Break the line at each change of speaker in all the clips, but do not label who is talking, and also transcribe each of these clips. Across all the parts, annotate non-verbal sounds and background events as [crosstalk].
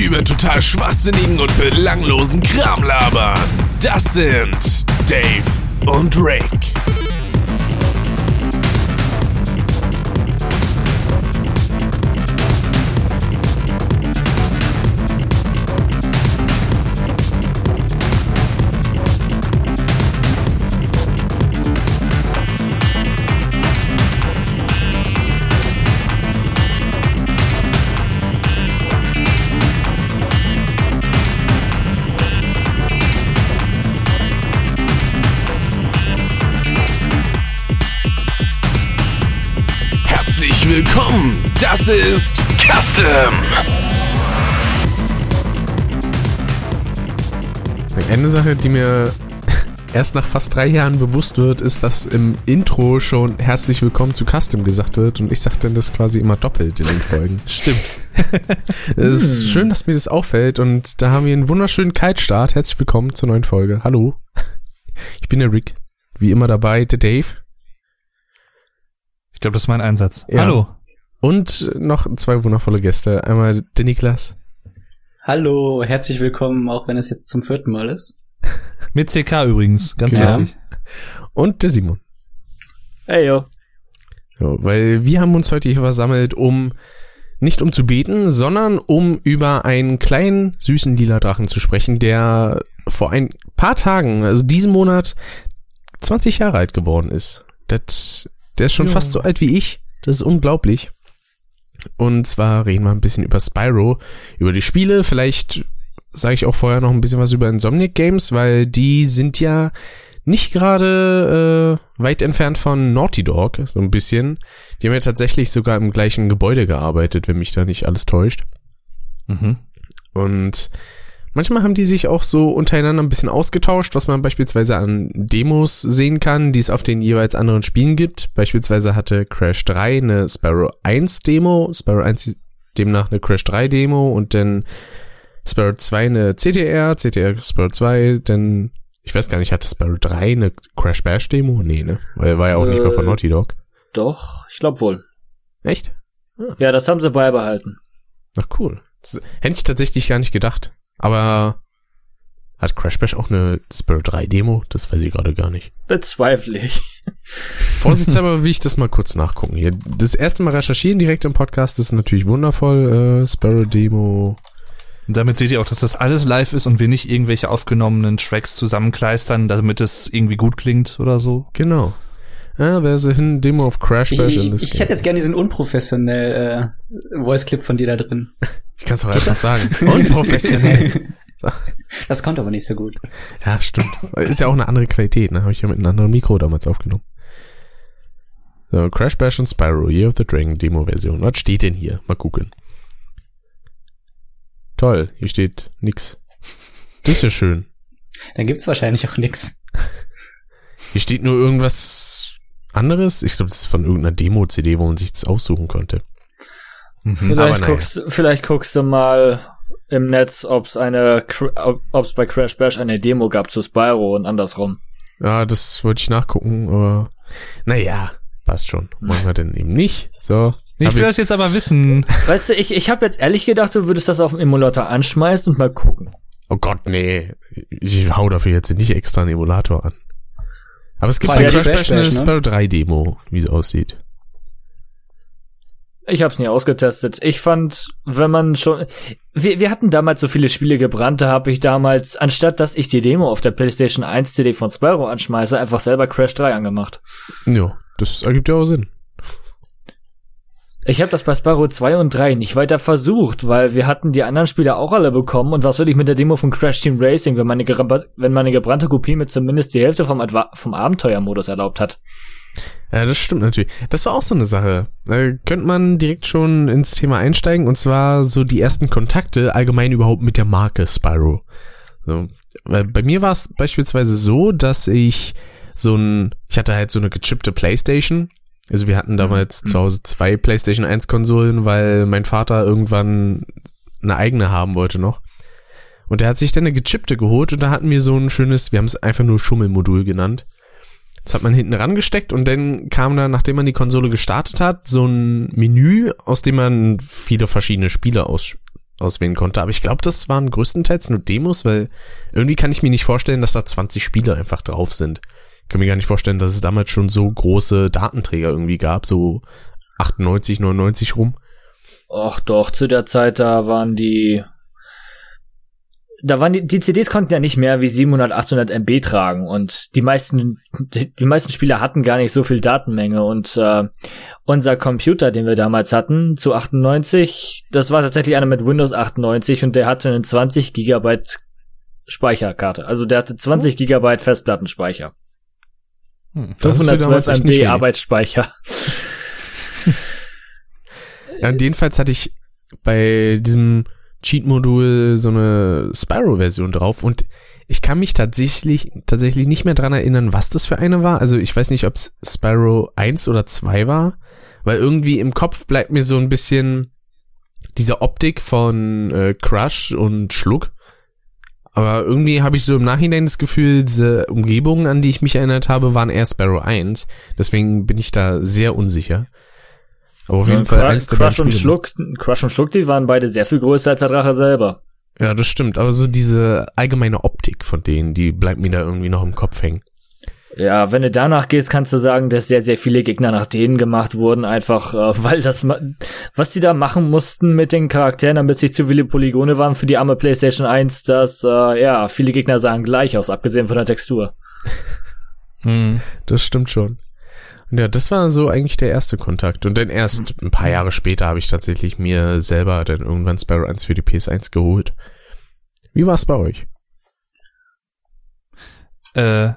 über total schwachsinnigen und belanglosen Kram labern. Das sind Dave und Rick. Das ist Custom.
Eine Sache, die mir [laughs] erst nach fast drei Jahren bewusst wird, ist, dass im Intro schon herzlich willkommen zu Custom gesagt wird und ich sage dann das quasi immer doppelt in den Folgen. [laughs]
Stimmt. [laughs]
Es ist schön, dass mir das auffällt und da haben wir einen wunderschönen Kaltstart. Herzlich willkommen zur neuen Folge. Hallo. Ich bin der Rick. Wie immer dabei, der Dave.
Ich glaube, das ist mein Einsatz.
Ja.
Hallo.
Und noch zwei wundervolle Gäste. Einmal der Niklas.
Hallo, herzlich willkommen, auch wenn es jetzt zum vierten Mal ist. [laughs]
Mit CK übrigens, ganz
Ja.
wichtig.
Und der Simon.
Hey yo.
Ja, weil wir haben uns heute hier versammelt, um nicht um zu beten, sondern um über einen kleinen, süßen lila Drachen zu sprechen, der vor ein paar Tagen, also diesen Monat, 20 Jahre alt geworden ist. Das, der ist schon
Ja.
fast so alt wie ich. Das ist unglaublich. Und zwar reden wir ein bisschen über Spyro, über die Spiele. Vielleicht sage ich auch vorher noch ein bisschen was über Insomniac Games, weil die sind ja nicht gerade äh, weit entfernt von Naughty Dog, so ein bisschen. Die haben ja tatsächlich sogar im gleichen Gebäude gearbeitet, wenn mich da nicht alles täuscht.
Mhm.
Und manchmal haben die sich auch so untereinander ein bisschen ausgetauscht, was man beispielsweise an Demos sehen kann, die es auf den jeweils anderen Spielen gibt. Beispielsweise hatte Crash 3 eine Sparrow 1 Demo, Sparrow 1 demnach eine Crash 3 Demo und dann Sparrow 2 eine CTR, CTR Sparrow 2, dann ich weiß gar nicht, hatte Sparrow 3 eine Crash Bash Demo? Nee, ne? Weil er war ja auch nicht mehr von
Äh,
Naughty Dog.
Doch, ich glaube wohl.
Echt?
Ja, das haben sie beibehalten.
Ach cool. Das hätte ich tatsächlich gar nicht gedacht. Aber hat Crash Bash auch eine Spirit 3 Demo? Das weiß ich gerade gar nicht.
Bezweifle ich.
Vorsichtshalber will ich das mal kurz nachgucken. Hier, das erste Mal recherchieren direkt im Podcast ist natürlich wundervoll. Äh, Sparrow Demo.
Und damit seht ihr auch, dass das alles live ist und wir nicht irgendwelche aufgenommenen Tracks zusammenkleistern, damit es irgendwie gut klingt oder so.
Genau. Ah, there's a hidden Demo of Crash
Ich,
Bash
ich,
in this
ich
game.
hätte jetzt gerne diesen unprofessionell äh, Voice-Clip von dir da drin.
Ich kann es auch einfach sagen. Unprofessionell. [laughs]
Das kommt aber nicht so gut.
Ja, stimmt. Ist ja auch eine andere Qualität, ne? Habe ich ja mit einem anderen Mikro damals aufgenommen. So, Crash Bash und Spyro, Year of the Dragon Demo-Version. Was steht denn hier? Mal gucken. Toll, hier steht nix. Das ist ja schön.
Dann gibt's wahrscheinlich auch nix.
Hier steht nur irgendwas anderes. Ich glaube, das ist von irgendeiner Demo-CD, wo man sich das aussuchen konnte.
Mhm.
Aber
Vielleicht
naja.
guckst, vielleicht guckst du mal im Netz, ob's eine, ob es bei Crash Bash eine Demo gab zu Spyro und andersrum.
Ja, das wollte ich nachgucken, aber naja, passt schon. Machen wir denn eben nicht. So.
Ich will das jetzt aber wissen.
Weißt du, ich, ich habe jetzt ehrlich gedacht, du würdest das auf dem Emulator anschmeißen und mal gucken.
Oh Gott, nee. Ich hau dafür jetzt nicht extra einen Emulator an. Aber es gibt
allem
Crash Bash eine
ne?
Sparrow 3 Demo, wie sie aussieht.
Ich hab's nie ausgetestet. Ich fand, wenn man schon. Wir, wir hatten damals so viele Spiele gebrannt, da habe ich damals, anstatt dass ich die Demo auf der PlayStation 1 CD von Spyro anschmeiße, einfach selber Crash 3 angemacht.
Ja, das ergibt ja auch Sinn.
Ich habe das bei Spyro 2 und 3 nicht weiter versucht, weil wir hatten die anderen Spiele auch alle bekommen und was soll ich mit der Demo von Crash Team Racing, wenn meine, wenn meine gebrannte Kopie mit zumindest die Hälfte vom, vom Abenteuermodus erlaubt hat.
Ja, das stimmt natürlich. Das war auch so eine Sache. Da könnte man direkt schon ins Thema einsteigen und zwar so die ersten Kontakte allgemein überhaupt mit der Marke Spyro. So. Weil bei mir war es beispielsweise so, dass ich so ein, ich hatte halt so eine gechippte Playstation. Also wir hatten damals zu Hause zwei Playstation 1 Konsolen, weil mein Vater irgendwann eine eigene haben wollte noch. Und der hat sich dann eine gechippte geholt und da hatten wir so ein schönes, wir haben es einfach nur Schummelmodul genannt. Das hat man hinten rangesteckt und dann kam da, nachdem man die Konsole gestartet hat, so ein Menü, aus dem man viele verschiedene Spiele aussuchen auswählen konnte. Aber ich glaube, das waren größtenteils nur Demos, weil irgendwie kann ich mir nicht vorstellen, dass da 20 Spiele einfach drauf sind. Kann mir gar nicht vorstellen, dass es damals schon so große Datenträger irgendwie gab, so 98, 99 rum.
Och doch, zu der Zeit, da waren die da waren die, die CDs konnten ja nicht mehr wie 700, 800 MB tragen und die meisten, die, meisten Spieler hatten gar nicht so viel Datenmenge und äh, unser Computer, den wir damals hatten, zu 98, das war tatsächlich einer mit Windows 98 und der hatte einen 20 Gigabyte Speicherkarte. Also der hatte 20 Gigabyte Festplattenspeicher.
Hm, das ist für damals
512
echt nicht
MB
wenig.
Arbeitsspeicher.
Ja, und jedenfalls hatte ich bei diesem Cheat-Modul so eine Spyro-Version drauf und ich kann mich tatsächlich, tatsächlich nicht mehr dran erinnern, was das für eine war. Also ich weiß nicht, ob es Spyro 1 oder 2 war, weil irgendwie im Kopf bleibt mir so ein bisschen diese Optik von äh, Crush und Schluck. Aber irgendwie habe ich so im Nachhinein das Gefühl, diese Umgebungen, an die ich mich erinnert habe, waren eher Sparrow 1. Deswegen bin ich da sehr unsicher. Aber auf jeden
Ja,
Fall
Cru-
eins der
Crush und. Schluck, Crush und Schluck, die waren beide sehr viel größer als der Drache selber.
Ja, das stimmt. Aber so diese allgemeine Optik von denen, die bleibt mir da irgendwie noch im Kopf hängen.
Ja, wenn du danach gehst, kannst du sagen, dass sehr, sehr viele Gegner nach denen gemacht wurden, einfach äh, [laughs] weil das, was die da machen mussten mit den Charakteren, damit sich zu viele Polygone waren für die arme PlayStation 1, dass, äh, ja, viele Gegner sahen gleich aus, abgesehen von der Textur. [laughs]
Hm.
Das stimmt schon. Und ja, das war so eigentlich der erste Kontakt. Und dann erst ein paar Jahre später habe ich tatsächlich mir selber dann irgendwann Sparrow 1 für die PS1 geholt. Wie war es bei euch?
Äh,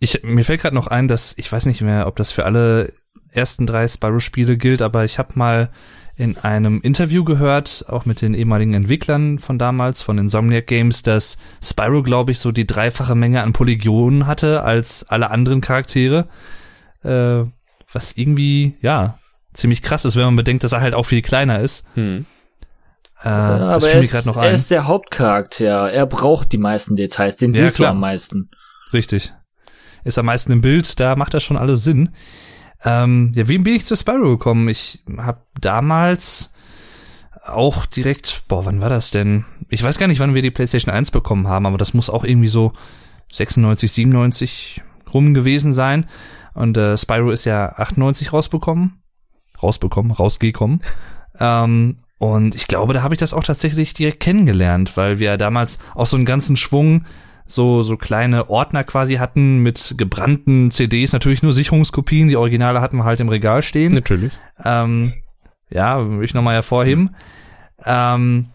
ich, mir fällt gerade noch ein, dass ich weiß nicht mehr, ob das für alle ersten drei Spyro-Spiele gilt, aber ich habe mal in einem Interview gehört, auch mit den ehemaligen Entwicklern von damals, von Insomniac Games, dass Spyro, glaube ich, so die dreifache Menge an Polygonen hatte als alle anderen Charaktere. Äh, was irgendwie, ja, ziemlich krass ist, wenn man bedenkt, dass er halt auch viel kleiner ist.
Hm.
Äh,
Ja, aber er ist, er ist der Hauptcharakter, er braucht die meisten Details, den
Ja,
siehst
klar.
du am meisten.
Richtig. Ist am meisten im Bild, da macht das schon alles Sinn. Ähm, ja, wie bin ich zu Spyro gekommen? Ich habe damals auch direkt, boah, wann war das denn? Ich weiß gar nicht, wann wir die PlayStation 1 bekommen haben, aber das muss auch irgendwie so 96, 97 rum gewesen sein. Und äh, Spyro ist ja 98 rausbekommen. Rausbekommen, rausgekommen. [laughs] ähm, und ich glaube, da habe ich das auch tatsächlich direkt kennengelernt, weil wir damals auch so einen ganzen Schwung so, so kleine Ordner quasi hatten mit gebrannten CDs, natürlich nur Sicherungskopien, die Originale hatten wir halt im Regal stehen.
Natürlich.
Ähm, ja, will ich nochmal hervorheben. Ähm,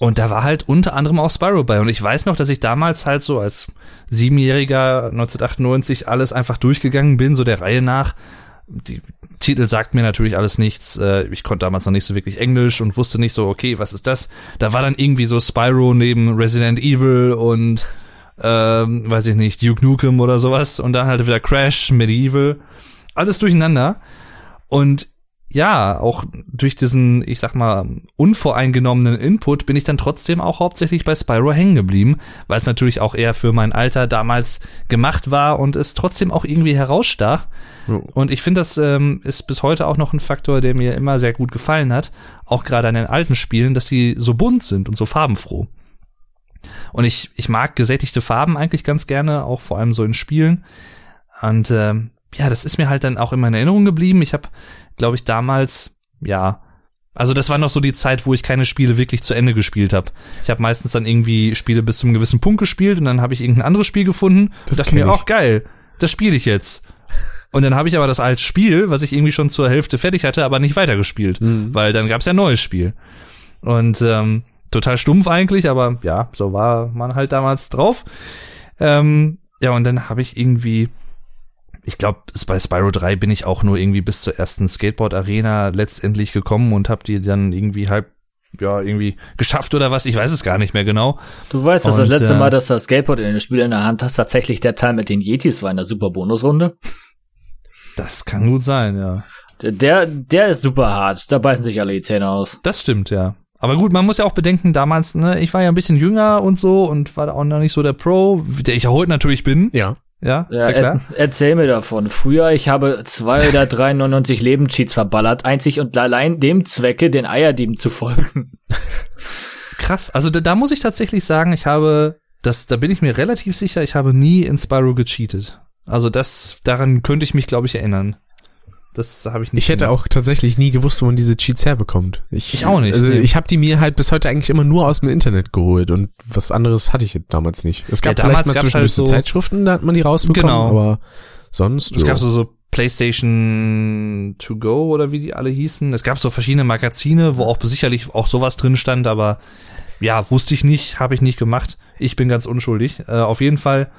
und da war halt unter anderem auch Spyro bei. Und ich weiß noch, dass ich damals halt so als Siebenjähriger 1998 alles einfach durchgegangen bin, so der Reihe nach. Die Titel sagt mir natürlich alles nichts. Äh, Ich konnte damals noch nicht so wirklich Englisch und wusste nicht so, okay, was ist das? Da war dann irgendwie so Spyro neben Resident Evil und ähm, weiß ich nicht, Duke Nukem oder sowas. Und dann halt wieder Crash, Medieval. Alles durcheinander. Und ja, auch durch diesen, ich sag mal, unvoreingenommenen Input bin ich dann trotzdem auch hauptsächlich bei Spyro hängen geblieben, weil es natürlich auch eher für mein Alter damals gemacht war und es trotzdem auch irgendwie herausstach.
Jo.
Und ich finde, das ähm, ist bis heute auch noch ein Faktor, der mir immer sehr gut gefallen hat, auch gerade an den alten Spielen, dass sie so bunt sind und so farbenfroh. Und ich, ich mag gesättigte Farben eigentlich ganz gerne, auch vor allem so in Spielen. Und ähm, ja, das ist mir halt dann auch immer in Erinnerung geblieben. Ich habe, glaube ich, damals, ja, also das war noch so die Zeit, wo ich keine Spiele wirklich zu Ende gespielt habe. Ich habe meistens dann irgendwie Spiele bis zu einem gewissen Punkt gespielt und dann habe ich irgendein anderes Spiel gefunden
Das
und dachte mir, auch geil, das spiele ich jetzt. Und dann habe ich aber das alte Spiel, was ich irgendwie schon zur Hälfte fertig hatte, aber nicht weitergespielt,
Mhm.
weil dann gab es ja ein neues Spiel. Und ähm, total stumpf eigentlich, aber ja, so war man halt damals drauf. Ähm, ja, und dann habe ich irgendwie, ich glaube, bei Spyro 3 bin ich auch nur irgendwie bis zur ersten Skateboard-Arena letztendlich gekommen und habe die dann irgendwie halb, ja, irgendwie geschafft oder was, ich weiß es gar nicht mehr genau.
Du weißt, dass das letzte
äh,
Mal, dass du das Skateboard in dem Spiel in der Hand hast, tatsächlich der Teil mit den Yetis war in der super Bonusrunde.
Das kann gut sein, ja.
Der, der ist super hart. Da beißen sich alle die Zähne aus.
Das stimmt, ja. Aber gut, man muss ja auch bedenken, damals, ne, ich war ja ein bisschen jünger und so und war da auch noch nicht so der Pro, der ich ja heute natürlich bin,
Ja.
Ja, ist
Ja,
ja klar.
er, erzähl mir davon. Früher, ich habe zwei oder 399 Lebenscheats verballert, einzig und allein dem Zwecke, den Eierdieben zu folgen.
krass. Also da, da muss ich tatsächlich sagen, ich habe, das, da bin ich mir relativ sicher, ich habe nie in Spyro gecheatet. Also das, daran könnte ich mich, glaube ich, erinnern. Das habe ich nicht.
Ich hätte
gemacht.
auch tatsächlich nie gewusst, wo man diese Cheats herbekommt. Ich,
Ich auch nicht,
Also
nee.
ich habe die mir halt bis heute eigentlich immer nur aus dem Internet geholt und was anderes hatte ich damals nicht. Es gab
Ja, damals
vielleicht mal
gab's
zwischendurch
halt
so Zeitschriften, da hat man die rausbekommen,
Genau.
aber sonst.
Es
ja.
gab so, so PlayStation to go oder wie die alle hießen. Es gab so verschiedene Magazine, wo auch sicherlich auch sowas drin stand, aber ja, wusste ich nicht, habe ich nicht gemacht. Ich bin ganz unschuldig. Äh, auf jeden Fall,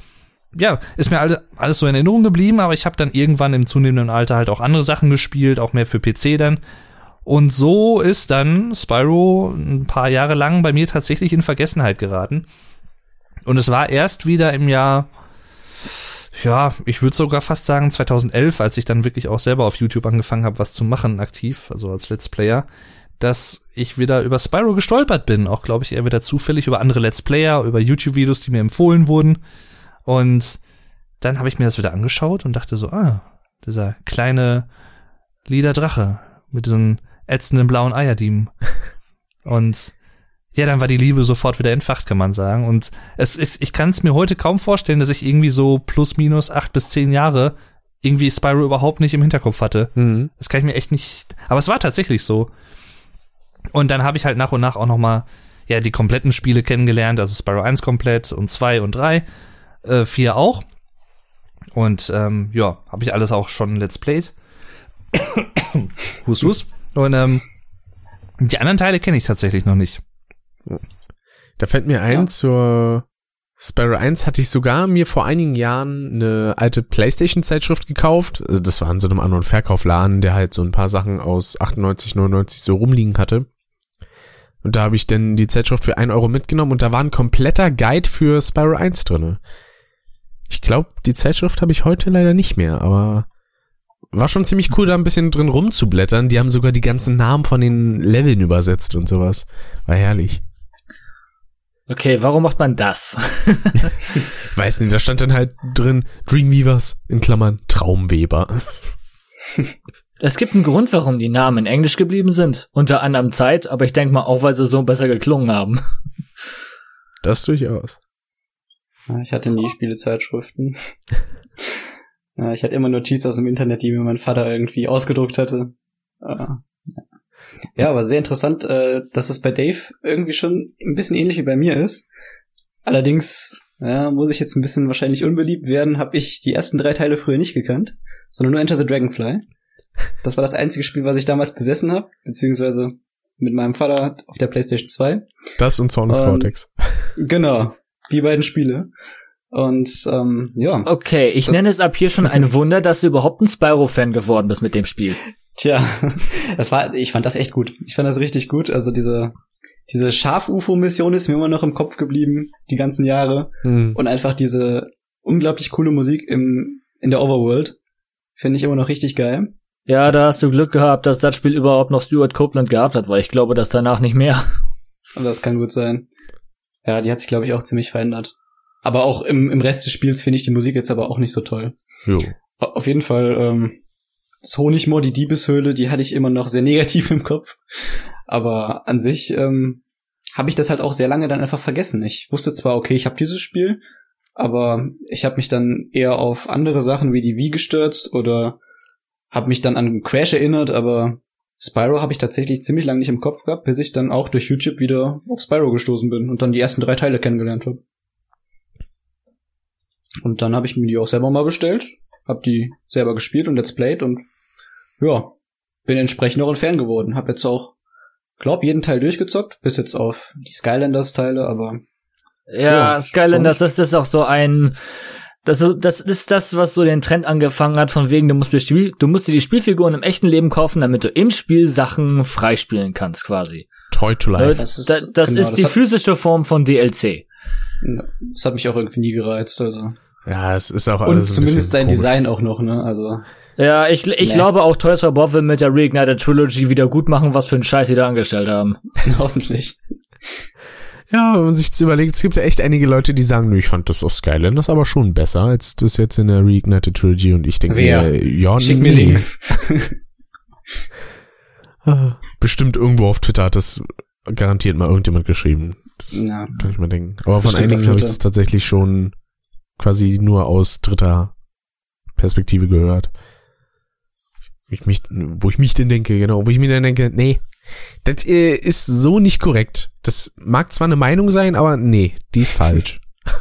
ja, ist mir alle, alles so in Erinnerung geblieben, aber ich habe dann irgendwann im zunehmenden Alter halt auch andere Sachen gespielt, auch mehr für PC dann. Und so ist dann Spyro ein paar Jahre lang bei mir tatsächlich in Vergessenheit geraten. Und es war erst wieder im Jahr ja, ich würde sogar fast sagen 2011, als ich dann wirklich auch selber auf YouTube angefangen habe, was zu machen aktiv, also als Let's Player, dass ich wieder über Spyro gestolpert bin. Auch glaube ich eher wieder zufällig über andere Let's Player, über YouTube-Videos, die mir empfohlen wurden. Und dann habe ich mir das wieder angeschaut und dachte so, ah, dieser kleine lila Drache mit diesen ätzenden blauen Eierdieben. [laughs] Und ja, dann war die Liebe sofort wieder entfacht, kann man sagen. Und es ist, ich kann es mir heute kaum vorstellen, dass ich irgendwie so plus minus acht bis zehn Jahre irgendwie Spyro überhaupt nicht im Hinterkopf hatte.
Mhm.
Das kann ich mir echt nicht. Aber es war tatsächlich so. Und dann habe ich halt nach und nach auch noch mal ja die kompletten Spiele kennengelernt, also Spyro 1 komplett und 2 und 3, äh, 4 auch. Und ähm, ja, habe ich alles auch schon Let's Played. hust, hust. Und ähm, die anderen Teile kenne ich tatsächlich noch nicht.
Da fällt mir ein,
Ja.
zur Sparrow 1 hatte ich sogar mir vor einigen Jahren eine alte Playstation-Zeitschrift gekauft. Also das war in so einem An- und Verkaufladen, der halt so ein paar Sachen aus 98, 99 so rumliegen hatte. Und da habe ich dann die Zeitschrift für 1 Euro mitgenommen und da war ein kompletter Guide für Spyro 1 drinne. Ich glaube, die Zeitschrift habe ich heute leider nicht mehr, aber war schon ziemlich cool, da ein bisschen drin rumzublättern. Die haben sogar die ganzen Namen von den Leveln übersetzt und sowas. War herrlich.
Okay, warum macht man das? [laughs]
Weiß nicht, da stand dann halt drin Dreamweavers in Klammern Traumweber. [laughs]
Es gibt einen Grund, warum die Namen in Englisch geblieben sind. Unter anderem Zeit, aber ich denke mal auch, weil sie so besser geklungen haben.
Das durchaus.
Ja, Ich hatte nie Spielezeitschriften. [laughs] ja, ich hatte immer nur Cheats aus dem Internet, die mir mein Vater irgendwie ausgedruckt hatte. Äh, Ja, aber sehr interessant, äh, dass es bei Dave irgendwie schon ein bisschen ähnlich wie bei mir ist. Allerdings ja, muss ich jetzt ein bisschen wahrscheinlich unbeliebt werden, habe ich die ersten drei Teile früher nicht gekannt, sondern nur Enter the Dragonfly. Das war das einzige Spiel, was ich damals besessen habe, beziehungsweise mit meinem Vater auf der PlayStation 2.
Das und Zornes
Ähm,
Cortex.
Genau, die beiden Spiele. Und ähm, ja,
Okay, ich
Das-
nenne es ab hier schon ein [laughs] Wunder, dass du überhaupt ein Spyro-Fan geworden bist mit dem Spiel.
Tja, das war, ich fand das echt gut. Ich fand das richtig gut. Also diese, diese Schaf-UFO-Mission ist mir immer noch im Kopf geblieben, die ganzen Jahre.
Hm.
Und einfach diese unglaublich coole Musik im, in der Overworld finde ich immer noch richtig geil.
Ja, da hast du Glück gehabt, dass das Spiel überhaupt noch Stuart Copeland gehabt hat, weil ich glaube, dass danach nicht mehr.
Und das kann gut sein. Ja, die hat sich, glaube ich, auch ziemlich verändert. Aber auch im, im Rest des Spiels finde ich die Musik jetzt aber auch nicht so toll.
Jo.
Auf jeden Fall, ähm, das Honigmoor, die Diebeshöhle, die hatte ich immer noch sehr [laughs] negativ im Kopf. Aber an sich ähm, habe ich das halt auch sehr lange dann einfach vergessen. Ich wusste zwar, okay, ich habe dieses Spiel, aber ich habe mich dann eher auf andere Sachen wie die Wii gestürzt oder habe mich dann an Crash erinnert, aber Spyro habe ich tatsächlich ziemlich lange nicht im Kopf gehabt, bis ich dann auch durch YouTube wieder auf Spyro gestoßen bin und dann die ersten drei Teile kennengelernt habe. Und dann habe ich mir die auch selber mal bestellt, habe die selber gespielt und let's played und ja, bin entsprechend auch ein Fan geworden. Hab jetzt auch, glaub, jeden Teil durchgezockt, bis jetzt auf die Skylanders-Teile, aber
Ja,
Ja,
Skylanders, das ist auch so ein, das, ist- das ist das, was so den Trend angefangen hat, von wegen, du musst, dir Spiel, du musst dir die Spielfiguren im echten Leben kaufen, damit du im Spiel Sachen freispielen kannst, quasi.
Toy to Life.
Das ist-
das, das
genau,
ist die physische Form von DLC.
das hat mich auch irgendwie nie gereizt. Also.
Ja, es ist auch
Und
alles ein
zumindest sein
komisch.
Design auch noch, ne? Also,
Ja, ich, ich
Nee.
glaube auch Toys for Bob will mit der Reignited Trilogy wieder gut machen, was für einen Scheiß sie da angestellt haben. [laughs]
hoffentlich.
Ja, wenn man sich das überlegt, es gibt ja echt einige Leute, die sagen, nö, ich fand das aus Skylanders aber schon besser als das jetzt in der Reignited Trilogy und ich denke
Wer?
mir, ja,
Schick mir
nee.
Links. [laughs]
Ah, Bestimmt irgendwo auf Twitter hat das garantiert mal irgendjemand geschrieben. Das
Ja.
kann ich mir denken. Aber von
Bestimmt
einigen
auf
habe ich es tatsächlich schon quasi nur aus dritter Perspektive gehört. Ich mich, wo ich mich denn denke, genau, wo ich mir dann denke, nee, das äh, ist so nicht korrekt. Das mag zwar eine Meinung sein, aber nee, die ist falsch. [laughs]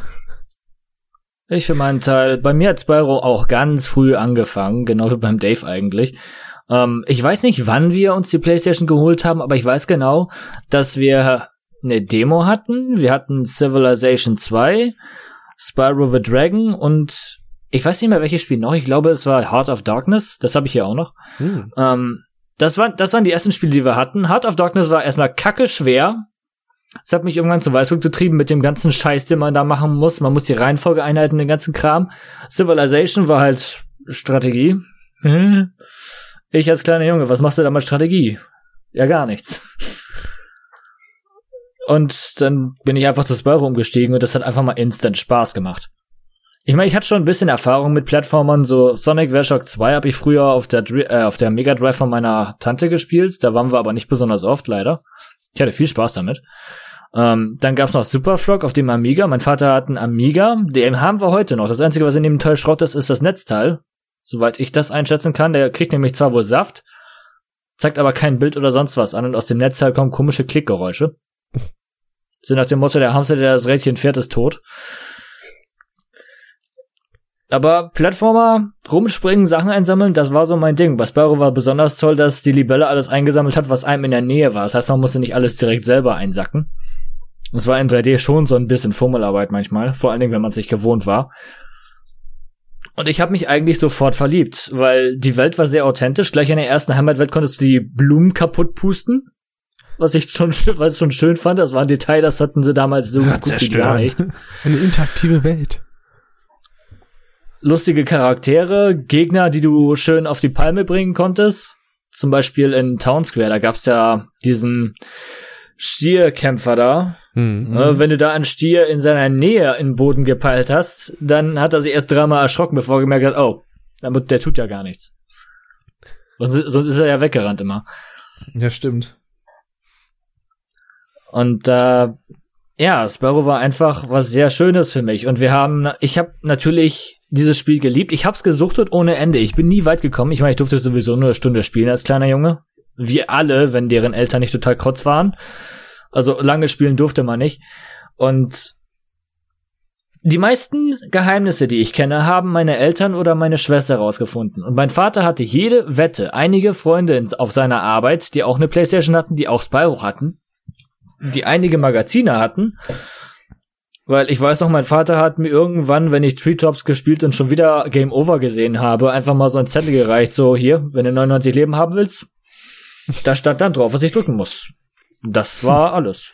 Ich für meinen Teil, bei mir hat Spyro auch ganz früh angefangen, genau wie beim Dave eigentlich. Ähm, ich weiß nicht, wann wir uns die Playstation geholt haben, aber ich weiß genau, dass wir eine Demo hatten. Wir hatten Civilization 2, Spyro the Dragon und ich weiß nicht mehr, welches Spiel noch. Ich glaube, es war Heart of Darkness. Das habe ich hier auch noch.
Hm.
Ähm, das, war, das waren die ersten Spiele, die wir hatten. Heart of Darkness war erstmal kacke schwer. Das hat mich irgendwann zu Weißflug getrieben mit dem ganzen Scheiß, den man da machen muss. Man muss die Reihenfolge einhalten, den ganzen Kram. Civilization war halt Strategie. Hm. Ich als kleiner Junge, was machst du da mit Strategie? Ja, gar nichts. Und dann bin ich einfach zu Spyro umgestiegen und das hat einfach mal instant Spaß gemacht. Ich meine, ich hatte schon ein bisschen Erfahrung mit Plattformern, so Sonic Shock 2 habe ich früher auf der, äh, auf der Mega Drive von meiner Tante gespielt. Da waren wir aber nicht besonders oft, leider. Ich hatte viel Spaß damit. Ähm, dann gab's noch Super Frog auf dem Amiga. Mein Vater hat einen Amiga, den haben wir heute noch. Das Einzige, was in dem Teil Schrott ist, ist das Netzteil. Soweit ich das einschätzen kann. Der kriegt nämlich zwar wohl Saft, zeigt aber kein Bild oder sonst was an und aus dem Netzteil kommen komische Klickgeräusche. [laughs] So nach dem Motto, der Hamster, der das Rädchen fährt, ist tot. Aber Plattformer, rumspringen, Sachen einsammeln, das war so mein Ding. Bei Spyro war besonders toll, dass die Libelle alles eingesammelt hat, was einem in der Nähe war. Das heißt, man musste nicht alles direkt selber einsacken. Es war in 3D schon so ein bisschen Fummelarbeit manchmal, vor allen Dingen, wenn man es nicht gewohnt war. Und ich habe mich eigentlich sofort verliebt, weil die Welt war sehr authentisch. Gleich in der ersten Heimatwelt konntest du die Blumen kaputt pusten. Was ich schon, was ich schon schön fand. Das war ein Detail, das hatten sie damals so
Ja,
gut wie
zerstören.
gar nicht.
Eine interaktive Welt.
Lustige Charaktere, Gegner, die du schön auf die Palme bringen konntest. Zum Beispiel in Town Square, da gab's ja diesen Stierkämpfer da.
Hm.
Äh, wenn du da einen Stier in seiner Nähe in den Boden gepeilt hast, dann hat er sich erst dreimal erschrocken, bevor er gemerkt hat, oh, damit, der tut ja gar nichts. Sonst, sonst ist er ja weggerannt immer.
Ja, stimmt.
Und äh, ja, Sparrow war einfach was sehr Schönes für mich. Und wir haben, ich habe natürlich dieses Spiel geliebt. Ich hab's gesuchtet ohne Ende. Ich bin nie weit gekommen. Ich meine, ich durfte sowieso nur eine Stunde spielen als kleiner Junge. Wir alle, wenn deren Eltern nicht total krotz waren. Also lange spielen durfte man nicht. Und die meisten Geheimnisse, die ich kenne, haben meine Eltern oder meine Schwester rausgefunden. Und mein Vater hatte jede Wette, einige Freunde auf seiner Arbeit, die auch eine Playstation hatten, die auch Spyro hatten, die einige Magazine hatten. Weil ich weiß noch, mein Vater hat mir irgendwann, wenn ich Treetops gespielt und schon wieder Game Over gesehen habe, einfach mal so ein Zettel gereicht, so hier, wenn du 99 Leben haben willst, da stand dann drauf, was ich drücken muss. Das war alles.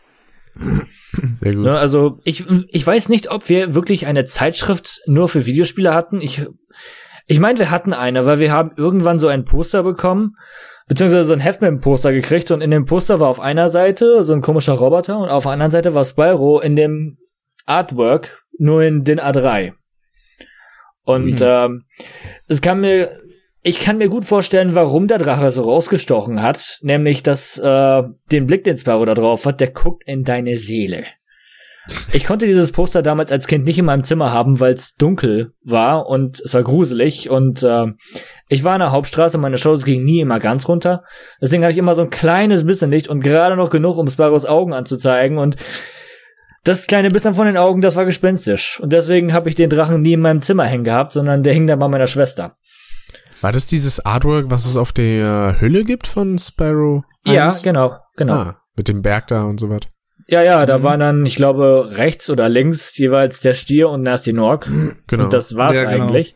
Sehr gut.
Ne, also ich, ich weiß nicht, ob wir wirklich eine Zeitschrift nur für Videospiele hatten. Ich, ich meine, wir hatten eine, weil wir haben irgendwann so ein Poster bekommen, beziehungsweise so ein Heft mit einem Poster gekriegt und in dem Poster war auf einer Seite so ein komischer Roboter und auf der anderen Seite war Spyro in dem Artwork nur in den A3. Und ähm, es kann mir, ich kann mir gut vorstellen, warum der Drache so rausgestochen hat, nämlich dass äh, den Blick, den Spyro da drauf hat, der guckt in deine Seele. Ich konnte dieses Poster damals als Kind nicht in meinem Zimmer haben, weil es dunkel war und es war gruselig und äh, ich war in der Hauptstraße, meine Shows gingen nie immer ganz runter. Deswegen hatte ich immer so ein kleines bisschen Licht und gerade noch genug, um Spyros Augen anzuzeigen und das kleine bisschen von den Augen, das war gespenstisch. Und deswegen habe ich den Drachen nie in meinem Zimmer hängen gehabt, sondern der hing da bei meiner Schwester.
War das dieses Artwork, was es auf der Hülle gibt von Sparrow?
Ja,
1?
genau, genau.
Ah, mit dem Berg da und so was.
Ja, ja, da waren dann, ich glaube, rechts oder links jeweils der Stier und Nasty Nork.
Genau.
Und das war's
Ja, genau.
eigentlich.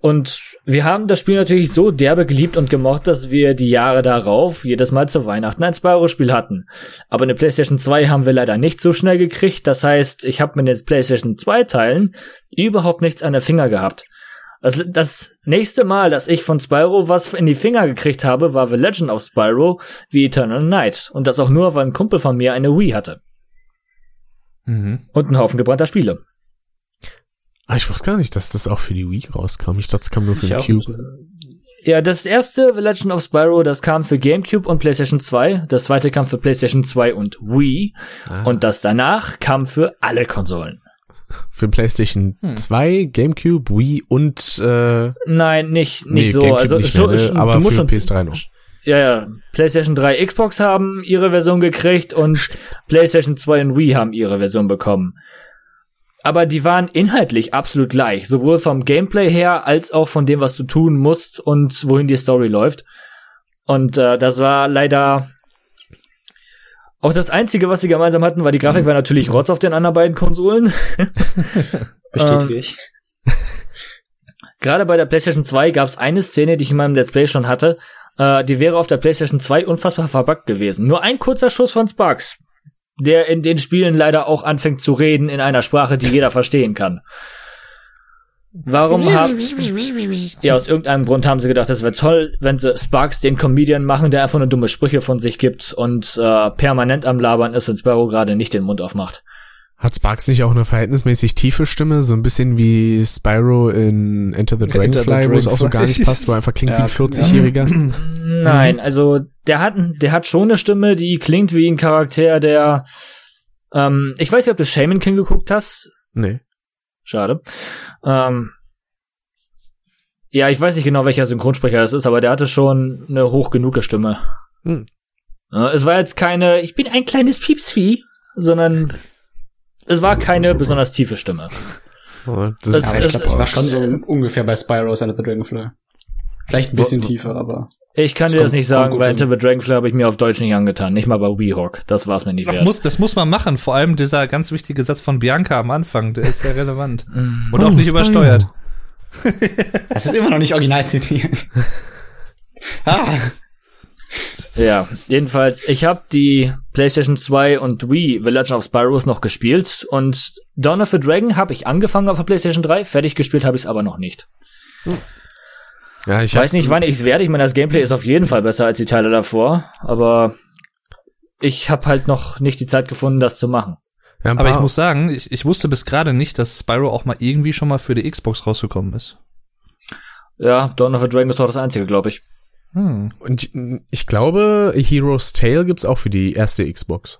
Und wir haben das Spiel natürlich so derbe geliebt und gemocht, dass wir die Jahre darauf jedes Mal zu Weihnachten ein Spyro-Spiel hatten. Aber eine PlayStation 2 haben wir leider nicht so schnell gekriegt. Das heißt, ich habe mit den PlayStation 2 Teilen überhaupt nichts an der Finger gehabt. Das, das nächste Mal, dass ich von Spyro was in die Finger gekriegt habe, war The Legend of Spyro wie Eternal Night. Und das auch nur, weil ein Kumpel von mir eine Wii hatte.
Mhm.
Und einen Haufen gebrannter Spiele.
Ah, ich wusste gar nicht, dass das auch für die Wii rauskam. Ich dachte, es kam nur für
Ich
den
auch
Cube.
Ja, das erste The Legend of Spyro, das kam für GameCube und PlayStation 2. Das zweite kam für PlayStation 2 und Wii.
Ah.
Und das danach kam für alle Konsolen.
Für PlayStation
Hm.
2, GameCube, Wii und äh,
Nein, nicht,
nee,
nicht so.
GameCube
also
nicht mehr, ne? aber
du musst
für
schon,
PS3 noch.
Ja, ja. PlayStation 3, Xbox haben ihre Version gekriegt und PlayStation 2 und Wii haben ihre Version bekommen. Aber die waren inhaltlich absolut gleich, sowohl vom Gameplay her als auch von dem, was du tun musst und wohin die Story läuft. Und äh, das war leider auch das Einzige, was sie gemeinsam hatten, war die Grafik war natürlich Rotz auf den anderen beiden Konsolen. [laughs]
Bestätige ich.
Gerade bei der PlayStation 2 gab es eine Szene, die ich in meinem Let's Play schon hatte. Äh, die wäre auf der PlayStation 2 unfassbar verbuggt gewesen. Nur ein kurzer Schuss von Sparks, der in den Spielen leider auch anfängt zu reden in einer Sprache, die jeder verstehen kann. Warum haben... [laughs] Ja, aus irgendeinem Grund haben sie gedacht, es wäre toll, wenn sie Sparks den Comedian machen, der einfach nur dumme Sprüche von sich gibt und äh, permanent am Labern ist und Sparrow gerade nicht den Mund aufmacht.
Hat Sparks nicht auch eine verhältnismäßig tiefe Stimme, so ein bisschen wie Spyro in Enter the Dragonfly, wo es auch so gar nicht passt, wo er einfach klingt
Ja,
wie ein 40-Jähriger? [clears throat]
Nein, also der hat, der hat schon eine Stimme, die klingt wie ein Charakter, der. Ähm, ich weiß nicht, ob du Shaman King geguckt hast.
Nee.
Schade. Ähm, ja, ich weiß nicht genau, welcher Synchronsprecher das ist, aber der hatte schon eine hoch genug Stimme.
Hm.
Es war jetzt keine, ich bin ein kleines Piepsvieh, sondern es war keine besonders tiefe Stimme.
Das
Das-
ist
Aber ich glaube, das war schon so ungefähr bei Spyro's Under the Dragonfly. Vielleicht ein bisschen tiefer, aber.
Ich kann
Das
dir das nicht sagen, weil. Enter the Dragonfly habe ich mir auf Deutsch nicht angetan. Nicht mal bei Weehawk. Das war es mir nicht
Ach,
wert.
muss, das muss man machen. Vor allem dieser ganz wichtige Satz von Bianca am Anfang, der ist sehr relevant. [laughs] Und auch
Oh,
nicht
Spyro.
übersteuert.
Das ist immer noch nicht original zitiert. [laughs] ah,
Ja, jedenfalls, ich habe die PlayStation 2 und Wii The Legend of Spyros noch gespielt und Dawn of the Dragon habe ich angefangen auf der PlayStation 3, fertig gespielt habe ich es aber noch nicht.
ja, ich
weiß nicht, wann ich es werde. Ich meine, das Gameplay ist auf jeden Fall besser als die Teile davor, aber ich habe halt noch nicht die Zeit gefunden, das zu machen.
ja,
Aber ich muss sagen, ich, ich wusste bis gerade nicht, dass Spyro auch mal irgendwie schon mal für die Xbox rausgekommen ist.
Ja, Dawn of the Dragon ist doch das einzige, glaube ich.
Hm.
Und ich glaube, Heroes Tale gibt's auch für die erste Xbox,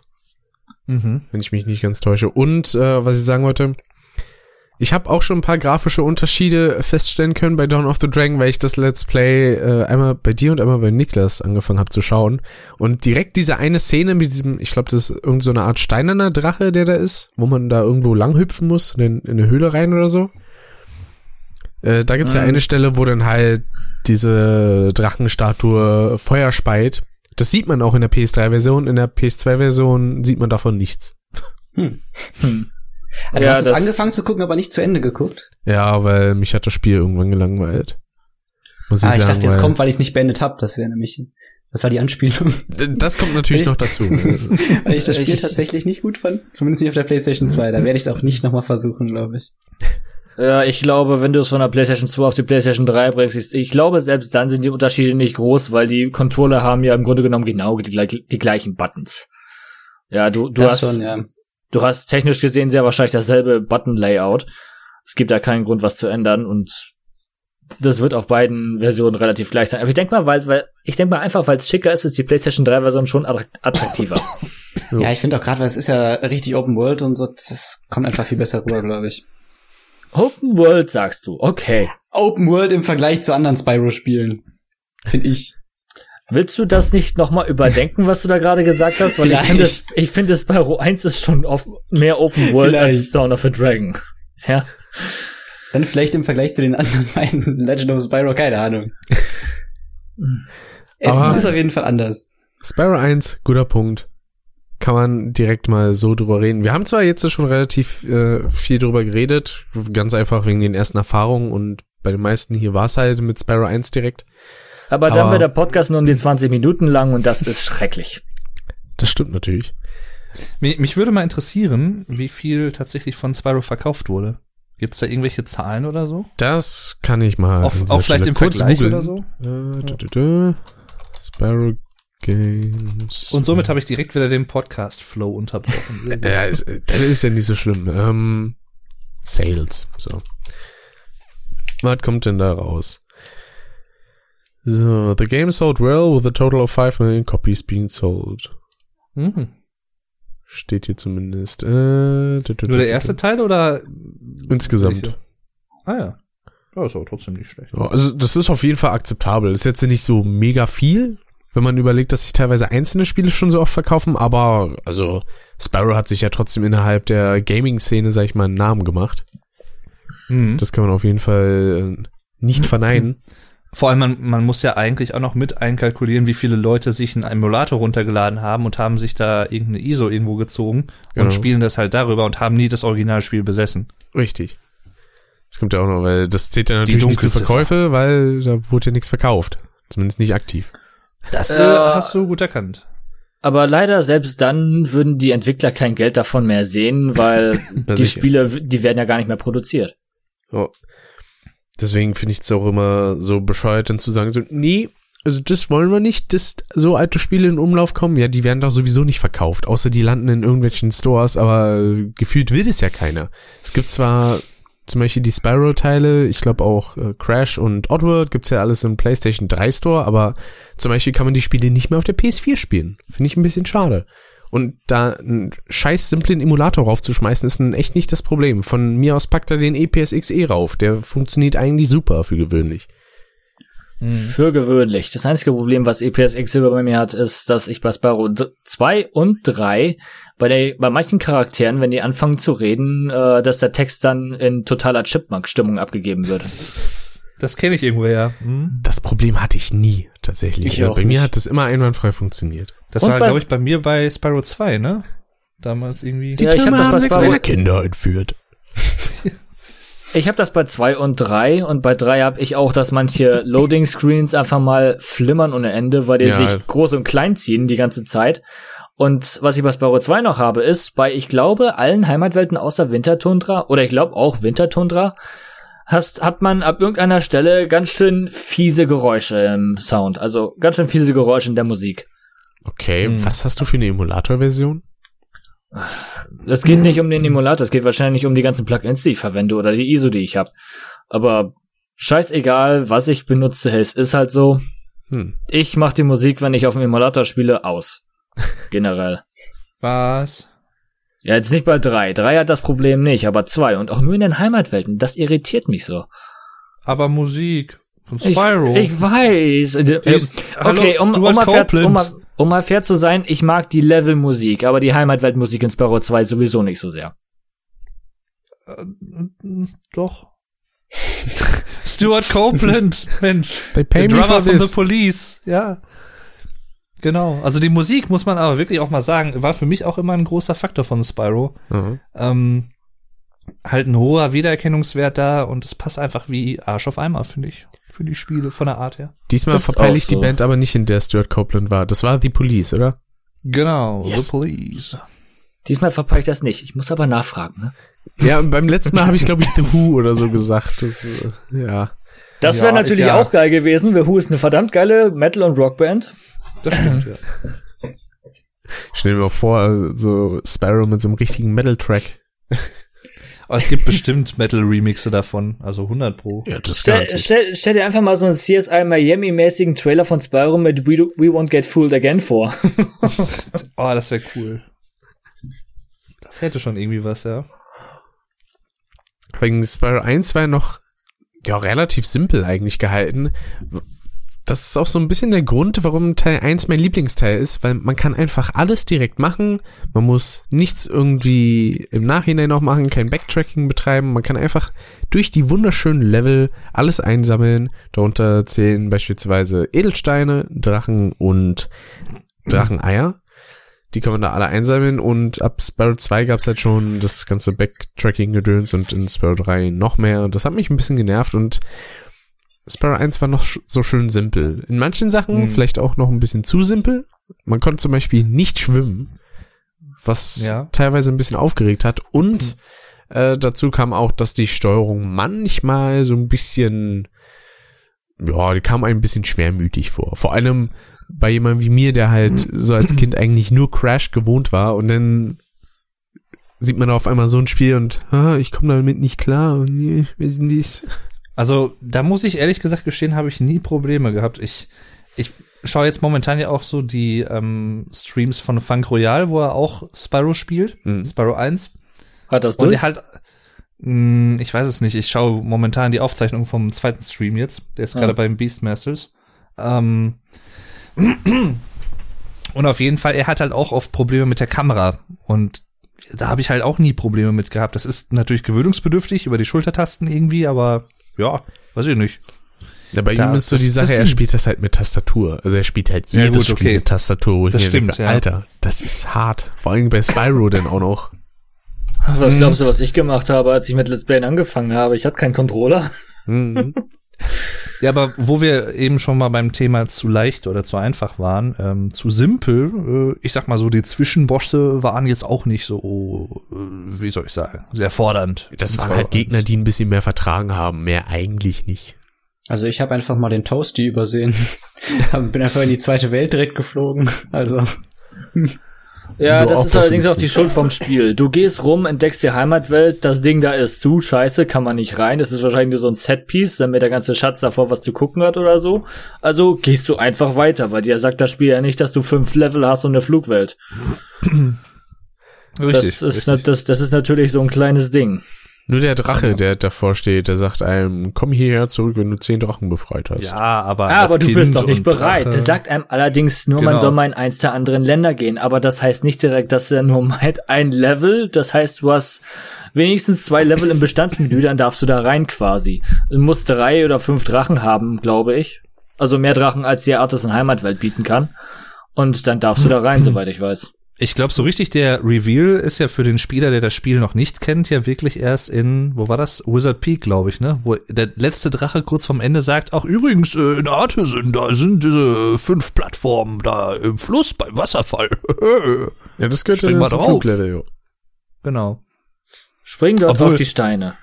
Mhm.
wenn ich mich nicht ganz täusche. Und äh, was ich sagen wollte, ich habe auch schon ein paar grafische Unterschiede feststellen können bei Dawn of the Dragon, weil ich das Let's Play äh, einmal bei dir und einmal bei Niklas angefangen habe zu schauen. Und direkt diese eine Szene mit diesem, ich glaube, das ist irgend so eine Art steinerner Drache, der da ist, wo man da irgendwo lang hüpfen muss, in, in eine Höhle rein oder so. Äh, da gibt's ja
Mhm.
eine Stelle, wo dann halt diese Drachenstatue Feuer speit. Das sieht man auch in der PS3-Version. In der PS2-Version sieht man davon nichts.
du
Ja,
hast es
das-
angefangen zu gucken, aber nicht zu Ende geguckt.
Ja, weil mich hat das Spiel irgendwann gelangweilt. Muss ich
Ah, ich
sagen.
dachte, jetzt kommt, weil ich es nicht beendet habe. Das wäre nämlich, das war die Anspielung.
Das kommt natürlich
Ich-
noch dazu.
weil ich das Spiel
Ich-
tatsächlich nicht gut fand. Zumindest nicht auf der PlayStation 2. Da werde ich es auch nicht nochmal versuchen, glaube ich.
Ja, ich glaube, wenn du es von der PlayStation 2 auf die PlayStation 3 bringst, ich glaube, selbst dann sind die Unterschiede nicht groß, weil die Controller haben ja im Grunde genommen genau die, die gleichen Buttons. Ja, du, du
das
hast,
schon, ja.
du hast technisch gesehen sehr wahrscheinlich dasselbe Button-Layout. Es gibt da keinen Grund, was zu ändern und das wird auf beiden Versionen relativ gleich sein. Aber ich denke mal, weil, weil, ich denke mal einfach, weil es schicker ist, ist die PlayStation 3 Version schon attrakt- attraktiver.
Ja, ich finde auch gerade, weil es ist ja richtig Open World und so, das kommt einfach viel besser rüber, glaube ich.
Open World sagst du, okay.
Open World im Vergleich zu anderen Spyro-Spielen. Finde ich.
Willst du das nicht nochmal überdenken, was du da gerade gesagt hast? Weil ich
Vielleicht.
finde, es- ich finde, Spyro 1 ist schon oft mehr Open World
Vielleicht.
als Dawn of the Dragon. Ja.
Dann vielleicht im Vergleich zu den anderen [laughs] beiden Legend of Spyro, keine Ahnung. Es
Aber-
ist auf jeden Fall anders.
Spyro 1, guter Punkt. Kann man direkt mal so drüber reden. Wir haben zwar jetzt schon relativ äh, viel drüber geredet, ganz einfach wegen den ersten Erfahrungen und bei den meisten hier war es halt mit Spyro 1 direkt.
Aber dann
Aber-
wird der Podcast nur um die 20 Minuten lang und das ist schrecklich.
Das stimmt natürlich.
Mich, mich würde mal interessieren, wie viel tatsächlich von Spyro verkauft wurde. Gibt's da irgendwelche Zahlen oder so?
Das kann ich mal. Dieser
auch vielleicht
Stelle
im Vergleich
googeln.
oder so?
Äh, dü, dü, dü. Spyro Games.
Und somit habe ich direkt wieder den Podcast-Flow unterbrochen. [laughs]
Ja, ist, das ist ja nicht so schlimm. Ähm, Sales, so. Was kommt denn da raus? So, the game sold well with a total of 5 million copies being sold.
Mhm.
Steht hier zumindest. Äh,
Nur der erste Teil oder
Insgesamt.
Ah ja. Ja, ist aber trotzdem nicht schlecht.
Also das ist auf jeden Fall akzeptabel. Ist jetzt nicht so mega viel, wenn man überlegt, dass sich teilweise einzelne Spiele schon so oft verkaufen, aber also Sparrow hat sich ja trotzdem innerhalb der Gaming-Szene, sag ich mal, einen Namen gemacht.
Mhm.
Das kann man auf jeden Fall äh, nicht verneinen. [laughs]
Vor allem, man, man muss ja eigentlich auch noch mit einkalkulieren, wie viele Leute sich einen Emulator runtergeladen haben und haben sich da irgendeine ISO irgendwo gezogen
Genau.
und spielen das halt darüber und haben nie das Originalspiel besessen.
Richtig. Das kommt ja auch noch, weil das zählt ja natürlich nicht zu. Verkäufe, weil da wurde ja nichts verkauft. Zumindest nicht aktiv.
Das
äh,
hast du gut erkannt.
Aber leider, selbst dann würden die Entwickler kein Geld davon mehr sehen, weil [laughs] die
sicher.
Spiele, die werden ja gar nicht mehr produziert.
Ja. Deswegen finde ich es auch immer so bescheuert, dann zu sagen, so, nee, also das wollen wir nicht, dass so alte Spiele in Umlauf kommen. Ja, die werden doch sowieso nicht verkauft, außer die landen in irgendwelchen Stores, aber äh, gefühlt will es ja keiner. Es gibt zwar zum Beispiel die Spyro-Teile, ich glaube auch äh, Crash und Oddworld gibt's ja alles im PlayStation 3 Store, aber zum Beispiel kann man die Spiele nicht mehr auf der PS4 spielen. Finde ich ein bisschen schade. Und da einen scheiß simplen Emulator raufzuschmeißen, ist ein echt nicht das Problem. Von mir aus packt er den E EPSXE rauf. Der funktioniert eigentlich super für gewöhnlich.
Für gewöhnlich. Das einzige Problem, was E EPSX Silber bei mir hat, ist, dass ich bei Spyro 2 und 3 bei, der, bei manchen Charakteren, wenn die anfangen zu reden, äh, dass der Text dann in totaler Chipmunk-Stimmung abgegeben wird. [laughs]
Das kenne ich irgendwo ja. Hm?
Das Problem hatte ich nie, tatsächlich.
Ich
Also
auch
bei mir
nicht.
hat das immer einwandfrei funktioniert.
Das
Und
war,
bei-
glaube ich, bei mir bei Spyro 2, ne? Damals irgendwie.
Ja, [laughs] ich hab das bei Spyro-
meiner Kinder entführt.
Ich habe das bei 2 und 3 und bei 3 habe ich auch, dass manche [laughs] Loading Screens einfach mal flimmern ohne Ende, weil die
Ja.
sich groß und klein ziehen die ganze Zeit. Und was ich bei Spyro 2 noch habe, ist bei, ich glaube, allen Heimatwelten außer Wintertundra oder ich glaube auch Wintertundra, hast, hat man ab irgendeiner Stelle ganz schön fiese Geräusche im Sound. Also ganz schön fiese Geräusche in der Musik.
Okay,
Hm.
was hast du für eine Emulator-Version?
Es geht nicht um den Emulator, es geht wahrscheinlich um die ganzen Plugins, die ich verwende oder die ISO, die ich habe. Aber scheißegal, was ich benutze, es ist halt so.
Hm.
Ich mache die Musik, wenn ich auf dem Emulator spiele, aus. Generell.
Was?
Ja, jetzt nicht bei drei. Drei hat das Problem nicht, aber zwei und auch nur in den Heimatwelten. Das irritiert mich so.
Aber Musik. Von
Ich,
Spyro.
ich weiß. Äh,
ist-
okay,
Hallo,
um, um,
Stuart
mal fair,
Copeland.
um, mal, um mal fair zu sein, ich mag die Levelmusik, aber die Heimatweltmusik in Spyro 2 sowieso nicht so sehr.
Äh, Doch. [laughs] Stuart Copeland, Mensch.
They pay
Der
me
Drummer
for this.
The Police, ja. Genau. Also die Musik, muss man aber wirklich auch mal sagen, war für mich auch immer ein großer Faktor von Spyro.
Mhm.
Ähm, halt ein hoher Wiedererkennungswert da und es passt einfach wie Arsch auf Eimer, finde ich. Für die Spiele von der Art her.
Diesmal verpeile ich die
so.
Band aber nicht, in der Stuart Copeland war. Das war The Police, oder?
Genau,
Yes.
The Police.
Diesmal verpeile ich das nicht. Ich muss aber nachfragen. Ne?
Ja, und beim letzten Mal habe ich, glaube ich, The Who oder so gesagt. Das, äh, ja.
Das
Ja,
wäre
ist
natürlich
ja-
auch geil gewesen. The Who ist eine verdammt geile Metal- und Rockband.
Das stimmt, [laughs] ja.
Stell dir mal vor, so Sparrow mit so einem richtigen Metal-Track.
Aber es gibt bestimmt Metal-Remixe davon, also 100 pro.
Ja, das
Stell, stell, stell dir einfach mal so einen CSI Miami-mäßigen Trailer von Spyro mit We, Do- We Won't Get Fooled Again vor. [laughs]
Oh, das wäre cool. Das hätte schon irgendwie was, ja.
Wegen Spyro 1 war ja noch ja, relativ simpel eigentlich gehalten. Das ist auch so ein bisschen der Grund, warum Teil 1 mein Lieblingsteil ist, weil man kann einfach alles direkt machen. Man muss nichts irgendwie im Nachhinein noch machen, kein Backtracking betreiben. Man kann einfach durch die wunderschönen Level alles einsammeln. Darunter zählen beispielsweise Edelsteine, Drachen und Dracheneier. Die kann man da alle einsammeln und ab Sparrow 2 gab's halt schon das ganze Backtracking-Gedöns und in Sparrow 3 noch mehr das hat mich ein bisschen genervt und Sparrow 1 war noch so schön simpel. In manchen Sachen
Mhm.
vielleicht auch noch ein bisschen zu simpel. Man konnte zum Beispiel nicht schwimmen, was
Ja.
teilweise ein bisschen aufgeregt hat und äh, dazu kam auch, dass die Steuerung manchmal so ein bisschen ja, die kam ein bisschen schwermütig vor. Vor allem bei jemandem wie mir, der halt [clears throat] so als Kind eigentlich nur Crash gewohnt war und dann sieht man auf einmal so ein Spiel und ah, ich komme damit nicht klar und nee, wir sind dies.
Also, da muss ich ehrlich gesagt gestehen, habe ich nie Probleme gehabt. Ich, ich schaue jetzt momentan ja auch so die ähm, Streams von Funk Royal, wo er auch Spyro spielt,
Mhm.
Spyro 1.
Hat das
Und er halt, mh, ich weiß es nicht, ich schaue momentan die Aufzeichnung vom zweiten Stream jetzt. Der ist
Ah.
gerade beim Beastmasters. Ähm, [clears throat] und auf jeden Fall, er hat halt auch oft Probleme mit der Kamera. Und da habe ich halt auch nie Probleme mit gehabt. Das ist natürlich gewöhnungsbedürftig über die Schultertasten irgendwie, aber ja, weiß ich nicht.
Ja, bei
Da-
ihm ist so die Sache, er spielt das halt mit Tastatur. Also er spielt halt
Ja,
jedes
gut,
Spiel
okay.
mit Tastatur. Wo ich
Das stimmt,
denke,
ja.
Alter, das ist hart. Vor allem bei Spyro [laughs] dann auch noch.
Was glaubst du, was ich gemacht habe, als ich mit Let's Play angefangen habe? Ich hatte keinen Controller.
Mhm. [laughs]
Ja, aber wo wir eben schon mal beim Thema zu leicht oder zu einfach waren, ähm, zu simpel, äh, ich sag mal so, die Zwischenbosse waren jetzt auch nicht so, äh, wie soll ich sagen, sehr fordernd.
Das
Und
waren halt Gegner, die ein bisschen mehr vertragen haben. Mehr eigentlich nicht.
Also ich habe einfach mal den Toasty übersehen. [laughs] Bin einfach in die zweite Welt direkt geflogen. Also
Ja,
So
das ist allerdings auch die Schuld vom Spiel. Du gehst rum, entdeckst die Heimatwelt, das Ding da ist zu, scheiße, kann man nicht rein. Das ist wahrscheinlich nur so ein Setpiece, damit der ganze Schatz davor was zu gucken hat oder so. Also gehst du einfach weiter, weil dir sagt das Spiel ja nicht, dass du fünf Level hast und eine Flugwelt.
Richtig,
das, ist,
richtig.
das, das ist natürlich so ein kleines Ding.
Nur der Drache, der davor steht, der sagt einem, komm hierher zurück, wenn du zehn Drachen befreit hast.
Ja, aber, als
aber du
kind
bist doch nicht bereit.
Drache-
Der sagt einem allerdings nur, man
Genau.
soll mal in eins der anderen Länder gehen. Aber das heißt nicht direkt, dass er nur meint ein Level. Das heißt, du hast wenigstens zwei Level im Bestandsmenü, dann darfst du da rein quasi. Du musst drei oder fünf Drachen haben, glaube ich. Also mehr Drachen, als die Artisan Heimatwelt bieten kann. Und dann darfst du da rein, soweit ich weiß.
Ich glaube, so richtig der Reveal ist ja für den Spieler, der das Spiel noch nicht kennt, ja wirklich erst in, wo war das? Wizard Peak, glaube ich, ne? Wo der letzte Drache kurz vorm Ende sagt, ach übrigens, äh, in Artisan, da sind diese fünf Plattformen da im Fluss beim Wasserfall. [laughs]
Ja, das gehört
Spring
ja
mal
zum
drauf.
Fluglevel, jo.
genau.
Spring dort
Obwohl-
auf die Steine.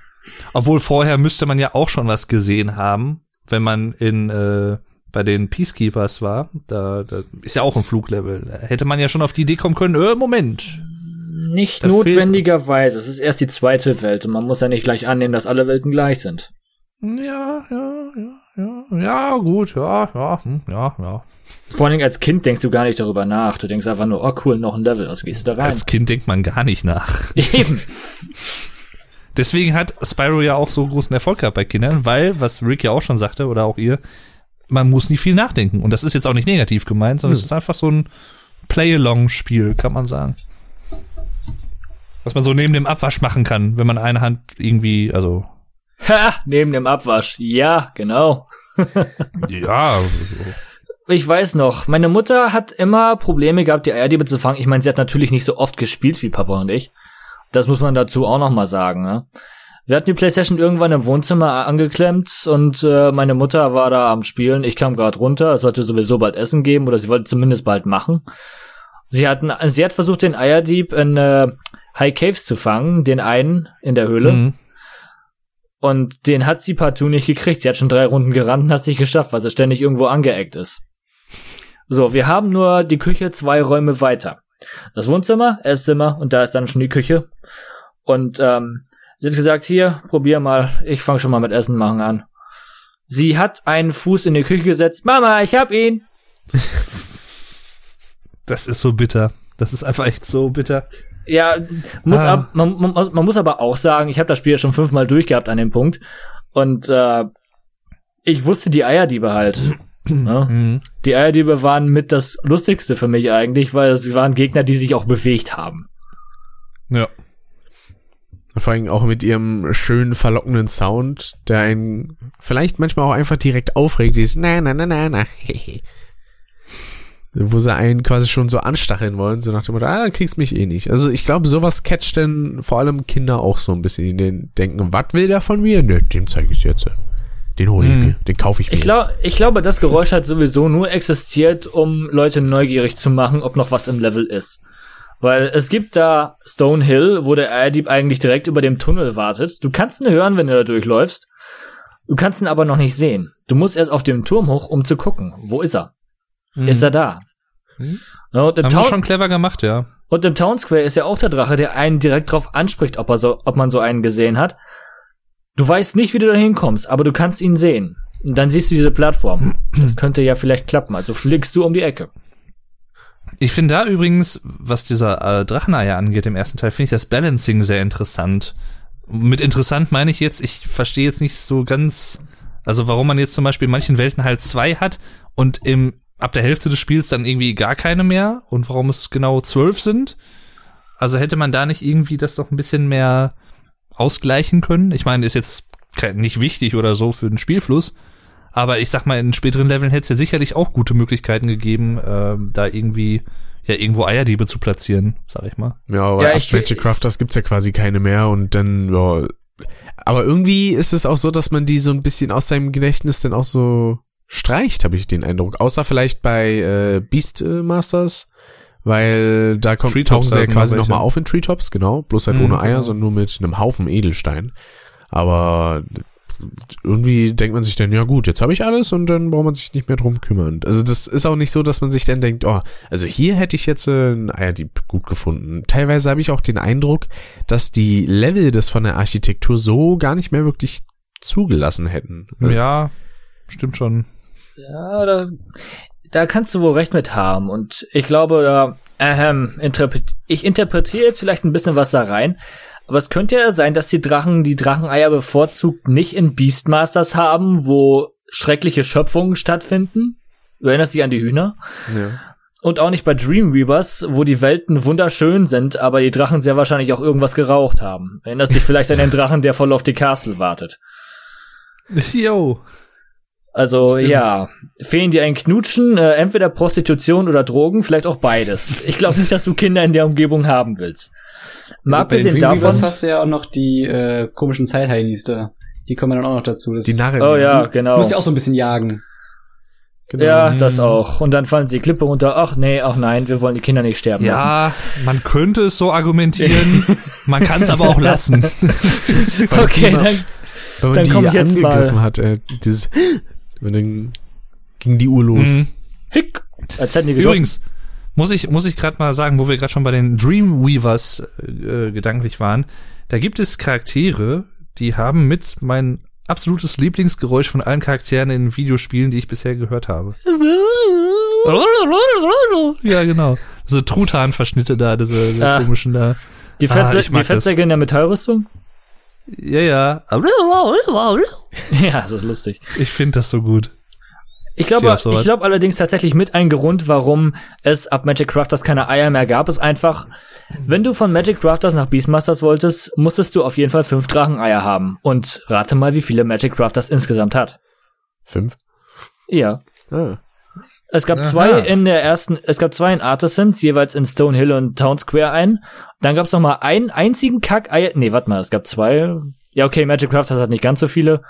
Obwohl vorher müsste man ja auch schon was gesehen haben, wenn man in äh, bei den Peacekeepers war. Da, da ist ja auch ein Fluglevel. Da hätte man ja schon auf die Idee kommen können, äh, Moment.
Nicht
Da
notwendigerweise. Es ist erst die zweite Welt und man muss ja nicht gleich annehmen, dass alle Welten gleich sind.
Ja, ja, ja, ja, ja, gut, ja, ja, hm, ja, ja.
Vor allen Dingen als Kind denkst du gar nicht darüber nach. Du denkst einfach nur, oh cool, noch ein Level, also gehst du da rein.
Als Kind denkt man gar nicht nach. [laughs]
Eben.
Deswegen hat Spyro ja auch so großen Erfolg gehabt bei Kindern, weil, was Rick ja auch schon sagte, oder auch ihr, man muss nicht viel nachdenken. Und das ist jetzt auch nicht negativ gemeint, sondern es ist einfach so ein Play-Along-Spiel, kann man sagen. Was man so neben dem Abwasch machen kann, wenn man eine Hand irgendwie, also,
Ha, neben dem Abwasch. Ja, genau. [laughs]
ja,
Ich weiß noch, meine Mutter hat immer Probleme gehabt, die Eierdiebe zu fangen. Ich meine, sie hat natürlich nicht so oft gespielt wie Papa und ich. Das muss man dazu auch noch mal sagen. Ne? Wir hatten die Playstation irgendwann im Wohnzimmer angeklemmt und äh, meine Mutter war da am Spielen. Ich kam gerade runter, es sollte sowieso bald Essen geben oder sie wollte zumindest bald machen. Sie hatten, sie hat versucht, den Eierdieb in äh, High Caves zu fangen, den einen in der Höhle.
mhm.
Und den hat sie partout nicht gekriegt. Sie hat schon drei Runden gerannt und hat es nicht geschafft, weil sie ständig irgendwo angeeckt ist. So, wir haben nur die Küche zwei Räume weiter. Das Wohnzimmer, Esszimmer und da ist dann schon die Küche. Und ähm, sie hat gesagt, hier, probier mal, ich fange schon mal mit Essen machen an. Sie hat einen Fuß in die Küche gesetzt. Mama, ich hab ihn. [laughs]
das ist so bitter. Das ist einfach echt so bitter.
Ja, muss
Ah.
ab, man, man, man muss aber auch sagen, ich habe das Spiel ja schon fünfmal durchgehabt an dem Punkt. Und äh, ich wusste die Eierdiebe halt. [clears throat] ne?
Mhm.
Die Eierdiebe waren mit das Lustigste für mich eigentlich, weil es waren Gegner, die sich auch bewegt haben.
Ja.
Vor allem auch mit ihrem schönen, verlockenden Sound, der einen vielleicht manchmal auch einfach direkt aufregt, dieses na na na na na. Wo sie einen quasi schon so anstacheln wollen, so nach dem Motto, ah, kriegst mich eh nicht. Also ich glaube, sowas catcht denn vor allem Kinder auch so ein bisschen, die den denken, was will der von mir? Nö, dem zeige ich jetzt. Den hole ich
Hm.
mir, den kaufe ich mir
Ich, glaub, ich glaube, das Geräusch hat sowieso nur existiert, um Leute neugierig zu machen, ob noch was im Level ist. Weil es gibt da Stone Hill, wo der Eierdieb eigentlich direkt über dem Tunnel wartet. Du kannst ihn hören, wenn du da durchläufst. Du kannst ihn aber noch nicht sehen. Du musst erst auf dem Turm hoch, um zu gucken. Wo ist er? Ist er da?
Mhm.
Ja, und, im
Haben
Town,
schon clever gemacht, ja.
und im Town Square ist ja auch der Drache, der einen direkt drauf anspricht, ob, er so, ob man so einen gesehen hat. Du weißt nicht, wie du da hinkommst, aber du kannst ihn sehen. Und dann siehst du diese Plattform. Das könnte ja vielleicht klappen. Also fliegst du um die Ecke.
Ich finde da übrigens, was dieser äh, Dracheneier angeht im ersten Teil, finde ich das Balancing sehr interessant. Mit interessant meine ich jetzt, ich verstehe jetzt nicht so ganz, also warum man jetzt zum Beispiel in manchen Welten halt zwei hat und im ab der Hälfte des Spiels dann irgendwie gar keine mehr und warum es genau zwölf sind. Also hätte man da nicht irgendwie das doch ein bisschen mehr ausgleichen können. Ich meine, ist jetzt nicht wichtig oder so für den Spielfluss, aber ich sag mal, in späteren Leveln hätte es ja sicherlich auch gute Möglichkeiten gegeben, ähm, da irgendwie ja irgendwo Eierdiebe zu platzieren, sag ich mal.
Ja, aber
Ja,
ab
ich-
Magic Crafters gibt's ja quasi keine mehr und dann, ja. Aber irgendwie ist es auch so, dass man die so ein bisschen aus seinem Gedächtnis dann auch so streicht, habe ich den Eindruck. Außer vielleicht bei äh, Beastmasters, weil da kommt,
Treetops,
tauchen sie ja quasi nochmal auf in Treetops, genau. Bloß halt
Mhm,
ohne Eier,
genau.
sondern nur mit einem Haufen Edelstein. Aber irgendwie denkt man sich dann, ja gut, jetzt habe ich alles und dann braucht man sich nicht mehr drum kümmern. Also das ist auch nicht so, dass man sich dann denkt, oh, also hier hätte ich jetzt äh, ein Eierdieb gut gefunden. Teilweise habe ich auch den Eindruck, dass die Level das von der Architektur so gar nicht mehr wirklich zugelassen hätten.
Ja, stimmt schon.
Ja, da, da kannst du wohl recht mit haben. Und ich glaube, da, ähm, interpret ich interpretiere jetzt vielleicht ein bisschen was da rein. Aber es könnte ja sein, dass die Drachen die Dracheneier bevorzugt nicht in Beastmasters haben, wo schreckliche Schöpfungen stattfinden. Du erinnerst dich an die Hühner?
Ja.
Und auch nicht bei Dreamweavers, wo die Welten wunderschön sind, aber die Drachen sehr wahrscheinlich auch irgendwas geraucht haben. Erinnerst dich vielleicht an den Drachen, der vor Lofty Castle wartet.
Yo.
Also
Stimmt.
ja, fehlen dir ein Knutschen, äh, entweder Prostitution oder Drogen, vielleicht auch beides. Ich glaube nicht, dass du Kinder in der Umgebung haben willst. Mal abgesehen davon.
Dreamweavers hast du ja auch noch die äh, komischen Zeitheinis da. Die kommen dann auch noch dazu. Das
Die Narren.
Oh ja,
Du
genau.
musst ja auch so ein bisschen jagen.
Genau.
Ja, das auch. Und dann fallen sie die Klippe runter. Ach nee, ach nein, wir wollen die Kinder nicht sterben lassen.
Ja, man könnte es so argumentieren, [laughs] man kann es aber auch lassen. [laughs]
Okay,
Thema-
dann,
Wenn man
Dann
die
komm ich jetzt
angegriffen
mal.
hat, äh, dieses, und dann ging die Uhr los.
Mhm.
hick, als hätten die geschossen.
Übrigens, muss ich, muss ich gerade mal sagen, wo wir gerade schon bei den Dreamweavers äh, gedanklich waren, da gibt es Charaktere, die haben mit mein absolutes Lieblingsgeräusch von allen Charakteren in Videospielen, die ich bisher gehört habe. [laughs] Ja, genau. Diese Truthahn-Verschnitte da, diese, diese
Ah.
komischen da.
Die,
Ah, ich mag
die Fettsäcke in der Metallrüstung?
Ja, ja. [laughs]
Ja, das ist lustig.
Ich finde das so gut.
Ich glaube, ich glaube allerdings tatsächlich mit ein Grund, warum es ab Magic Crafters keine Eier mehr gab, ist einfach, wenn du von Magic Crafters nach Beastmasters wolltest, musstest du auf jeden Fall fünf Dracheneier haben. Und rate mal, wie viele Magic Crafters insgesamt hat.
Fünf.
Ja.
Ah.
Es gab
Aha.
zwei in der ersten, es gab zwei in Artisans, jeweils in Stonehill und Town Square ein. Dann gab es noch mal einen einzigen Kack-Eier. Nee, warte mal, es gab zwei. Ja, okay, Magic Crafters hat nicht ganz so viele,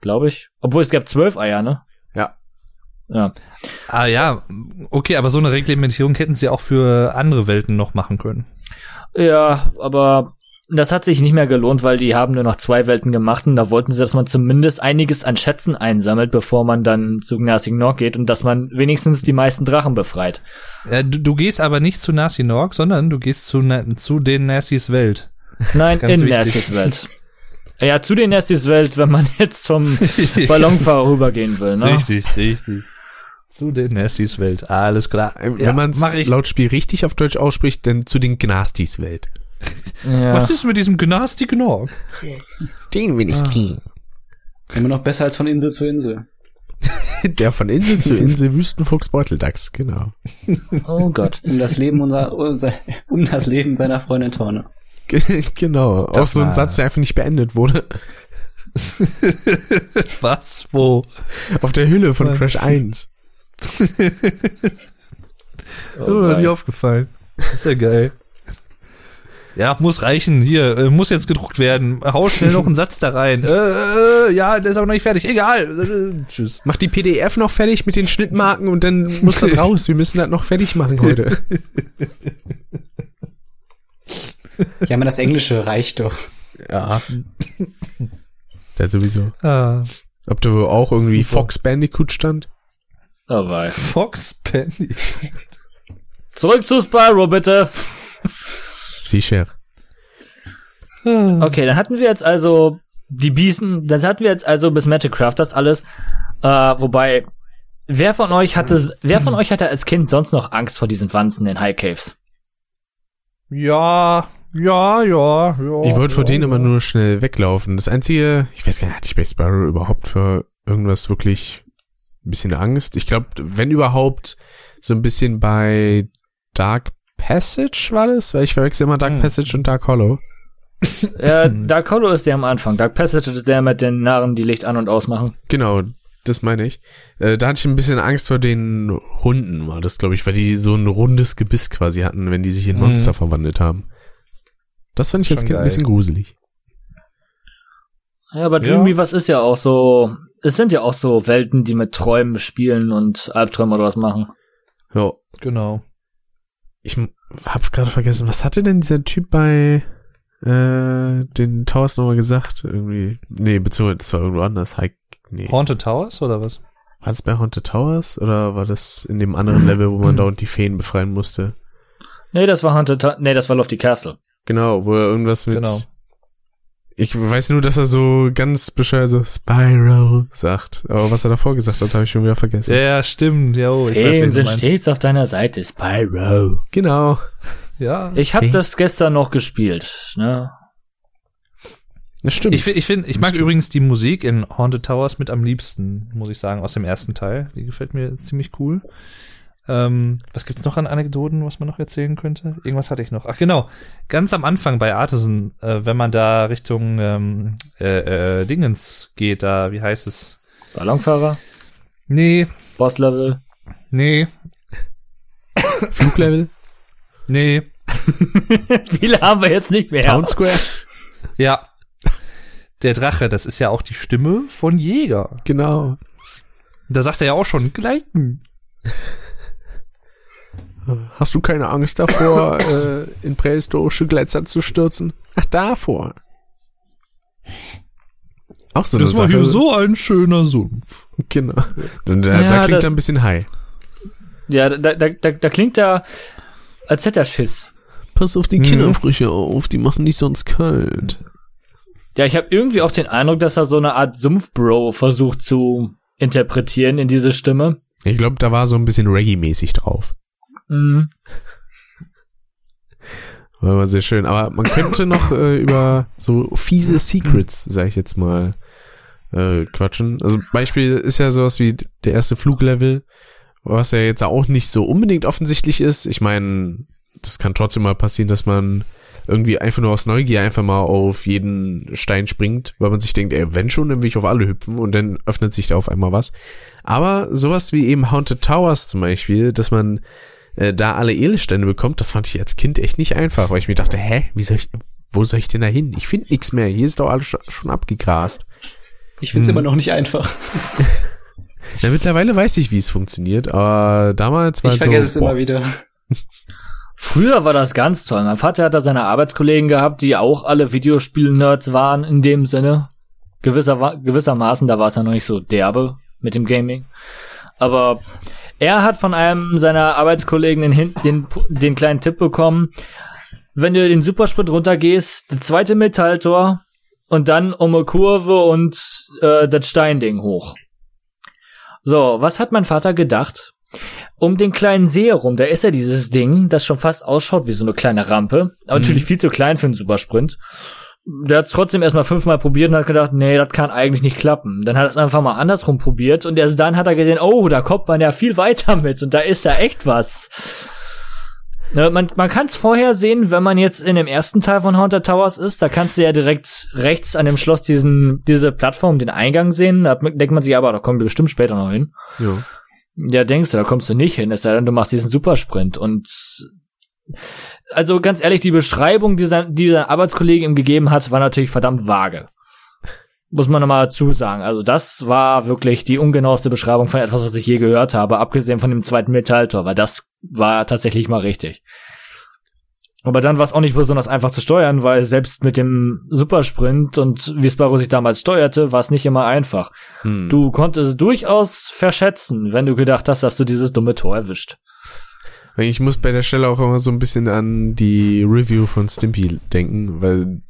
glaube ich. Obwohl es gab zwölf Eier, ne?
Ja.
Ja.
Ah ja, okay, aber so eine Reglementierung hätten sie auch für andere Welten noch machen können.
Ja, aber das hat sich nicht mehr gelohnt, weil die haben nur noch zwei Welten gemacht und da wollten sie, dass man zumindest einiges an Schätzen einsammelt, bevor man dann zu Gnasing Nork geht und dass man wenigstens die meisten Drachen befreit.
Äh, du, du gehst aber nicht zu Nasi Norg, sondern du gehst zu, zu den Nasties Welt. [laughs]
Nein, in
wichtig.
Nasties Welt. [laughs] Ja, zu den Nasties Welt, wenn man jetzt vom [laughs] Ballonfahrer rübergehen will, ne?
Richtig, richtig. Zu den Nasties Welt. Alles klar.
Wenn
Ja,
man es laut Spiel richtig auf Deutsch ausspricht, dann zu den Gnastis Welt.
Ja.
Was ist mit diesem Gnasti Gnorg?
Den will ich kriegen.
Immer noch besser als von Insel zu Insel. [laughs]
Der von Insel zu Insel Wüstenfuchs Beuteldachs, genau.
Oh Gott.
Um das Leben unser, unser um das Leben seiner Freundin Torne. [laughs]
genau. Auch
Das
so ein Satz, der einfach nicht beendet wurde. [laughs]
Was? Wo?
Auf der Hülle von Crash 1. [laughs]
Oh, mir nie aufgefallen. Ist ja geil. Ja, muss reichen. Hier, äh, muss jetzt gedruckt werden. Hau schnell noch einen Satz da rein. Äh, äh, ja, der ist aber noch nicht fertig. Egal. Äh, tschüss.
Mach die PDF noch fertig mit den Schnittmarken und dann muss das [laughs] raus. Wir müssen das noch fertig machen heute.
Ja, aber das Englische reicht doch.
Ja. Das sowieso.
Ah.
Ob da wohl auch irgendwie
Super.
Fox Bandicoot stand?
Oh wei.
Fox Penny.
Zurück zu Spyro, bitte.
Sicher.
Okay, dann hatten wir jetzt also die Biesen, das hatten wir jetzt also bis Magic Craft das alles. Äh, wobei, wer von euch hatte, wer von euch hatte als Kind sonst noch Angst vor diesen Wanzen in High Caves?
Ja, ja, ja, ja.
Ich wollte vor
ja,
denen
ja.
immer nur schnell weglaufen. Das einzige, ich weiß gar nicht, hatte ich bei Sparrow überhaupt für irgendwas wirklich ein bisschen Angst? Ich glaube, wenn überhaupt, so ein bisschen bei Dark Passage war das, weil ich verwechsel immer Dark
Hm.
Passage und Dark Hollow. [laughs]
Äh, Dark Hollow ist der am Anfang. Dark Passage ist der mit den Narren, die Licht an und ausmachen.
Genau, das meine ich. Äh, da hatte ich ein bisschen Angst vor den Hunden, war das, glaube ich, weil die so ein rundes Gebiss quasi hatten, wenn die sich in
Mhm.
Monster verwandelt haben. Das fand ich als
Schon
Kind ein
geil.
bisschen gruselig.
Ja, aber
Ja.
Dreamweavers ist ja auch so, es sind ja auch so Welten, die mit Träumen spielen und Albträumen oder was machen.
Ja,
Genau.
ich m- hab gerade vergessen, was hatte denn dieser Typ bei äh, den Towers nochmal gesagt? Irgendwie, nee, beziehungsweise das war irgendwo anders. Hike, nee.
Haunted Towers oder was?
War das bei Haunted Towers oder war das in dem anderen Level, wo man dauernd die Feen befreien musste?
Nee, das war Haunted, Ta- nee, das war Lofty Castle.
Genau, wo er irgendwas mit.
Genau.
Ich weiß nur, dass er so ganz bescheuert so Spyro sagt. Aber was er davor gesagt hat, habe ich schon wieder vergessen.
Ja, stimmt. Ja, oh, ich
Feen sind stets auf deiner Seite, Spyro.
Genau.
Ja.
Ich habe das gestern noch gespielt, ne?
Das stimmt.
Ich, find- ich, find, ich mag übrigens die Musik in Haunted Towers mit am liebsten, muss ich sagen, aus dem ersten Teil. Die gefällt mir ziemlich cool. Ähm, was gibt's noch an Anekdoten, was man noch erzählen könnte? Irgendwas hatte ich noch. Ach genau, ganz am Anfang bei Artisan, äh, wenn man da Richtung ähm, äh, äh, Dingens geht, da, wie heißt es?
Ballonfahrer,
Nee,
Bosslevel.
nee, [coughs]
Fluglevel,
nee. [laughs]
Viele haben wir jetzt nicht mehr.
Town Square.
Ja. Der Drache, das ist ja auch die Stimme von Jäger.
Genau.
Da sagt er ja auch schon, gleiten.
Hast du keine Angst davor, [laughs] äh, in prähistorische Gletscher zu stürzen? Ach, davor. Auch so eine
Das war
Sache.
hier so ein schöner Sumpf.
Genau. Da,
Ja,
da klingt er ein bisschen high.
Ja, da, da, da, da klingt er, als hätte er Schiss.
Pass auf die
Mhm.
Kinderfrüche auf, die machen dich sonst kalt.
Ja, ich habe irgendwie auch den Eindruck, dass er so eine Art Sumpf-Bro versucht zu interpretieren in diese Stimme.
Ich glaube, da war so ein bisschen Reggae-mäßig drauf.
Mhm.
War immer sehr schön. Aber man könnte noch äh, über so fiese Secrets, sag ich jetzt mal, äh, quatschen. Also Beispiel ist ja sowas wie der erste Fluglevel, was ja jetzt auch nicht so unbedingt offensichtlich ist. Ich meine, das kann trotzdem mal passieren, dass man irgendwie einfach nur aus Neugier einfach mal auf jeden Stein springt, weil man sich denkt, ey, wenn schon, dann will ich auf alle hüpfen und dann öffnet sich da auf einmal was. Aber sowas wie eben Haunted Towers zum Beispiel, dass man äh, da alle Edelsteine bekommt, das fand ich als Kind echt nicht einfach, weil ich mir dachte, hä, wie soll ich, wo soll ich denn da hin? Ich finde nichts mehr, hier ist doch alles schon, abgegrast.
Ich find's
Hm.
immer noch nicht einfach. [laughs]
Na, mittlerweile weiß ich, wie es funktioniert, aber damals war
Ich
es
vergesse
so,
es immer
boah,
wieder.
Früher war das ganz toll. Mein Vater hat da seine Arbeitskollegen gehabt, die auch alle Videospiel-Nerds waren in dem Sinne. Gewisser, gewissermaßen, da war es ja noch nicht so derbe mit dem Gaming. Aber er hat von einem seiner Arbeitskollegen den, den, den kleinen Tipp bekommen, wenn du den Supersprint runtergehst, das zweite Metalltor und dann um eine Kurve und äh, das Steinding hoch. So, was hat mein Vater gedacht? um den kleinen See herum, da ist ja dieses Ding, das schon fast ausschaut wie so eine kleine Rampe. Aber natürlich viel zu klein für einen Supersprint. Der hat es trotzdem erstmal fünfmal probiert und hat gedacht, nee, das kann eigentlich nicht klappen. Dann hat er es einfach mal andersrum probiert und erst dann hat er gesehen, oh, da kommt man ja viel weiter mit und da ist ja echt was. Ne, man man kann es vorher sehen, wenn man jetzt in dem ersten Teil von Haunted Towers ist. Da kannst du ja direkt rechts an dem Schloss diesen diese Plattform, den Eingang sehen. Da denkt man sich aber, da kommen wir bestimmt später noch hin.
ja.
Ja, denkst du, da kommst du nicht hin, es sei denn, du machst diesen Supersprint. Und also ganz ehrlich, die Beschreibung, die sein, die sein Arbeitskollege ihm gegeben hat, war natürlich verdammt vage. Muss man nochmal dazu sagen. Also das war wirklich die ungenaueste Beschreibung von etwas, was ich je gehört habe, abgesehen von dem zweiten Metalltor, weil das war tatsächlich mal richtig. Aber dann war es auch nicht besonders einfach zu steuern, weil selbst mit dem Supersprint und wie Sparrow sich damals steuerte, war es nicht immer einfach.
Hm.
Du konntest durchaus verschätzen, wenn du gedacht hast, dass du dieses dumme Tor erwischt.
Ich muss bei der Stelle auch immer so ein bisschen an die Review von Stimpy denken, weil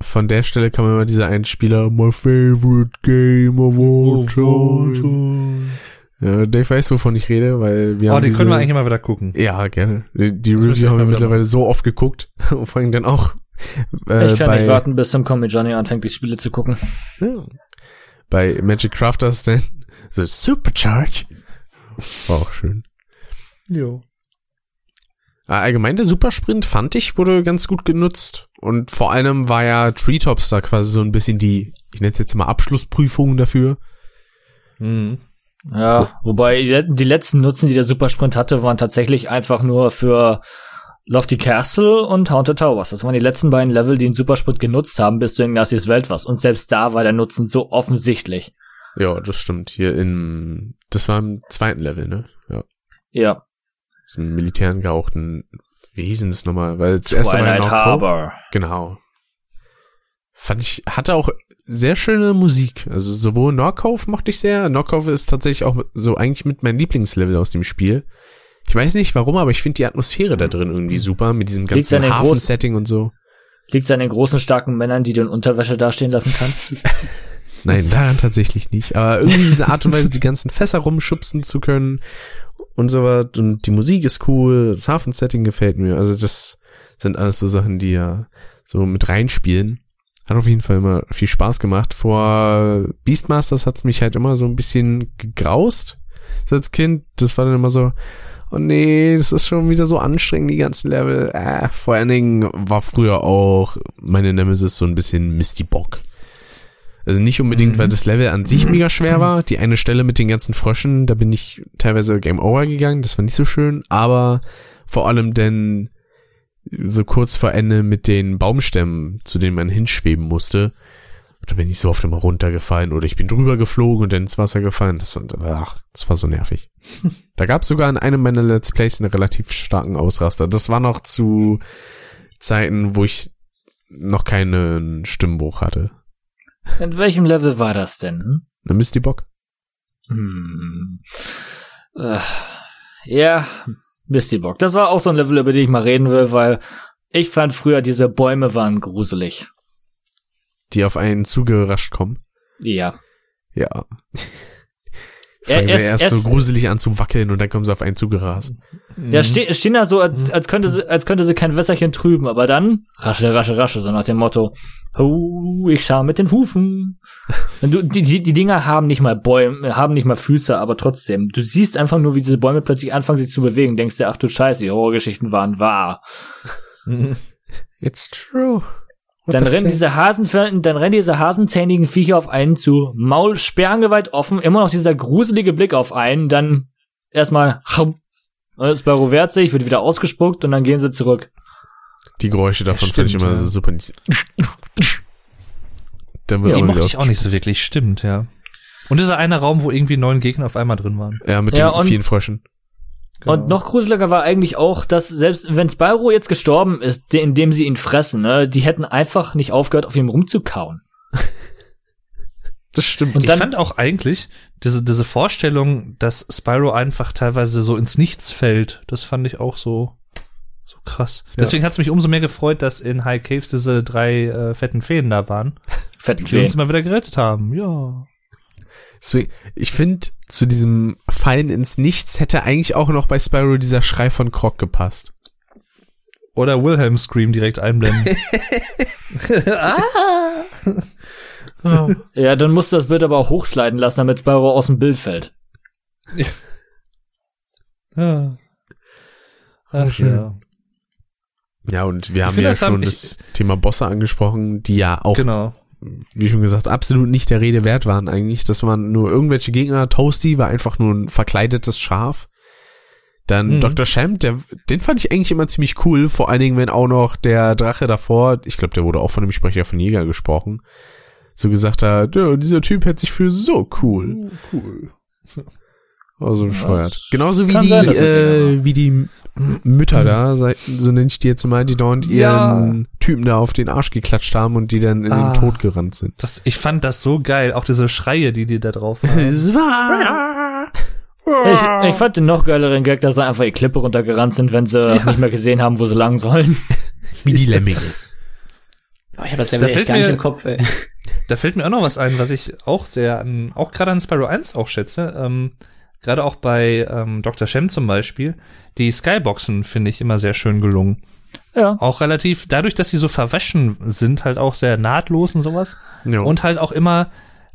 von der Stelle kam immer dieser Einspieler, my favorite game of all time. Ja, Dave weiß, wovon ich rede, weil wir
Oh,
haben
die
diese,
können wir eigentlich mal wieder gucken.
Ja, gerne. Die, die Review haben wir
mal
mittlerweile so oft geguckt [laughs] und vor allem dann auch äh,
ich kann
bei,
nicht warten, bis zum Comic Johnny anfängt, die Spiele zu gucken.
Ja. bei Magic Crafters dann [laughs] so Supercharge. War auch schön.
Jo.
Ah, Allgemein der Supersprint fand ich wurde ganz gut genutzt und vor allem war ja Treetops da quasi so ein bisschen die, ich nenne es jetzt mal Abschlussprüfung dafür.
Mhm.
Ja, wobei die- letzten Nutzen, die der Supersprint hatte, waren tatsächlich einfach nur für Lofty Castle und Haunted Towers. Das waren die letzten beiden Level, die den Supersprint genutzt haben, bis du in Ignatius Welt warst. Und selbst da war der Nutzen so offensichtlich.
Ja, das stimmt. Hier in, das war im zweiten Level, ne? Ja.
Ja.
Diesem Militär angehauchten, wie hieß denn das nochmal? Weil das erste Mal in
Twilight
Cove-
Harbor.
Genau. Fand ich, hatte auch sehr schöne Musik. Also sowohl Norcove mochte ich sehr. Norcove ist tatsächlich auch so eigentlich mit meinem Lieblingslevel aus dem Spiel. Ich weiß nicht warum, aber ich finde die Atmosphäre da drin irgendwie super mit diesem ganzen Hafen-Setting und so.
Liegt an den großen, starken Männern, die du in Unterwäsche dastehen lassen kannst? [laughs]
Nein, daran tatsächlich nicht. Aber irgendwie diese Art und Weise, die ganzen Fässer rumschubsen zu können und so was. Und die Musik ist cool, das Hafen-Setting gefällt mir. Also das sind alles so Sachen, die ja so mit reinspielen. Hat auf jeden Fall immer viel Spaß gemacht. Vor Beastmasters hat's mich halt immer so ein bisschen gegraust. So als Kind, das war dann immer so, oh nee, das ist schon wieder so anstrengend, die ganzen Level. Äh, vor allen Dingen war früher auch meine Nemesis so ein bisschen Misty Bock. Also nicht unbedingt, weil das Level an sich mega schwer war. Die eine Stelle mit den ganzen Fröschen, da bin ich teilweise Game Over gegangen. Das war nicht so schön. Aber vor allem denn so kurz vor Ende mit den Baumstämmen, zu denen man hinschweben musste. Da bin ich so oft immer runtergefallen oder ich bin drüber geflogen und dann ins Wasser gefallen. Das war, ach, das war so nervig. [laughs] da gab es sogar in einem meiner Let's Plays einen relativ starken Ausraster. Das war noch zu Zeiten, wo ich noch keinen Stimmbruch hatte.
In welchem Level war das denn? Hm?
Na, Misty Bock.
Hm. Äh, ja, Misty Bock. Das war auch so ein Level, über den ich mal reden will, weil ich fand früher diese Bäume waren gruselig.
die auf einen zugerascht kommen.
Ja.
Ja. Fangen sie
erst-
erst, so gruselig an zu wackeln und dann kommen sie auf einen zugerast.
Ja, ste stehen da so, als, als, könnte sie, als könnte sie kein Wässerchen trüben, aber dann rasche, rasche, rasche, so nach dem Motto, oh, ich schau mit den Hufen. Du, die, die, die Dinger haben nicht mal Bäume, haben nicht mal Füße, aber trotzdem, du siehst einfach nur, wie diese Bäume plötzlich anfangen, sich zu bewegen, denkst dir, ach du Scheiße, die Horrorgeschichten waren wahr. [laughs]
It's true. What
Dann rennen diese Hasen, dann rennen diese hasenzähnigen Viecher auf einen zu, Maul sperrangeweit offen, immer noch dieser gruselige Blick auf einen, dann erstmal, das Spyro wehrt sich, wird wieder ausgespuckt und dann gehen sie zurück.
Die Geräusche davon
Ja,
fand ich immer
ja.
so super. Dann wird
Die
auch
mochte ich auch nicht so wirklich, stimmt, ja. Und dieser eine Raum, wo irgendwie neun Gegner auf einmal drin waren.
Ja, mit
Ja,
den
und-
vielen Fröschen.
Genau.
Und noch gruseliger war eigentlich auch, dass selbst wenn Spyro jetzt gestorben ist, de- indem sie ihn fressen, ne, die hätten einfach nicht aufgehört, auf ihm rumzukauen. [laughs]
Das stimmt.
Und
ich fand auch eigentlich diese, diese Vorstellung, dass Spyro einfach teilweise so ins Nichts fällt, das fand ich auch so, so krass. Deswegen hat's mich umso mehr gefreut, dass in High Caves diese drei äh, fetten Feen da waren, [laughs]
Fetten
die uns
Feen.
immer wieder gerettet haben. Ja.
Deswegen, ich finde, zu diesem Fallen ins Nichts hätte eigentlich auch noch bei Spyro dieser Schrei von Croc gepasst.
Oder Wilhelm Scream direkt einblenden. [laughs] [laughs]
Ja, dann musst du das Bild aber auch hochsliden lassen, damit Spyro aus dem Bild fällt.
ja. Ach,
schön.
ja.
Ja, und wir haben ja
das haben-
schon
ich-
das Thema Bosse angesprochen, die ja auch,
Genau.
wie schon gesagt, absolut nicht der Rede wert waren eigentlich. Das waren nur irgendwelche Gegner. Toasty war einfach nur ein verkleidetes Schaf. Dann
Mhm.
Dr. Champ, der, den fand ich eigentlich immer ziemlich cool. Vor allen Dingen, wenn auch noch der Drache davor, ich glaube, der wurde auch von dem Sprecher von Jäger gesprochen, so gesagt hat, ja, dieser Typ hält sich für so cool.
Cool.
Also bescheuert. Genauso wie die,
sein,
äh, wie die Mütter da, so nenne ich die jetzt mal, die dauernd ihren
Ja.
Typen da auf den Arsch geklatscht haben und die dann in
Ah.
den Tod gerannt sind.
Das, ich fand das so geil, auch diese Schreie, die die da drauf haben. [laughs]
Ich, ich fand den noch geileren Gag, dass sie einfach die Klippe runtergerannt sind, wenn sie nicht mehr gesehen haben, wo sie lang sollen. [laughs]
Wie die Lemminge.
Oh, ich habe das Level
Da
echt
fällt
gar nicht
mir-
im Kopf, ey. [laughs]
Da fällt mir auch noch was ein, was ich auch sehr an, auch gerade an Spyro 1 auch schätze. Ähm, gerade auch bei ähm, Dr. Shem zum Beispiel. Die Skyboxen finde ich immer sehr schön gelungen.
Ja.
Auch relativ, dadurch, dass sie so verwaschen sind, halt auch sehr nahtlos und sowas.
Ja.
Und halt auch immer,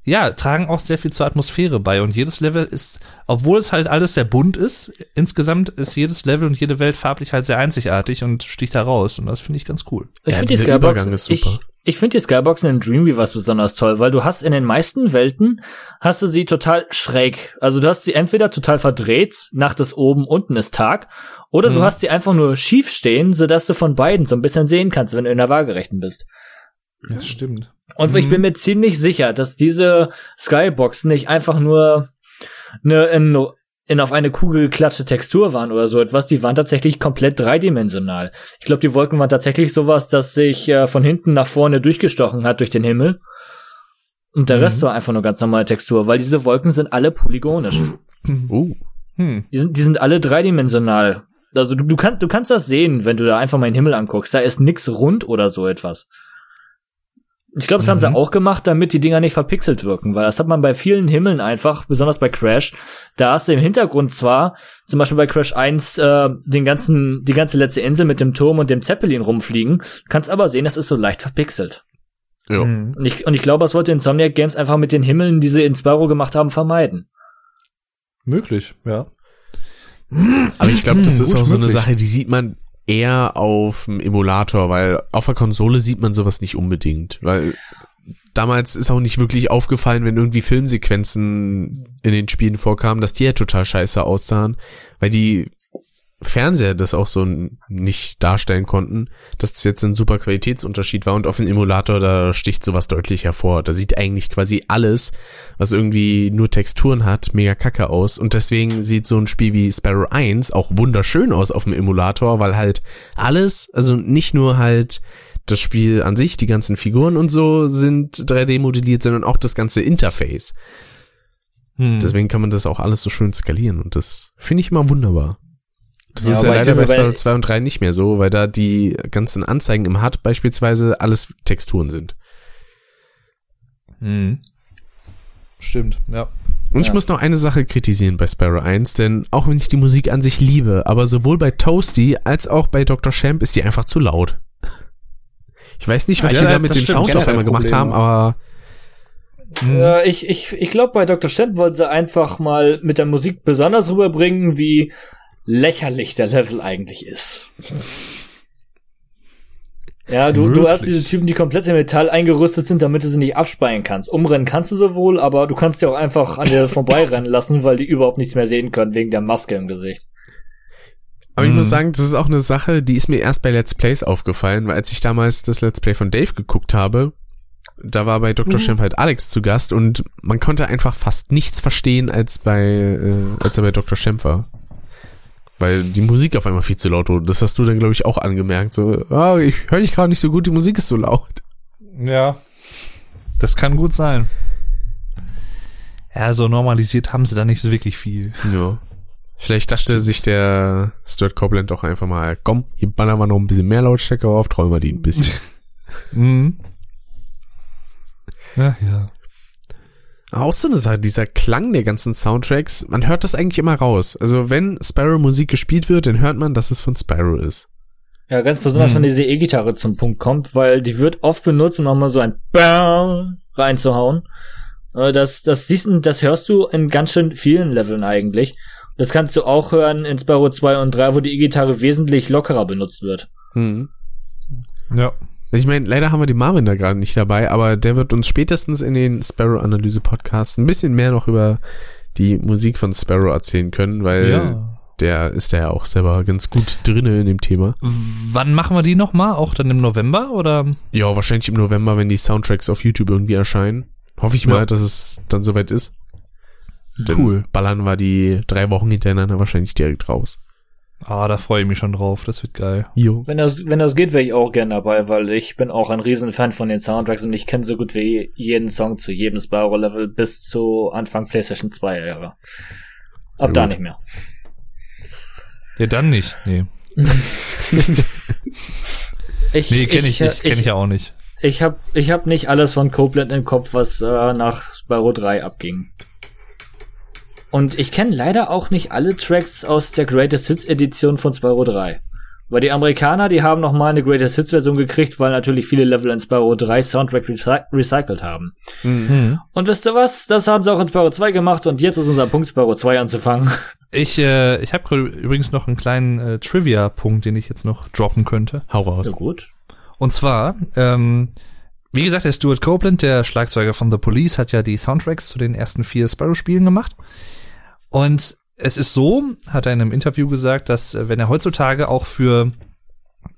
ja, tragen auch sehr viel zur Atmosphäre bei. Und jedes Level ist, obwohl es halt alles sehr bunt ist, insgesamt ist jedes Level und jede Welt farblich halt sehr einzigartig und sticht heraus. Und das finde ich ganz cool.
Ich
Ja,
finde die
dieser
Skybox,
Übergang ist super.
ich, ich finde die Skyboxen in Dreamweavers besonders toll, weil du hast in den meisten Welten hast du sie total schräg. Also du hast sie entweder total verdreht, Nacht ist oben, unten ist Tag, oder du
Mhm.
hast sie einfach nur schief stehen, sodass du von beiden so ein bisschen sehen kannst, wenn du in der Waagerechten bist.
Das stimmt.
Und ich bin mir ziemlich sicher, dass diese Skyboxen nicht einfach nur eine in, in auf eine Kugel geklatschte Textur waren oder so etwas. Die waren tatsächlich komplett dreidimensional. Ich glaube, die Wolken waren tatsächlich sowas, dass sich äh, von hinten nach vorne durchgestochen hat durch den Himmel. Und der Rest war einfach nur ganz normale Textur, weil diese Wolken sind alle polygonisch.
Oh.
Hm.
Die sind, die sind alle dreidimensional. Also du, du, kannst, du kannst das sehen, wenn du da einfach mal den Himmel anguckst. Da ist nix rund oder so etwas. Ich glaube, das haben sie
Mhm.
auch gemacht, damit die Dinger nicht verpixelt wirken, weil das hat man bei vielen Himmeln einfach, besonders bei Crash. Da hast du im Hintergrund zwar, zum Beispiel bei Crash 1, äh, den ganzen, die ganze letzte Insel mit dem Turm und dem Zeppelin rumfliegen, kannst aber sehen, das ist so leicht verpixelt.
Ja.
Hm.
Und ich, und ich glaube, das wollte Insomniac Games einfach mit den Himmeln, die sie in Spyro gemacht haben, vermeiden.
Möglich, ja.
Aber ich glaube, das
Hm,
ist auch so eine
möglich.
Sache, die sieht man eher auf dem Emulator, weil auf der Konsole sieht man sowas nicht unbedingt, weil damals ist auch nicht wirklich aufgefallen, wenn irgendwie Filmsequenzen in den Spielen vorkamen, dass die ja total scheiße aussahen, weil die Fernseher das auch so nicht darstellen konnten, dass es jetzt ein super Qualitätsunterschied war und auf dem Emulator, da sticht sowas deutlich hervor. Da sieht eigentlich quasi alles, was irgendwie nur Texturen hat, mega kacke aus und deswegen sieht so ein Spiel wie Sparrow 1 auch wunderschön aus auf dem Emulator, weil halt alles, also nicht nur halt das Spiel an sich, die ganzen Figuren und so sind 3D modelliert, sondern auch das ganze Interface.
Hm.
Deswegen kann man das auch alles so schön skalieren und das finde ich immer wunderbar. Das
Ja,
ist ja
ich
leider bei
weil-
2 und 3 nicht mehr so, weil da die ganzen Anzeigen im HUD beispielsweise alles Texturen sind.
Hm. Stimmt, ja.
Und ich
Ja.
muss noch eine Sache kritisieren bei Sparrow 1, denn auch wenn ich die Musik an sich liebe, aber sowohl bei Toasty als auch bei Dr. Champ ist die einfach zu laut. Ich weiß nicht, was
Ja,
die da
ja,
mit dem
stimmt.
Sound auf einmal gemacht haben, aber
Äh, ich ich, ich glaube, bei Dr. Stamp wollten sie einfach mal mit der Musik besonders rüberbringen, wie lächerlich der Level eigentlich ist. Ja, du, du hast diese Typen, die komplett in Metall eingerüstet sind, damit du sie nicht abspeien kannst. Umrennen kannst du sie wohl, aber du kannst sie auch einfach an dir vorbeirennen lassen, weil die überhaupt nichts mehr sehen können wegen der Maske im Gesicht.
Aber ich
Mhm.
muss sagen, das ist auch eine Sache, die ist mir erst bei Let's Plays aufgefallen, weil als ich damals das Let's Play von Dave geguckt habe, da war bei Dr. Schimpf halt Alex zu Gast und man konnte einfach fast nichts verstehen, als bei, äh, als er bei Dr. Schimpf war. Weil die Musik auf einmal viel zu laut wurde. Das hast du dann, glaube ich, auch angemerkt. So, ah, ich höre dich gerade nicht so gut, die Musik ist so laut.
Ja. Das kann gut sein. Ja, so normalisiert haben sie da nicht so wirklich viel.
Ja. Vielleicht dachte sich der Stuart Copeland doch einfach mal, komm, hier ballern wir noch ein bisschen mehr Lautstärke auf, träumen wir die ein bisschen. [laughs]
Mhm. Ja, ja.
Auch so eine Sache, dieser Klang der ganzen Soundtracks, man hört das eigentlich immer raus. Also wenn Sparrow Musik gespielt wird, dann hört man, dass es von Sparrow ist.
Ja, ganz besonders,
Hm.
wenn diese E-Gitarre zum Punkt kommt, weil die wird oft benutzt, um nochmal so ein Bam reinzuhauen. Äh, Das, das siehst du, das hörst du in ganz schön vielen Leveln eigentlich. Das kannst du auch hören in Spyro 2 und 3, wo die E-Gitarre wesentlich lockerer benutzt wird.
Hm.
Ja.
Ich meine, leider haben wir den Marvin da gerade nicht dabei, aber der wird uns spätestens in den Sparrow-Analyse-Podcasts ein bisschen mehr noch über die Musik von Sparrow erzählen können, weil
ja.
der ist ja auch selber ganz gut drinne in dem Thema.
Wann machen wir die nochmal? Auch dann im November oder?
Ja, wahrscheinlich im November, wenn die Soundtracks auf YouTube irgendwie erscheinen. Hoffe ich mal,
Ja.
dass es dann soweit ist. Dann
Cool.
Ballern wir die drei Wochen hintereinander wahrscheinlich direkt raus.
Ah, da freue ich mich schon drauf. Das wird geil.
Jo.
Wenn das, wenn das geht, wäre ich auch gern dabei, weil ich bin auch ein Riesenfan von den Soundtracks und ich kenne so gut wie jeden Song zu jedem Spyro-Level bis zu Anfang PlayStation 2 Ära. Ab da nicht mehr.
Ja, dann nicht. Nee. [laughs]
Ich,
Nee, kenne ich,
äh,
ich, kenn ich ja auch nicht.
Ich habe ich hab nicht alles von Copeland im Kopf, was äh, nach Spyro 3 abging. Und ich kenne leider auch nicht alle Tracks aus der Greatest Hits Edition von Spyro 3. Weil die Amerikaner, die haben noch mal eine Greatest Hits Version gekriegt, weil natürlich viele Level in Spyro 3 Soundtrack recy recycelt haben.
Hm.
Und wisst ihr was? Das haben sie auch in Spyro 2 gemacht und jetzt ist unser Punkt, Spyro 2 anzufangen.
Ich, äh, ich habe übrigens noch einen kleinen äh, Trivia-Punkt, den ich jetzt noch droppen könnte.
Hau raus.
Ja gut.
Und zwar, ähm, wie gesagt, der Stuart Copeland, der Schlagzeuger von The Police, hat ja die Soundtracks zu den ersten vier Spyro-Spielen gemacht. Und es ist so, hat er in einem Interview gesagt, dass äh, wenn er heutzutage auch für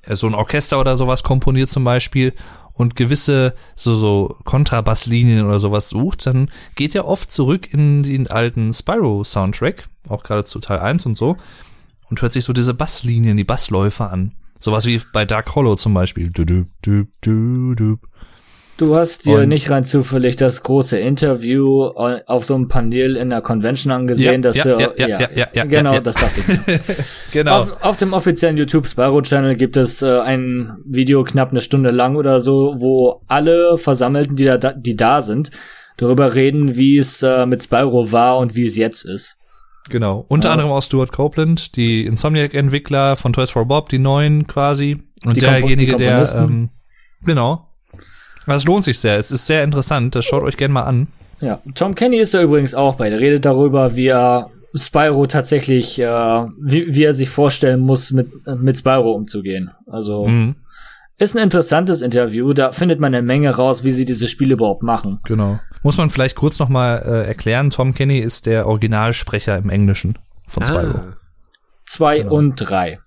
äh, so ein Orchester oder sowas komponiert zum Beispiel und gewisse so, so Kontrabasslinien oder sowas sucht, dann geht er oft zurück in den alten Spyro-Soundtrack, auch gerade zu Teil 1 und so, und hört sich so diese Basslinien, die Bassläufe an. Sowas wie bei Dark Hollow zum Beispiel. Du, du, du, du, du.
Du hast dir
Und-
nicht rein zufällig das große Interview auf so einem Panel in der Convention angesehen,
Ja,
dass
ja,
du,
ja, ja, ja, ja, ja,
genau, das dachte ich. [laughs]
Genau.
Auf, auf dem offiziellen YouTube Spyro Channel gibt es äh, ein Video knapp eine Stunde lang oder so, wo alle Versammelten, die da, die da sind, darüber reden, wie es äh, mit Spyro war und wie es jetzt ist.
Genau. Unter
Ja.
anderem auch Stuart Copeland, die Insomniac-Entwickler von Toys for Bob, die neuen quasi. Und
Die
derjenige, der, ähm, genau. Das lohnt sich sehr. Es ist sehr interessant. Das schaut euch gerne mal an.
Ja, Tom Kenny ist da übrigens auch bei. Der redet darüber, wie er Spyro tatsächlich, äh, wie, wie er sich vorstellen muss, mit, mit Spyro umzugehen. Also
Mhm,
ist ein interessantes Interview. Da findet man eine Menge raus, wie sie diese Spiele überhaupt machen.
genau. Muss man vielleicht kurz noch mal äh, erklären. Tom Kenny ist der Originalsprecher im Englischen von Spyro.
Ah,
Zwei
Genau.
und drei.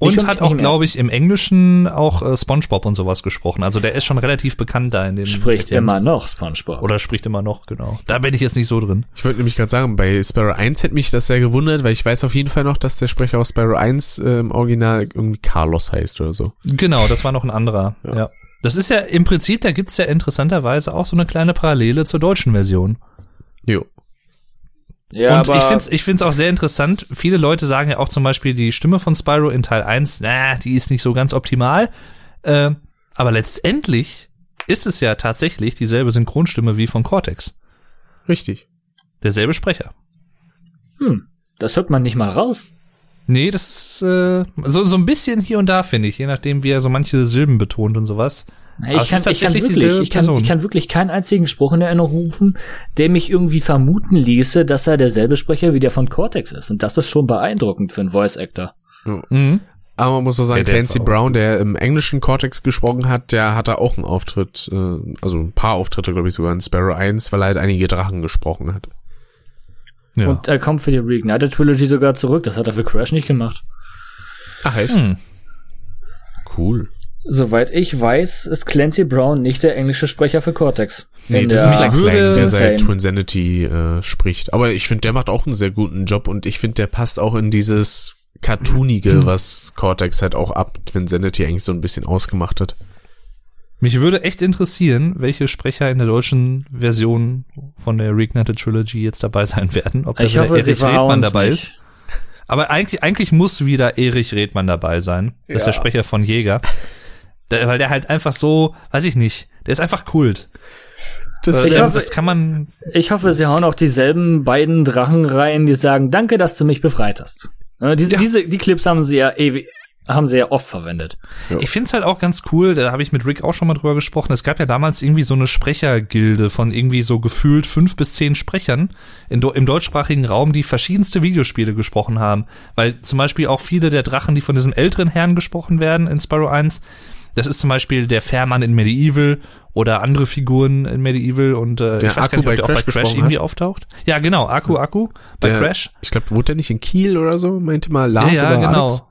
Und hat auch, glaube ich, im Englischen auch äh, SpongeBob und sowas gesprochen. Also der ist schon relativ bekannt da in dem
Spricht
Segment.
immer noch SpongeBob.
Oder spricht immer noch, genau. Da bin ich jetzt nicht so drin.
Ich wollte nämlich gerade sagen, bei Sparrow 1 hätte mich das sehr gewundert, weil ich weiß auf jeden Fall noch, dass der Sprecher aus Sparrow 1 äh, im Original irgendwie Carlos heißt oder so.
Genau, das war noch ein anderer. Ja. Das ist ja im Prinzip, da gibt's ja interessanterweise auch so eine kleine Parallele zur deutschen Version.
Jo.
Ja,
und
aber
ich find's, ich find's auch sehr interessant. Viele Leute sagen ja auch zum Beispiel, die Stimme von Spyro in Teil 1, na, die ist nicht so ganz optimal. Äh, aber letztendlich ist es ja tatsächlich dieselbe Synchronstimme wie von Cortex.
Richtig.
Derselbe Sprecher.
hm, das hört man nicht mal raus.
Nee, das ist äh, so, so ein bisschen hier und da, finde ich, je nachdem, wie er so manche Silben betont und sowas.
Ich
Aber
kann, ich, kann wirklich, ich, kann, ich kann wirklich keinen einzigen Spruch in Erinnerung rufen, der mich irgendwie vermuten ließe, dass er derselbe Sprecher wie der von Cortex ist. Und das ist schon beeindruckend für einen Voice Actor.
Mhm.
Aber man muss auch sagen, Clancy Brown, der im englischen Cortex gesprochen hat, der hatte auch einen Auftritt, äh, also ein paar Auftritte, glaube ich, sogar in Sparrow 1, weil er halt einige Drachen gesprochen hat.
Ja.
Und er kommt für die Reignited Trilogy sogar zurück. Das hat er für Crash nicht gemacht.
Ach echt?
Hm.
Cool.
Soweit ich weiß, ist Clancy Brown nicht der englische Sprecher für Cortex.
Nee, das
der-
ist Lex Lang, der seit. Twinsanity äh, spricht. Aber ich finde, der macht auch einen sehr guten Job und ich finde, der passt auch in dieses Cartoonige, [clears throat] was Cortex halt auch ab Twinsanity eigentlich so ein bisschen ausgemacht hat.
Mich würde echt interessieren, welche Sprecher in der deutschen Version von der Reignited Trilogy jetzt dabei sein werden. Ob da
Ich hoffe,
Erich Redmann dabei
nicht.
ist. Aber eigentlich, eigentlich muss wieder Erich Redmann dabei sein. Das ist der Sprecher von Jäger. Der, weil der halt einfach so, weiß ich nicht, der ist einfach Kult.
Das,
Äh,
Ich
der-
hoffe-
das kann man,
Ich hoffe, sie hauen auch dieselben beiden Drachen rein, die sagen, danke, dass du mich befreit hast. Ja, diese, diese, die Clips haben sie ja ewig, haben sie ja oft verwendet.
Ich find's halt auch ganz cool, da habe ich mit Rick auch schon mal drüber gesprochen. Es gab ja damals irgendwie so eine Sprechergilde von irgendwie so gefühlt fünf bis zehn Sprechern in, im deutschsprachigen Raum, die verschiedenste Videospiele gesprochen haben. Weil zum Beispiel auch viele der Drachen, die von diesem älteren Herrn gesprochen werden in Spyro 1, das ist zum Beispiel der Fährmann in Medieval oder andere Figuren in Medieval und äh,
Der
ich weiß
Akku
gar nicht, ob
bei
der auch bei
Crash
Crash irgendwie
hat.
auftaucht. Ja, genau, Akku, Akku bei
der,
Crash.
Ich glaube, wurde der nicht in Kiel oder so? Meinte mal Lars
ja, ja,
oder
genau.
Alex?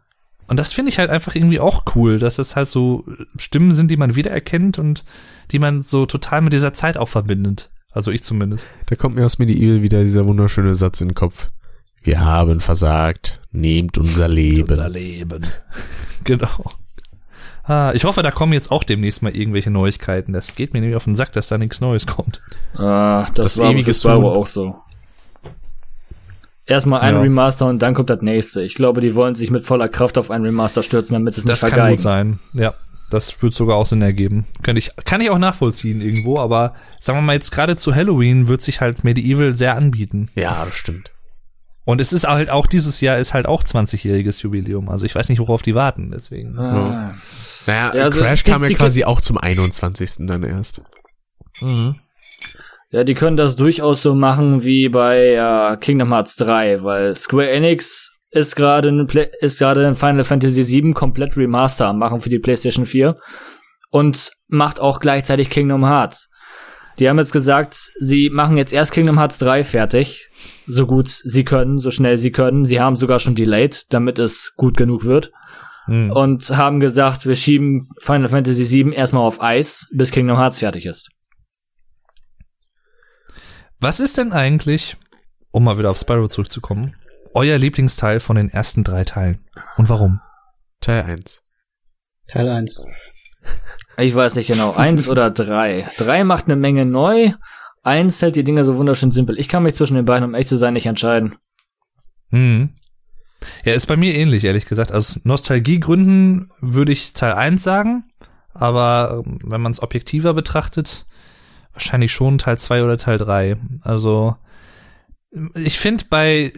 Und das finde ich halt einfach irgendwie auch cool, dass es halt so Stimmen sind, die man wiedererkennt und die man so total mit dieser Zeit auch verbindet. Also ich zumindest.
Da kommt mir aus Medieval wieder dieser wunderschöne Satz in den Kopf. Wir haben versagt, nehmt unser Leben.
Leben. [laughs] genau. Ah, ich hoffe, da kommen jetzt auch demnächst mal irgendwelche Neuigkeiten. Das geht mir nämlich auf den Sack, dass da nichts Neues kommt.
Ah, das,
Das
war
ewige
Spyro auch so. Erstmal ein
Ja.
Remaster und dann kommt das nächste. Ich glaube, die wollen sich mit voller Kraft auf ein Remaster stürzen, damit es nicht
Das kann
vergeigen.
gut sein. Ja, das wird sogar auch Sinn ergeben. Kann ich, kann ich auch nachvollziehen irgendwo, aber sagen wir mal jetzt gerade zu Halloween wird sich halt Medieval sehr anbieten.
Ja, das stimmt.
Und es ist halt auch dieses Jahr ist halt auch 20-jähriges Jubiläum. Also ich weiß nicht, worauf die warten, deswegen.
Ah.
Naja,
Ja, also
Crash
die-
kam ja
die-
quasi auch zum 21. dann erst.
Ja, die können das durchaus so machen wie bei äh, Kingdom Hearts 3, weil Square Enix ist gerade ein Play- ist gerade ein Final Fantasy VII komplett Remaster am machen für die PlayStation 4 und macht auch gleichzeitig Kingdom Hearts. Die haben jetzt gesagt, sie machen jetzt erst Kingdom Hearts 3 fertig, so gut sie können, so schnell sie können. Sie haben sogar schon delayed, damit es gut genug wird
Hm.
und haben gesagt, wir schieben Final Fantasy VII erstmal auf Eis, bis Kingdom Hearts fertig ist.
Was ist denn eigentlich, um mal wieder auf Spyro zurückzukommen, euer Lieblingsteil von den ersten drei Teilen? Und warum?
Teil 1.
Teil 1.
Ich weiß nicht genau, eins oder drei. Drei macht eine Menge neu, eins hält die Dinge so wunderschön simpel. Ich kann mich zwischen den beiden, um echt zu sein, nicht entscheiden.
Hm. Ja, ist bei mir ähnlich, ehrlich gesagt. Aus Nostalgiegründen würde ich Teil 1 sagen, aber ähm, wenn man es objektiver betrachtet, wahrscheinlich schon Teil 2 oder Teil 3. Also, ich finde bei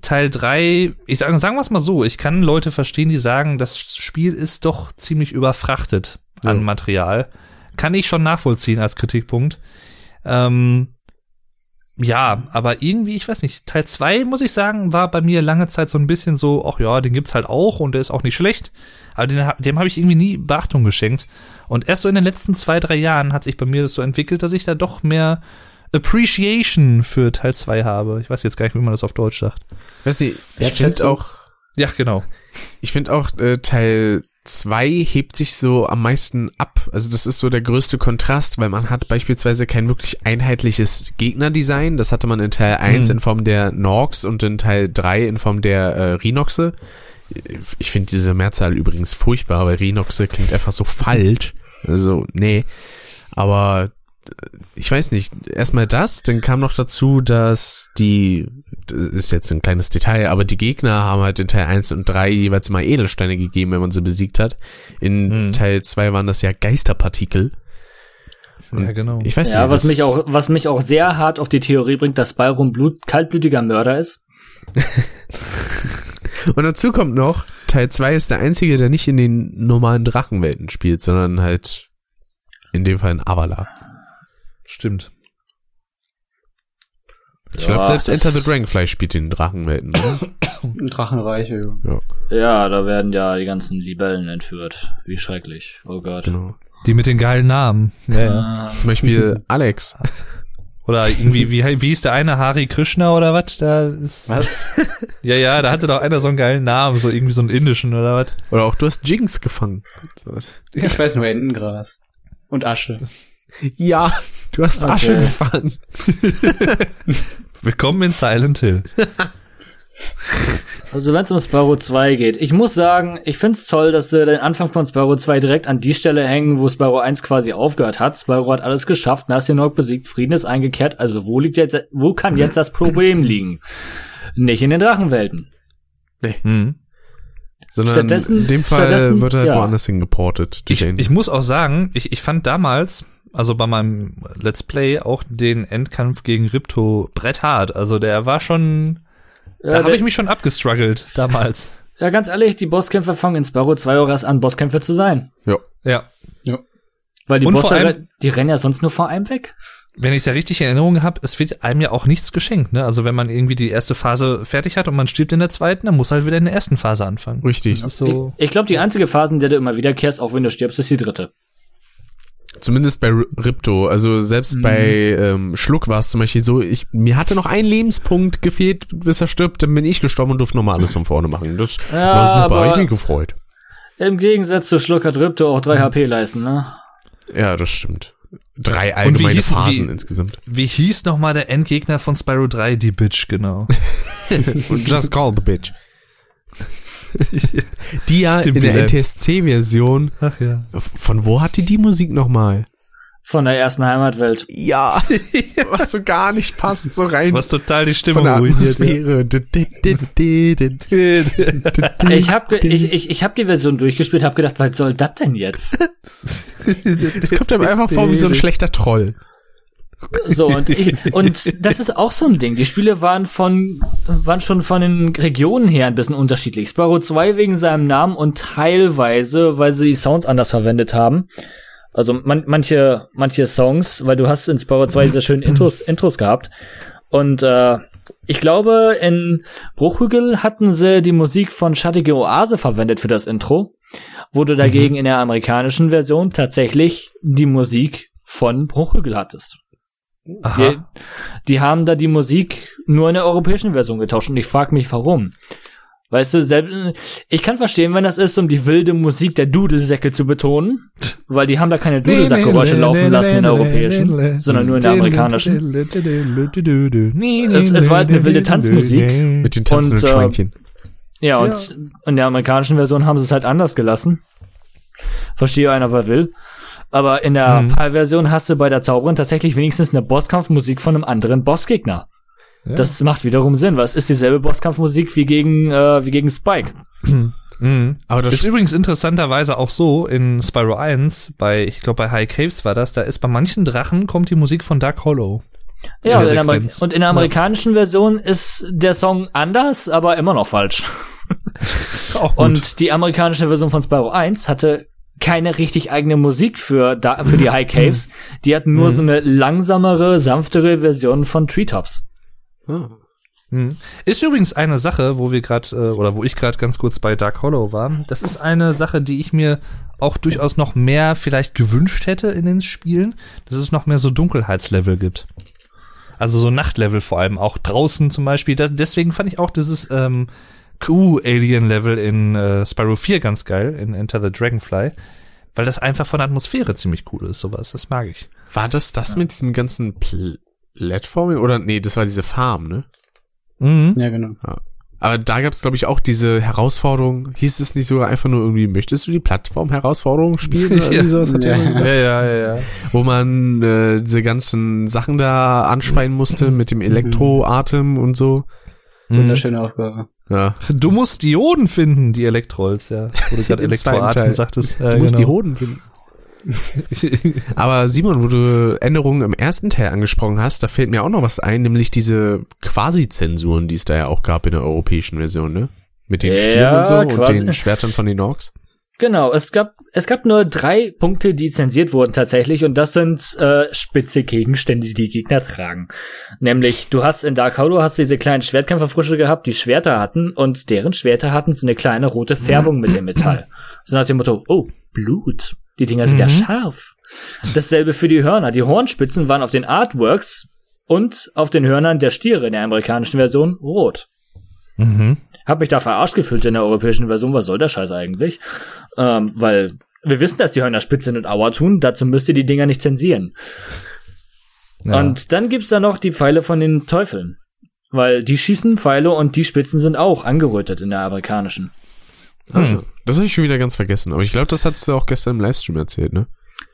Teil 3, ich sage, sagen wir es mal so, ich kann Leute verstehen, die sagen, das Spiel ist doch ziemlich überfrachtet an
Ja.
Material. Kann ich schon nachvollziehen als Kritikpunkt. Ähm, ja, aber irgendwie, ich weiß nicht, Teil 2, muss ich sagen, war bei mir lange Zeit so ein bisschen so, ach ja, den gibt's halt auch und der ist auch nicht schlecht. Aber den, dem habe ich irgendwie nie Beachtung geschenkt. Und erst so in den letzten zwei, drei Jahren hat sich bei mir das so entwickelt, dass ich da doch mehr Appreciation für Teil 2 habe. Ich weiß jetzt gar nicht, wie man das auf Deutsch sagt.
Weißt du, ich finde auch,
Ja, genau.
ich finde auch äh, Teil 2 hebt sich so am meisten ab. Also das ist so der größte Kontrast, weil man hat beispielsweise kein wirklich einheitliches Gegnerdesign. Das hatte man in Teil 1
Mhm.
in Form der Norks und in Teil 3 in Form der äh, Rhinoxe. Ich finde diese Mehrzahl übrigens furchtbar, weil Rhinoxe klingt einfach so falsch. Also, nee. Aber ich weiß nicht, erstmal das, dann kam noch dazu, dass die, das ist jetzt ein kleines Detail, aber die Gegner haben halt in Teil 1 und 3 jeweils mal Edelsteine gegeben, wenn man sie besiegt hat. In
Mhm.
Teil 2 waren das ja Geisterpartikel.
Ja, genau.
Ich weiß
Ja,
nicht.
was
das-
mich auch, was mich auch sehr hart auf die Theorie bringt, dass Spyro ein Blut, kaltblütiger Mörder ist. [laughs]
Und dazu kommt noch, Teil 2 ist der einzige, der nicht in den normalen Drachenwelten spielt, sondern halt in dem Fall in Avala.
Stimmt.
Ich glaube,
Ja,
selbst
das-
Enter the Dragonfly spielt in den Drachenwelten. Oder?
Ein Drachenreiche, ja.
Ja, da werden ja die ganzen Libellen entführt. Wie schrecklich. Oh Gott.
genau.
Die mit den geilen Namen. Ja, ja.
Ah,
Zum Beispiel Alex.
Oder irgendwie, wie, wie hieß der eine? Hari Krishna oder was? Da ist,
Was?
Ja, ja, da hatte doch einer so einen geilen Namen, so irgendwie so einen indischen oder was?
Oder auch du hast Jinx gefangen.
Ich weiß nur Entengras. Und Asche.
Ja, du hast
Okay.
Asche gefangen. [laughs]
Willkommen in Silent Hill. [laughs]
Also wenn es um Spyro 2 geht, ich muss sagen, ich find's toll, dass sie den Anfang von Spyro 2 direkt an die Stelle hängen, wo Spyro 1 quasi aufgehört hat. Spyro hat alles geschafft, Nastinok besiegt, Frieden ist eingekehrt. Also wo liegt jetzt, wo kann jetzt das Problem [laughs] liegen? Nicht in den Drachenwelten.
Hm.
Sondern
Stattdessen-
in dem Fall wird er halt
ja.
woanders hingeportet.
Ich, ich muss auch sagen, ich, ich fand damals, also bei meinem Let's Play, auch den Endkampf gegen Ripto bretthart. Also der war schon,
Ja,
da habe ich mich schon abgestruggelt [laughs] damals.
ja, ganz ehrlich, die Bosskämpfe fangen in Spyro 2 auch erst an, Bosskämpfe zu sein.
ja.
Ja.
Weil die
Und
Bosse,
vor allem-
die rennen ja sonst nur vor einem weg.
Wenn ich es ja richtig in Erinnerung habe, es wird einem ja auch nichts geschenkt. Ne? Also wenn man irgendwie die erste Phase fertig hat und man stirbt in der zweiten, dann muss halt wieder in der ersten Phase anfangen.
Richtig.
Das ist so.
Ich, ich glaube, die einzige Phase, in der du immer wiederkehrst, auch wenn du stirbst, ist die dritte.
Zumindest bei Ripto. Also selbst
Mhm.
bei ähm, Schluck war es zum Beispiel so, ich, mir hatte noch ein Lebenspunkt gefehlt, bis er stirbt, dann bin ich gestorben und durfte nochmal alles von vorne machen. Das
Ja,
war super, ich mich gefreut.
Im Gegensatz zu Schluck hat Ripto auch 3 HP leisten, ne?
Ja, das stimmt. Drei
wie
allgemeine
hießen-
Phasen
wie-
insgesamt.
Wie hieß noch mal der Endgegner von Spyro 3? Die Bitch, genau. [laughs]
Just Call the Bitch. Die ja in der. NTSC-Version,
Ach ja.
von wo hatte die Musik nochmal?
von der ersten Heimatwelt.
Ja, [laughs] was so gar nicht passt, so rein
Was total die Stimmung ruiniert. [laughs]
Ich habe ich, ich, ich hab die Version durchgespielt, habe gedacht, was soll das denn jetzt?
Es kommt einem einfach vor wie so ein [laughs] schlechter Troll.
So und ich, und [laughs] das ist auch so ein Ding. Die Spiele waren von waren schon von den Regionen her ein bisschen unterschiedlich. Spyro 2 wegen seinem Namen und teilweise, weil sie die Sounds anders verwendet haben. Also man, manche manche Songs, weil du hast in Spyro 2 diese schönen Intros [laughs] Intros gehabt und äh, ich glaube, in Bruchhügel hatten sie die Musik von Schattige Oase verwendet für das Intro, wo du dagegen in der amerikanischen Version tatsächlich die Musik von Bruchhügel hattest. Die,
Aha.
die haben da die Musik nur in der europäischen Version getauscht und ich frage mich, warum. Weißt du, selbst, ich kann verstehen, wenn das ist, um die wilde Musik der Dudelsäcke zu betonen, weil die haben da keine Dudelsackgeräusche laufen lassen in der europäischen, sondern nur in der amerikanischen. Es, es war halt eine wilde Tanzmusik.
Mit den tanzenden
Und, äh,
Schweinchen.
Ja, und in der amerikanischen Version haben sie es halt anders gelassen. Verstehe einer, wer will. Aber in der PAL-Version hast du bei der Zauberin tatsächlich wenigstens eine Bosskampfmusik von einem anderen Bossgegner. Das macht wiederum Sinn, weil es ist dieselbe Bosskampfmusik wie gegen, äh, wie gegen Spike. [clears throat]
Mhm.
Aber das
Ist übrigens interessanterweise auch so in Spyro 1, bei, ich glaube bei High Caves war das, da ist bei manchen Drachen kommt die Musik von Dark Hollow.
Ja,
In
in, und in der amerikanischen Version ist der Song anders, aber immer noch falsch. [laughs]
Auch
Und die amerikanische Version von Spyro 1 hatte keine richtig eigene Musik für, da, für die High Caves. Die hatten nur so eine langsamere, sanftere Version von Treetops.
Mhm. Ist übrigens eine Sache, wo wir gerade äh, oder wo ich gerade ganz kurz bei Dark Hollow war. Das ist eine Sache, die ich mir auch durchaus noch mehr vielleicht gewünscht hätte in den Spielen, dass es noch mehr so Dunkelheitslevel gibt. Also so Nachtlevel vor allem, auch draußen zum Beispiel. Das, deswegen fand ich auch dieses ähm, Q-Alien-Level in äh, Spyro 4 ganz geil, in Enter the Dragonfly. Weil das einfach von der Atmosphäre ziemlich cool ist, sowas. Das mag ich.
war das das mit diesem ganzen Pl Plattforming oder nee, das war diese Farm, ne?
Mhm.
Ja, genau.
Aber da gab's glaube ich auch diese Herausforderung. Hieß es nicht sogar einfach nur irgendwie, möchtest du die Plattform-Herausforderung spielen oder [laughs] irgendwie
Ja.
sowas? Hat
Ja.
ja. gesagt?
Ja, ja, ja, ja.
Wo man äh, diese ganzen Sachen da anspeien musste mit dem Elektroatem und so.
Mhm.
Wunderschöne Aufgabe.
Ja.
Du musst Dioden finden, die Elektrolls, ja. Wo du [laughs] gerade Elektroatem sagtest.
Du
Ja,
musst die
genau.
Hoden finden. [laughs] [laughs] Aber Simon, wo du Änderungen im ersten Teil angesprochen hast, da fällt mir auch noch was ein, nämlich diese Quasi-Zensuren, die es da ja auch gab in der europäischen Version, ne? Mit den
Ja,
Stieren und so und
quasi.
den Schwertern von den Orks.
Genau, es gab, es gab nur drei Punkte, die zensiert wurden tatsächlich und das sind äh, spitze Gegenstände, die die Gegner tragen. Nämlich, du hast in Dark Hollow hast du diese kleinen Schwertkämpferfrische gehabt, die Schwerter hatten und deren Schwerter hatten so eine kleine rote Färbung mit dem Metall. [laughs] So nach dem Motto, oh, Blut. Die Dinger sind ja scharf. Dasselbe für die Hörner. Die Hornspitzen waren auf den Artworks und auf den Hörnern der Stiere in der amerikanischen Version rot.
Mhm.
Hab mich da verarscht gefühlt in der europäischen Version. Was soll der Scheiß eigentlich? Ähm, weil wir wissen, dass die Hörner spitz sind und Aua tun. Dazu müsst ihr die Dinger nicht zensieren.
Ja.
Und dann gibt's da noch die Pfeile von den Teufeln. Weil die schießen Pfeile und die Spitzen sind auch angerötet in der amerikanischen.
Ah, Das habe ich schon wieder ganz vergessen. Aber ich glaube, das hast du auch gestern im Livestream erzählt, ne?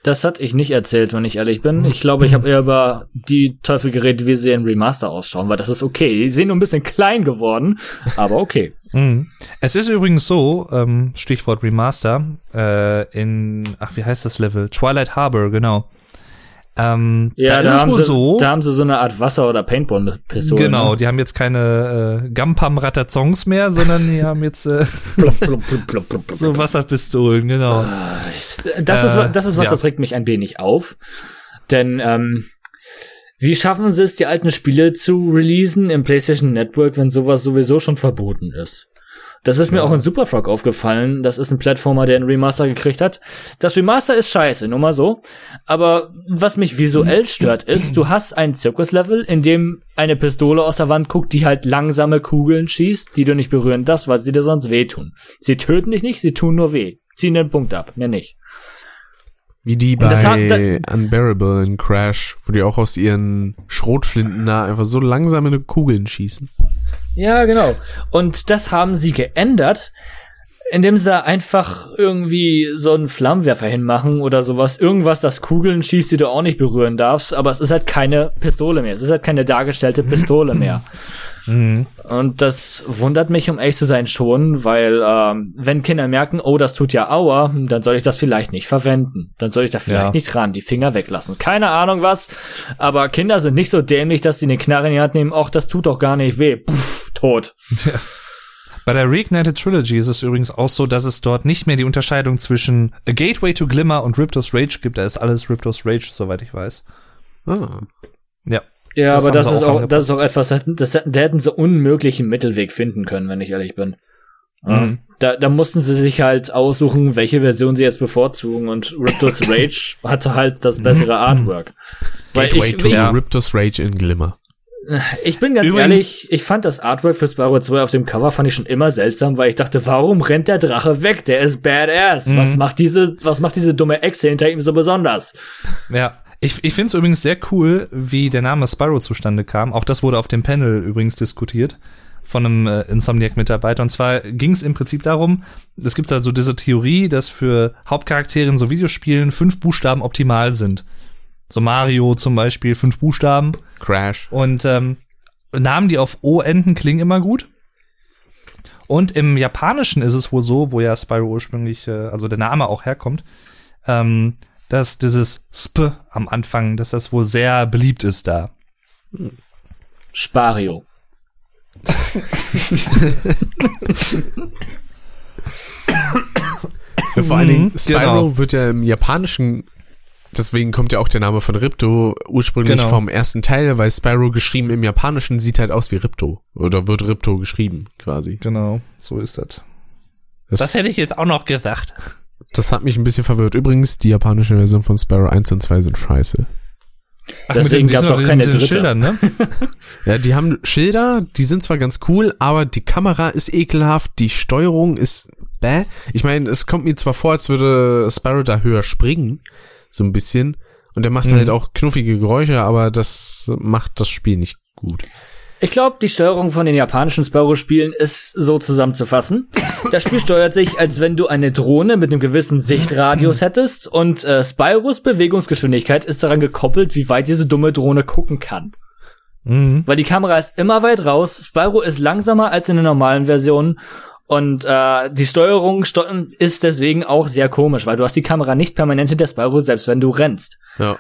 Das hatte ich nicht erzählt, wenn ich ehrlich bin. Ich glaube, ich habe eher über die Teufel geredet, wie sie in Remaster ausschauen, weil das ist okay. Die sehen nur ein bisschen klein geworden, aber okay. [laughs]
Mhm. Es ist übrigens so, ähm, Stichwort Remaster, äh, in, ach, wie heißt das Level? Twilight Harbor, genau. Ähm,
Ja,
da,
da,
ist es
haben
wohl
sie,
so.
da haben sie so eine Art Wasser- oder Paintball-Pistole.
Genau,
Ne?
die haben jetzt keine äh, Gampam Ratazongs mehr, sondern die haben jetzt äh, [laughs] so Wasserpistolen, genau.
Das,
Äh,
ist, das ist was,
ja.
das regt mich ein wenig auf. Denn, ähm, wie schaffen sie es, die alten Spiele zu releasen im PlayStation Network, wenn sowas sowieso schon verboten ist? Das ist mir auch in Superfrog aufgefallen. Das ist ein Plattformer, der einen Remaster gekriegt hat. Das Remaster ist scheiße, nur mal so. Aber was mich visuell stört, ist, du hast ein Zirkuslevel, in dem eine Pistole aus der Wand guckt, die halt langsame Kugeln schießt, die du nicht berühren darfst, weil sie dir sonst wehtun. Sie töten dich nicht, sie tun nur weh. Ziehen den Punkt ab, mehr nicht.
Wie die
das hat-
bei Unbearable in Crash, wo die auch aus ihren Schrotflinten da einfach so langsame Kugeln schießen.
Ja, genau. Und das haben sie geändert. indem sie da einfach irgendwie so einen Flammenwerfer hinmachen oder sowas. Irgendwas, das Kugeln schießt, die du auch nicht berühren darfst. Aber es ist halt keine Pistole mehr. Es ist halt keine dargestellte Pistole [laughs] mehr.
Mhm.
Und das wundert mich, um ehrlich zu sein, schon, weil ähm, wenn Kinder merken, oh, das tut ja Aua, dann soll ich das vielleicht nicht verwenden. Dann soll ich da vielleicht
Ja.
nicht ran, die Finger weglassen. Keine Ahnung was, aber Kinder sind nicht so dämlich, dass sie eine Knarre in die Hand nehmen, ach, das tut doch gar nicht weh. Puff, tot.
Bei der Reignited Trilogy ist es übrigens auch so, dass es dort nicht mehr die Unterscheidung zwischen A Gateway to Glimmer und Riptos Rage gibt. Da ist alles Riptos Rage, soweit ich weiß.
Ah.
Ja.
Ja,
Das
aber das ist
auch
auch, das ist auch etwas, das, da hätten sie unmöglichen Mittelweg finden können, wenn ich ehrlich bin. Ja.
Mhm.
Da, da mussten sie sich halt aussuchen, welche Version sie jetzt bevorzugen und Riptos [laughs] Rage hatte halt das bessere Artwork. Weil
Gateway
ich,
to
ja.
Riptos Rage in Glimmer.
Ich bin ganz
Übrigens-
ehrlich, ich fand das Artwork für Spyro 2 auf dem Cover fand ich schon immer seltsam, weil ich dachte, warum rennt der Drache weg? Der ist badass.
Mhm.
Was macht diese, was macht diese dumme Echse hinter ihm so besonders?
Ja. Ich, ich finde es übrigens sehr cool, wie der Name Spyro zustande kam. Auch das wurde auf dem Panel übrigens diskutiert von einem äh, Insomniac-Mitarbeiter. Und zwar ging es im Prinzip darum, es gibt also diese Theorie, dass für Hauptcharaktere in so Videospielen fünf Buchstaben optimal sind. So Mario zum Beispiel, fünf Buchstaben.
Crash.
Und ähm, Namen, die auf O enden, klingen immer gut. Und im Japanischen ist es wohl so, wo ja Spyro ursprünglich, äh, also der Name auch herkommt, ähm, dass dieses Sp am Anfang, dass das wohl sehr beliebt ist da.
Spario.
Ja, vor allen Dingen,
Mhm,
Spyro
genau.
wird ja im Japanischen, deswegen kommt ja auch der Name von Ripto ursprünglich
Genau.
vom ersten Teil, weil Spyro geschrieben im Japanischen sieht halt aus wie Ripto. Oder wird Ripto geschrieben, quasi.
Genau, so ist das.
Das,
hätte ich jetzt auch noch gesagt.
das hat mich ein bisschen verwirrt. Übrigens, die japanische Version von Spyro 1 und 2 sind scheiße.
Ach,
Deswegen
mit den-
gab's
die sind
auch keine dritte.
Schildern, ne? [laughs]
Ja, die haben Schilder, die sind zwar ganz cool, aber die Kamera ist ekelhaft, die Steuerung ist bäh. Ich meine, es kommt mir zwar vor, als würde Sparrow da höher springen, so ein bisschen. Und der macht
Mhm.
halt auch knuffige Geräusche, aber das macht das Spiel nicht gut.
Ich glaube, die Steuerung von den japanischen Spyro-Spielen ist so zusammenzufassen. Das Spiel steuert sich, als wenn du eine Drohne mit einem gewissen Sichtradius hättest und äh, Spyros Bewegungsgeschwindigkeit ist daran gekoppelt, wie weit diese dumme Drohne gucken kann.
Mhm.
Weil die Kamera ist immer weit raus, Spyro ist langsamer als in der normalen Version und äh, die Steuerung ist deswegen auch sehr komisch, weil du hast die Kamera nicht permanent hinter Spyro, selbst wenn du rennst.
Ja.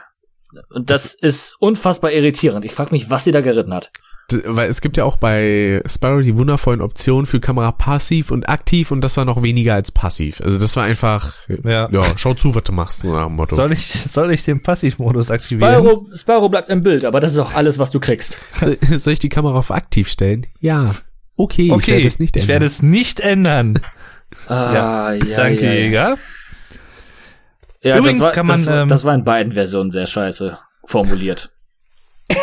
Und das, ist unfassbar irritierend. Ich frage mich, was sie da geritten hat.
Weil es gibt ja auch bei Sparrow die wundervollen Optionen für Kamera passiv und aktiv und das war noch weniger als passiv. Also das war einfach,
Ja.
ja, schau zu, was du machst, so nach dem Motto.
Soll ich, soll ich den Passivmodus aktivieren?
Spyro, Spyro bleibt im Bild, aber das ist auch alles, was du kriegst.
Soll, [laughs] soll ich die Kamera auf aktiv stellen? Ja. Okay, ich
Okay,
werde es nicht
ich
ändern.
werde es nicht ändern. [laughs]
Ah, ja,
Danke,
ja, ja.
Jäger.
Ja,
Übrigens
das war,
kann man,
das, war-
ähm,
das war in beiden Versionen sehr scheiße formuliert. [coughs]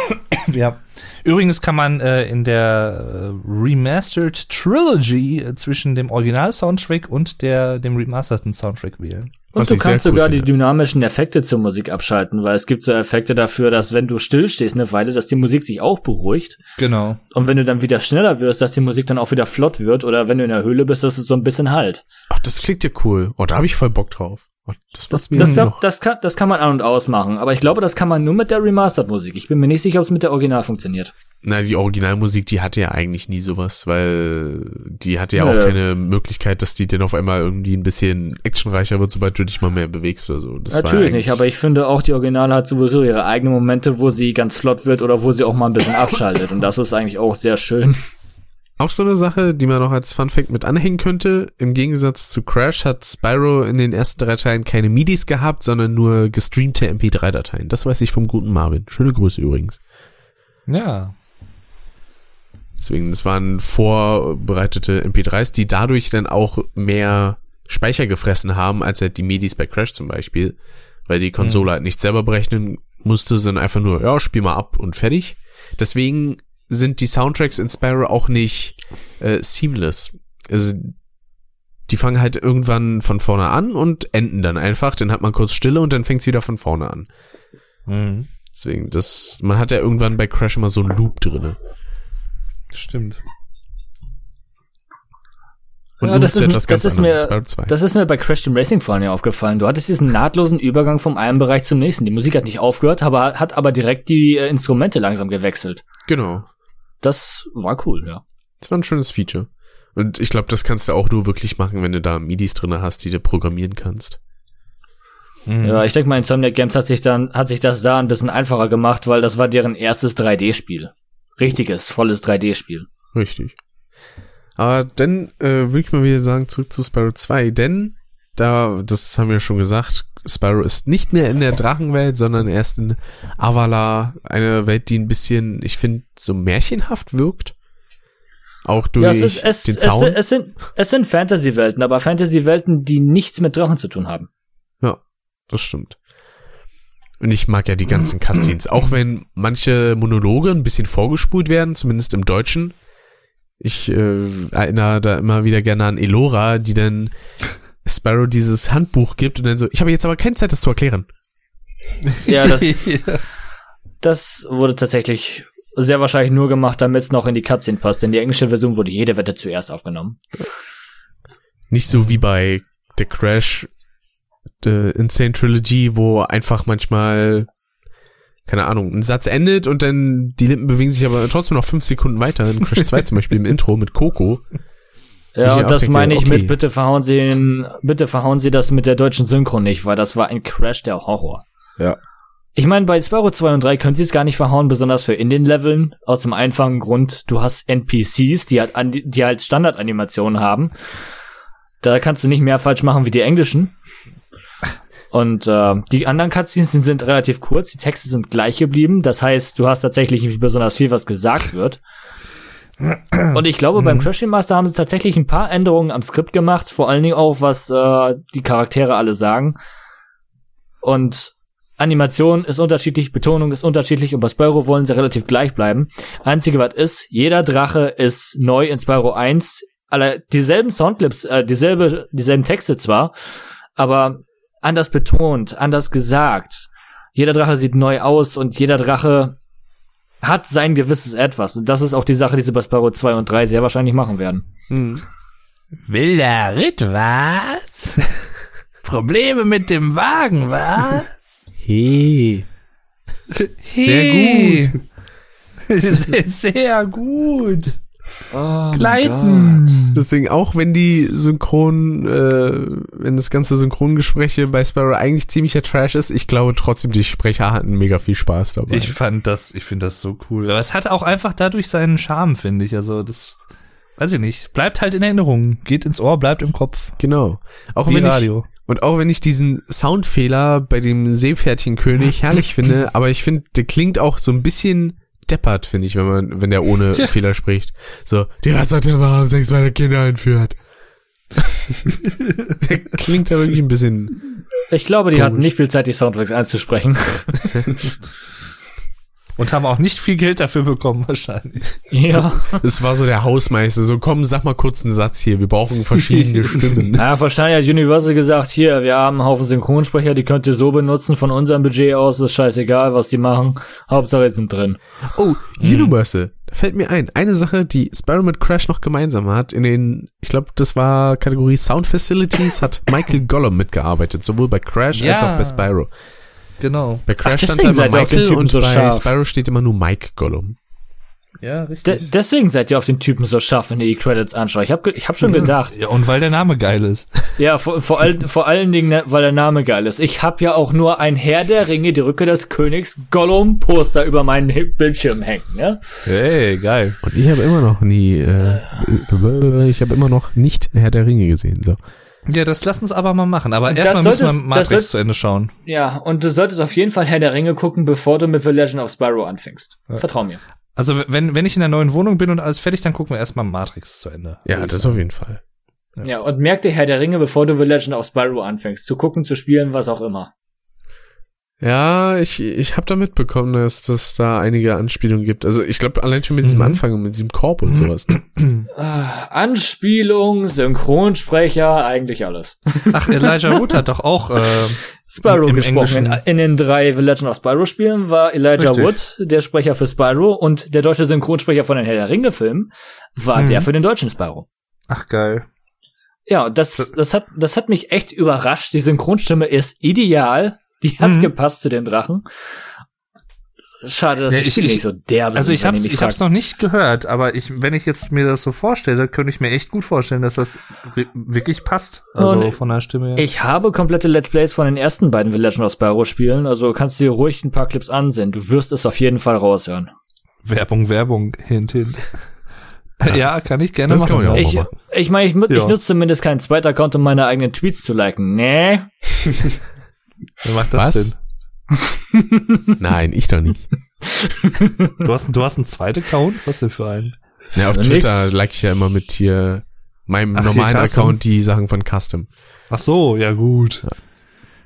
Ja. Übrigens kann man äh, in der äh, Remastered Trilogy äh, zwischen dem Original-Soundtrack und der, dem remasterten Soundtrack wählen.
Und du kannst
cool
sogar
finde.
die dynamischen Effekte zur Musik abschalten, weil es gibt so Effekte dafür, dass wenn du stillstehst eine Weile, dass die Musik sich auch beruhigt.
Genau.
Und wenn du dann wieder schneller wirst, dass die Musik dann auch wieder flott wird. Oder wenn du in der Höhle bist, dass es so ein bisschen halt.
Ach, das klingt ja cool. Oh, da habe ich voll Bock drauf. Das
Das, das, kann,
noch.
das, kann, das kann man an- und ausmachen. Aber ich glaube, das kann man nur mit der Remastered-Musik. Ich bin mir nicht sicher, ob es mit der Original funktioniert.
Na, die Originalmusik, die hatte ja eigentlich nie sowas, weil die hatte ja
Nö.
auch keine Möglichkeit, dass die dann auf einmal irgendwie ein bisschen actionreicher wird, sobald du dich mal mehr bewegst oder so. Das
Natürlich nicht, aber ich finde auch, die Original hat sowieso ihre eigenen Momente, wo sie ganz flott wird oder wo sie auch mal ein bisschen abschaltet. Und das ist eigentlich auch sehr schön.
Auch so eine Sache, die man noch als Fun Fact mit anhängen könnte. Im Gegensatz zu Crash hat Spyro in den ersten drei Teilen keine MIDIs gehabt, sondern nur gestreamte MP3-Dateien. Das weiß ich vom guten Marvin. Schöne Grüße übrigens.
Ja.
Deswegen, das waren vorbereitete MP3s, die dadurch dann auch mehr Speicher gefressen haben, als halt die MIDIs bei Crash zum Beispiel. Weil die Konsole halt nicht selber berechnen musste, sondern einfach nur, ja, spiel mal ab und fertig. Deswegen sind die Soundtracks in Spyro auch nicht äh, seamless. Also, die fangen halt irgendwann von vorne an und enden dann einfach. Dann hat man kurz Stille und dann fängt's wieder von vorne an.
Mhm.
Deswegen, das, man hat ja irgendwann bei Crash immer so einen Loop drinne.
Stimmt.
Und
Ja, das ist,
etwas ganz
das, ist
anderem,
mir,
Spyro 2.
das ist mir bei Crash Team Racing vor allem aufgefallen. Du hattest diesen nahtlosen Übergang vom einen Bereich zum nächsten. Die Musik hat nicht aufgehört, aber hat aber direkt die äh, Instrumente langsam gewechselt.
genau.
Das war cool, ja.
Das war ein schönes Feature. Und ich glaube, das kannst du auch nur wirklich machen, wenn du da MIDIs drinne hast, die du programmieren kannst.
Mhm.
Ja, ich denke mal, Insomniac Games hat sich dann, hat sich das da ein bisschen einfacher gemacht, weil das war deren erstes 3D-Spiel. Richtiges, volles 3D-Spiel.
Richtig. Aber dann äh, würde ich mal wieder sagen, zurück zu Spyro 2, denn da, das haben wir schon gesagt, Spyro ist nicht mehr in der Drachenwelt, sondern erst in Avala, eine Welt, die ein bisschen, ich finde, so märchenhaft wirkt. Auch durch
Ja, es, ist, es,
den
es,
Zaun.
es sind, es sind Fantasy-Welten, aber Fantasy-Welten, die nichts mit Drachen zu tun haben.
Ja, das stimmt. Und ich mag ja die ganzen Cutscenes, auch wenn manche Monologe ein bisschen vorgespult werden, zumindest im Deutschen. Ich äh, erinnere da immer wieder gerne an Elora, die dann Sparrow dieses Handbuch gibt und dann so, ich habe jetzt aber keine Zeit, das zu erklären.
Ja, das, [laughs] das wurde tatsächlich sehr wahrscheinlich nur gemacht, damit es noch in die Cutscene passt, denn die englische Version wurde jede Wette zuerst aufgenommen.
Nicht so wie bei The Crash, The Insane Trilogy, wo einfach manchmal, keine Ahnung, ein Satz endet und dann die Lippen bewegen sich aber trotzdem noch fünf Sekunden weiter. In Crash 2 zum Beispiel im Intro mit Coco.
Ja, und das meine ich
okay.
mit, bitte verhauen Sie den, bitte verhauen Sie das mit der deutschen Synchro nicht, weil das war ein Crash der Horror.
Ja.
Ich meine, bei Spyro 2 und 3 können sie es gar nicht verhauen, besonders für in den Leveln, aus dem einfachen Grund, du hast NPCs, die halt, an, die halt Standardanimationen haben. Da kannst du nicht mehr falsch machen wie die englischen. Und äh, die anderen Cutscenes sind relativ kurz, die Texte sind gleich geblieben. Das heißt, du hast tatsächlich nicht besonders viel, was gesagt wird. Und ich glaube, beim Crash Master haben sie tatsächlich ein paar Änderungen am Skript gemacht, vor allen Dingen auch, was äh, die Charaktere alle sagen. Und Animation ist unterschiedlich, Betonung ist unterschiedlich und bei Spyro wollen sie relativ gleich bleiben. Einzige was ist, jeder Drache ist neu in Spyro 1, alle dieselben Soundclips, äh, dieselbe, dieselben Texte zwar, aber anders betont, anders gesagt. Jeder Drache sieht neu aus und jeder Drache hat sein gewisses Etwas. Und das ist auch die Sache, die sie bei Spyro 2 und 3 sehr wahrscheinlich machen werden.
Hm.
Wilder Ritt, was? [laughs] Probleme mit dem Wagen, was?
Hey.
Sehr gut. [laughs] sehr, sehr gut.
Oh
Gleiten.
Deswegen auch wenn die Synchron, äh, wenn das ganze Synchrongespräche bei Sparrow eigentlich ziemlicher Trash ist, ich glaube trotzdem, die Sprecher hatten mega viel Spaß dabei.
Ich fand das, ich finde das so cool. Aber es hat auch einfach dadurch seinen Charme, finde ich. Also das, weiß ich nicht. Bleibt halt in Erinnerung. Geht ins Ohr, bleibt im Kopf.
genau. Auch
Wie
wenn
Radio.
ich und auch wenn ich diesen Soundfehler bei dem Seepferdchenkönig [laughs] herrlich finde, aber ich finde, der klingt auch so ein bisschen deppert, finde ich, wenn man, wenn der ohne [laughs]
Ja.
Fehler spricht. So, die Wassertürme haben sechs meiner Kinder entführt. [laughs] der klingt da wirklich ein bisschen
Ich glaube, die
Komisch.
hatten nicht viel Zeit, die Soundtracks einzusprechen. [laughs]
Und haben auch nicht viel Geld dafür bekommen, [laughs] wahrscheinlich.
ja.
Es war so der Hausmeister, so komm, sag mal kurz einen Satz hier, wir brauchen verschiedene [laughs] Stimmen.
Ja, wahrscheinlich hat Universal gesagt, hier, wir haben einen Haufen Synchronsprecher, die könnt ihr so benutzen, von unserem Budget aus, ist scheißegal, was die machen. Hauptsache, wir sind drin.
Oh, Universal, da fällt mir ein, eine Sache, die Sparrow mit Crash noch gemeinsam hat, in den, ich glaube, das war Kategorie Sound Facilities, hat Michael Gollum mitgearbeitet, sowohl bei Crash als
Ja.
auch bei Spyro.
Genau.
Bei Crash
Ach,
stand da
deswegen
immer
seid ihr auf den
Michael
Typen
und
so
bei
scharf.
Spyro steht immer nur Mike Gollum.
Ja,
De
richtig.
deswegen seid ihr auf den Typen so scharf, wenn ihr die Credits anschaut. Ich hab, ge- ich hab schon gedacht.
Ja, und weil der Name geil ist. [laughs]
Ja, vor, vor, all, vor allen Dingen, ne, weil der Name geil ist. Ich hab ja auch nur ein Herr der Ringe, die Rücke des Königs Gollum-Poster über meinen Hi- Bildschirm hängen, ne?
Hey, geil.
Und ich habe immer noch nie, äh, ich habe immer noch nicht Herr der Ringe gesehen, so.
Ja, das lass uns aber mal machen. Aber erstmal müssen wir
solltest-
Matrix
sollst-
zu Ende schauen.
Ja, und du solltest auf jeden Fall Herr der Ringe gucken, bevor du mit The Legend of Spyro anfängst. Vertrau mir.
Also wenn, wenn ich in der neuen Wohnung bin und alles fertig, dann gucken wir erstmal Matrix zu Ende.
Ja, das
sagen.
auf jeden Fall.
Ja. und merk dir Herr der Ringe, bevor du The Legend of Spyro anfängst. Zu gucken, zu spielen, was auch immer.
Ja, ich, ich habe da mitbekommen, dass das da einige Anspielungen gibt. Also ich glaube, allein schon mit diesem
Mhm.
Anfang und mit diesem Korb und sowas. Ne?
Ah, Anspielung, Synchronsprecher, eigentlich alles.
Ach, Elijah Wood hat doch auch äh,
Spyro
Im
gesprochen. In, in den drei The Legend of Spyro Spielen war Elijah
Richtig.
Wood der Sprecher für Spyro und der deutsche Synchronsprecher von den Herr der Ringe Filmen war
Mhm.
der für den deutschen Spyro.
Ach geil.
Ja, das, das hat, das hat mich echt überrascht. Die Synchronstimme ist ideal. [laughs] Die hat
Mhm.
gepasst zu dem Drachen. Schade, dass
Ja,
die
ich- ich-
nicht so derbe
Also
sind,
ich hab's, ich hab's
fragt.
noch nicht gehört, aber ich, wenn ich jetzt mir das so vorstelle, könnte ich mir echt gut vorstellen, dass das wirklich passt. Also
Und
von der Stimme her.
Ich habe komplette Let's Plays von den ersten beiden The Legend of Spyro Spielen, also kannst du dir ruhig ein paar Clips ansehen. Du wirst es auf jeden Fall raushören.
Werbung, Werbung, hint, hint. Ja, kann ich gerne
Das kann
machen.
man ja auch
Ich,
machen.
ich meine, ich, mu- ich
Ja.
nutze zumindest keinen zweiten Account, um meine eigenen Tweets zu liken. Nee. [laughs]
Wer macht das
Was? [laughs] Nein, ich doch nicht.
denn? Du hast, du hast einen zweiten Account? Was denn für einen?
Ja, auf
Ja,
Twitter
nix.
like ich ja immer mit hier meinem
Ach, hier
normalen
Custom.
Account die Sachen von Custom.
Ach so, ja gut.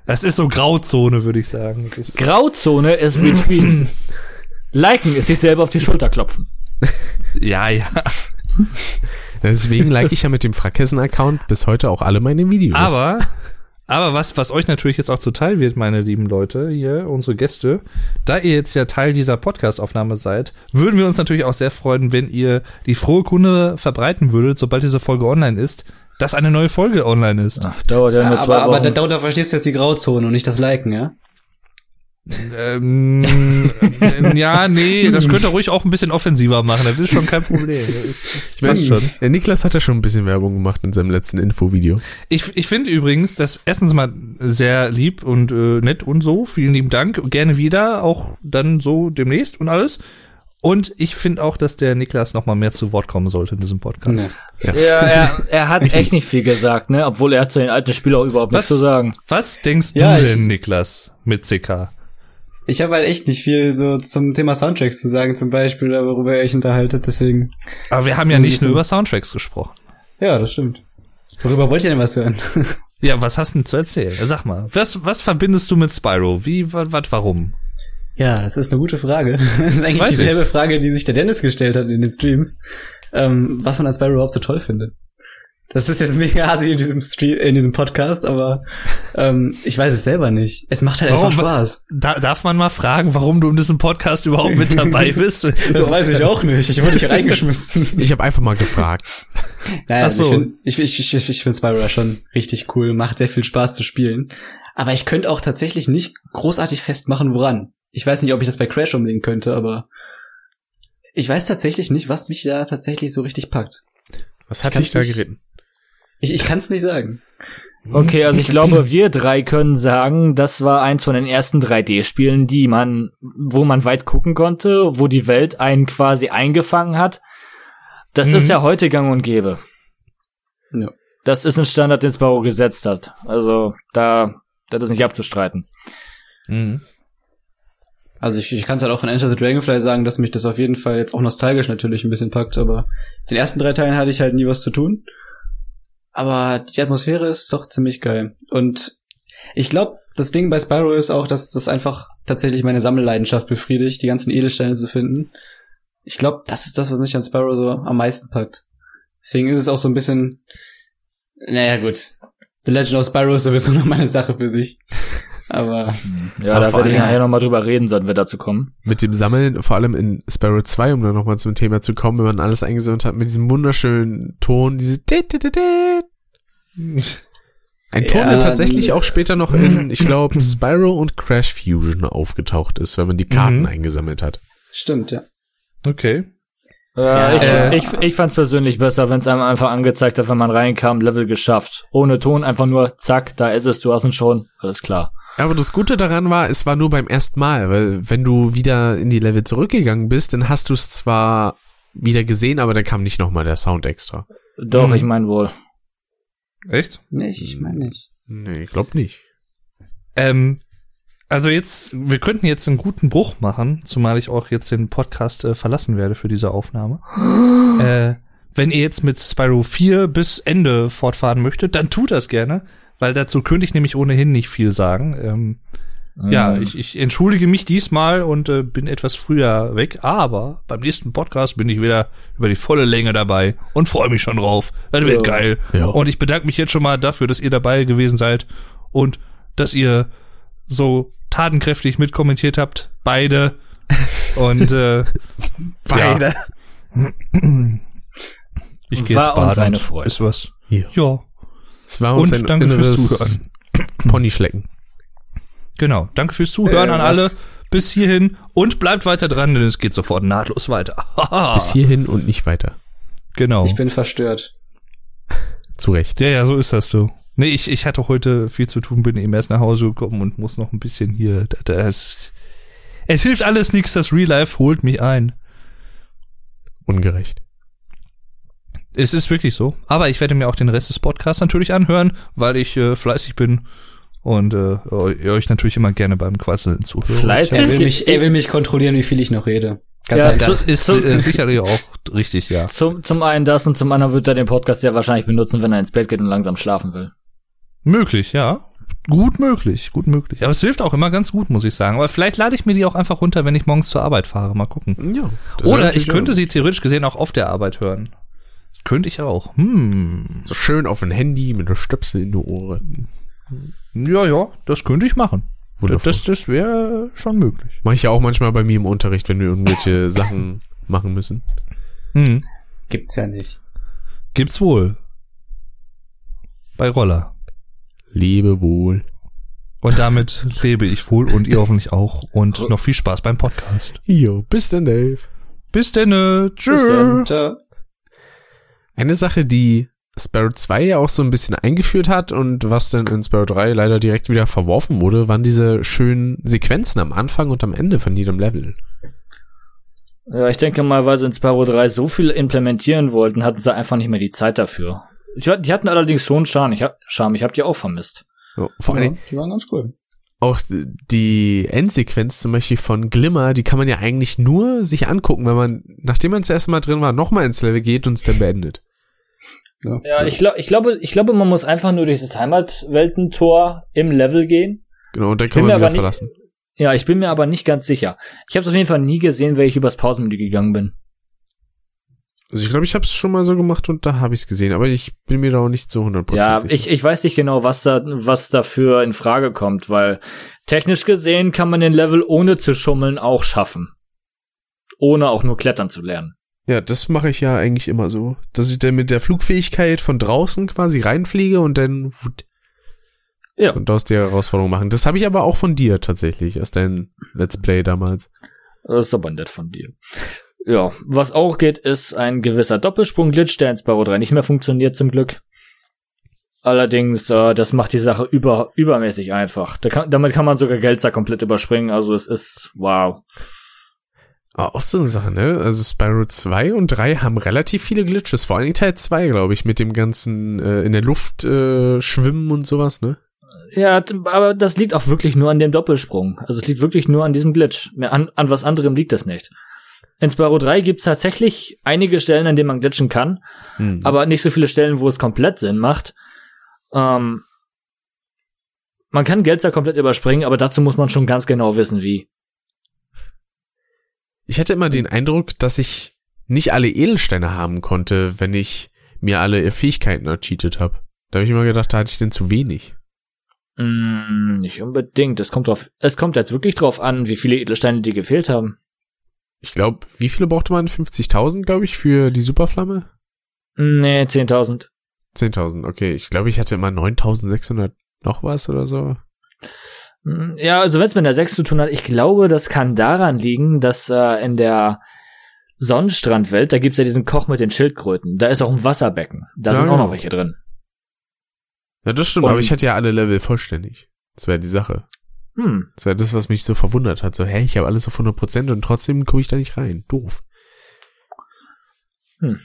Das ist so Grauzone, würde ich sagen. Ist,
Grauzone ist Retweeten. [laughs] Liken ist sich selber auf die Schulter klopfen.
ja, ja.
Deswegen like ich ja mit dem Frakessen-Account bis heute auch alle meine Videos.
Aber, aber was, was euch natürlich jetzt auch zuteil wird, meine lieben Leute, hier, unsere Gäste, da ihr jetzt ja Teil dieser Podcast-Aufnahme seid, würden wir uns natürlich auch sehr freuen, wenn ihr die frohe Kunde verbreiten würdet, sobald diese Folge online ist, dass eine neue Folge online ist.
Ach, dauert ja nur zwei
aber, aber
Wochen.
da- darunter verstehst du jetzt die Grauzone und nicht das Liken, ja?
Ähm, äh, ja, nee, das könnt ihr ruhig auch ein bisschen offensiver machen, das ist schon kein Problem. [laughs] Das, das
ich
passt schon.
der Niklas hat ja schon ein bisschen Werbung gemacht in seinem letzten Infovideo.
Ich, ich finde übrigens, das erstens mal sehr lieb und äh, nett und so. Vielen lieben Dank. Gerne wieder, auch dann so demnächst und alles. Und ich finde auch, dass der Niklas noch mal mehr zu Wort kommen sollte in diesem Podcast.
Ja.
ja, er, er [laughs] hat echt nicht viel gesagt, ne? Obwohl er hat zu den alten Spielen auch überhaupt nichts zu sagen.
was denkst
Ja,
du denn, Niklas, mit CK?
Ich habe halt echt nicht viel so zum Thema Soundtracks zu sagen, zum Beispiel, worüber ihr euch unterhaltet, deswegen.
Aber wir haben ja nicht
ich
nur über Soundtracks gesprochen.
Ja, das stimmt. Worüber wollt ihr denn was hören? [laughs]
Ja, was hast du denn zu erzählen? Sag mal, was, was verbindest du mit Spyro? Wie, was, warum?
Ja, das ist eine gute Frage. [laughs] Das ist eigentlich
Weiß ich.
dieselbe Frage, die sich der Dennis gestellt hat in den Streams. Ähm, was man an Spyro überhaupt so toll findet. Das ist jetzt [laughs] mega assi in diesem Stream, in diesem Podcast, aber ähm, ich weiß es selber nicht. Es macht halt einfach
Warum?
Spaß.
Da, darf man mal fragen, warum du in diesem Podcast überhaupt mit dabei [laughs] bist?
Das weiß ich auch nicht. Ich wurde hier reingeschmissen. [laughs]
Ich habe einfach mal gefragt.
Naja,
Ach
also
so.
ich finde ich, ich, ich, ich find Spyro schon richtig cool, macht sehr viel Spaß zu spielen. Aber ich könnte auch tatsächlich nicht großartig festmachen, woran. Ich weiß nicht, ob ich das bei Crash umlegen könnte, aber ich weiß tatsächlich nicht, was mich da tatsächlich so richtig packt.
Was hat dich da geritten?
Ich, ich kann es nicht sagen.
Okay, also ich glaube, wir drei können sagen, das war eins von den ersten 3D-Spielen, die man, wo man weit gucken konnte, wo die Welt einen quasi eingefangen hat. Das
Mhm.
ist ja heute gang und gäbe.
Ja.
Das ist ein Standard, den Sparrow gesetzt hat. Also da, das ist nicht abzustreiten.
Mhm.
Also ich, ich kann es halt auch von Enter the Dragonfly sagen, dass mich das auf jeden Fall jetzt auch nostalgisch natürlich ein bisschen packt, aber den ersten drei Teilen hatte ich halt nie was zu tun. Aber die Atmosphäre ist doch ziemlich geil. Und ich glaube, das Ding bei Spyro ist auch, dass das einfach tatsächlich meine Sammelleidenschaft befriedigt, die ganzen Edelsteine zu finden. Ich glaube, das ist das, was mich an Spyro so am meisten packt. Deswegen ist es auch so ein bisschen, naja gut, The Legend of Spyro ist sowieso [laughs] noch meine Sache für sich. Aber
Ja,
Aber
da werde ich nachher nochmal drüber reden, sollten wir dazu kommen.
Mit dem Sammeln, vor allem in Sparrow 2, um da nochmal zum Thema zu kommen, wenn man alles eingesammelt hat, mit diesem wunderschönen Ton, diese. Ein Ton,
Ja,
der tatsächlich
dann-
auch später noch in, ich glaube, [laughs] Spyro und Crash Fusion aufgetaucht ist, wenn man die Karten
Mhm.
eingesammelt hat.
stimmt, ja.
Okay.
Ja, ich,
äh,
ich, ich fand's persönlich besser, wenn es einem einfach angezeigt hat, wenn man reinkam, Level geschafft. Ohne Ton, einfach nur, zack, da ist es, du hast ihn schon, alles klar.
Aber das Gute daran war, es war nur beim ersten Mal, weil wenn du wieder in die Level zurückgegangen bist, dann hast du es zwar wieder gesehen, aber dann kam nicht nochmal der Sound extra.
Doch,
Mhm.
ich mein wohl.
Echt?
Nee, ich meine nicht.
Nee, ich glaub nicht.
Ähm, also jetzt, wir könnten jetzt einen guten Bruch machen, zumal ich auch jetzt den Podcast äh, verlassen werde für diese Aufnahme. [gasps] äh, wenn ihr jetzt mit Spyro 4 bis Ende fortfahren möchtet, dann tut das gerne, weil dazu könnte ich nämlich ohnehin nicht viel sagen. Ähm, Ja,
Ähm,
ich, ich entschuldige mich diesmal und äh, bin etwas früher weg, aber beim nächsten Podcast bin ich wieder über die volle Länge dabei und freue mich schon drauf. Das wird
Ja.
geil.
Ja.
Und ich bedanke mich jetzt schon mal dafür, dass ihr dabei gewesen seid und dass ihr so tatenkräftig mitkommentiert habt, beide. Und äh, [laughs]
Beide.
ich gehe jetzt baden.
uns eine Freude.
Ist was.
Ja.
Ja.
Es war uns
Und
ein
danke fürs
inneres
Zuhören. [clears throat]
Ponyschlecken.
Genau. Danke fürs Zuhören
Äh,
an alle. Bis hierhin. Und bleibt weiter dran, denn es geht sofort nahtlos weiter. Haha. [laughs]
Bis hierhin und nicht weiter.
Genau.
Ich bin verstört. [laughs]
Zu Recht.
Ja, ja, so ist das so. Nee, ich, ich hatte heute viel zu tun, bin eben erst nach Hause gekommen und muss noch ein bisschen hier. da- Das, es hilft alles nichts, das Real Life holt mich ein.
Ungerecht.
Es ist wirklich so. Aber ich werde mir auch den Rest des Podcasts natürlich anhören, weil ich äh, fleißig bin und äh, ihr euch natürlich immer gerne beim Quatseln zuhören.
Fleißig?
Er will mich, er will mich kontrollieren, wie viel ich noch rede. Ganz
Ja,
einfach.
Das
Zu-
ist
zu-
äh, sicherlich auch richtig, ja.
Zum, zum einen das und zum anderen wird er den Podcast ja wahrscheinlich benutzen, wenn er ins Bett geht und langsam schlafen will.
Möglich, ja. Gut möglich, gut möglich. Aber es hilft auch immer ganz gut, muss ich sagen. Aber vielleicht lade ich mir die auch einfach runter, wenn ich morgens zur Arbeit fahre. Mal gucken.
Ja.
Oder ich könnte
auch-
sie theoretisch gesehen auch auf der Arbeit hören. Könnte ich auch. Hm.
so schön auf ein Handy mit einer Stöpsel in die Ohren.
Ja, ja, das könnte ich machen.
Wundervoll.
Das, das wäre schon möglich.
Mache ich ja auch manchmal bei mir im Unterricht, wenn wir irgendwelche [laughs] Sachen machen müssen.
Hm.
Gibt's ja nicht.
Gibt's wohl. Bei Roller.
Lebe wohl.
Und damit [laughs] lebe ich wohl und ihr hoffentlich auch. Und noch viel Spaß beim Podcast.
Jo, bis dann, Dave.
Bis denn.
dann.
Tschüss.
Eine Sache, die Sparrow 2 ja auch so ein bisschen eingeführt hat und was dann in Sparrow 3 leider direkt wieder verworfen wurde, waren diese schönen Sequenzen am Anfang und am Ende von jedem Level.
Ja, ich denke mal, weil sie in Sparrow 3 so viel implementieren wollten, hatten sie einfach nicht mehr die Zeit dafür. Ich, die hatten allerdings schon Charme. Ich hab, Charme. Ich hab die auch vermisst.
So, vor allen
Ja, die waren ganz cool.
auch die Endsequenz zum Beispiel von Glimmer, die kann man ja eigentlich nur sich angucken, wenn man, nachdem man das erste Mal drin war, nochmal ins Level geht und es dann beendet.
Ja, ich, glaub, ich glaube, ich glaube, man muss einfach nur durch das Heimatweltentor im Level gehen.
Genau, und dann kann man wieder
nicht-
verlassen.
Ja, ich bin mir aber nicht ganz sicher. Ich habe auf jeden Fall nie gesehen, wenn ich übers Pausenmenü gegangen bin.
Also ich glaube, ich habe es schon mal so gemacht und da habe ich es gesehen, aber ich bin mir da auch nicht zu 100%
Ja,
sicher.
ich, ich weiß nicht genau, was da, was dafür in Frage kommt, weil technisch gesehen kann man den Level ohne zu schummeln auch schaffen. Ohne auch nur klettern zu lernen.
Ja, das mache ich ja eigentlich immer so, dass ich dann mit der Flugfähigkeit von draußen quasi reinfliege und dann wut,
Ja.
und aus der Herausforderung machen. Das habe ich aber auch von dir tatsächlich, aus deinem Let's Play damals.
Das ist aber nett von dir. Ja, was auch geht, ist ein gewisser Doppelsprung-Glitch, der in Sparrow 3 nicht mehr funktioniert, zum Glück. Allerdings, äh, das macht die Sache über, übermäßig einfach. Da kann, damit kann man sogar Geldsack komplett überspringen, also es ist, wow.
Aber auch so eine Sache, ne? Also Spyro 2 und 3 haben relativ viele Glitches, vor allem Teil 2, glaube ich, mit dem ganzen äh, in der Luft äh, schwimmen und sowas, ne?
Ja, aber das liegt auch wirklich nur an dem Doppelsprung. Also es liegt wirklich nur an diesem Glitch. Mehr an, an was anderem liegt das nicht. In Spyro 3 gibt's tatsächlich einige Stellen, an denen man glitchen kann,
Hm.
aber nicht so viele Stellen, wo es komplett Sinn macht. Ähm, man kann Geldsack komplett überspringen, aber dazu muss man schon ganz genau wissen, wie.
Ich hatte immer den Eindruck, dass ich nicht alle Edelsteine haben konnte, wenn ich mir alle Fähigkeiten ercheatet habe. Da habe ich immer gedacht, da hatte ich denn zu wenig.
Mm, nicht unbedingt. Es kommt drauf, es kommt jetzt wirklich drauf an, wie viele Edelsteine die gefehlt haben.
Ich glaube, wie viele brauchte man? 50.000, glaube ich, für die Superflamme?
Nee, 10.000.
10.000, okay. Ich glaube, ich hatte immer 9.600 noch was oder so.
Mm, Ja, also wenn es mit der 6 zu tun hat, ich glaube, das kann daran liegen, dass äh, in der Sonnenstrandwelt, da gibt's ja diesen Koch mit den Schildkröten. Da ist auch ein Wasserbecken. Da
Ja,
sind auch
genau.
noch welche drin.
Ja, das stimmt,
Und-
aber ich hatte ja alle Level vollständig. Das wäre die Sache.
Hm.
Das wäre das, was mich so verwundert hat. So, hä, ich habe alles auf 100% und trotzdem gucke ich da nicht rein. Doof.
Hm.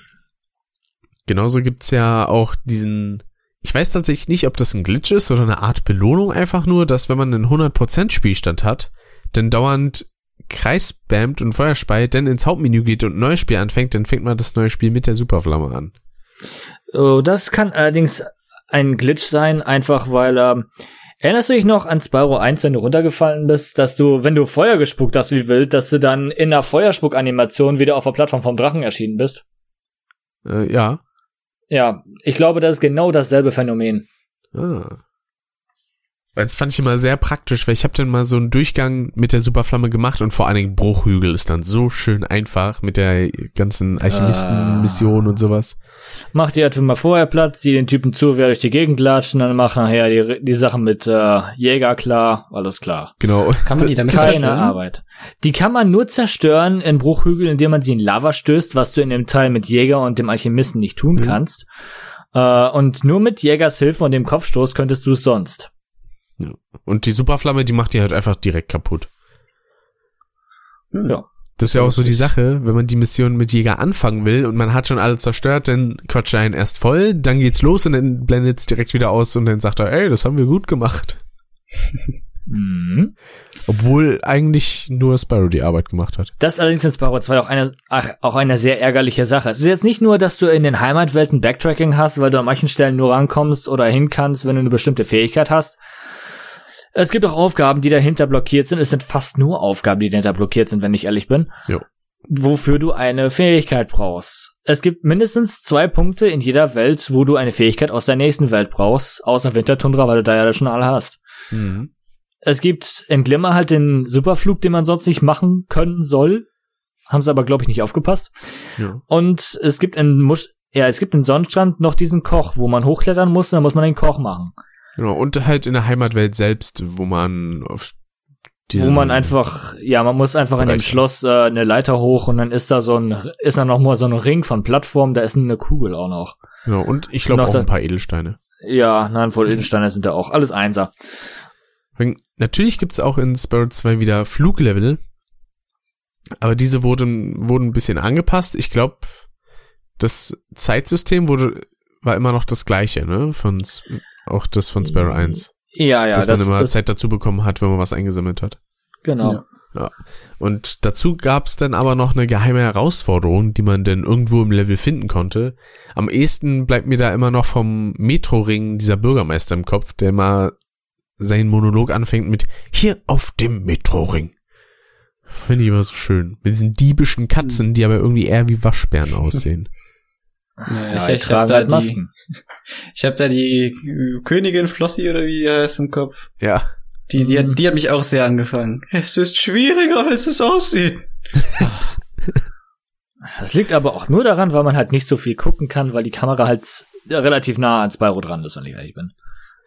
Genauso gibt's ja auch diesen, ich weiß tatsächlich nicht, ob das ein Glitch ist oder eine Art Belohnung einfach nur, dass wenn man einen 100% Spielstand hat, dann dauernd Kreis spammt und Feuer speit, dann ins Hauptmenü geht und ein neues Spiel anfängt, dann fängt man das neue Spiel mit der Superflamme an.
Oh, das kann allerdings ein Glitch sein, einfach weil, ähm, erinnerst du dich noch an Spyro 1, wenn du runtergefallen bist, dass du, wenn du Feuer gespuckt hast wie wild, dass du dann in einer Feuerspuck-Animation wieder auf der Plattform vom Drachen erschienen bist?
Äh, ja.
Ja, ich glaube, das ist genau dasselbe Phänomen.
Ah. Das fand ich immer sehr praktisch, weil ich habe dann mal so einen Durchgang mit der Superflamme gemacht und vor allen Dingen Bruchhügel ist dann so schön einfach mit der ganzen Alchemisten-Mission und sowas.
Mach die einfach mal vorher Platz, die den Typen zu, wer durch die Gegend latschen, dann mach nachher die, die Sachen mit äh, Jäger klar, alles klar.
Genau.
Kann man die damit
Keine
zerstören?
Arbeit. Die kann man nur zerstören in Bruchhügel, indem man sie in Lava stößt, was du in dem Teil mit Jäger und dem Alchemisten nicht tun
Mhm.
kannst. Äh, und nur mit Jägers Hilfe und dem Kopfstoß könntest du es sonst.
Und die Superflamme, die macht die halt einfach direkt kaputt.
Ja.
Das ist ja auch so die Sache, wenn man die Mission mit Jäger anfangen will und man hat schon alles zerstört, dann quatscht er einen erst voll, dann geht's los und dann blendet's direkt wieder aus und dann sagt er, ey, das haben wir gut gemacht. [laughs]
Mhm.
Obwohl eigentlich nur Spyro die Arbeit gemacht hat.
Das allerdings in Spyro 2 auch eine, ach, auch eine sehr ärgerliche Sache. Es ist jetzt nicht nur, dass du in den Heimatwelten Backtracking hast, weil du an manchen Stellen nur rankommst oder hin kannst, wenn du eine bestimmte Fähigkeit hast. Es gibt auch Aufgaben, die dahinter blockiert sind. Es sind fast nur Aufgaben, die dahinter blockiert sind, wenn ich ehrlich bin.
Jo.
Wofür du eine Fähigkeit brauchst. Es gibt mindestens zwei Punkte in jeder Welt, wo du eine Fähigkeit aus der nächsten Welt brauchst, außer Wintertundra, weil du da ja schon alle hast.
Mhm.
Es gibt in Glimmer halt den Superflug, den man sonst nicht machen können soll. Haben sie aber, glaube ich, nicht aufgepasst.
Ja.
Und es gibt in Musch ja, es gibt in Sonnenstrand noch diesen Koch, wo man hochklettern muss, und dann muss man den Koch machen.
Genau. Und halt in der Heimatwelt selbst, wo man auf
wo man einfach, ja, man muss einfach in dem
Bereich.
Schloss äh, eine Leiter hoch und dann ist da so ein, ist da noch mal so ein Ring von Plattformen, da ist eine Kugel auch noch.
Genau. Und ich glaube auch
da-
ein paar Edelsteine.
Ja, nein, voll Edelsteine sind da auch. Alles Einser.
Natürlich gibt's auch in Spyro 2 wieder Fluglevel, aber diese wurden, wurden ein bisschen angepasst. Ich glaube, das Zeitsystem wurde, war immer noch das gleiche, ne? Von, auch das von Spyro 1.
Ja, ja,
dass
das,
man immer
das
Zeit dazu bekommen hat, wenn man was eingesammelt hat.
genau.
Ja.
Und dazu gab's dann aber noch eine geheime Herausforderung, die man dann irgendwo im Level finden konnte. Am ehesten bleibt mir da immer noch vom Metroring dieser Bürgermeister im Kopf, der mal seinen Monolog anfängt mit hier auf dem Metroring. Finde ich immer so schön. Mit diesen diebischen Katzen, die aber irgendwie eher wie Waschbären aussehen. [laughs]
Ja,
Ja,
ich, ich hab
tragen
da
halt
die,
Masken.
ich hab da die äh, Königin Flossie oder wie heißt im Kopf.
Ja.
Die, die, hat, die hat mich auch sehr angefangen. Es ist schwieriger, als es aussieht. [laughs]
Das liegt aber auch nur daran, weil man halt nicht so viel gucken kann, weil die Kamera halt relativ nah an Spyro dran ist, wenn ich ehrlich bin.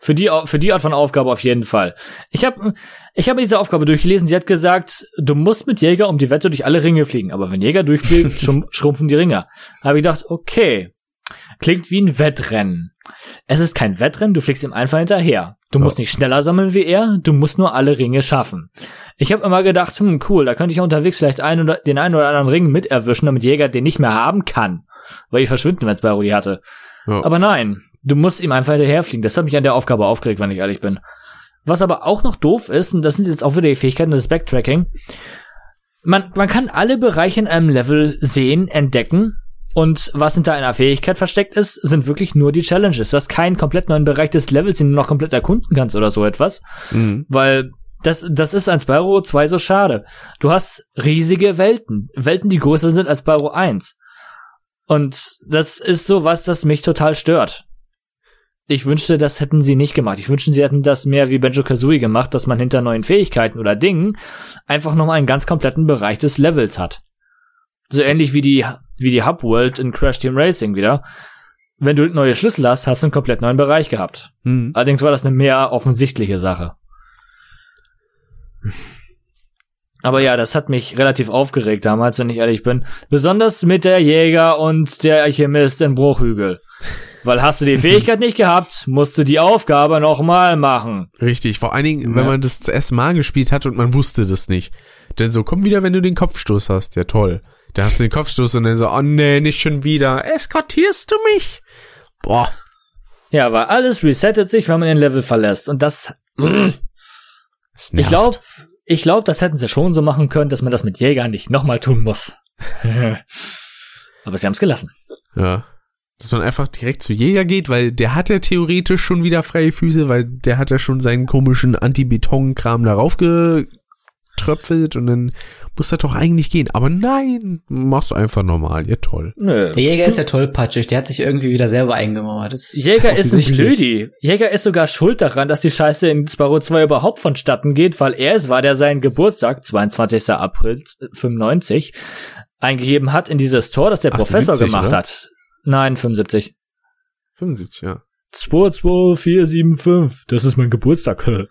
Für die, für die Art von Aufgabe auf jeden Fall. Ich habe ich hab diese Aufgabe durchgelesen. Sie hat gesagt, du musst mit Jäger um die Wette durch alle Ringe fliegen. Aber wenn Jäger durchfliegt, [laughs] schrumpf- schrumpfen die Ringe. Habe ich gedacht, okay, klingt wie ein Wettrennen. Es ist kein Wettrennen, du fliegst ihm einfach hinterher. Du musst nicht schneller sammeln wie er, du musst nur alle Ringe schaffen. Ich habe immer gedacht, hm, cool, da könnte ich unterwegs vielleicht einen oder, den einen oder anderen Ring mit erwischen, damit Jäger den nicht mehr haben kann. Weil die verschwinden, wenn Spyro die hatte.
Ja.
Aber nein, du musst ihm einfach hinterherfliegen. Das hat mich an der Aufgabe aufgeregt, wenn ich ehrlich bin. Was aber auch noch doof ist, und das sind jetzt auch wieder die Fähigkeiten des Backtracking, man, man kann alle Bereiche in einem Level sehen, entdecken, und was hinter einer Fähigkeit versteckt ist, sind wirklich nur die Challenges. Du hast keinen komplett neuen Bereich des Levels, den du noch komplett erkunden kannst oder so etwas.
Mhm.
Weil das, das ist an Spyro 2 so schade. Du hast riesige Welten. Welten, die größer sind als Spyro 1. Und das ist so was, das mich total stört. Ich wünschte, das hätten sie nicht gemacht. Ich wünschte, sie hätten das mehr wie Benjo Kazooie gemacht, dass man hinter neuen Fähigkeiten oder Dingen einfach nochmal einen ganz kompletten Bereich des Levels hat. So ähnlich wie die, wie die Hub-World in Crash Team Racing wieder. Wenn du neue Schlüssel hast, hast du einen komplett neuen Bereich gehabt.
Mhm.
Allerdings war das eine mehr offensichtliche Sache. Aber ja, das hat mich relativ aufgeregt damals, wenn ich ehrlich bin. Besonders mit der Jäger und der Alchemist in Bruchhügel. Weil hast du die [laughs] Fähigkeit nicht gehabt, musst du die Aufgabe nochmal machen.
Richtig, vor allen Dingen,
Ja.
wenn man das erste Mal gespielt hat und man wusste das nicht. Denn so, komm wieder, wenn du den Kopfstoß hast. Ja, toll. Da hast du den Kopfstoß und dann so, oh nee, nicht schon wieder. Eskortierst du mich? Boah.
Ja, weil alles resettet sich, wenn man den Level verlässt. Und das, ich glaube, ich glaube, das hätten sie schon so machen können, dass man das mit Jägern nicht nochmal tun muss. [laughs] Aber sie haben es gelassen.
Ja. Dass man einfach direkt zu Jäger geht, weil der hat ja theoretisch schon wieder freie Füße, weil der hat ja schon seinen komischen Anti-Beton-Kram darauf ge tröpfelt und dann muss das doch eigentlich gehen. Aber nein, machst du einfach normal. Ja, toll.
Nö.
Der Jäger ist ja tollpatschig, der hat sich irgendwie wieder selber eingemauert. Das
Jäger ist ein
offensichtlich.
Blödi. Jäger ist sogar schuld daran, dass die Scheiße in Sparrow 2 überhaupt vonstatten geht, weil er es war, der seinen Geburtstag, 22. April 95, eingegeben hat in dieses Tor, das der Professor
78,
gemacht
oder?
hat. Nein, 75.
75, ja.
22475, das ist mein Geburtstag. [laughs]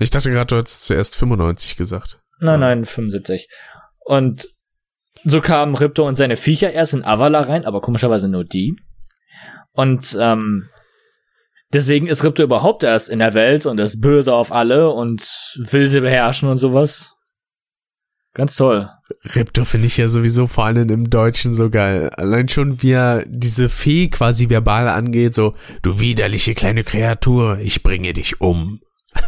Ich dachte gerade, du hättest zuerst 95 gesagt.
Nein, nein, 75. Und so kamen Ripto und seine Viecher erst in Avala rein, aber komischerweise nur die. Und ähm, deswegen ist Ripto überhaupt erst in der Welt und ist böse auf alle und will sie beherrschen und sowas. Ganz toll.
Ripto finde ich ja sowieso vor allem im Deutschen so geil. Allein schon, wie er diese Fee quasi verbal angeht, so, du widerliche kleine Kreatur, ich bringe dich um. [laughs]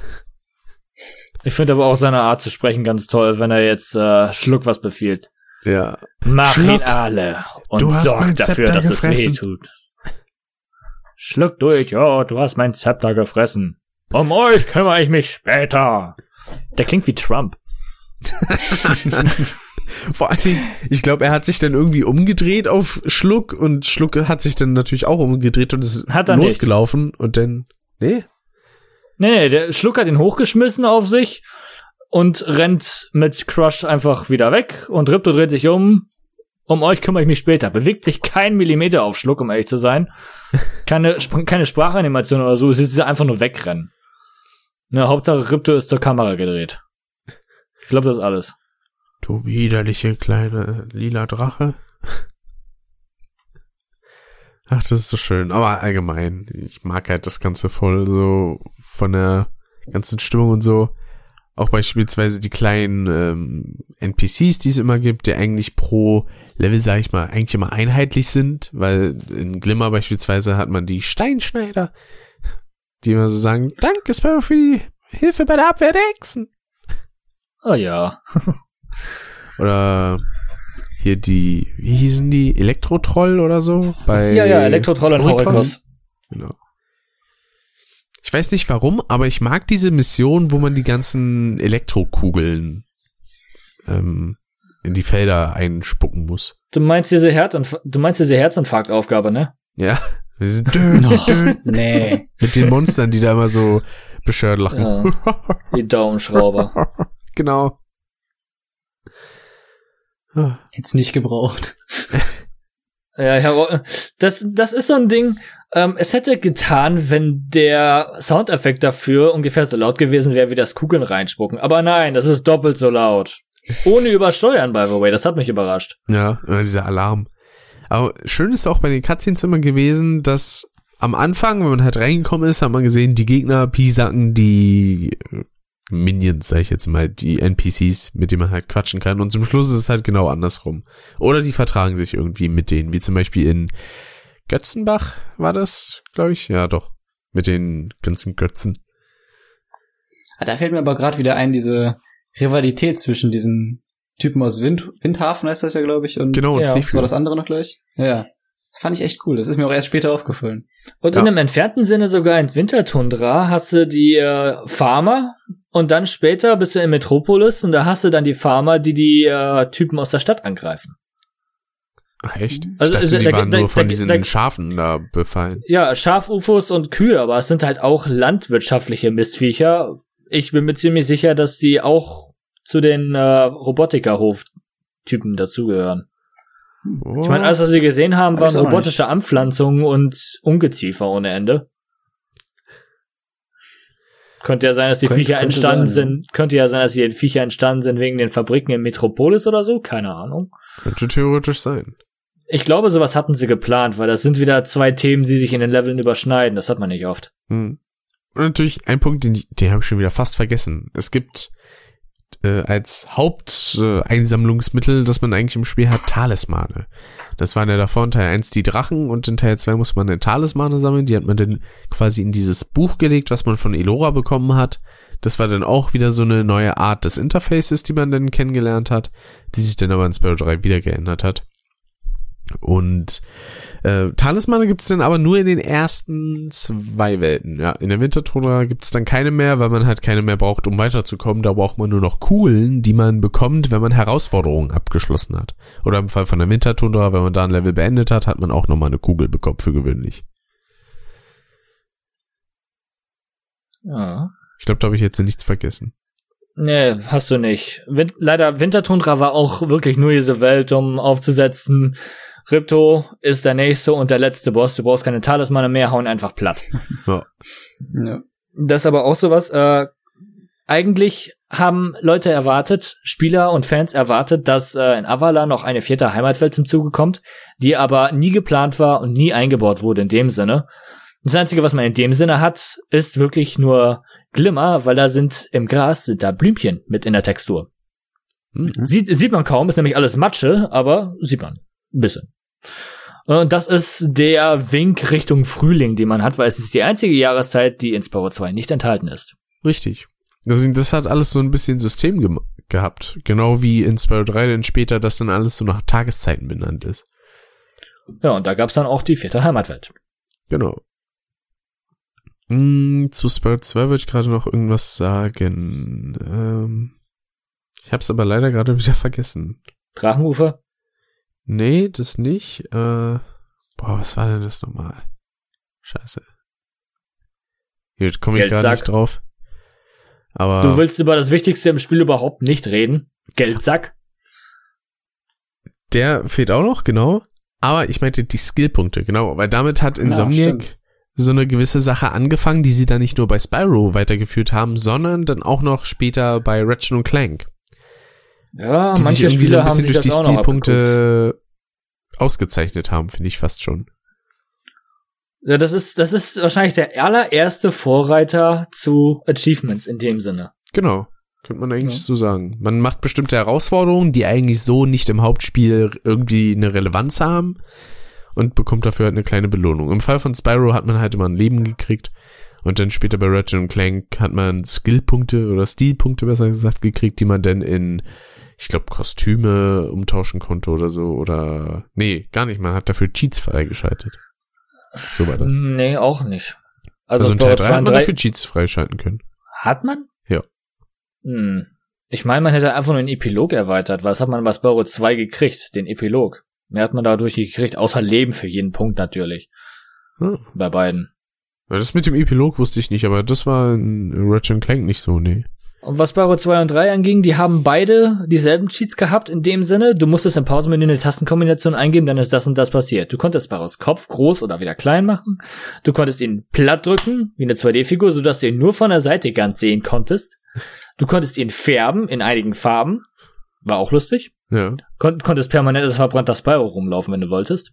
Ich finde aber auch seine Art zu sprechen ganz toll, wenn er jetzt äh, Schluck was befiehlt.
Ja.
Mach ihn
Schluck,
alle und
du hast
sorg
mein
dafür,
Zepter
dass
gefressen.
es weh tut. Schluck du Idiot, du hast mein Zepter gefressen. Um euch kümmere ich mich später. Der klingt wie Trump. [laughs]
Vor allen Dingen, ich glaube, er hat sich dann irgendwie umgedreht auf Schluck und Schluck hat sich dann natürlich auch umgedreht und ist
Hat er nicht.
losgelaufen und dann, nee,
Nee, nee, der Schluck hat ihn hochgeschmissen auf sich und rennt mit Crush einfach wieder weg und Ripto dreht sich um. Um euch kümmere ich mich später. Bewegt sich kein Millimeter auf Schluck, um ehrlich zu sein. [laughs] Keine, Sp- keine Sprachanimation oder so, es ist einfach nur wegrennen. Ne, Hauptsache Ripto ist zur Kamera gedreht. Ich glaube, das ist alles.
du widerliche kleine lila Drache. Ach, das ist so schön. Aber allgemein, ich mag halt das Ganze voll so von der ganzen Stimmung und so. Auch beispielsweise die kleinen ähm, NPCs, die es immer gibt, die eigentlich pro Level, sag ich mal, eigentlich immer einheitlich sind, weil in Glimmer beispielsweise hat man die Steinschneider, die immer so sagen, danke Sparrow für die Hilfe bei der Abwehr der Hexen.
Oh ja.
Oder hier die, wie hießen die, Elektrotroll oder so? Bei
Ja, ja, Elektrotroll und
Horikos? Genau. Ich weiß nicht warum, aber ich mag diese Mission, wo man die ganzen Elektrokugeln ähm, in die Felder einspucken muss.
Du meinst diese Herzinf du meinst diese Herzinfarktaufgabe, ne?
Ja. Diese dün, [laughs] dün,
Nee.
mit den Monstern, die da immer so bescheuert lachen.
Ja. Die Daumenschrauber. [laughs]
genau.
Jetzt nicht gebraucht. [laughs]
Ja, ich hab, das, das ist so ein Ding. Ähm, es hätte getan, wenn der Soundeffekt dafür ungefähr so laut gewesen wäre wie das Kugeln reinspucken. Aber nein, das ist doppelt so laut. Ohne [laughs] übersteuern, by the way. Das hat mich überrascht.
Ja, dieser Alarm. Aber schön ist auch bei den Cutscenes immer gewesen, dass am Anfang, wenn man halt reingekommen ist, hat man gesehen, die Gegner piesacken die äh, Minions, sag ich jetzt mal, die NPCs, mit denen man halt quatschen kann. Und zum Schluss ist es halt genau andersrum. Oder die vertragen sich irgendwie mit denen, wie zum Beispiel in Götzenbach war das, glaube ich. Ja, doch. Mit den ganzen Götzen.
Ah, Da fällt mir aber gerade wieder ein, diese Rivalität zwischen diesen Typen aus Wind Windhafen heißt das ja, glaube ich, und
Genau, und
Ja,
war das andere noch gleich? Ja. Das fand ich echt cool. Das ist mir auch erst später aufgefallen.
Und
Ja.
in einem entfernten Sinne sogar in Wintertundra hast du die äh, Farmer und dann später bist du in Metropolis und da hast du dann die Farmer, die die äh, Typen aus der Stadt angreifen.
Ach, echt? Ich
Also,
dachte,
also,
die
da-
waren
da-
nur von
da-
diesen
da-
Schafen da befallen.
Ja, Schafufos und Kühe, aber es sind halt auch landwirtschaftliche Mistviecher. Ich bin mir ziemlich sicher, dass die auch zu den äh, Robotikerhof-Typen dazugehören.
Oh.
Ich meine, alles, was wir gesehen haben,
Hab
waren robotische Anpflanzungen und Ungeziefer ohne Ende. Könnte ja sein, dass die
Könnte-
Viecher
könnte
entstanden
sein,
sind. Könnte ja sein, dass die Viecher entstanden sind wegen den Fabriken in Metropolis oder so. Keine Ahnung.
Könnte theoretisch sein.
Ich glaube, sowas hatten sie geplant, weil das sind wieder zwei Themen, die sich in den Leveln überschneiden. Das hat man nicht oft.
Hm. Und natürlich ein Punkt, den, den habe ich schon wieder fast vergessen. Es gibt äh, als Haupteinsammlungsmittel, äh, das man eigentlich im Spiel hat, Talismane. Das waren ja davor in Teil 1 die Drachen und in Teil 2 muss man eine Talismane sammeln. Die hat man dann quasi in dieses Buch gelegt, was man von Elora bekommen hat. Das war dann auch wieder so eine neue Art des Interfaces, die man dann kennengelernt hat, die sich dann aber in Sparrow 3 wieder geändert hat. Und äh, Talismane gibt's dann aber nur in den ersten zwei Welten. Ja, in der Wintertundra gibt's dann keine mehr, weil man halt keine mehr braucht, um weiterzukommen. Da braucht man nur noch Kugeln, die man bekommt, wenn man Herausforderungen abgeschlossen hat. Oder im Fall von der Wintertundra, wenn man da ein Level beendet hat, hat man auch nochmal eine Kugel bekommen für gewöhnlich.
Ja.
Ich glaube, da habe ich jetzt nichts vergessen.
Nee, hast du nicht. Win Leider, Wintertundra war auch wirklich nur diese Welt, um aufzusetzen. Ripto ist der nächste und der letzte Boss. Du brauchst keine Talismane mehr, hauen einfach platt. [laughs]
Ja.
Ja.
Das ist aber auch sowas, äh, eigentlich haben Leute erwartet, Spieler und Fans erwartet, dass äh, in Avala noch eine vierte Heimatwelt zum Zuge kommt, die aber nie geplant war und nie eingebaut wurde in dem Sinne. Das Einzige, was man in dem Sinne hat, ist wirklich nur Glimmer, weil da sind im Gras sind da Blümchen mit in der Textur.
Hm.
Sieht, sieht man kaum, ist nämlich alles Matsche, aber sieht man. Bisschen. Und das ist der Wink Richtung Frühling, den man hat, weil es ist die einzige Jahreszeit, die in Spyro 2 nicht enthalten ist.
Richtig. Das, das hat alles so ein bisschen System ge gehabt. Genau wie in Spyro 3 dann später, dass dann alles so nach Tageszeiten benannt ist.
Ja, und da gab's dann auch die vierte Heimatwelt.
Genau. Hm, zu Spyro 2 würde ich gerade noch irgendwas sagen. Ähm, ich hab's aber leider gerade wieder vergessen.
Drachenufer?
Nee, das nicht. Äh, boah, was war denn das nochmal? Scheiße. Hier komme ich gerade
Geldsack.
nicht drauf. Aber
Du willst über das Wichtigste im Spiel überhaupt nicht reden. Geldsack?
der fehlt auch noch, genau. Aber ich meinte die Skillpunkte, genau. Weil damit hat Insomniac
stimmt.
so eine gewisse Sache angefangen, die sie dann nicht nur bei Spyro weitergeführt haben, sondern dann auch noch später bei Ratchet und Clank.
Ja,
die sich
manche
irgendwie so
Spieler
ein
haben
bisschen
sich
durch
das
die. Stilpunkte ausgezeichnet haben, finde ich fast schon.
Ja, das ist, das ist wahrscheinlich der allererste Vorreiter zu Achievements in dem Sinne.
Genau. Könnte man eigentlich
Ja.
so sagen. Man macht bestimmte Herausforderungen, die eigentlich so nicht im Hauptspiel irgendwie eine Relevanz haben und bekommt dafür halt eine kleine Belohnung. Im Fall von Spyro hat man halt immer ein Leben gekriegt und dann später bei Ratchet Clank hat man Skillpunkte oder Stilpunkte besser gesagt gekriegt, die man dann in, ich glaube, Kostüme umtauschen konnte oder so oder, nee, gar nicht, man hat dafür Cheats freigeschaltet. So war das.
Nee, auch nicht.
Also,
Also,
in Teil
Spyro
3
2
hat man
3
dafür Cheats freischalten können.
Hat man?
Ja.
Hm. Ich meine, man hätte einfach nur den Epilog erweitert. Was hat man bei Spyro 2 gekriegt? Den Epilog. Mehr hat man dadurch nicht gekriegt, außer Leben für jeden Punkt natürlich.
Ah.
Bei beiden.
Das mit dem Epilog wusste ich nicht, aber das war in Ratchet Clank nicht so, nee.
Und was Spyro 2 und 3 anging, die haben beide dieselben Cheats gehabt in dem Sinne, du musstest im Pausenmenü eine Tastenkombination eingeben, dann ist das und das passiert. Du konntest Spyros Kopf groß oder wieder klein machen. Du konntest ihn platt drücken, wie eine 2D-Figur, sodass du ihn nur von der Seite ganz sehen konntest. Du konntest ihn färben in einigen Farben. War auch lustig.
Ja.
Kon konntest permanent als verbrannter Spyro rumlaufen, wenn du wolltest.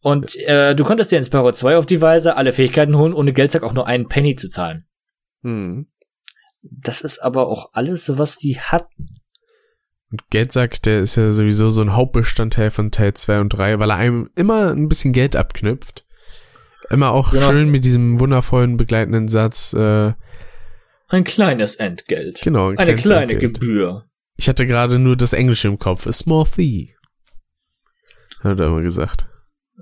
Und äh, du konntest dir in Spyro 2 auf die Weise alle Fähigkeiten holen, ohne Geldsack auch nur einen Penny zu zahlen.
Hm.
Das ist aber auch alles, was die hatten.
Und Geldsack, der ist ja sowieso so ein Hauptbestandteil von Teil 2 und 3, weil er einem immer ein bisschen Geld abknüpft. Immer auch
Genau.
schön mit diesem wundervollen begleitenden Satz, äh,
Ein kleines Entgelt.
genau. ein
Eine kleine
Entgelt.
Gebühr.
Ich hatte gerade nur das Englische im Kopf. A small fee. Hat er immer gesagt.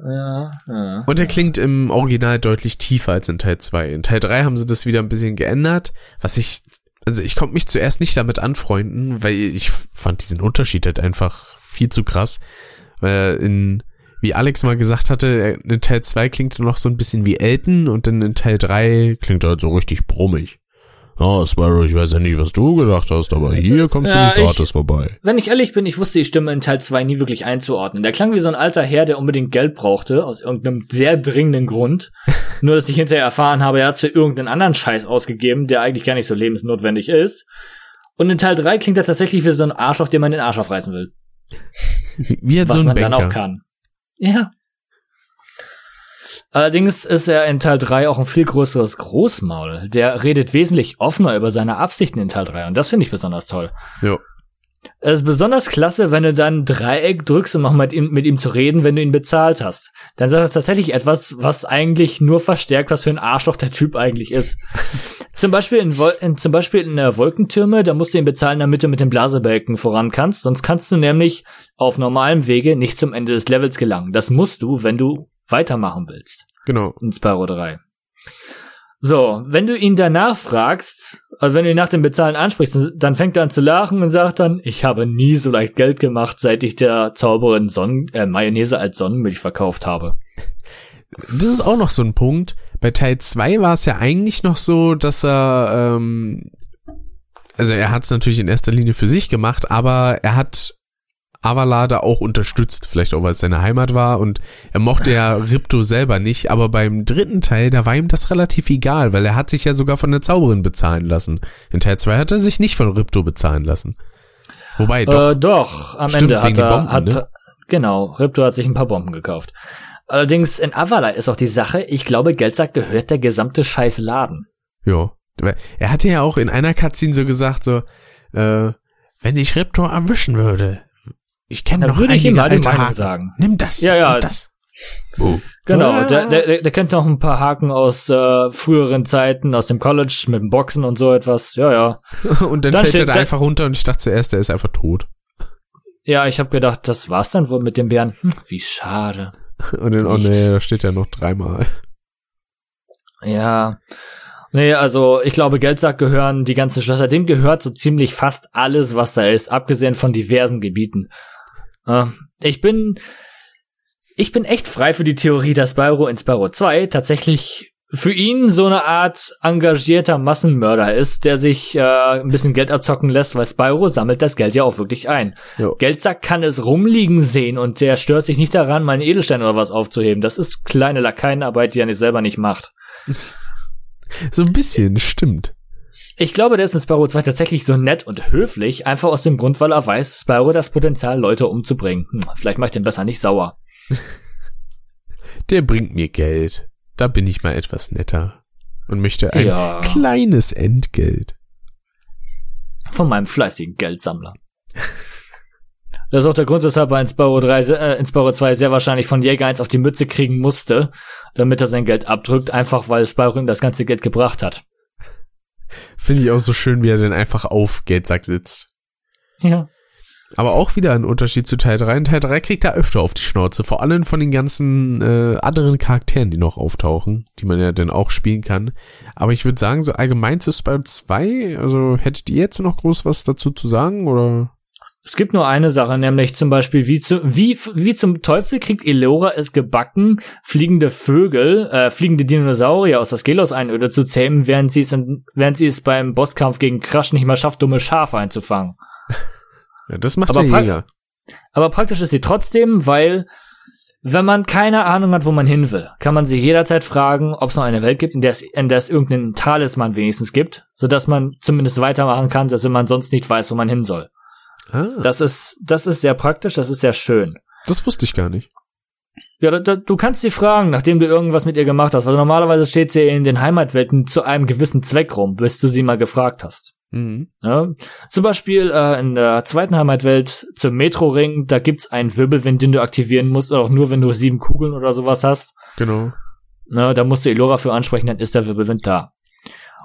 Ja, ja.
Und er klingt im Original deutlich tiefer als in Teil 2. In Teil 3 haben sie das wieder ein bisschen geändert, was ich, also ich konnte mich zuerst nicht damit anfreunden, weil ich fand diesen Unterschied halt einfach viel zu krass. Weil in, wie Alex mal gesagt hatte, in Teil 2 klingt er noch so ein bisschen wie Elton und dann in Teil 3 klingt er halt so richtig brummig. Ja, Spyro, ich weiß ja nicht, was du gedacht hast, aber hier kommst
Ja,
du nicht gratis vorbei.
Wenn ich ehrlich bin, ich wusste die Stimme in Teil 2 nie wirklich einzuordnen. Der klang wie so ein alter Herr, der unbedingt Geld brauchte, aus irgendeinem sehr dringenden Grund. [laughs] Nur, dass ich hinterher erfahren habe, er hat für irgendeinen anderen Scheiß ausgegeben, der eigentlich gar nicht so lebensnotwendig ist. Und in Teil 3 klingt er tatsächlich wie so ein Arschloch, dem man den Arsch aufreißen will.
Wie, hat
was
so ein
man dann auch
Banker.
kann. Ja. Allerdings ist er in Teil 3 auch ein viel größeres Großmaul. Der redet wesentlich offener über seine Absichten in Teil 3 und das finde ich besonders toll.
Ja.
Es ist besonders klasse, wenn du dann Dreieck drückst, um noch mit ihm, mit ihm zu reden, wenn du ihn bezahlt hast. Dann sagt er tatsächlich etwas, was eigentlich nur verstärkt, was für ein Arschloch der Typ eigentlich ist. [laughs] Zum Beispiel in, in zum Beispiel in der Wolkentürme, da musst du ihn bezahlen, damit du mit dem Blasebalken voran kannst. Sonst kannst du nämlich auf normalem Wege nicht zum Ende des Levels gelangen. Das musst du, wenn du weitermachen willst.
Genau.
In Spyro 3. So, wenn du ihn danach fragst, also wenn du ihn nach dem Bezahlen ansprichst, dann fängt er an zu lachen und sagt dann, ich habe nie so leicht Geld gemacht, seit ich der Zauberin Sonnen äh, Mayonnaise als Sonnenmilch verkauft habe.
Das ist auch noch so ein Punkt. Bei Teil 2 war es ja eigentlich noch so, dass er, ähm, also er hat es natürlich in erster Linie für sich gemacht, aber er hat Avala da auch unterstützt, vielleicht auch weil es seine Heimat war und er mochte ja [laughs] Ripto selber nicht, aber beim dritten Teil, da war ihm das relativ egal, weil er hat sich ja sogar von der Zauberin bezahlen lassen. In Teil 2 hat er sich nicht von Ripto bezahlen lassen. Wobei, doch.
Äh, doch, am
Stimmt,
Ende hat er,
Bomben,
hat,
ne?
genau, Ripto hat sich ein paar Bomben gekauft. Allerdings in Avala ist auch die Sache, ich glaube, Geldsack gehört der gesamte scheiß Laden.
Ja. Weil Er hatte ja auch in einer Cutscene so gesagt, so, äh, wenn ich Ripto erwischen würde, ich kenne noch
würde ich
einige
ihm mal die
alte
Meinung
Haken.
sagen.
Nimm das.
Ja, ja.
Nimm das. Oh.
Genau, der, der, der kennt noch ein paar Haken aus äh, früheren Zeiten, aus dem College mit dem Boxen und so etwas. Ja, ja. [laughs]
Und dann,
Dann
fällt er da einfach runter und ich dachte zuerst, der ist einfach tot.
Ja, ich habe gedacht, das war's dann wohl mit dem Bären. Hm, wie schade.
Und dann, oh nee, da steht ja noch dreimal.
Ja. Nee, also ich glaube, Geldsack gehören die ganzen Schlösser. Dem gehört so ziemlich fast alles, was da ist, abgesehen von diversen Gebieten. Äh, ich bin, ich bin echt frei für die Theorie, dass Spyro in Spyro 2 tatsächlich für ihn so eine Art engagierter Massenmörder ist, der sich äh, ein bisschen Geld abzocken lässt, weil Spyro sammelt das Geld ja auch wirklich ein.
Jo.
Geldsack kann es rumliegen sehen und der stört sich nicht daran, mal einen Edelstein oder was aufzuheben. Das ist kleine Lakaienarbeit, die er nicht selber nicht macht.
So ein bisschen, stimmt.
Ich glaube, der ist in Spyro 2 tatsächlich so nett und höflich, einfach aus dem Grund, weil er weiß, Spyro hat das Potenzial, Leute umzubringen. Hm, vielleicht macht den besser nicht sauer. [laughs]
Der bringt mir Geld. Da bin ich mal etwas netter. Und möchte ein
Ja.
kleines Entgelt.
Von meinem fleißigen Geldsammler. [laughs] Das ist auch der Grund, weshalb er in Spyro, 3, se- äh, in Spyro 2 sehr wahrscheinlich von Jäger 1 auf die Mütze kriegen musste, damit er sein Geld abdrückt, einfach weil Spyro ihm das ganze Geld gebracht hat.
Finde ich auch so schön, wie er dann einfach auf Geldsack sitzt.
Ja.
Aber auch wieder ein Unterschied zu Teil 3. In Teil 3 kriegt er öfter auf die Schnauze. Vor allem von den ganzen äh, anderen Charakteren, die noch auftauchen, die man ja dann auch spielen kann. Aber ich würde sagen, so allgemein zu Spyro 2, also hättet ihr jetzt noch groß was dazu zu sagen? Oder?
Es gibt nur eine Sache, nämlich zum Beispiel, wie, zu, wie, wie zum Teufel kriegt Elora es gebacken, fliegende Vögel, äh, fliegende Dinosaurier aus der Skelos-Einöde zu zähmen, während sie, es in, während sie es beim Bosskampf gegen Crash nicht mal schafft, dumme Schafe einzufangen. [laughs]
Ja, das macht
Aber
der Jäger.
Aber praktisch ist sie trotzdem, weil wenn man keine Ahnung hat, wo man hin will, kann man sich jederzeit fragen, ob es noch eine Welt gibt, in der es, in der es irgendeinen Talisman wenigstens gibt, sodass man zumindest weitermachen kann, selbst wenn man sonst nicht weiß, wo man hin soll.
Ah,
Das ist, das ist sehr praktisch, das ist sehr schön.
das wusste ich gar nicht.
Ja, da, da, du kannst sie fragen, nachdem du irgendwas mit ihr gemacht hast, weil normalerweise steht sie in den Heimatwelten zu einem gewissen Zweck rum, bis du sie mal gefragt hast.
Mhm.
Ja? Zum Beispiel äh, in der zweiten Heimatwelt zum Metro-Ring, da gibt's einen Wirbelwind, den du aktivieren musst, auch nur wenn du sieben Kugeln oder sowas hast.
Genau.
Ne, da musst du Elora für ansprechen, dann ist der Wirbelwind da.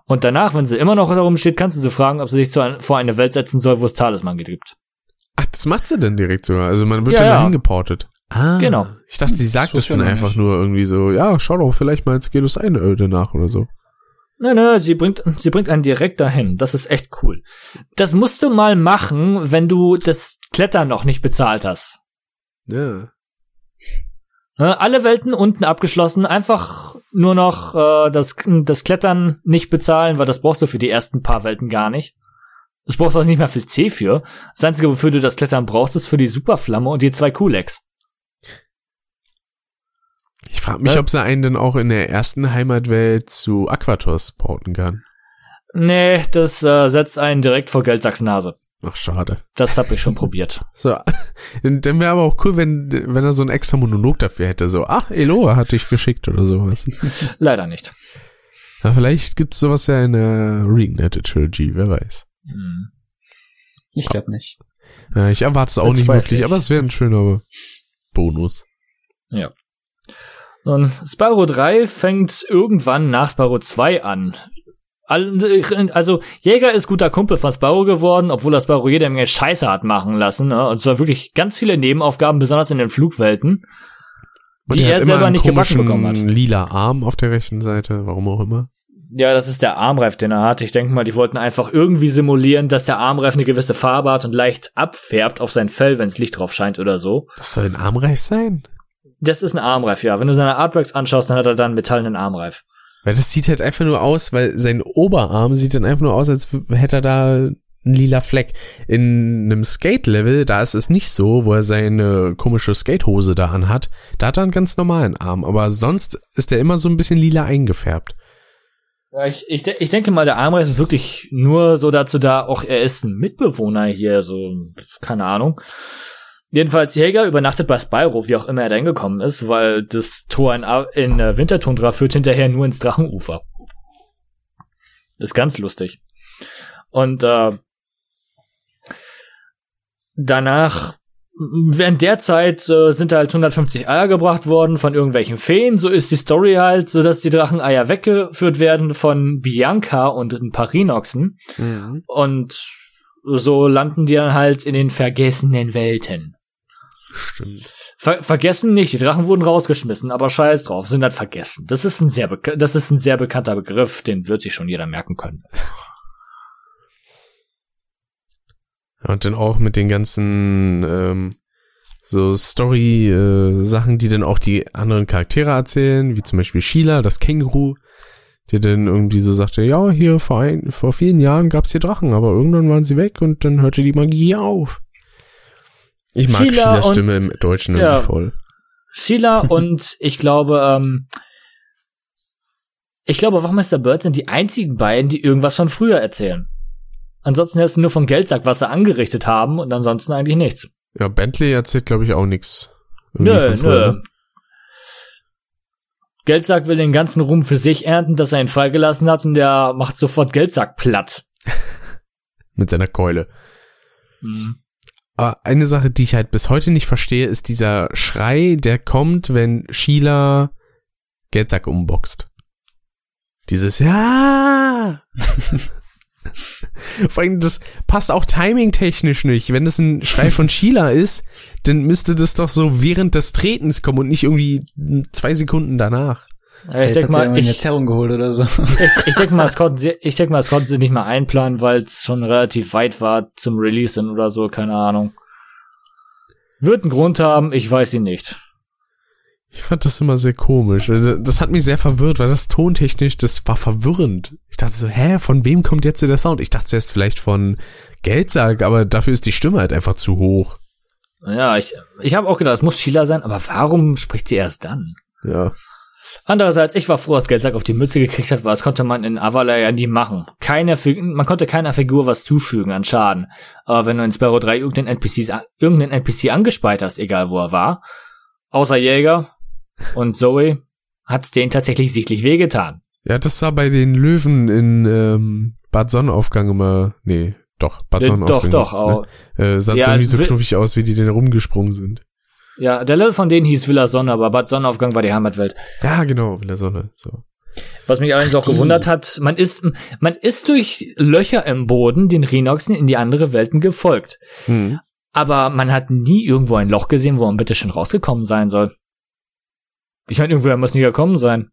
Und danach, wenn sie immer noch darum steht, kannst du sie fragen, ob sie sich zu ein, vor eine Welt setzen soll, wo es Talisman gibt.
Ach, das macht sie denn direkt sogar. Also man wird
Ja,
dann
ja.
dahin geportet. Ah,
Genau.
Ich dachte, sie sagt
Das
dann einfach
nicht.
nur irgendwie so, ja, schau doch vielleicht mal ins Gelos Einöde nach oder so.
Nö, nö, sie bringt, sie bringt einen direkt dahin. Das ist echt cool. Das musst du mal machen, wenn du das Klettern noch nicht bezahlt hast.
Ja.
Ne, alle Welten unten abgeschlossen, einfach nur noch äh, das, das Klettern nicht bezahlen, weil das brauchst du für die ersten paar Welten gar nicht. Das brauchst du auch nicht mehr viel C für. Das Einzige, wofür du das Klettern brauchst, ist für die Superflamme und die zwei Kulex.
Ich frage mich,
Hä?
ob sie einen dann auch in der ersten Heimatwelt zu Aquatos porten kann.
Nee, das äh, setzt einen direkt vor Geldsacks Nase.
Ach, schade.
Das hab ich schon probiert. [laughs]
So, dann, dann wäre aber auch cool, wenn, wenn er so einen extra Monolog dafür hätte. So, ach, Eloa hat dich geschickt oder sowas. [laughs]
Leider nicht.
Na, vielleicht gibt's sowas ja in der Reignited Trilogy, wer weiß.
Hm.
Ich glaube nicht.
Ja, ich erwarte es auch nicht wirklich,
ich.
aber es wäre ein schöner Bonus.
Und Spyro 3 fängt irgendwann nach Spyro 2 an. Also Jäger ist guter Kumpel von Sparrow geworden, obwohl er Sparrow jede Menge Scheiße hat machen lassen. Ne? Und zwar wirklich ganz viele Nebenaufgaben, besonders in den Flugwelten,
Und
die
er
er selber nicht gebacken bekommen hat.
lila Arm auf der rechten Seite, warum auch immer.
Ja, das ist der Armreif, den er hat. Ich denke mal, die wollten einfach irgendwie simulieren, dass der Armreif eine gewisse Farbe hat und leicht abfärbt auf sein Fell, wenns Licht drauf scheint oder so.
Das soll ein Armreif sein?
Das ist ein Armreif, ja. Wenn du seine Artworks anschaust, dann hat er dann einen metallenen Armreif.
Weil das sieht halt einfach nur aus, weil sein Oberarm sieht dann einfach nur aus, als hätte er da einen lila Fleck. In einem Skate-Level, da ist es nicht so, wo er seine komische Skatehose da anhat. Da hat er einen ganz normalen Arm, aber sonst ist er immer so ein bisschen lila eingefärbt.
Ja, ich, ich, ich denke mal, der Armreif ist wirklich nur so dazu da, auch er ist ein Mitbewohner hier, so, keine Ahnung. Jedenfalls, Jäger übernachtet bei Spyro, wie auch immer er da hingekommen ist, weil das Tor in, A- in äh, Wintertundra führt hinterher nur ins Drachenufer. Ist ganz lustig. Und äh, danach, während der Zeit äh, sind halt 150 Eier gebracht worden von irgendwelchen Feen. So ist die Story halt, so dass die Dracheneier weggeführt werden von Bianca und ein paar Rhinoxen. Und so landen die dann halt in den vergessenen Welten.
Stimmt.
Ver vergessen nicht, die Drachen wurden rausgeschmissen, aber scheiß drauf, sind halt vergessen. Das ist ein sehr, das ist ein sehr bekannter Begriff, den wird sich schon jeder merken können.
Und dann auch mit den ganzen ähm, so Story-Sachen, die dann auch die anderen Charaktere erzählen, wie zum Beispiel Sheila, das Känguru, der dann irgendwie so sagte, ja, hier vor, ein, vor vielen Jahren gab's hier Drachen, aber irgendwann waren sie weg und dann hörte die Magie auf. Ich mag
Sheila
Sheilas
und-
Stimme im Deutschen
Ja.
irgendwie voll.
Sheila [laughs] und ich glaube, ähm, ich glaube, Wachmeister Bird sind die einzigen beiden, die irgendwas von früher erzählen. Ansonsten hörst du nur vom Geldsack, was sie angerichtet haben und ansonsten eigentlich nichts.
Ja, Bentley erzählt, glaube ich, auch nix.
Nö,
von früher,
nö.
ne?
Geldsack will den ganzen Ruhm für sich ernten, dass er ihn freigelassen hat und der macht sofort Geldsack platt. [laughs]
Mit seiner Keule. Aber eine Sache, die ich halt bis heute nicht verstehe, ist dieser Schrei, der kommt, wenn Sheila Geldsack umboxt. Dieses Ja! [laughs] Vor allem, das passt auch timingtechnisch nicht. Wenn das ein Schrei von [laughs] Sheila ist, dann müsste das doch so während des Tretens kommen und nicht irgendwie zwei Sekunden danach.
Ich
Vielleicht
denke mal,
irgendwann eine
ich,
Zerrung geholt oder so.
ich, ich denke mal, es konnten sie, ich denke mal, es konnten sie nicht mal einplanen, weil es schon relativ weit war zum Releasen oder so, keine Ahnung. Wird einen Grund haben, ich weiß ihn nicht.
Ich fand das immer sehr komisch. Also, Das hat mich sehr verwirrt, weil das tontechnisch, das war verwirrend. Ich dachte so, hä, von wem kommt jetzt der Sound? Ich dachte zuerst vielleicht von Geldsack, aber dafür ist die Stimme halt einfach zu hoch.
Ja, ich, ich habe auch gedacht, es muss Sheila sein, aber warum spricht sie erst dann?
Ja.
Andererseits, ich war froh, dass Geldsack auf die Mütze gekriegt hat, weil das konnte man in Avala ja nie machen. Keine, man konnte keiner Figur was zufügen an Schaden. Aber wenn du in Sparrow 3 irgendeinen, NPCs, irgendeinen NPC angespeit hast, egal wo er war, außer Jäger und Zoe, hat's denen tatsächlich sichtlich wehgetan.
Ja, das war bei den Löwen in ähm, Bad Sonnenaufgang immer. Nee, doch, Bad
Äh, doch,
Sonnenaufgang.
doch,
ne? äh, sah
Ja,
irgendwie so knuffig aus, wie die denn rumgesprungen sind.
Ja, der Level von denen hieß Villa Sonne, aber Bad Sonnenaufgang war die Heimatwelt.
Ja, genau, der Sonne. So.
Was mich allerdings auch gewundert hat, man ist, man ist durch Löcher im Boden den Rhinoxen in die andere Welten gefolgt.
Hm.
Aber man hat nie irgendwo ein Loch gesehen, wo man bitte schon rausgekommen sein soll. Ich meine, irgendwoher muss nie gekommen sein.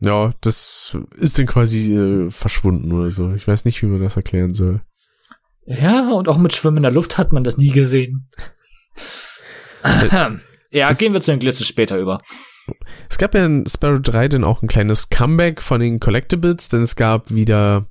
Ja, das ist dann quasi äh, verschwunden oder so. Ich weiß nicht, wie man das erklären soll.
Ja, und auch mit Schwimmen in der Luft hat man das nie gesehen. [laughs] ja,
Es-
gehen wir zu den Glitzes später über.
Es gab ja in Sparrow 3 dann auch ein kleines Comeback von den Collectibles, denn es gab wieder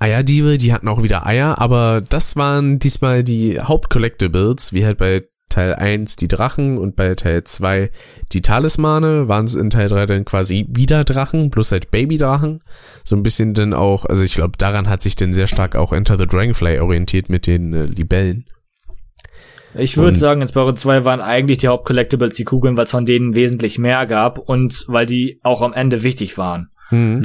Eierdiebe, die hatten auch wieder Eier, aber das waren diesmal die Haupt-Collectibles, wie halt bei Teil 1 die Drachen und bei Teil 2 die Talismane, waren es in Teil 3 dann quasi wieder Drachen, plus halt Babydrachen. So ein bisschen dann auch, also ich glaube, daran hat sich dann sehr stark auch Enter the Dragonfly orientiert mit den äh, Libellen.
Ich würde sagen, in Sparrow 2 waren eigentlich die Hauptcollectibles die Kugeln, weil es von denen wesentlich mehr gab und weil die auch am Ende wichtig waren.
Mhm.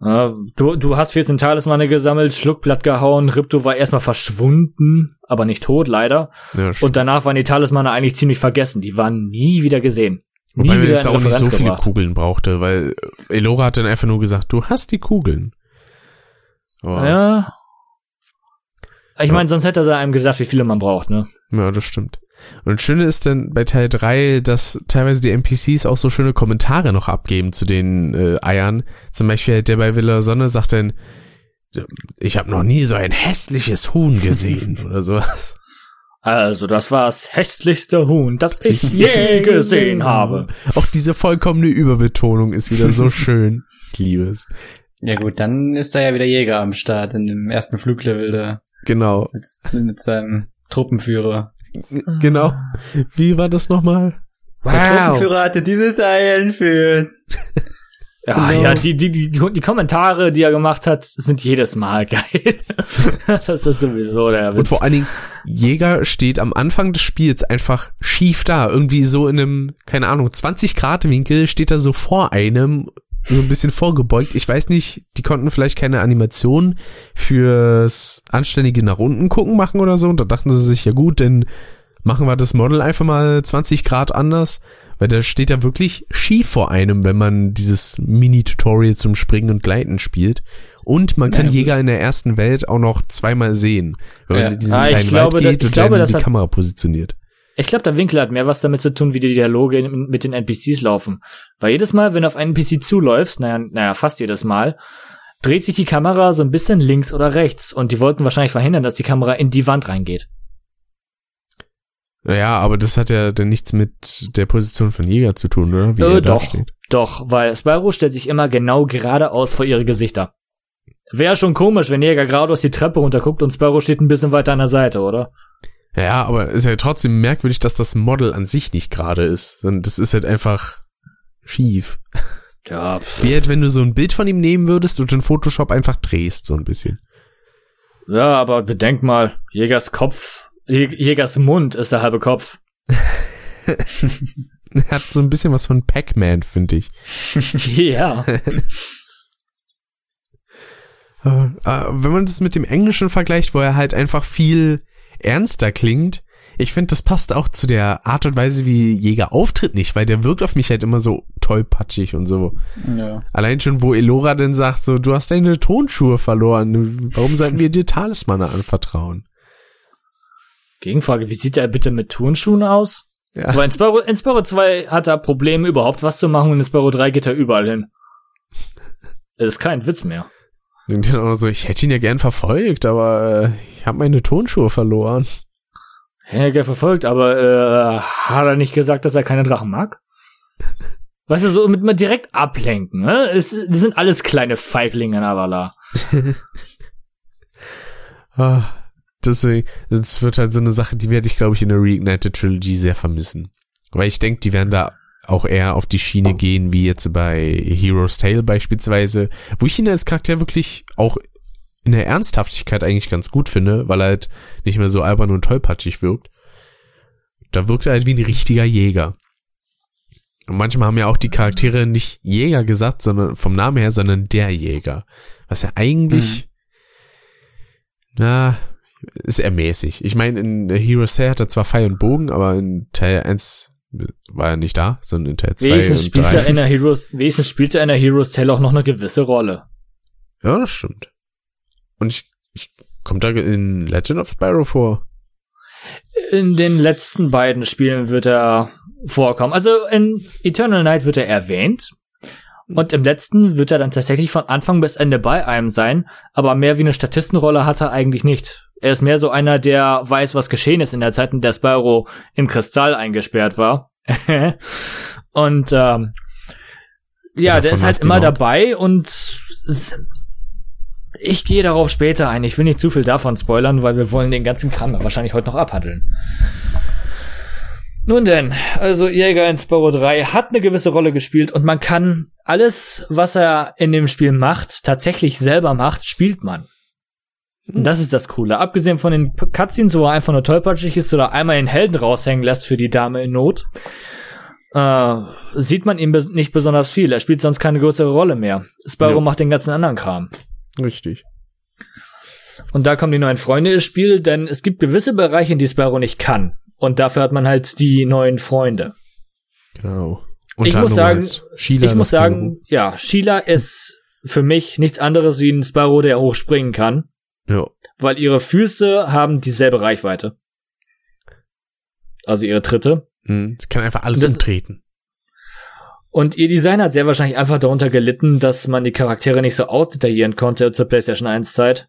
Ja.
Du, du hast 14 Talismane gesammelt, Schluckblatt gehauen, Ripto war erstmal verschwunden, aber nicht tot, leider.
Ja.
Und danach waren die Talismane eigentlich ziemlich vergessen. Die waren nie wieder gesehen.
Wobei
nie
man
wieder
jetzt auch nicht so viele
gebracht.
Kugeln brauchte, weil Elora hat dann einfach nur gesagt, du hast die Kugeln. Aber,
Ja. Ich meine, sonst hätte er einem gesagt, wie viele man braucht, ne?
Ja, das stimmt. Und das Schöne ist dann bei Teil 3, dass teilweise die NPCs auch so schöne Kommentare noch abgeben zu den äh, Eiern. Zum Beispiel der bei Villa Sonne sagt dann, ich habe noch nie so ein hässliches Huhn gesehen [laughs] oder sowas.
Also, das war das hässlichste Huhn, das ich je [laughs] gesehen habe.
Auch diese vollkommene Überbetonung ist wieder so [laughs] schön. Ich liebe es.
Ja gut, dann ist da ja wieder Jäger am Start in dem ersten Fluglevel da.
Genau,
Mit, mit seinem Truppenführer.
genau. Wie war das nochmal?
Der Truppenführer hatte dieses Ei entführt.
Ja,
Genau.
ja, die, die, die, die Kommentare, die er gemacht hat, sind jedes Mal [laughs] geil. das ist sowieso der
Und
Witz.
vor allen Dingen, Jäger steht am Anfang des Spiels einfach schief da. Irgendwie so in einem, keine Ahnung, 20 Grad Winkel steht er so vor einem, so ein bisschen vorgebeugt. Ich weiß nicht, die konnten vielleicht keine Animation fürs anständige nach unten gucken machen oder so. Und da dachten sie sich, ja gut, dann machen wir das Model einfach mal 20 Grad anders. Weil da steht er wirklich schief vor einem, wenn man dieses Mini-Tutorial zum Springen und Gleiten spielt. Und man kann
Ja,
Jäger in der ersten Welt auch noch zweimal sehen, wenn
Ja.
man in diesen
Ah,
kleinen
glaube,
Wald
da-
geht
ich
und
glaube,
dann die Kamera positioniert.
Ich glaube, der Winkel hat mehr was damit zu tun, wie die Dialoge mit den NPCs laufen. Weil jedes Mal, wenn du auf einen NPC zuläufst, naja, naja, fast jedes Mal, dreht sich die Kamera so ein bisschen links oder rechts. Und die wollten wahrscheinlich verhindern, dass die Kamera in die Wand reingeht.
Ja, aber das hat ja dann nichts mit der Position von Jäger zu tun, oder? Wie
Äh,
er da
doch,
steht.
doch, weil Spyro stellt sich immer genau geradeaus vor ihre Gesichter. Wäre schon komisch, wenn Jäger geradeaus die Treppe runterguckt und Spyro steht ein bisschen weiter an der Seite, oder?
Ja, aber ist ja trotzdem merkwürdig, dass das Model an sich nicht gerade ist. Das ist halt einfach schief.
Ja,
Wie halt, wenn du so ein Bild von ihm nehmen würdest und in Photoshop einfach drehst, so ein bisschen.
ja, aber bedenk mal, Jägers Kopf, Jä- Jägers Mund ist der halbe Kopf.
Er [laughs] hat so ein bisschen was von Pac-Man, finde ich. [laughs]
ja.
Äh, äh, wenn man das mit dem Englischen vergleicht, wo er halt einfach viel ernster klingt, ich finde, das passt auch zu der Art und Weise, wie Jäger auftritt nicht, weil der wirkt auf mich halt immer so tollpatschig und so.
Ja.
Allein schon, wo Elora dann sagt, so, du hast deine Tonschuhe verloren, warum sollten wir dir Talismane anvertrauen?
Gegenfrage, wie sieht er bitte mit Turnschuhen aus?
Ja.
Aber in Spyro, in Spyro 2 hat er Probleme, überhaupt was zu machen und in Spyro 3 geht er überall hin. Das ist kein Witz mehr.
Und dann auch so, ich hätte ihn ja gern verfolgt, aber äh, ich habe meine Tonschuhe verloren.
Helge verfolgt, aber äh, hat er nicht gesagt, dass er keine Drachen mag? [laughs] Weißt du, so mit mal direkt ablenken, ne? Es, die sind alles kleine Feiglinge in Avala. [laughs]
Ah, deswegen, das wird halt so eine Sache, die werde ich, glaube ich, in der Reignited Trilogy sehr vermissen. Weil ich denke, die werden da auch eher auf die Schiene gehen, wie jetzt bei Hero's Tale beispielsweise, wo ich ihn als Charakter wirklich auch in der Ernsthaftigkeit eigentlich ganz gut finde, weil er halt nicht mehr so albern und tollpatschig wirkt. Da wirkt er halt wie ein richtiger Jäger. Und manchmal haben ja auch die Charaktere nicht Jäger gesagt, sondern vom Namen her, sondern der Jäger. Was ja eigentlich, na, ist eher mäßig. Ich meine, in Heroes Tale hat er zwar Pfeil und Bogen, aber in Teil 1 war er nicht da, sondern in Teil 2
Wenigstens
und
spielt, er
3.
in der Heroes, wenigstens spielt er in der Heroes Tale auch noch eine gewisse Rolle.
Ja, das stimmt. Und ich, ich kommt da in Legend of Spyro vor.
In den letzten beiden Spielen wird er vorkommen. Also in Eternal Night wird er erwähnt. Und im letzten wird er dann tatsächlich von Anfang bis Ende bei einem sein, aber mehr wie eine Statistenrolle hat er eigentlich nicht. Er ist mehr so einer, der weiß, was geschehen ist in der Zeit, in der Spyro im Kristall eingesperrt war. [laughs] und ähm, ja,
Also
der ist halt immer dabei und ich gehe darauf später ein. Ich will nicht zu viel davon spoilern, weil wir wollen den ganzen Kram wahrscheinlich heute noch abhandeln. Nun denn, also Jäger in Spyro 3 hat eine gewisse Rolle gespielt und man kann alles, was er in dem Spiel macht, tatsächlich selber macht, spielt man. Und das ist das Coole. Abgesehen von den Cutscenes, wo er einfach nur tollpatschig ist oder einmal den Helden raushängen lässt für die Dame in Not, äh, sieht man ihm bes nicht besonders viel. Er spielt sonst keine größere Rolle mehr. Spyro
Ja.
macht den ganzen anderen Kram.
Richtig.
Und da kommen die neuen Freunde ins Spiel, denn es gibt gewisse Bereiche, in die Spyro nicht kann. Und dafür hat man halt die neuen Freunde.
Genau.
Ich
Unter
muss sagen,
halt Sheila,
ich muss sagen, ja, Sheila ist für mich nichts anderes wie ein Sparrow, der hochspringen kann,
Ja.
weil ihre Füße haben dieselbe Reichweite. Also ihre Tritte.
Mhm. Sie kann einfach alles
Das-
umtreten.
Und ihr Design hat sehr wahrscheinlich einfach darunter gelitten, dass man die Charaktere nicht so ausdetaillieren konnte zur PlayStation 1 Zeit.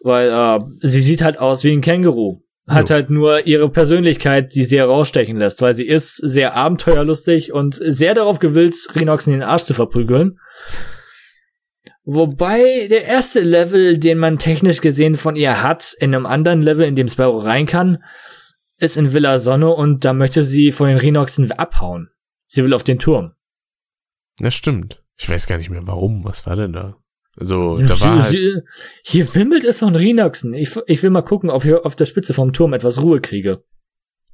Weil äh, sie sieht halt aus wie ein Känguru. Hat
Jo.
halt nur ihre Persönlichkeit, die sehr rausstechen lässt, weil sie ist sehr abenteuerlustig und sehr darauf gewillt, Rhinox in den Arsch zu verprügeln. Wobei der erste Level, den man technisch gesehen von ihr hat, in einem anderen Level, in dem Sparrow rein kann, ist in Villa Sonne und da möchte sie von den Rhinoxen abhauen. Sie will auf den Turm.
Das stimmt. Ich weiß gar nicht mehr warum. Was war denn da? Also, da war
Sie-
halt,
hier wimmelt es von Rhinoxen. Ich, ich will mal gucken, ob ich auf der Spitze vom Turm etwas Ruhe kriege.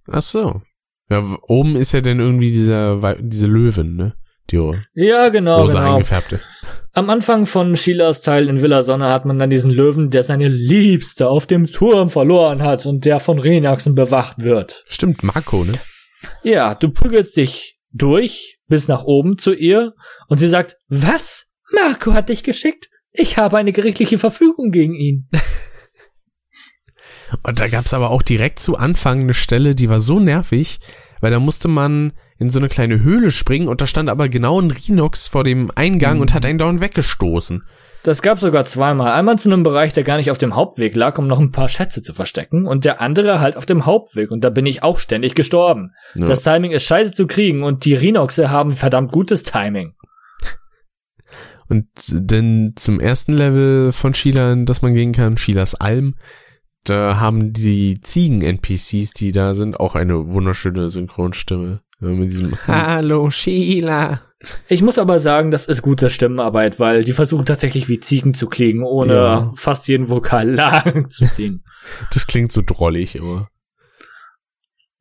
ach so. Ja, oben ist ja dann irgendwie dieser, diese Löwen, ne? Die
Ja, genau,
rosa
genau.
eingefärbte.
Am Anfang von Sheilas Teil in Villa Sonne hat man dann diesen Löwen, der seine Liebste auf dem Turm verloren hat und der von Rhinoxen bewacht wird.
Stimmt, Marco, ne?
Ja, du prügelst dich durch bis nach oben zu ihr und sie sagt, was? Marco hat dich geschickt? Ich habe eine gerichtliche Verfügung gegen ihn. [laughs]
Und da gab's aber auch direkt zu Anfang eine Stelle, die war so nervig, weil da musste man in so eine kleine Höhle springen und da stand aber genau ein Rhinox vor dem Eingang und hat einen dauernd weggestoßen.
Das gab sogar zweimal. Einmal zu einem Bereich, der gar nicht auf dem Hauptweg lag, um noch ein paar Schätze zu verstecken. Und der andere halt auf dem Hauptweg. Und da bin ich auch ständig gestorben.
Ja.
Das Timing ist scheiße zu kriegen und die Rhinoxe haben verdammt gutes Timing.
Und denn zum ersten Level von Sheila, das man gehen kann, Sheilas Alm, da haben die Ziegen-NPCs, die da sind, auch eine wunderschöne Synchronstimme. Mit diesem [laughs] Hallo Sheila.
Ich muss aber sagen, das ist gute Stimmenarbeit, weil die versuchen tatsächlich wie Ziegen zu klingen, ohne
Ja.
fast jeden Vokal [laughs] lang zu ziehen.
Das klingt so drollig immer.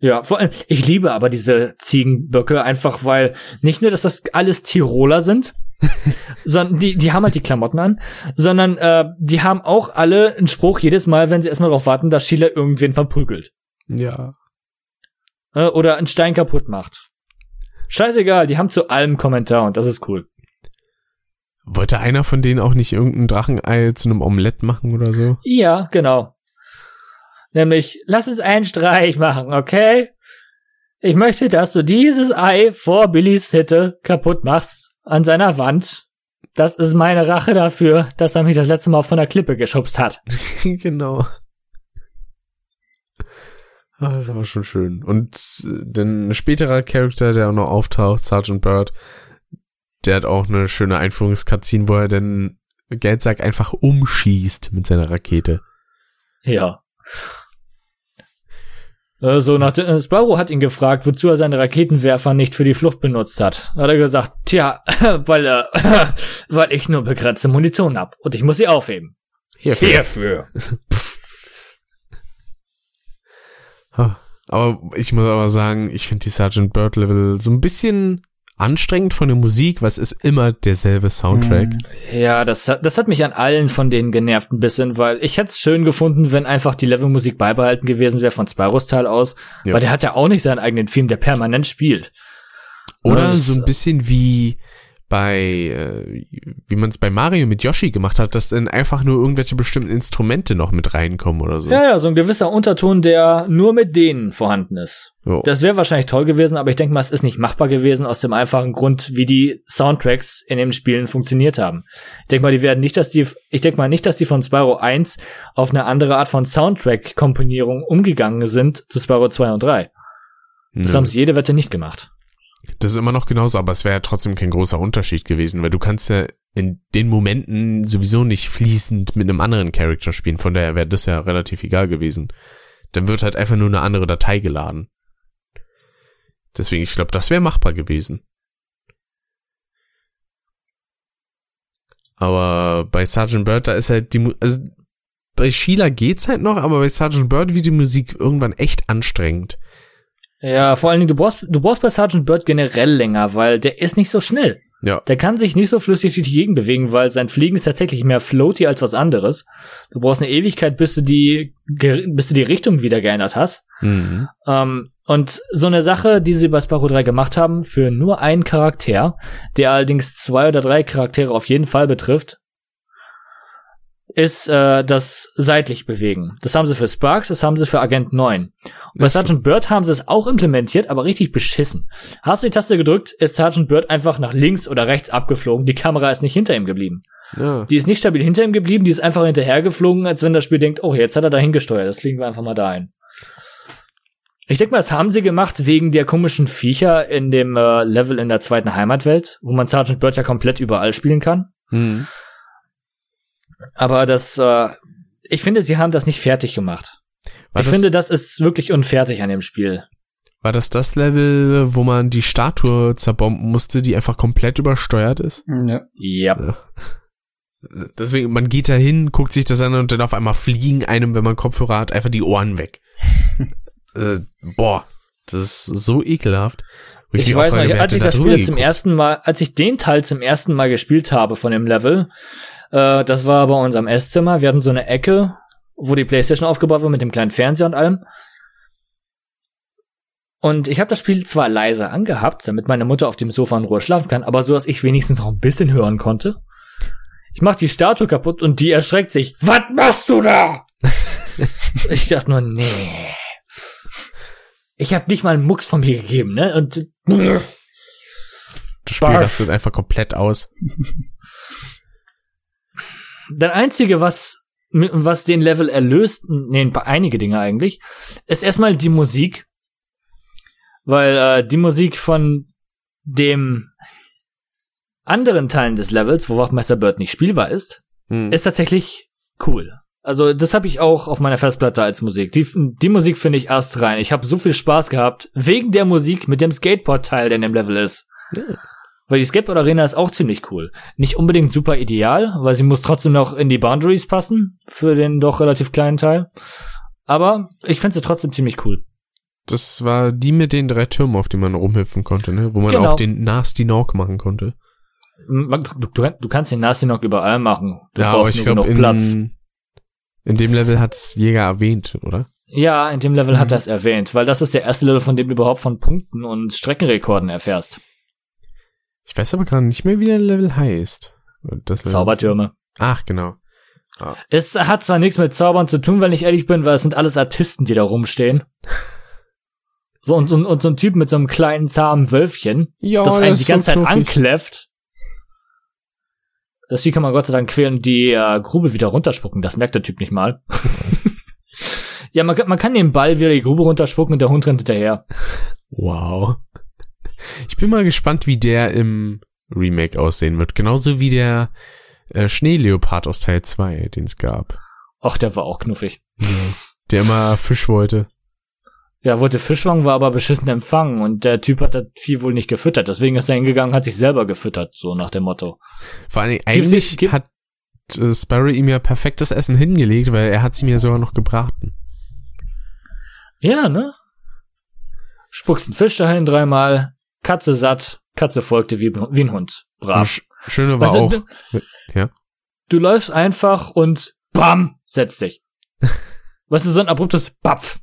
Ja, vor allem, ich liebe aber diese Ziegenböcke einfach, weil nicht nur, dass das alles Tiroler sind, sondern die, die haben halt die Klamotten an, sondern äh, die haben auch alle einen Spruch jedes Mal, wenn sie erstmal darauf warten, dass Sheila irgendwen verprügelt.
Ja.
Äh, oder einen Stein kaputt macht. Scheißegal, die haben zu allem Kommentar und das ist cool.
Wollte einer von denen auch nicht irgendein Drachenei zu einem Omelett machen oder so?
Ja, genau. Nämlich, lass es einen Streich machen, okay? Ich möchte, dass du dieses Ei vor Billys Hitte kaputt machst an seiner Wand. Das ist meine Rache dafür, dass er mich das letzte Mal von der Klippe geschubst hat. [laughs]
genau. Ah, das war schon schön. Und äh, dann ein späterer Charakter, der auch noch auftaucht, Sergeant Bird, der hat auch eine schöne Einführungskatine, wo er den Geldsack einfach umschießt mit seiner Rakete.
Ja. Äh, So, nach äh, Sparrow hat ihn gefragt, wozu er seine Raketenwerfer nicht für die Flucht benutzt hat. Hat er gesagt, tja, [laughs] weil, äh, [laughs] weil ich nur begrenzte Munition hab und ich muss sie aufheben.
Hierfür.
Hierfür. [laughs]
Aber ich muss aber sagen, ich finde die Sergeant Bird Level so ein bisschen anstrengend von der Musik, was ist immer derselbe Soundtrack.
Ja, das hat, das hat mich an allen von denen genervt ein bisschen, weil ich hätte es schön gefunden, wenn einfach die Levelmusik beibehalten gewesen wäre von Spyros Teil aus.
Ja.
Weil der hat ja auch nicht seinen eigenen Film, der permanent spielt.
Oder
das-
so ein bisschen wie bei, äh, wie man es bei Mario mit Yoshi gemacht hat, dass dann einfach nur irgendwelche bestimmten Instrumente noch mit reinkommen oder so.
Ja, ja, so ein gewisser Unterton, der nur mit denen vorhanden ist.
Jo.
Das wäre wahrscheinlich toll gewesen, aber ich denke mal, es ist nicht machbar gewesen aus dem einfachen Grund, wie die Soundtracks in den Spielen funktioniert haben. Ich denke mal, die werden nicht, dass die, ich denke mal nicht, dass die von Spyro 1 auf eine andere Art von Soundtrack-Komponierung umgegangen sind zu Spyro 2 und 3. Das
Nö.
haben sie jede Wette nicht gemacht.
Das ist immer noch genauso, aber es wäre ja trotzdem kein großer Unterschied gewesen, weil du kannst ja in den Momenten sowieso nicht fließend mit einem anderen Charakter spielen, von daher wäre das ja relativ egal gewesen. Dann wird halt einfach nur eine andere Datei geladen. Deswegen, ich glaube, das wäre machbar gewesen. Aber bei Sergeant Bird, da ist halt die, also bei Sheila geht's halt noch, aber bei Sergeant Bird wird die Musik irgendwann echt anstrengend.
Ja, vor allen Dingen, du brauchst, du brauchst bei Sergeant Bird generell länger, weil der ist nicht so schnell.
Ja.
Der kann sich nicht so flüssig durch die Gegend bewegen, weil sein Fliegen ist tatsächlich mehr floaty als was anderes. Du brauchst eine Ewigkeit, bis du die, bis du die Richtung wieder geändert hast.
Mhm.
Ähm, Und so eine Sache, die sie bei Spyro 3 gemacht haben, für nur einen Charakter, der allerdings zwei oder drei Charaktere auf jeden Fall betrifft, ist äh, das seitlich bewegen. Das haben sie für Sparks, das haben sie für Agent 9. Und bei Sergeant Bird haben sie es auch implementiert, aber richtig beschissen. Hast du die Taste gedrückt, ist Sergeant Bird einfach nach links oder rechts abgeflogen. Die Kamera ist nicht hinter ihm geblieben.
Ja.
Die ist nicht stabil hinter ihm geblieben, die ist einfach hinterhergeflogen, als wenn das Spiel denkt, oh, jetzt hat er dahin gesteuert, das legen wir einfach mal da ein. Ich denke mal, das haben sie gemacht wegen der komischen Viecher in dem äh, Level in der zweiten Heimatwelt, wo man Sergeant Bird ja komplett überall spielen kann.
Hm.
Aber das, äh, ich finde, sie haben das nicht fertig gemacht.
War,
ich
das,
finde, das ist wirklich unfertig an dem Spiel.
war das das Level, wo man die Statue zerbomben musste, die einfach komplett übersteuert ist?
Ja.
Ja.
Deswegen, man geht da hin, guckt sich das an und dann auf einmal fliegen einem, wenn man Kopfhörer hat, einfach die Ohren weg. [laughs] äh, boah, das ist so ekelhaft.
Ich
mich
weiß noch,
wer
als ich
da
das Spiel zum
geguckt?
ersten Mal, als ich den Teil zum ersten Mal gespielt habe von dem Level, äh, das war bei uns am Esszimmer. Wir hatten so eine Ecke, wo die Playstation aufgebaut war mit dem kleinen Fernseher und allem. Und ich habe das Spiel zwar leise angehabt, damit meine Mutter auf dem Sofa in Ruhe schlafen kann, aber so, dass ich wenigstens noch ein bisschen hören konnte. Ich mach die Statue kaputt und die erschreckt sich. Was machst du da? [laughs] ich dachte nur, nee. Ich hab nicht mal einen Mucks von mir gegeben, ne? Und
Du spielst das einfach komplett aus.
Das Einzige, was, was den Level erlöst, nee, ein paar- einige Dinge eigentlich, ist erstmal die Musik. Weil äh, die Musik von dem anderen Teilen des Levels, wo Wachtmeister Bird nicht spielbar ist,
Hm.
ist tatsächlich cool. Also das habe ich auch auf meiner Festplatte als Musik. Die, die Musik finde ich erst rein. Ich habe so viel Spaß gehabt wegen der Musik mit dem Skateboard-Teil, der in dem Level ist.
Ja.
Weil die Skateboard-Arena ist auch ziemlich cool. Nicht unbedingt super ideal, weil sie muss trotzdem noch in die Boundaries passen für den doch relativ kleinen Teil. Aber ich finde sie trotzdem ziemlich cool.
Das war die mit den drei Türmen, auf die man rumhüpfen konnte, ne? Wo man
Genau.
auch den Nasty Knock machen konnte.
Du, du, du kannst den Nasty noch überall machen. Du
ja, aber
brauchst
ich glaube, in, in dem Level hat's Jäger erwähnt, oder?
Ja, in dem Level hat
Mhm.
er es erwähnt, weil das ist der erste Level, von dem du überhaupt von Punkten und Streckenrekorden erfährst.
Ich weiß aber gerade nicht mehr, wie der Level heißt. Das Level-
Zaubertürme.
Ach, genau.
Es hat zwar nichts mit Zaubern zu tun, wenn ich ehrlich bin, weil es sind alles Artisten, die da rumstehen. [laughs] So, und, und, und so ein Typ mit so einem kleinen, zahmen Wölfchen,
Ja,
das einen
ist
die ganze
so
Zeit ankläfft. Das Vieh kann man Gott sei Dank quälen und die äh, Grube wieder runterspucken. Das merkt der Typ nicht mal. [laughs] ja, man, kann- man kann den Ball wieder die Grube runterspucken und der Hund rennt hinterher.
Wow. Ich bin mal gespannt, wie der im Remake aussehen wird. Genauso wie der äh, Schneeleopard aus Teil 2, den es gab.
Ach, der war auch knuffig.
Der immer Fisch wollte.
Ja, wollte Fisch fangen, war aber beschissen empfangen und der Typ hat das Vieh wohl nicht gefüttert. Deswegen ist er hingegangen, hat sich selber gefüttert, so nach dem Motto.
Vor Dingen, eigentlich
gibt-
hat äh, Sparrow ihm ja perfektes Essen hingelegt, weil er hat sie mir sogar noch gebraten.
Ja, ne? Spuckst einen Fisch dahin dreimal, Katze satt, Katze folgte wie, wie ein Hund.
Und
Brav.
Sch Schöne war auch,
du,
ja.
du läufst einfach und BAM! Setzt dich. [laughs] Was ist so ein abruptes Bapf?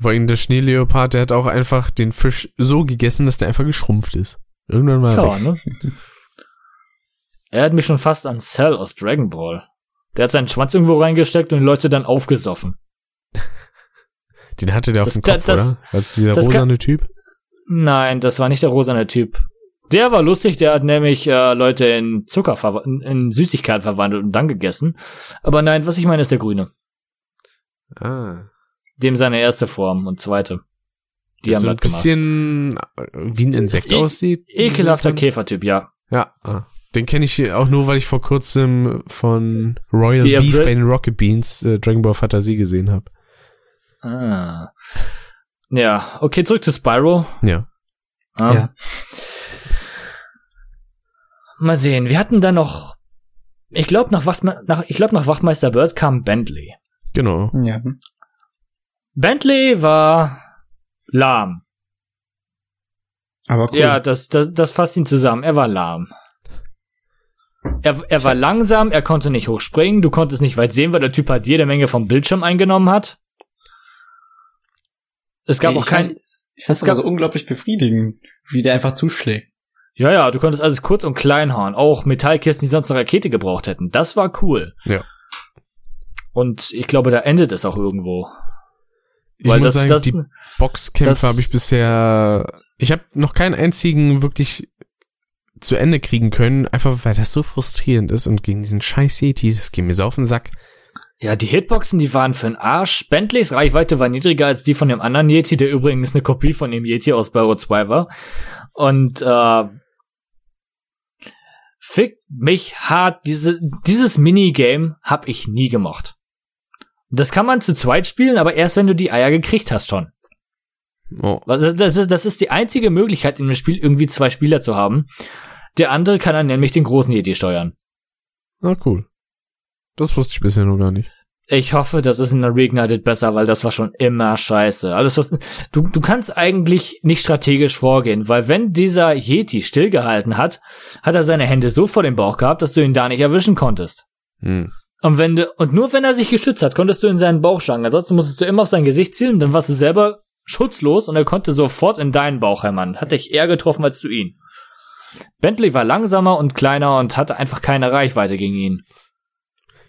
vor allem der Schneeleopard, der hat auch einfach den Fisch so gegessen, dass der einfach geschrumpft ist. Irgendwann er
Ja, ne? [laughs] Er hat mich schon fast an Cell aus Dragon Ball. Der hat seinen Schwanz irgendwo reingesteckt und die Leute dann aufgesoffen.
Den hatte der auf
Das-
dem Kopf,
das-
oder? Als dieser rosane Typ.
Nein, das war nicht der rosane Typ. Der war lustig, der hat nämlich äh, Leute in Zucker in, in Süßigkeit verwandelt und dann gegessen. Aber nein, was ich meine, ist der grüne.
Ah.
Dem seine erste Form und zweite. Die
Die
haben
so ein
das gemacht.
bisschen äh, wie ein Insekt
e-
aussieht.
Ekelhafter
Käfer.
Käfertyp, ja.
Ja, ah. den kenne ich auch nur, weil ich vor kurzem von Royal
Die
Beef bei den Rocket Beans äh, Dragon Ball Fantasie gesehen habe.
Ah. Ja, okay, zurück zu Spyro.
Ja.
Ähm,
Ja.
Mal sehen, wir hatten da noch, ich glaube nach, nach, ich glaub, nach Wachtmeister Bird kam Bentley.
Genau.
Ja.
Bentley war lahm.
Aber cool.
Ja, das, das, das fasst ihn zusammen. Er war lahm. Er, er war langsam, er konnte nicht hochspringen, du konntest nicht weit sehen, weil der Typ halt jede Menge vom Bildschirm eingenommen hat. Es gab
Ey,
auch
ich
kein,
fand- Ich fand's
Es gab-
aber so unglaublich befriedigend, wie der einfach zuschlägt.
ja, ja, du konntest alles kurz und klein hauen. Auch Metallkisten, die sonst eine Rakete gebraucht hätten. Das war cool.
Ja.
Und ich glaube, da endet es auch irgendwo.
Ich
Weil
muss
das,
sagen,
das,
die Boxkämpfe habe ich bisher. Ich habe noch keinen einzigen wirklich zu Ende kriegen können, einfach weil das so frustrierend ist und gegen diesen scheiß Yeti, das geht mir so auf den Sack.
Ja, die Hitboxen, die waren für den Arsch. Bentleys Reichweite war niedriger als die von dem anderen Yeti, der übrigens eine Kopie von dem Yeti aus Spyro 2 war. Und äh, fick mich hart, diese, dieses Minigame hab ich nie gemocht. Das kann man zu zweit spielen, aber erst wenn du die Eier gekriegt hast schon.
Oh,
Das ist, das ist die einzige Möglichkeit in dem Spiel, irgendwie zwei Spieler zu haben. Der andere kann dann nämlich den großen Yeti steuern.
na cool. Das wusste ich bisher noch gar nicht.
Ich hoffe, das ist in der Reignited besser, weil das war schon immer scheiße. Alles was, du, du kannst eigentlich nicht strategisch vorgehen, weil wenn dieser Yeti stillgehalten hat, hat er seine Hände so vor dem Bauch gehabt, dass du ihn da nicht erwischen konntest.
Hm.
Und wenn du, und nur wenn er sich geschützt hat, konntest du in seinen Bauch schlagen. Ansonsten musstest du immer auf sein Gesicht zielen, dann warst du selber schutzlos und er konnte sofort in deinen Bauch hämmern. Hat dich eher getroffen als du ihn. Bentley war langsamer und kleiner und hatte einfach keine Reichweite gegen ihn.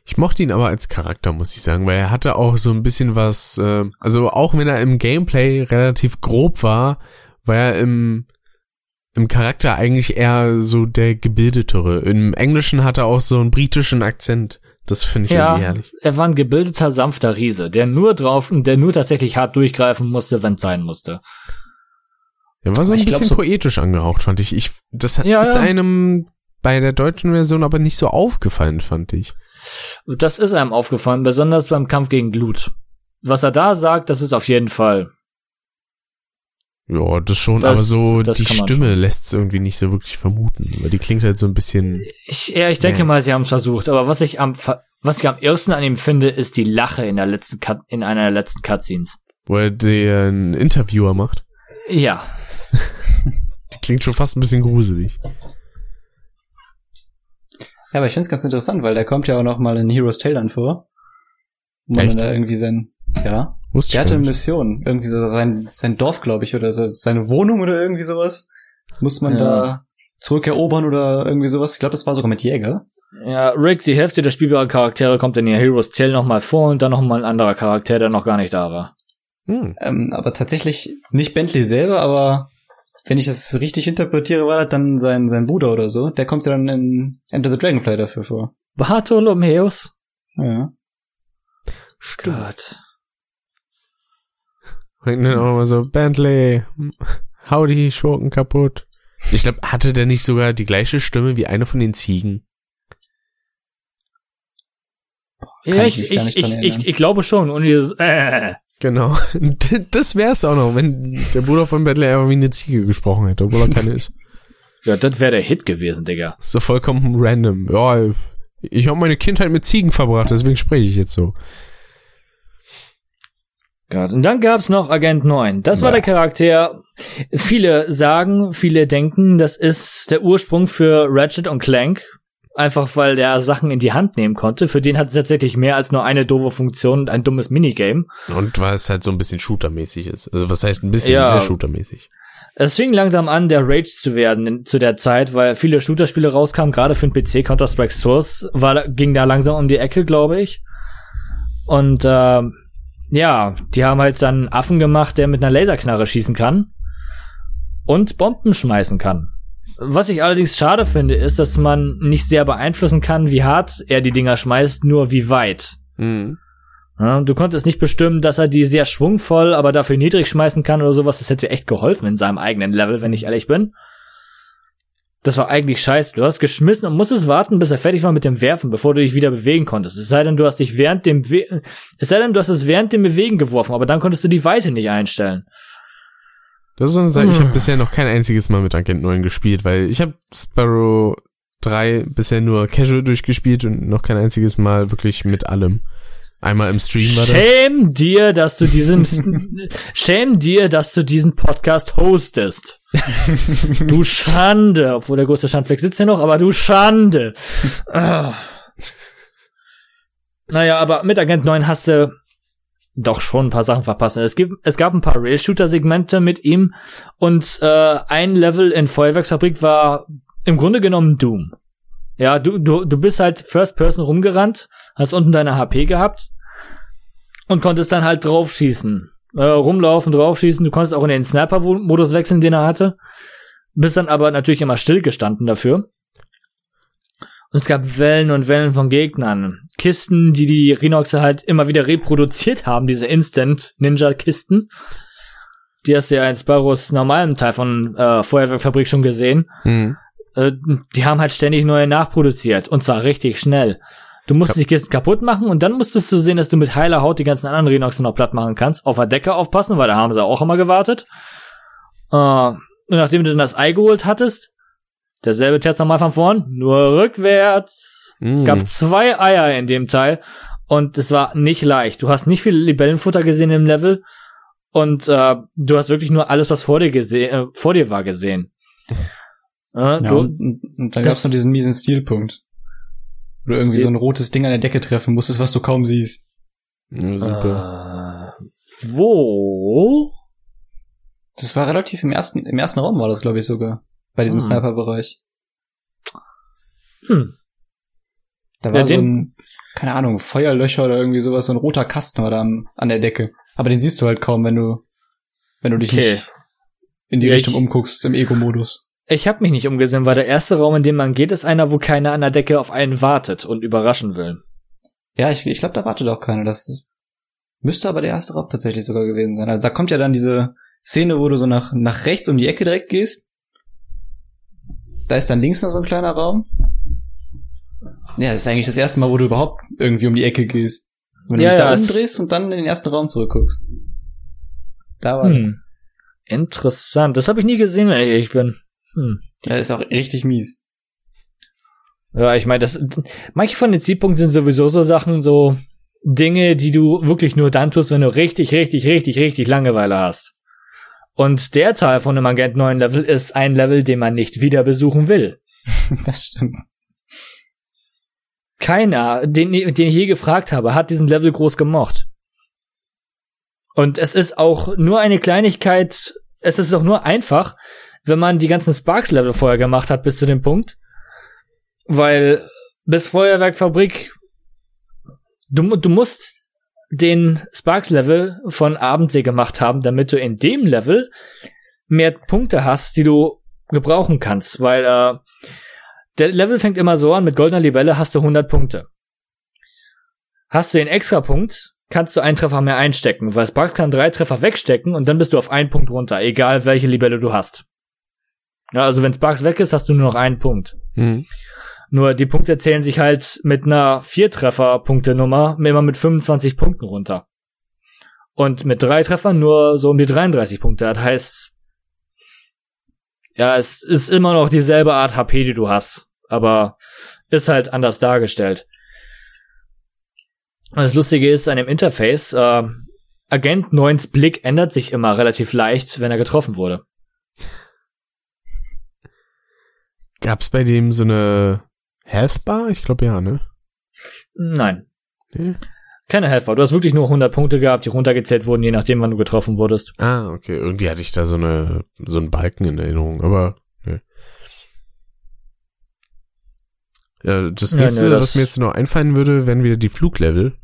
Ich mochte ihn aber als Charakter, muss ich sagen, weil er hatte auch so ein bisschen was, äh, also auch wenn er im Gameplay relativ grob war, war er im, im Charakter eigentlich eher so der gebildetere. Im Englischen hat er auch so einen britischen Akzent. Das finde ich
Ja,
irgendwie herrlich.
er war ein gebildeter, sanfter Riese, der nur drauf, der nur tatsächlich hart durchgreifen musste, wenn es sein musste.
Er war so ein
Ich glaub,
bisschen
so-
poetisch angehaucht, fand ich. ich das hat-
Ja,
ist einem bei der deutschen Version aber nicht so aufgefallen, fand ich.
Und das ist einem aufgefallen, besonders beim Kampf gegen Glut. Was er da sagt, das ist auf jeden Fall.
Ja, das schon,
Das-
aber so die Stimme lässt es irgendwie nicht so wirklich vermuten, weil die klingt halt so ein bisschen.
Ich, ja, ich denke
Nee.
mal, sie haben es versucht, aber was ich am, was ich am ersten an ihm finde, ist die Lache in der letzten Cut, in einer der letzten Cutscenes.
wo er den Interviewer macht.
Ja. [laughs]
Die klingt schon fast ein bisschen gruselig.
Ja, aber ich find's ganz interessant, weil der kommt ja auch noch mal in Heroes Tale dann vor. Wo man
Echt?
dann da irgendwie sein, ja.
Wusste
Der hatte eine. Mission. Irgendwie so sein, sein Dorf, glaube ich, oder so, seine Wohnung oder irgendwie sowas. Muss man
Ja.
da zurückerobern oder irgendwie sowas. Ich glaube, das war sogar mit Jäger.
Ja, Rick, die Hälfte der spielbaren Charaktere kommt in ihr Heroes Tale nochmal vor und dann nochmal ein anderer Charakter, der noch gar nicht da war.
Hm.
Ähm, aber tatsächlich nicht Bentley selber, aber wenn ich das richtig interpretiere, war das dann sein, sein Bruder oder so. Der kommt ja dann in Enter the Dragonfly dafür vor.
Bartholomeus?
Ja.
Gott.
Und dann auch mal so, Bentley, hau die Schurken kaputt. Ich glaube, hatte der nicht sogar die gleiche Stimme wie eine von den Ziegen?
Ja,
ich
ich,
mich
ich,
gar nicht
ich,
dran
ich,
erinnern.
ich glaube schon. Und dieses, äh,
Genau. [laughs] Das wär's auch noch, wenn der Bruder von Bentley einfach wie eine Ziege gesprochen hätte, obwohl er keine ist.
ja, das wäre der Hit gewesen, Digga.
So vollkommen random. Ja, ich habe meine Kindheit mit Ziegen verbracht, deswegen spreche ich jetzt so.
Gott. Und dann gab's noch Agent 9. Das war
Ja.
der Charakter. Viele sagen, viele denken, das ist der Ursprung für Ratchet und Clank. Einfach weil der Sachen in die Hand nehmen konnte. Für den hat es tatsächlich mehr als nur eine doofe Funktion und ein dummes Minigame.
Und weil es halt so ein bisschen shootermäßig ist. Also was heißt ein bisschen
Ja.
sehr shootermäßig.
Es fing langsam an, der Rage zu werden in, zu der Zeit, weil viele Shooter-Spiele rauskamen, gerade für den PC. Counter-Strike Source war, ging da langsam um die Ecke, glaube ich. Und äh, ja, die haben halt dann einen Affen gemacht, der mit einer Laserknarre schießen kann und Bomben schmeißen kann. Was ich allerdings schade finde, ist, dass man nicht sehr beeinflussen kann, wie hart er die Dinger schmeißt, nur wie weit.
Mhm.
Ja, du konntest nicht bestimmen, dass er die sehr schwungvoll, aber dafür niedrig schmeißen kann oder sowas. Das hätte echt geholfen in seinem eigenen Level, wenn ich ehrlich bin. Das war eigentlich scheiße. Du hast geschmissen und musstest warten, bis er fertig war mit dem Werfen, bevor du dich wieder bewegen konntest. Es sei denn, du hast dich während dem We es sei denn, du hast es während dem Bewegen geworfen, aber dann konntest du die Weite nicht einstellen.
Das ist so eine Sache, ich
Hm.
habe bisher noch kein einziges Mal mit Agent 9 gespielt, weil ich habe Sparrow 3 bisher nur casual durchgespielt und noch kein einziges Mal wirklich mit allem. Einmal im Stream war das.
Shame dir, dass du diesem [laughs] Shame dir, dass du diesen Podcast hostest. [laughs] du Schande, obwohl der große Schandfleck sitzt ja noch, aber du Schande. Ah. Naja, aber mit Agent 9 hast du doch schon ein paar Sachen verpassen. Es gibt, es gab ein paar Rail-Shooter-Segmente mit ihm und äh, ein Level in Feuerwerksfabrik war im Grunde genommen Doom. Ja, du, du, du bist halt First Person rumgerannt, hast unten deine HP gehabt und konntest dann halt draufschießen. Äh, rumlaufen, draufschießen. Du konntest auch in den Sniper-Modus wechseln, den er hatte. Bist dann aber natürlich immer stillgestanden dafür. Und es gab Wellen und Wellen von Gegnern. Kisten, die die Rhinoxe halt immer wieder reproduziert haben, diese Instant-Ninja-Kisten. Die hast du ja in Sparrows normalem Teil von äh, Feuerwehrfabrik schon gesehen.
Mhm.
Äh, die haben halt ständig neue nachproduziert. Und zwar richtig schnell. Du musstest die Kisten kaputt machen und dann musstest du sehen, dass du mit heiler Haut die ganzen anderen Rhinoxe noch platt machen kannst. Auf der Decke aufpassen, weil da haben sie auch immer gewartet. Äh, und nachdem du dann das Ei geholt hattest, derselbe Test nochmal von vorn, nur rückwärts.
Mhm.
Es gab zwei Eier in dem Teil und es war nicht leicht. Du hast nicht viel Libellenfutter gesehen im Level und äh, du hast wirklich nur alles, was vor dir gesehen, äh, vor dir war, gesehen. [laughs] Äh,
Ja,
du,
und, und, dann
das-
gab's noch diesen miesen Stilpunkt. Wo du irgendwie so ein rotes Ding an der Decke treffen musstest, was du kaum siehst.
Ja, super.
äh, wo?
Das war relativ im ersten, im ersten Raum war das, glaube ich, sogar. Bei diesem
Hm.
Sniper-Bereich.
Hm.
Da war
Ja,
so ein, keine Ahnung, Feuerlöcher oder irgendwie sowas, so ein roter Kasten war da am, an der Decke. Aber den siehst du halt kaum, wenn du, wenn du dich
Okay.
nicht in die
Ja,
Richtung
ich-
umguckst, im Ego-Modus.
Ich habe mich nicht umgesehen, weil der erste Raum, in dem man geht, ist einer, wo keiner an der Decke auf einen wartet und überraschen will.
Ja, ich, ich glaube, da wartet auch keiner. Das müsste aber der erste Raum tatsächlich sogar gewesen sein. Also da kommt ja dann diese Szene, wo du so nach, nach rechts um die Ecke direkt gehst. Da ist dann links noch so ein kleiner Raum. Ja, das ist eigentlich das erste Mal, wo du überhaupt irgendwie um die Ecke gehst. Wenn du
Ja,
dich da
ja, es-
umdrehst und dann in den ersten Raum zurückguckst. Da war
Hm. Interessant. Das habe ich nie gesehen, wenn ich ehrlich bin. Hm.
Ja, ist auch richtig mies.
Ja, ich meine, das manche von den Zielpunkten sind sowieso so Sachen, so Dinge, die du wirklich nur dann tust, wenn du richtig, richtig, richtig, richtig Langeweile hast. Und der Teil von einem Agent 9 Level ist ein Level, den man nicht wieder besuchen will. [laughs]
Das stimmt.
Keiner, den, den ich je gefragt habe, hat diesen Level groß gemocht. Und es ist auch nur eine Kleinigkeit, es ist auch nur einfach, wenn man die ganzen Sparks-Level vorher gemacht hat bis zu dem Punkt. Weil bis Feuerwerkfabrik, du, du musst den Sparks-Level von Abendsee gemacht haben, damit du in dem Level mehr Punkte hast, die du gebrauchen kannst. Weil äh, der Level fängt immer so an, mit goldener Libelle hast du 100 Punkte. Hast du den Extrapunkt, kannst du einen Treffer mehr einstecken, weil Sparks kann drei Treffer wegstecken und dann bist du auf einen Punkt runter, egal welche Libelle du hast. Ja, also wenn Sparks weg ist, hast du nur noch einen Punkt.
Mhm.
Nur die Punkte zählen sich halt mit einer Vier-Treffer-Punkte-Nummer immer mit 25 Punkten runter. Und mit drei Treffern nur so um die 33 Punkte. Das heißt, ja, es ist immer noch dieselbe Art HP, die du hast. Aber ist halt anders dargestellt. Und das Lustige ist, an dem Interface, äh, Agent 9s Blick ändert sich immer relativ leicht, wenn er getroffen wurde.
Gab's bei dem so eine Health Bar? Ich glaube ja, ne?
Nein.
Nee.
Keine Helfer. Du hast wirklich nur 100 Punkte gehabt, die runtergezählt wurden, je nachdem, wann du getroffen wurdest.
Ah, okay. Irgendwie hatte ich da so eine so einen Balken in Erinnerung, aber ne. Ja, das
Ja,
nächste,
ne, das-
was mir jetzt noch einfallen würde, wären wieder die Fluglevel,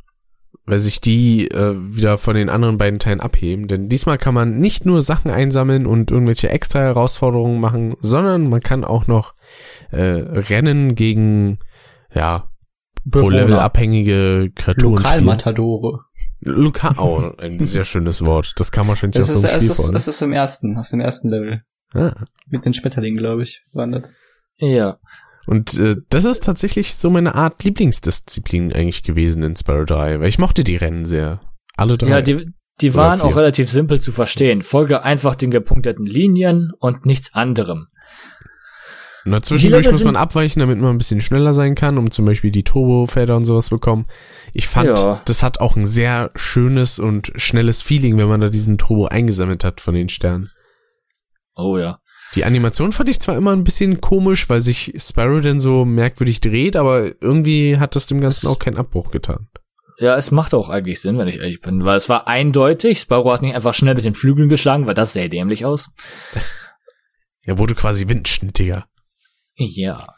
weil sich die äh, wieder von den anderen beiden Teilen abheben. Denn diesmal kann man nicht nur Sachen einsammeln und irgendwelche extra Herausforderungen machen, sondern man kann auch noch äh, Rennen gegen ja pro
Bewohner.
Level abhängige Kreaturen spielen.
Lokalmatadore.
Lokal, oh, ein sehr schönes Wort. Das kam wahrscheinlich
Das
aus
ist,
so
ist,
vor.
das ist im ersten, aus dem ersten Level.
ne? ah.
Mit den Schmetterlingen, glaube ich, waren das.
Ja.
Und äh, das ist tatsächlich so meine Art Lieblingsdisziplin eigentlich gewesen in Spyro 3, weil ich mochte die Rennen sehr. Alle drei.
Ja, die, die waren auch relativ simpel zu verstehen. Folge einfach den gepunkteten Linien und nichts anderem.
Na, zwischendurch muss man abweichen, damit man ein bisschen schneller sein kann, um zum Beispiel die Turbofelder und sowas bekommen. Ich fand,
Ja.
das hat auch ein sehr schönes und schnelles Feeling, wenn man da diesen Turbo eingesammelt hat von den Sternen.
Oh ja.
Die Animation fand ich zwar immer ein bisschen komisch, weil sich Spyro denn so merkwürdig dreht, aber irgendwie hat das dem Ganzen auch keinen Abbruch getan.
Ja, es macht auch eigentlich Sinn, wenn ich ehrlich bin, weil es war eindeutig, Sparrow hat nicht einfach schnell mit den Flügeln geschlagen, weil das sähe dämlich aus. [laughs]
Er wurde quasi windschnittiger.
Ja.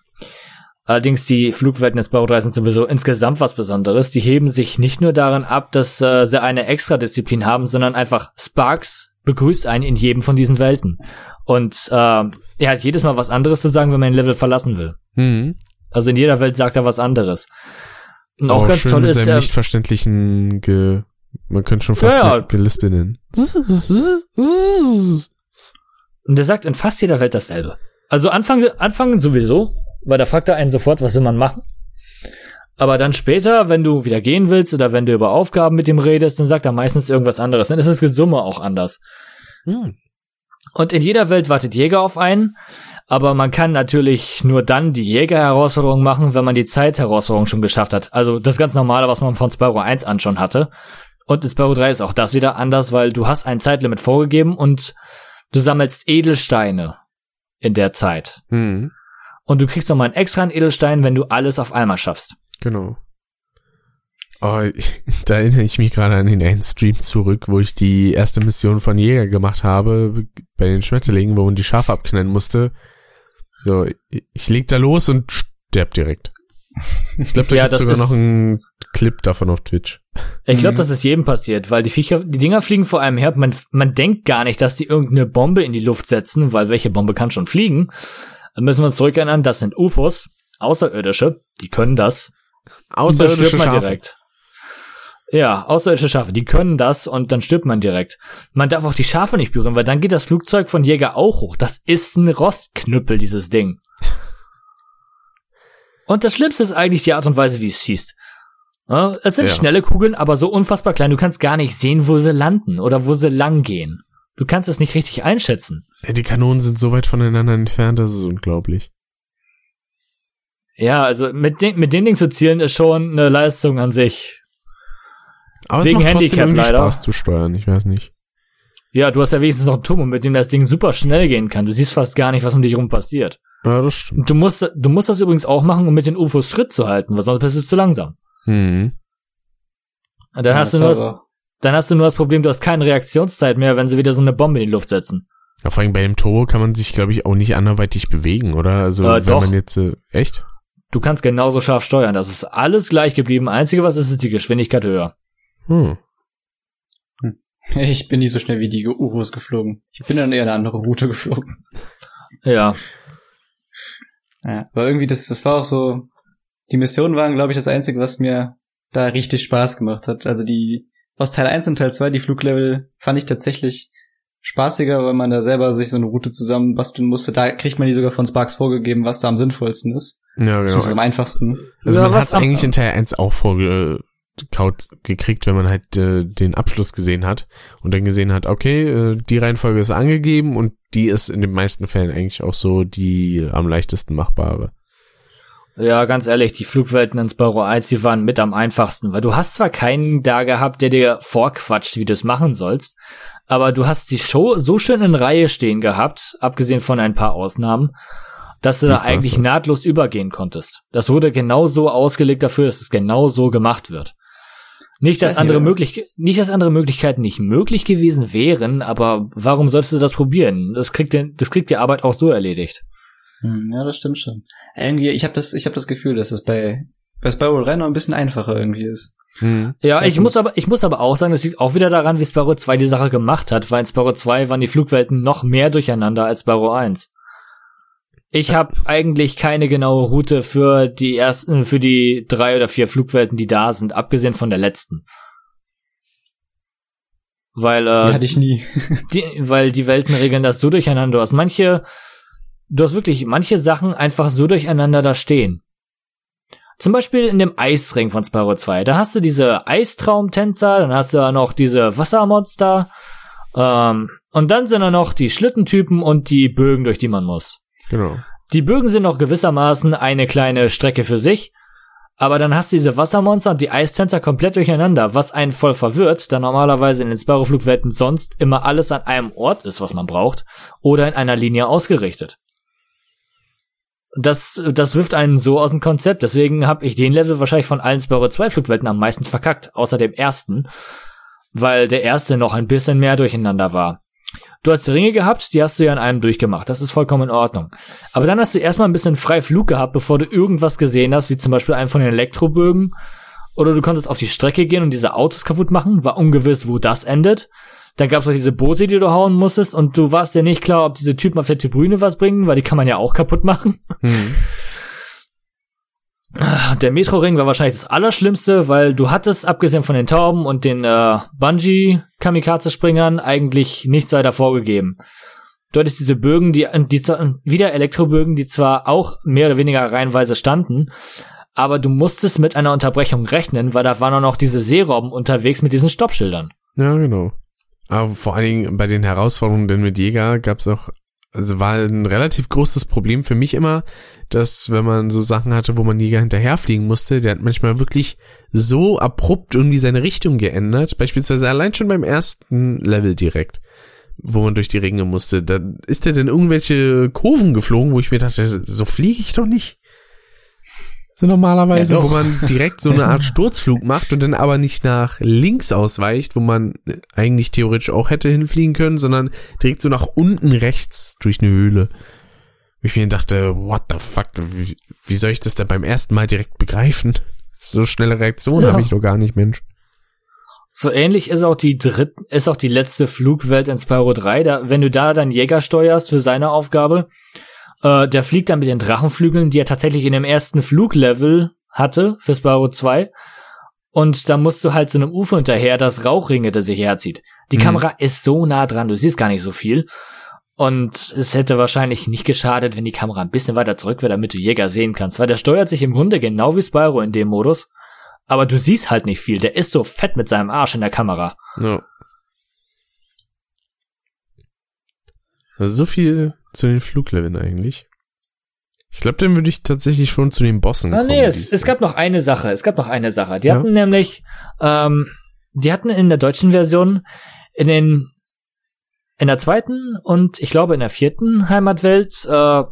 Allerdings die Flugwelten des Sparrow 3 sind sowieso insgesamt was Besonderes. Die heben sich nicht nur daran ab, dass äh, sie eine Extra-Disziplin haben, sondern einfach Sparks begrüßt einen in jedem von diesen Welten. Und äh, er hat jedes Mal was anderes zu sagen, wenn man ein Level verlassen will.
Mhm.
Also in jeder Welt sagt er was anderes. Und auch
Aber
ganz
schön
toll
mit
ist,
seinem
er,
nicht verständlichen Ge man könnte schon fast
Ja, ja.
mit Gelispel nennen.
Und er sagt in fast jeder Welt dasselbe. Also Anfang, Anfang sowieso, weil da fragt er einen sofort, was will man machen. Aber dann später, wenn du wieder gehen willst oder wenn du über Aufgaben mit ihm redest, dann sagt er meistens irgendwas anderes. Dann ist das Gesumme auch anders.
Hm.
Und in jeder Welt wartet Jäger auf einen. Aber man kann natürlich nur dann die Jäger-Herausforderung machen, wenn man die Zeit-Herausforderung schon geschafft hat. Also das ganz normale, was man von Spyro 1 an schon hatte. Und in Spyro 3 ist auch das wieder anders, weil du hast ein Zeitlimit vorgegeben und du sammelst Edelsteine in der Zeit.
Hm.
Und du kriegst nochmal einen extra Edelstein, wenn du alles auf einmal schaffst.
Genau. Oh, ich- [laughs] da erinnere ich mich gerade an den einen Stream zurück, wo ich die erste Mission von Jäger gemacht habe, bei den Schmetterlingen, wo man die Schafe abknallen musste. So, ich- ich leg da los und sterb direkt. Ich glaube, da
Ja,
gibt's
das
sogar
ist-
noch einen Clip davon auf Twitch.
Ich glaube,
Mhm.
das ist jedem passiert, weil die Viecher, die Dinger fliegen vor einem her. Man, man denkt gar nicht, dass die irgendeine Bombe in die Luft setzen, weil welche Bombe kann schon fliegen? Dann müssen wir uns zurückerinnern, das sind UFOs, Außerirdische, die können das.
Außerirdische
stirbt man
Schafe.
direkt. Ja, außerirdische Schafe, die können das und dann stirbt man direkt. Man darf auch die Schafe nicht berühren, weil dann geht das Flugzeug von Jäger auch hoch. Das ist ein Rostknüppel, dieses Ding. Und das Schlimmste ist eigentlich die Art und Weise, wie es schießt. Es sind
Ja.
schnelle Kugeln, aber so unfassbar klein, du kannst gar nicht sehen, wo sie landen oder wo sie lang gehen. Du kannst es nicht richtig einschätzen.
Ja, die Kanonen sind so weit voneinander entfernt, das ist unglaublich.
Ja, also mit, den, mit den Dingen zu zielen ist schon eine Leistung an sich.
Aber
Wegen
es macht trotzdem
Handicap
irgendwie
leider.
Spaß zu steuern, ich weiß nicht.
Ja, du hast ja wenigstens noch einen Turbo, mit dem das Ding super schnell gehen kann. Du siehst fast gar nicht, was um dich rum passiert.
Ja, das stimmt.
Du musst, du musst das übrigens auch machen, um mit den UFOs Schritt zu halten, weil sonst bist du zu langsam.
Hm.
Und dann,
Ja,
hast du nur das,
aber-
dann hast du nur das Problem, du hast keine Reaktionszeit mehr, wenn sie wieder so eine Bombe in die Luft setzen.
Ja, vor allem bei dem Turbo kann man sich, glaube ich, auch nicht anderweitig bewegen, oder? Also,
Äh,
wenn
doch.
man jetzt, äh, echt?
Du kannst genauso scharf steuern. Das ist alles gleich geblieben. Einzige, was ist, ist die Geschwindigkeit höher.
Hm. [laughs]
Ich bin nicht so schnell wie die UFOs geflogen. Ich bin dann eher eine andere Route geflogen.
Ja.
Ja, aber irgendwie, das, das war auch so, die Missionen waren, glaube ich, das Einzige, was mir da richtig Spaß gemacht hat. Also die, aus Teil 1 und Teil 2, die Fluglevel, fand ich tatsächlich spaßiger, weil man da selber sich so eine Route zusammenbasteln musste. Da kriegt man die sogar von Sparks vorgegeben, was da am sinnvollsten ist.
Ja,
Das
genau.
ist am einfachsten.
Also
Ja,
man
am-
eigentlich in Teil 1 auch vorgekaut gekriegt, wenn man halt äh, den Abschluss gesehen hat und dann gesehen hat, okay, äh, die Reihenfolge ist angegeben und die ist in den meisten Fällen eigentlich auch so die am leichtesten machbare.
Ja, ganz ehrlich, die Flugwelten in Spyro 1, die waren mit am einfachsten, weil du hast zwar keinen da gehabt, der dir vorquatscht, wie du es machen sollst, aber du hast die Show so schön in Reihe stehen gehabt, abgesehen von ein paar Ausnahmen, dass du da
Beastmasters.
eigentlich nahtlos übergehen konntest. Das wurde genau so ausgelegt dafür, dass es genau so gemacht wird. Nicht, dass andere möglich, nicht, dass andere Möglichkeiten nicht möglich gewesen wären, aber warum solltest du das probieren? Das kriegt, den, das kriegt die Arbeit auch so erledigt.
Hm, ja, das stimmt schon. Irgendwie, ich habe das, ich habe das Gefühl, dass es bei, bei Spyro 3 noch ein bisschen einfacher irgendwie ist.
Hm.
Ja, ich muss aber, ich muss aber auch sagen, das liegt auch wieder daran, wie Spyro 2 die Sache gemacht hat, weil in Spyro 2 waren die Flugwelten noch mehr durcheinander als Spyro 1. Ich habe eigentlich keine genaue Route für die ersten, für die drei oder vier Flugwelten, die da sind, abgesehen von der letzten. Weil,
Die
äh,
hatte ich nie. [laughs]
die, weil die Welten regeln das so durcheinander. Du hast manche, du hast wirklich manche Sachen einfach so durcheinander da stehen. Zum Beispiel in dem Eisring von Spyro 2. Da hast du diese Eistraumtänzer, dann hast du da noch diese Wassermonster, ähm, und dann sind da noch die Schlittentypen und die Bögen, durch die man muss.
Genau.
Die Bögen sind noch gewissermaßen eine kleine Strecke für sich, aber dann hast du diese Wassermonster und die Eistänzer komplett durcheinander, was einen voll verwirrt, da normalerweise in den Spyro-Flugwelten sonst immer alles an einem Ort ist, was man braucht, oder in einer Linie ausgerichtet. das, das wirft einen so aus dem Konzept. Deswegen habe ich den Level wahrscheinlich von allen Spyro 2 Flugwelten am meisten verkackt, außer dem ersten, weil der erste noch ein bisschen mehr durcheinander war. Du hast Ringe gehabt, die hast du ja in einem durchgemacht. Das ist vollkommen in Ordnung. Aber dann hast du erstmal ein bisschen frei Flug gehabt, bevor du irgendwas gesehen hast, wie zum Beispiel einen von den Elektrobögen. Oder du konntest auf die Strecke gehen und diese Autos kaputt machen. War ungewiss, wo das endet. Dann gab's auch diese Boote, die du hauen musstest. Und du warst ja nicht klar, ob diese Typen auf der Tribüne was bringen, weil die kann man ja auch kaputt machen.
Hm.
Der Metro-Ring war wahrscheinlich das Allerschlimmste, weil du hattest, abgesehen von den Tauben und den äh, Bungee-Kamikaze-Springern, eigentlich nichts weiter vorgegeben. Du hattest diese Bögen, die, die wieder Elektrobögen, die zwar auch mehr oder weniger reihenweise standen, aber du musstest mit einer Unterbrechung rechnen, weil da waren auch noch diese Seerobben unterwegs mit diesen Stoppschildern.
Ja, genau. Aber vor allen Dingen bei den Herausforderungen denn mit Jäger gab's auch, also war ein relativ großes Problem für mich immer, dass wenn man so Sachen hatte, wo man Jäger hinterherfliegen musste, der hat manchmal wirklich so abrupt irgendwie seine Richtung geändert. Beispielsweise allein schon beim ersten Level direkt, wo man durch die Ringe musste. Da ist der denn irgendwelche Kurven geflogen, wo ich mir dachte, so fliege ich doch nicht. So normalerweise,
Ja, doch.
wo man direkt so eine Art [laughs] Sturzflug macht und dann aber nicht nach links ausweicht, wo man eigentlich theoretisch auch hätte hinfliegen können, sondern direkt so nach unten rechts durch eine Höhle. Wo ich mir dachte, what the fuck, wie, wie soll ich das denn beim ersten Mal direkt begreifen? So schnelle Reaktion
Ja.
habe ich doch gar nicht, Mensch.
So ähnlich ist auch die dritte, ist auch die letzte Flugwelt in Spyro 3. Da, wenn du da deinen Jäger steuerst für seine Aufgabe, äh, der fliegt dann mit den Drachenflügeln, die er tatsächlich in dem ersten Fluglevel hatte für Spyro 2. Und da musst du halt so einem Ufer hinterher, das Rauchringe, das sich herzieht. Die
Mhm.
Kamera ist so nah dran, du siehst gar nicht so viel. Und es hätte wahrscheinlich nicht geschadet, wenn die Kamera ein bisschen weiter zurück wäre, damit du Jäger sehen kannst, weil der steuert sich im Grunde genau wie Spyro in dem Modus. Aber du siehst halt nicht viel. Der ist so fett mit seinem Arsch in der Kamera.
Ja. Also so viel zu den Flugleveln eigentlich. Ich glaube, dann würde ich tatsächlich schon zu den Bossen
Ah,
kommen.
nee, es, es gab noch eine Sache. Es gab noch eine Sache. Die
Ja.
hatten nämlich, ähm, die hatten in der deutschen Version in den in der zweiten und ich glaube in der vierten Heimatwelt, äh,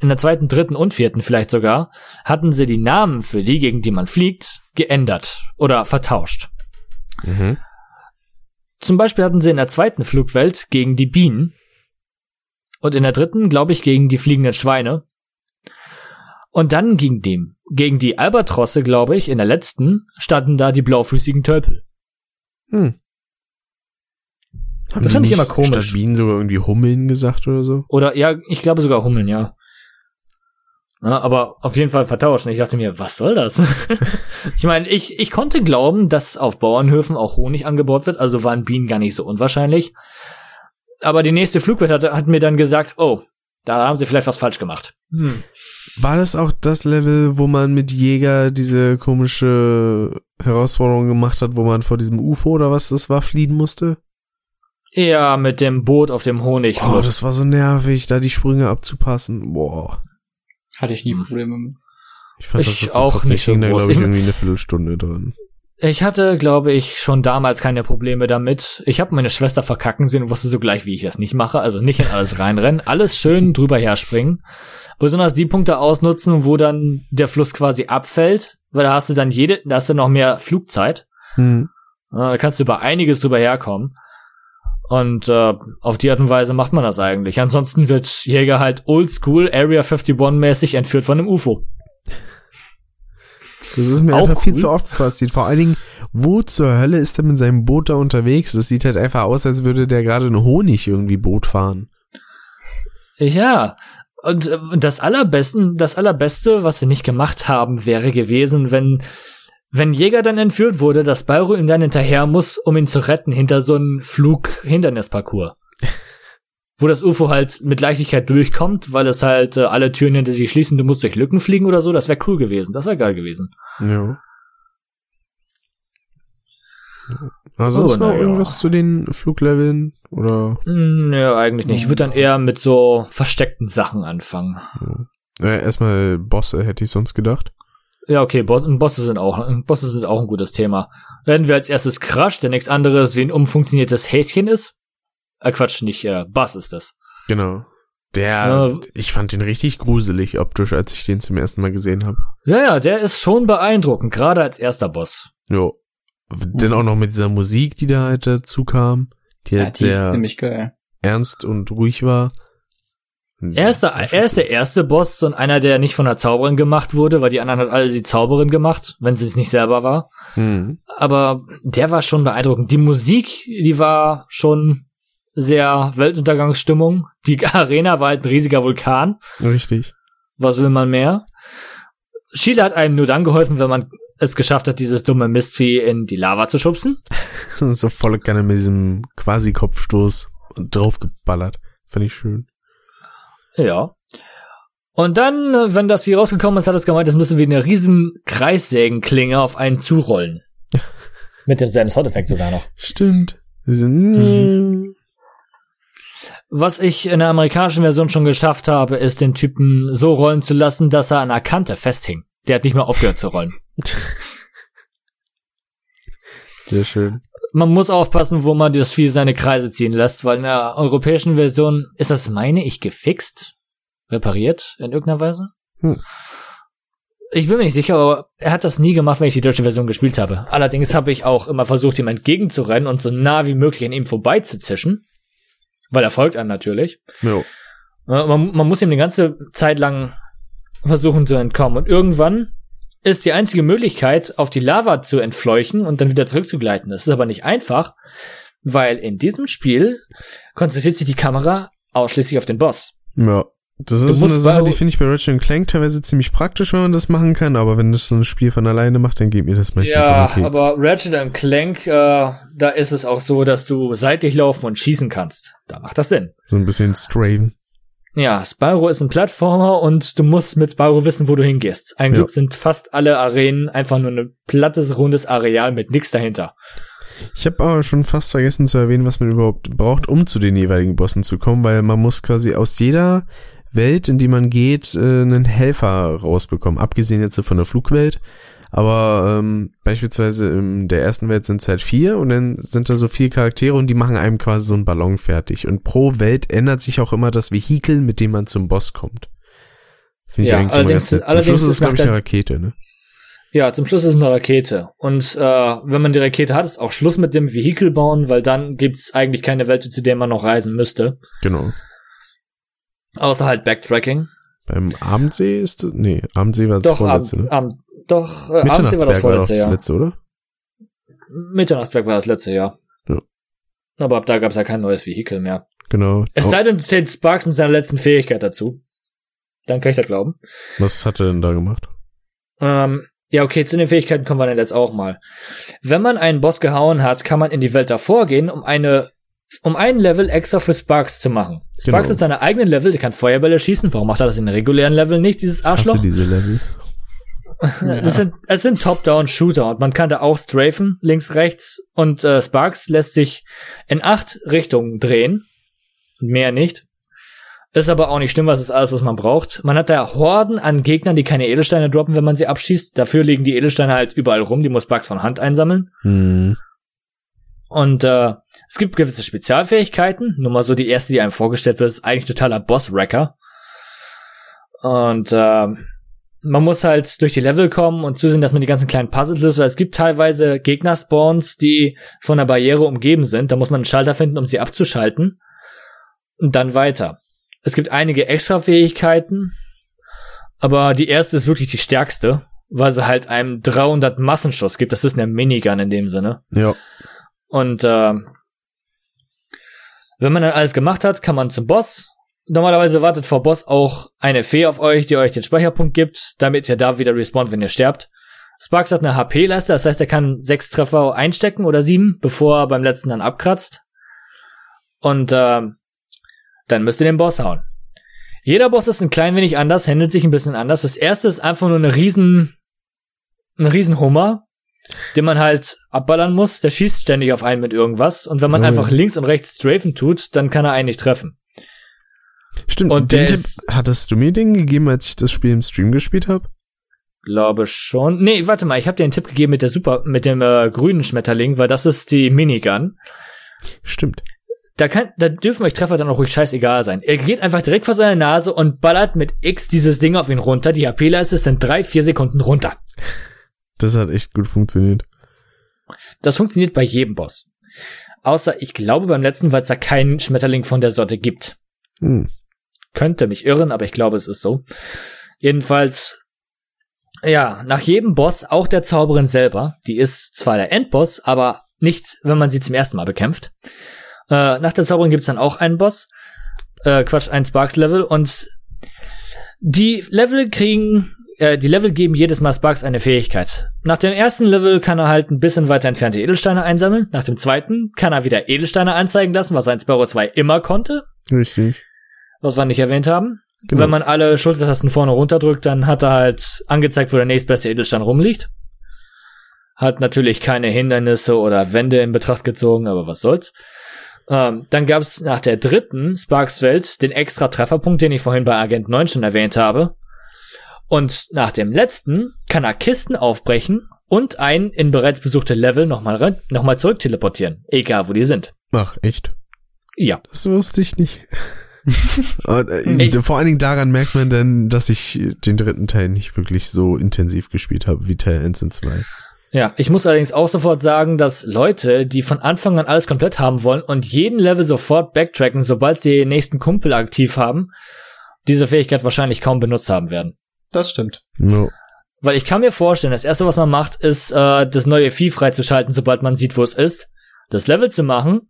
in der zweiten, dritten und vierten vielleicht sogar, hatten sie die Namen für die, gegen die man fliegt, geändert oder vertauscht.
Mhm.
Zum Beispiel hatten sie in der zweiten Flugwelt gegen die Bienen und in der dritten, glaube ich, gegen die fliegenden Schweine. Und dann gegen dem, gegen die Albatrosse, glaube ich, in der letzten standen da die blaufüßigen Tölpel.
Hm. Haben
Das fand ich immer komisch.
Statt Bienen sogar irgendwie Hummeln gesagt oder so?
Oder ja, ich glaube sogar Hummeln, ja. ja aber auf jeden Fall vertauscht. Und ich dachte mir, was soll das? [laughs] ich meine, ich, ich konnte glauben, dass auf Bauernhöfen auch Honig angebaut wird, also waren Bienen gar nicht so unwahrscheinlich. Aber die nächste Flugwelt hat, hat mir dann gesagt, oh, da haben sie vielleicht was falsch gemacht. Hm.
War das auch das Level, wo man mit Jäger diese komische Herausforderung gemacht hat, wo man vor diesem UFO oder was das war, fliehen musste?
Ja, mit dem Boot auf dem Honig.
Oh, das war so nervig, da die Sprünge abzupassen. Boah.
Hatte ich nie Probleme mit.
Ich fand
Ich
das jetzt
auch nicht so
hing da,
groß.
glaube ich,
Ich-
irgendwie eine Viertelstunde dran.
Ich hatte, glaube ich, schon damals keine Probleme damit. Ich habe meine Schwester verkacken sehen und wusste so gleich, wie ich das nicht mache. Also nicht in alles reinrennen, alles schön [laughs] drüber herspringen. Besonders die Punkte ausnutzen, wo dann der Fluss quasi abfällt, weil da hast du dann jede, da hast du noch mehr Flugzeit.
Hm.
Da kannst du über einiges drüber herkommen. Und äh, auf die Art und Weise macht man das eigentlich. Ansonsten wird Jäger halt oldschool Area 51 mäßig entführt von einem UFO.
Das ist mir
Auch
einfach viel
cool.
zu oft passiert. Vor allen Dingen, wo zur Hölle ist er mit seinem Boot da unterwegs? Das sieht halt einfach aus, als würde der gerade ein Honig irgendwie Boot fahren.
Ja. Und äh, das allerbesten, das allerbeste, was sie nicht gemacht haben, wäre gewesen, wenn wenn Jäger dann entführt wurde, dass Spyro ihm dann hinterher muss, um ihn zu retten hinter so einem Flug-Hindernisparcours. Wo das UFO halt mit Leichtigkeit durchkommt, weil es halt äh, alle Türen hinter sich schließen, du musst durch Lücken fliegen oder so, das wäre cool gewesen, das wäre geil gewesen.
Ja. Ansonsten
Oh,
noch
na ja.
irgendwas zu den Flugleveln? Oder
Hm, Nö, eigentlich nicht. Ich würde dann eher mit so versteckten Sachen anfangen.
äh, erstmal Bosse, hätte ich sonst gedacht.
Ja, okay, Boss, Bosse sind auch, Bosse sind auch ein gutes Thema. Werden wir als erstes Crush, der nichts anderes wie ein umfunktioniertes Häschen ist. Äh, Quatsch, nicht, äh, Bass ist das.
Genau. Der,
Ja.
ich fand den richtig gruselig optisch, als ich den zum ersten Mal gesehen habe.
Ja, ja, der ist schon beeindruckend, gerade als erster Boss.
Jo. Dann auch noch mit dieser Musik, die da halt dazu kam, die
Ja,
halt
die ist
sehr
ziemlich geil.
ernst und ruhig war.
Er ist, der, er ist der erste Boss und einer, der nicht von der Zauberin gemacht wurde, weil die anderen hat alle die Zauberin gemacht, wenn sie es nicht selber war.
Hm.
Aber der war schon beeindruckend. Die Musik, die war schon sehr Weltuntergangsstimmung. Die [laughs] Arena war halt ein riesiger Vulkan.
Richtig.
Was will man mehr? Sheila hat einem nur dann geholfen, wenn man es geschafft hat, dieses dumme Mistvieh in die Lava zu schubsen. [laughs]
so volle Kanne mit diesem quasi Kopfstoß und draufgeballert. Fand ich schön.
Ja. Und dann, wenn das Vieh rausgekommen ist, hat es gemeint, das müssen wir eine riesen Kreissägenklinge auf einen zurollen. [laughs] Mit demselben Soundeffekt sogar noch.
Stimmt.
Mhm. Was ich in der amerikanischen Version schon geschafft habe, ist den Typen so rollen zu lassen, dass er an der Kante festhing. Der hat nicht mehr aufgehört zu rollen. [laughs]
Sehr schön.
Man muss aufpassen, wo man das Vieh seine Kreise ziehen lässt, weil in der europäischen Version ist das, meine ich, gefixt? Repariert in irgendeiner Weise?
Hm.
Ich bin mir nicht sicher, aber er hat das nie gemacht, wenn ich die deutsche Version gespielt habe. Allerdings habe ich auch immer versucht, ihm entgegenzurennen und so nah wie möglich an ihm vorbeizuzischen. Weil er folgt einem natürlich.
Jo.
Man, man muss ihm die ganze Zeit lang versuchen zu entkommen. Und irgendwann ist die einzige Möglichkeit, auf die Lava zu entfleuchen und dann wieder zurückzugleiten. Das ist aber nicht einfach, weil in diesem Spiel konzentriert sich die Kamera ausschließlich auf den Boss.
Ja. Das ist eine Sache, die finde ich bei Ratchet Clank teilweise ziemlich praktisch, wenn man das machen kann, aber wenn das so ein Spiel von alleine macht, dann geht mir das meistens
ja,
den Keks.
aber Ratchet Clank, äh, da ist es auch so, dass du seitlich laufen und schießen kannst. Da macht das Sinn.
so ein bisschen Straven.
Ja, Spyro ist ein Plattformer und du musst mit Spyro wissen, wo du hingehst. Ein
Ja.
Glück sind fast alle Arenen einfach nur ein plattes, rundes Areal mit nichts dahinter.
Ich habe aber schon fast vergessen zu erwähnen, was man überhaupt braucht, um zu den jeweiligen Bossen zu kommen, weil man muss quasi aus jeder Welt, in die man geht, äh, einen Helfer rausbekommen. Abgesehen jetzt von der Flugwelt. Aber ähm, beispielsweise in der ersten Welt sind es halt vier und dann sind da so vier Charaktere und die machen einem quasi so einen Ballon fertig. Und pro Welt ändert sich auch immer das Vehikel, mit dem man zum Boss kommt. Finde ich
Ja,
eigentlich immer ganz nett. Zum Schluss ist es, glaube ich, eine Rakete, ne?
Ja, zum Schluss ist es eine Rakete. Und äh, wenn man die Rakete hat, ist auch Schluss mit dem Vehikel bauen, weil dann gibt's eigentlich keine Welt, zu der man noch reisen müsste.
Genau.
Außer halt Backtracking.
Beim Abendsee ist es, nee, Abendsee war das
Doch,
vorletzte, ne?
am, doch, äh, Abendsee war das
Mitternachtsberg war doch
vorletzte,
das
ja.
letzte, oder?
Mitternachtsberg war das letzte, ja.
Ja.
Aber ab da gab's ja kein neues Vehikel mehr.
Genau.
Es sei denn, du zählst Sparks mit seiner letzten Fähigkeit dazu. Dann kann ich das glauben.
was hat er denn da gemacht?
Ähm, ja, okay, zu den Fähigkeiten kommen wir dann jetzt auch mal. Wenn man einen Boss gehauen hat, kann man in die Welt davor gehen, um eine um ein Level extra für Sparks zu machen. Sparks
Genau.
hat seine eigenen Level, der kann Feuerbälle schießen. Warum macht er das in den regulären Level nicht, dieses
Ich hasse
Arschloch?
diese Level. [laughs]
Es sind, es sind Top-Down-Shooter und man kann da auch strafen, links, rechts. Und äh, Sparks lässt sich in acht Richtungen drehen. Mehr nicht. Ist aber auch nicht schlimm, was ist alles, was man braucht. Man hat da Horden an Gegnern, die keine Edelsteine droppen, wenn man sie abschießt. Dafür liegen die Edelsteine halt überall rum, die muss Sparks von Hand einsammeln.
Hm.
Und äh, es gibt gewisse Spezialfähigkeiten. Nur mal so die erste, die einem vorgestellt wird, ist eigentlich totaler Boss-Wrecker. Und äh, man muss halt durch die Level kommen und zusehen, dass man die ganzen kleinen Puzzles löst, weil es gibt teilweise Gegner-Spawns, die von einer Barriere umgeben sind. Da muss man einen Schalter finden, um sie abzuschalten. Und dann weiter. Es gibt einige Extra-Fähigkeiten, aber die erste ist wirklich die stärkste, weil sie halt einem 300 Massenschuss gibt. Das ist eine Minigun in dem Sinne.
Ja.
Und äh, wenn man dann alles gemacht hat, kann man zum Boss. Normalerweise wartet vor Boss auch eine Fee auf euch, die euch den Speicherpunkt gibt, damit ihr da wieder respawnt, wenn ihr sterbt. Sparks hat eine HP-Leiste, das heißt, er kann sechs Treffer einstecken oder sieben, bevor er beim letzten dann abkratzt. Und äh, dann müsst ihr den Boss hauen. Jeder Boss ist ein klein wenig anders, handelt sich ein bisschen anders. Das erste ist einfach nur eine riesen, ein riesen Hummer, den man halt abballern muss. Der schießt ständig auf einen mit irgendwas. Und wenn man
Oh ja.
einfach links und rechts strafen tut, dann kann er einen nicht treffen.
Stimmt,
Und
den Tipp hattest du mir den gegeben, als ich das Spiel im Stream gespielt habe?
Glaube schon. Nee, warte mal, ich habe dir einen Tipp gegeben mit der Super, mit dem äh, grünen Schmetterling, weil das ist die Minigun.
Stimmt.
da kann, da dürfen euch Treffer dann auch ruhig scheißegal sein. Er geht einfach direkt vor seine Nase und ballert mit X dieses Ding auf ihn runter. Die HP-Leiste ist in drei, vier Sekunden runter.
Das hat echt gut funktioniert.
Das funktioniert bei jedem Boss. Außer, ich glaube beim letzten, weil es da keinen Schmetterling von der Sorte gibt.
Hm.
Könnte mich irren, aber ich glaube, es ist so. Jedenfalls, ja, nach jedem Boss, auch der Zauberin selber, die ist zwar der Endboss, aber nicht, wenn man sie zum ersten Mal bekämpft. Äh, nach der Zauberin gibt's dann auch einen Boss, äh, Quatsch, ein Sparks-Level und die Level kriegen, äh, die Level geben jedes Mal Sparks eine Fähigkeit. Nach dem ersten Level kann er halt ein bisschen weiter entfernte Edelsteine einsammeln. Nach dem zweiten kann er wieder Edelsteine anzeigen lassen, was ein Sparrow 2 immer konnte,
Richtig.
was wir nicht erwähnt haben.
Genau.
Wenn man alle Schultertasten vorne runterdrückt, dann hat er halt angezeigt, wo der nächstbeste Edelstein rumliegt. Hat natürlich keine Hindernisse oder Wände in Betracht gezogen, aber was soll's. Ähm, dann gab's nach der dritten Sparks-Welt den extra Trefferpunkt, den ich vorhin bei Agent 9 schon erwähnt habe. Und nach dem letzten kann er Kisten aufbrechen und ein in bereits besuchte Level nochmal nochmal zurück teleportieren. Egal, wo die sind.
Ach, echt?
Ja.
Das wusste ich nicht. [laughs] Und, äh, vor allen Dingen daran merkt man dann, dass ich den dritten Teil nicht wirklich so intensiv gespielt habe wie Teil 1 und 2.
Ja, ich muss allerdings auch sofort sagen, dass Leute, die von Anfang an alles komplett haben wollen und jeden Level sofort backtracken, sobald sie den nächsten Kumpel aktiv haben, diese Fähigkeit wahrscheinlich kaum benutzt haben werden.
Das stimmt.
No.
Weil ich kann mir vorstellen, das erste, was man macht, ist, äh, das neue Vieh freizuschalten, sobald man sieht, wo es ist, das Level zu machen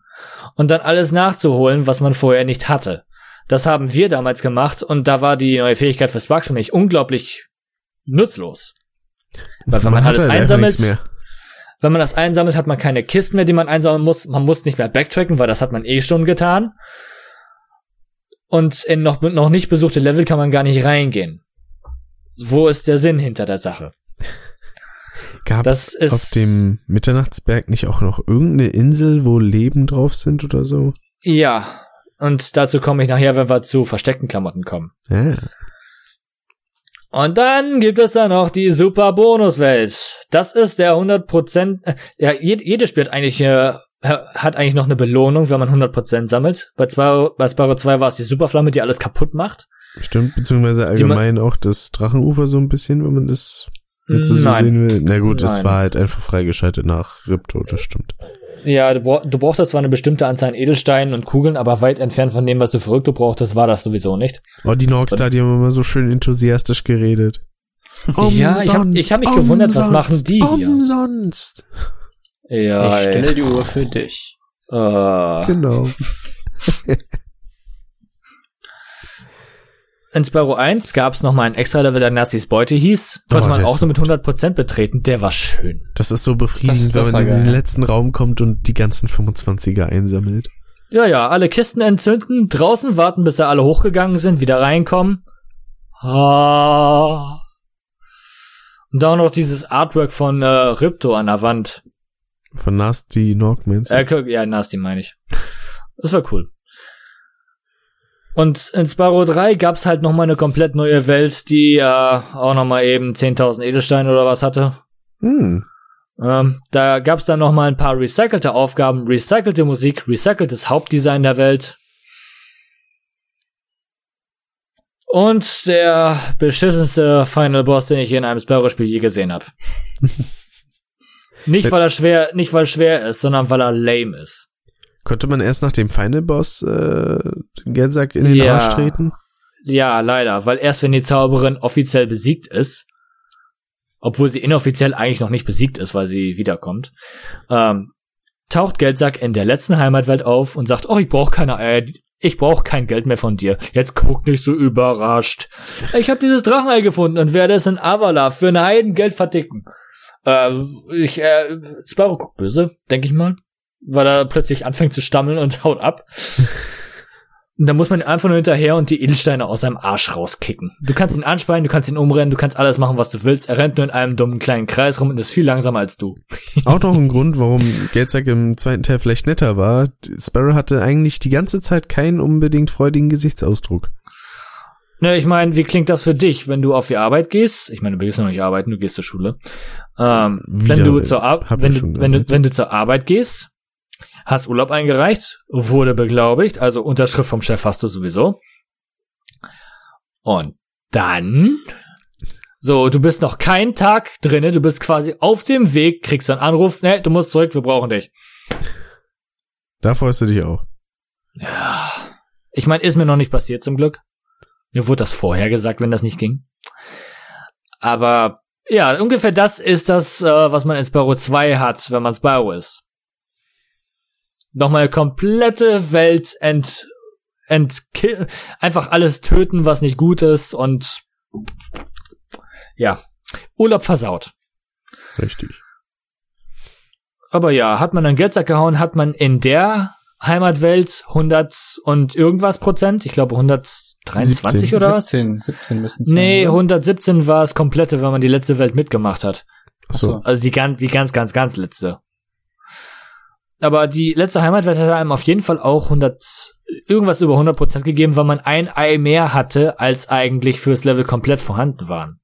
und dann alles nachzuholen, was man vorher nicht hatte. Das haben wir damals gemacht und da war die neue Fähigkeit für Sparks für mich unglaublich nutzlos. Weil wenn man,
hat
alles
halt
einsammelt, wenn man das einsammelt, hat man keine Kisten mehr, die man einsammeln muss. Man muss nicht mehr backtracken, weil das hat man eh schon getan. Und in noch, noch nicht besuchte Level kann man gar nicht reingehen. Wo ist der Sinn hinter der Sache?
Gab es auf dem Mitternachtsberg nicht auch noch irgendeine Insel, wo Leben drauf sind oder so?
Ja, und dazu komme ich nachher, wenn wir zu versteckten Klamotten kommen.
Ja.
Und dann gibt es da noch die Super Bonuswelt. Das ist der 100%, äh, ja, jede, jede spielt eigentlich, äh, hat eigentlich noch eine Belohnung, wenn man 100% sammelt. Bei, zwei, bei Sparrow 2 war es die Superflamme, die alles kaputt macht.
Stimmt, beziehungsweise allgemein auch das Drachenufer so ein bisschen, wenn man das jetzt so
Nein.
sehen will. Na gut, das
Nein.
war halt einfach freigeschaltet nach Ripto, das stimmt.
Ja, du, brauch, du brauchtest zwar eine bestimmte Anzahl an Edelsteinen und Kugeln, aber weit entfernt von dem, was du für Rückto brauchtest, war das sowieso nicht.
Oh, die Norkstar, die haben immer so schön enthusiastisch geredet. [laughs]
Ja, ich hab- ich hab mich gewundert, was machen die hier?
Umsonst.
Ja,
ich stelle die Uhr für dich.
äh,
Genau. [laughs]
In Sparrow 1 gab es nochmal ein extra Level, der Nasties Beute hieß. Konnte
Oh,
man auch nur mit 100% betreten. Der war schön.
Das ist so befriedigend, wenn man in diesen letzten Raum kommt und die ganzen 25er einsammelt.
Ja, ja, alle Kisten entzünden, draußen warten, bis sie alle hochgegangen sind, wieder reinkommen. Ah. Und da auch noch dieses Artwork von äh, Ripto an der Wand.
Von Nasty Norkmans.
Äh, ja, Nasty meine ich. Das war cool. Und in Sparrow 3 gab's halt noch mal eine komplett neue Welt, die äh, auch noch mal eben 10.000 Edelsteine oder was hatte.
hm.
Ähm, da gab's dann noch mal ein paar recycelte Aufgaben, recycelte Musik, recyceltes Hauptdesign der Welt. Und der beschissenste Final Boss, den ich in einem Sparrow-Spiel je gesehen habe. [laughs] nicht weil er schwer, nicht weil er schwer ist, sondern weil er lame ist.
Konnte man erst nach dem Final Boss äh, den Geldsack in den
Ja.
Arsch treten?
Ja, leider, weil erst wenn die Zauberin offiziell besiegt ist, obwohl sie inoffiziell eigentlich noch nicht besiegt ist, weil sie wiederkommt, ähm, taucht Geldsack in der letzten Heimatwelt auf und sagt, oh, ich brauche keine Eier, ich brauche kein Geld mehr von dir. Jetzt guck nicht so überrascht. Ich habe dieses Drachenei gefunden und werde es in Avala für ein Heidengeld verticken. Ähm, ich, äh, Sparrow guckt böse, denke ich mal, weil er plötzlich anfängt zu stammeln und [laughs] haut ab. Und da muss man einfach nur hinterher und die Edelsteine aus seinem Arsch rauskicken. Du kannst ihn anspeien, du kannst ihn umrennen, du kannst alles machen, was du willst. Er rennt nur in einem dummen kleinen Kreis rum und ist viel langsamer als du. [laughs]
Auch noch ein Grund, warum Geldsack im zweiten Teil vielleicht netter war. Sparrow hatte eigentlich die ganze Zeit keinen unbedingt freudigen Gesichtsausdruck.
Ne, ich meine, wie klingt das für dich, wenn du auf die Arbeit gehst? Ich meine, du gehst noch nicht arbeiten, du gehst zur Schule. Ähm, wenn du zur Ar wenn du, wenn du, wenn du zur Arbeit gehst Hast Urlaub eingereicht, wurde beglaubigt, also Unterschrift vom Chef hast du sowieso. Und dann, so, du bist noch keinen Tag drinne, du bist quasi auf dem Weg, kriegst einen Anruf, ne, du musst zurück, wir brauchen dich.
Da freust du dich auch.
Ja. Ich meine, ist mir noch nicht passiert zum Glück. Mir wurde das vorher gesagt, wenn das nicht ging. Aber ja, ungefähr das ist das, äh, was man in Spyro 2 hat, wenn man Spyro ist. Nochmal eine komplette Welt ent, ent, einfach alles töten, was nicht gut ist und ja, Urlaub versaut.
Richtig.
Aber ja, hat man einen Geldsack gehauen, hat man in der Heimatwelt 100 und irgendwas Prozent, ich glaube 123
17.
oder was?
17, 17 müssen es
Nee,
sein. oder?
117 war es komplette, wenn man die letzte Welt mitgemacht hat.
Achso.
Also die ganz, die ganz, ganz, ganz letzte. Aber die letzte Heimatwelt hat einem auf jeden Fall auch 100, irgendwas über 100 Prozent gegeben, weil man ein Ei mehr hatte, als eigentlich fürs Level komplett vorhanden waren.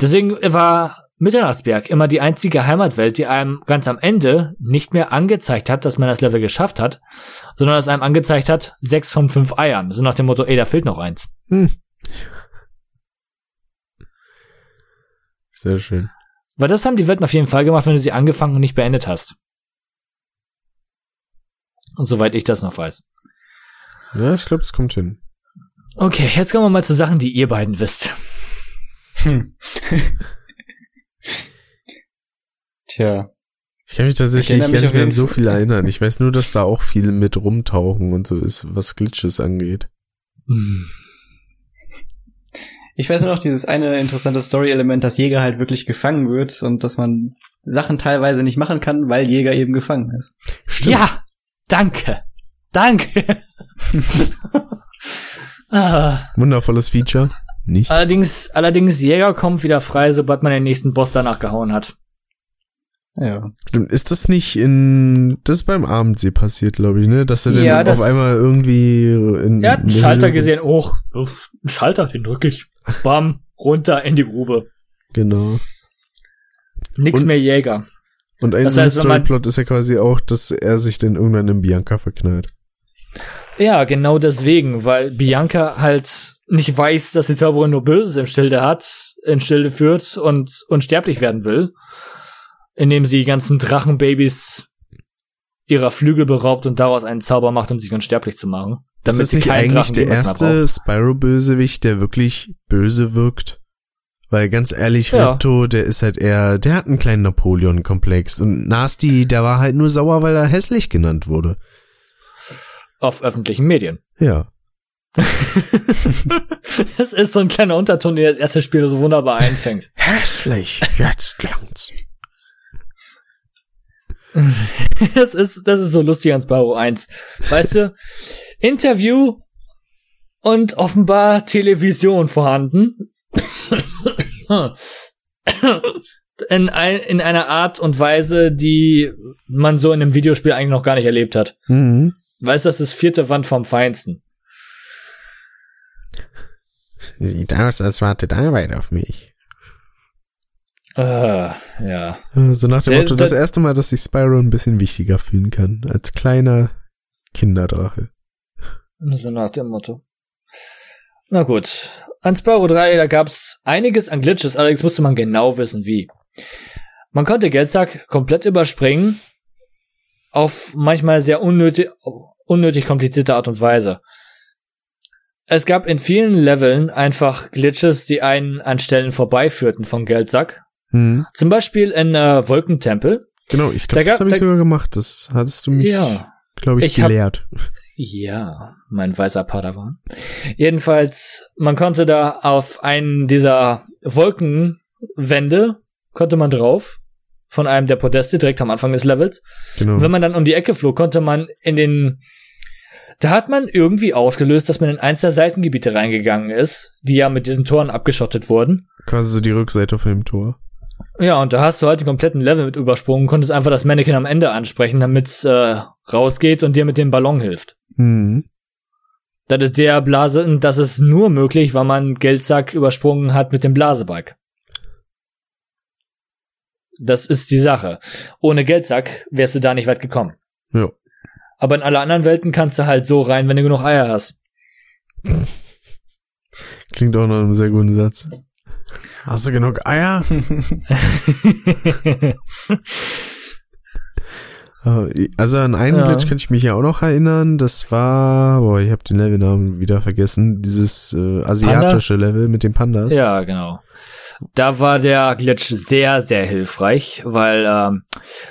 Deswegen war Mitternachtsberg immer die einzige Heimatwelt, die einem ganz am Ende nicht mehr angezeigt hat, dass man das Level geschafft hat, sondern es einem angezeigt hat, sechs von fünf Eiern. So nach dem Motto, ey, da fehlt noch eins.
Hm. Sehr schön.
Weil das haben die Welten auf jeden Fall gemacht, wenn du sie angefangen und nicht beendet hast. Soweit ich das noch weiß.
Ja, ich glaube, es kommt hin.
Okay, jetzt kommen wir mal zu Sachen, die ihr beiden wisst.
Hm. Tja.
Ich kann mich
Ich
tatsächlich
erinnere
gar
mich
nicht mehr an so viel erinnern. Ich weiß nur, dass da auch viel mit rumtauchen und so ist, was Glitches angeht.
Hm.
Ich weiß nur noch dieses eine interessante Story-Element, dass Jäger halt wirklich gefangen wird und dass man Sachen teilweise nicht machen kann, weil Jäger eben gefangen ist.
Stimmt.
Ja, danke. Danke. [laughs] ah.
Wundervolles Feature. Nicht?
Allerdings, allerdings, Jäger kommt wieder frei, sobald man den nächsten Boss danach gehauen hat.
Ja.
Stimmt. Ist das nicht in, das ist beim Abendsee passiert, glaube ich, ne? Dass er dann
Ja, das-
auf einmal irgendwie in,
Er hat einen Schalter gesehen, hoch. Uff, Einen Schalter, den drück ich. Bam, runter in die Grube.
Genau.
Nix
Und-
mehr Jäger.
Und ein
Das heißt,
Storyplot ist ja quasi auch, dass er sich dann irgendwann in Bianca verknallt.
Ja, genau deswegen, weil Bianca halt nicht weiß, dass die Turborin nur Böses im Schilde hat, in Schilde führt und unsterblich werden will, indem sie die ganzen Drachenbabys ihrer Flügel beraubt und daraus einen Zauber macht, um sich unsterblich zu machen.
ist das
sie
nicht eigentlich der erste Spyro-Bösewicht, der wirklich böse wirkt? Weil ganz ehrlich,
Ja.
Ripto, der ist halt eher, der hat einen kleinen Napoleon-Komplex und Nasty, der war halt nur sauer, weil er hässlich genannt wurde.
Auf öffentlichen Medien. [laughs]
Ja.
Das ist so ein kleiner Unterton, der das erste Spiel so wunderbar einfängt. [laughs]
Hässlich, jetzt langt's.
Das ist, das ist so lustig an Spyro 1. Weißt du, Interview und offenbar Television vorhanden. In, ein, in einer Art und Weise, die man so in einem Videospiel eigentlich noch gar nicht erlebt hat.
Mhm.
Weißt du, das ist vierte Wand vom Feinsten.
Sieht aus, als wartet Arbeit auf mich.
Ah, ja.
So nach dem
Der-
Motto, das
der-
erste Mal, dass sich Spyro ein bisschen wichtiger fühlen kann, als kleiner Kinderdrache.
So nach dem Motto. Na gut. An Spyro 3, da gab's einiges an Glitches, allerdings musste man genau wissen, wie. Man konnte Geldsack komplett überspringen, auf manchmal sehr unnötig, unnötig komplizierte Art und Weise. Es gab in vielen Leveln einfach Glitches, die einen an Stellen vorbeiführten vom Geldsack.
Mhm.
Zum Beispiel in äh, Wolkentempel.
Genau, ich
Da
glaube, das
gab-
habe ich
da-
sogar gemacht. Das hattest du mich,
Ja.
glaube ich,
Ich hab-
gelehrt.
Ja, mein weißer Padawan. Jedenfalls, man konnte da auf einen dieser Wolkenwände, konnte man drauf, von einem der Podeste direkt am Anfang des Levels.
Genau.
Und wenn man dann um die Ecke flog, konnte man in den, da hat man irgendwie ausgelöst, dass man in eins der Seitengebiete reingegangen ist, die ja mit diesen Toren abgeschottet wurden.
Quasi so die Rückseite von dem Tor.
Ja, und da hast du halt den kompletten Level mit übersprungen, konntest einfach das Mannequin am Ende ansprechen, damit's äh, rausgeht und dir mit dem Ballon hilft.
Mhm.
Das ist der Blase, und das ist nur möglich, weil man Geldsack übersprungen hat mit dem Blasebalg. Das ist die Sache. Ohne Geldsack wärst du da nicht weit gekommen.
Ja.
Aber in alle anderen Welten kannst du halt so rein, wenn du genug Eier hast.
Klingt auch nach einem sehr guten Satz. Hast du genug Eier? [laughs] Äh, Also an einen
Ja.
Glitch kann ich mich ja auch noch erinnern. Das war, boah, ich habe den Levelnamen wieder vergessen. Dieses äh, asiatische Level mit den Pandas.
ja, genau. Da war der Glitch sehr, sehr hilfreich, weil ähm,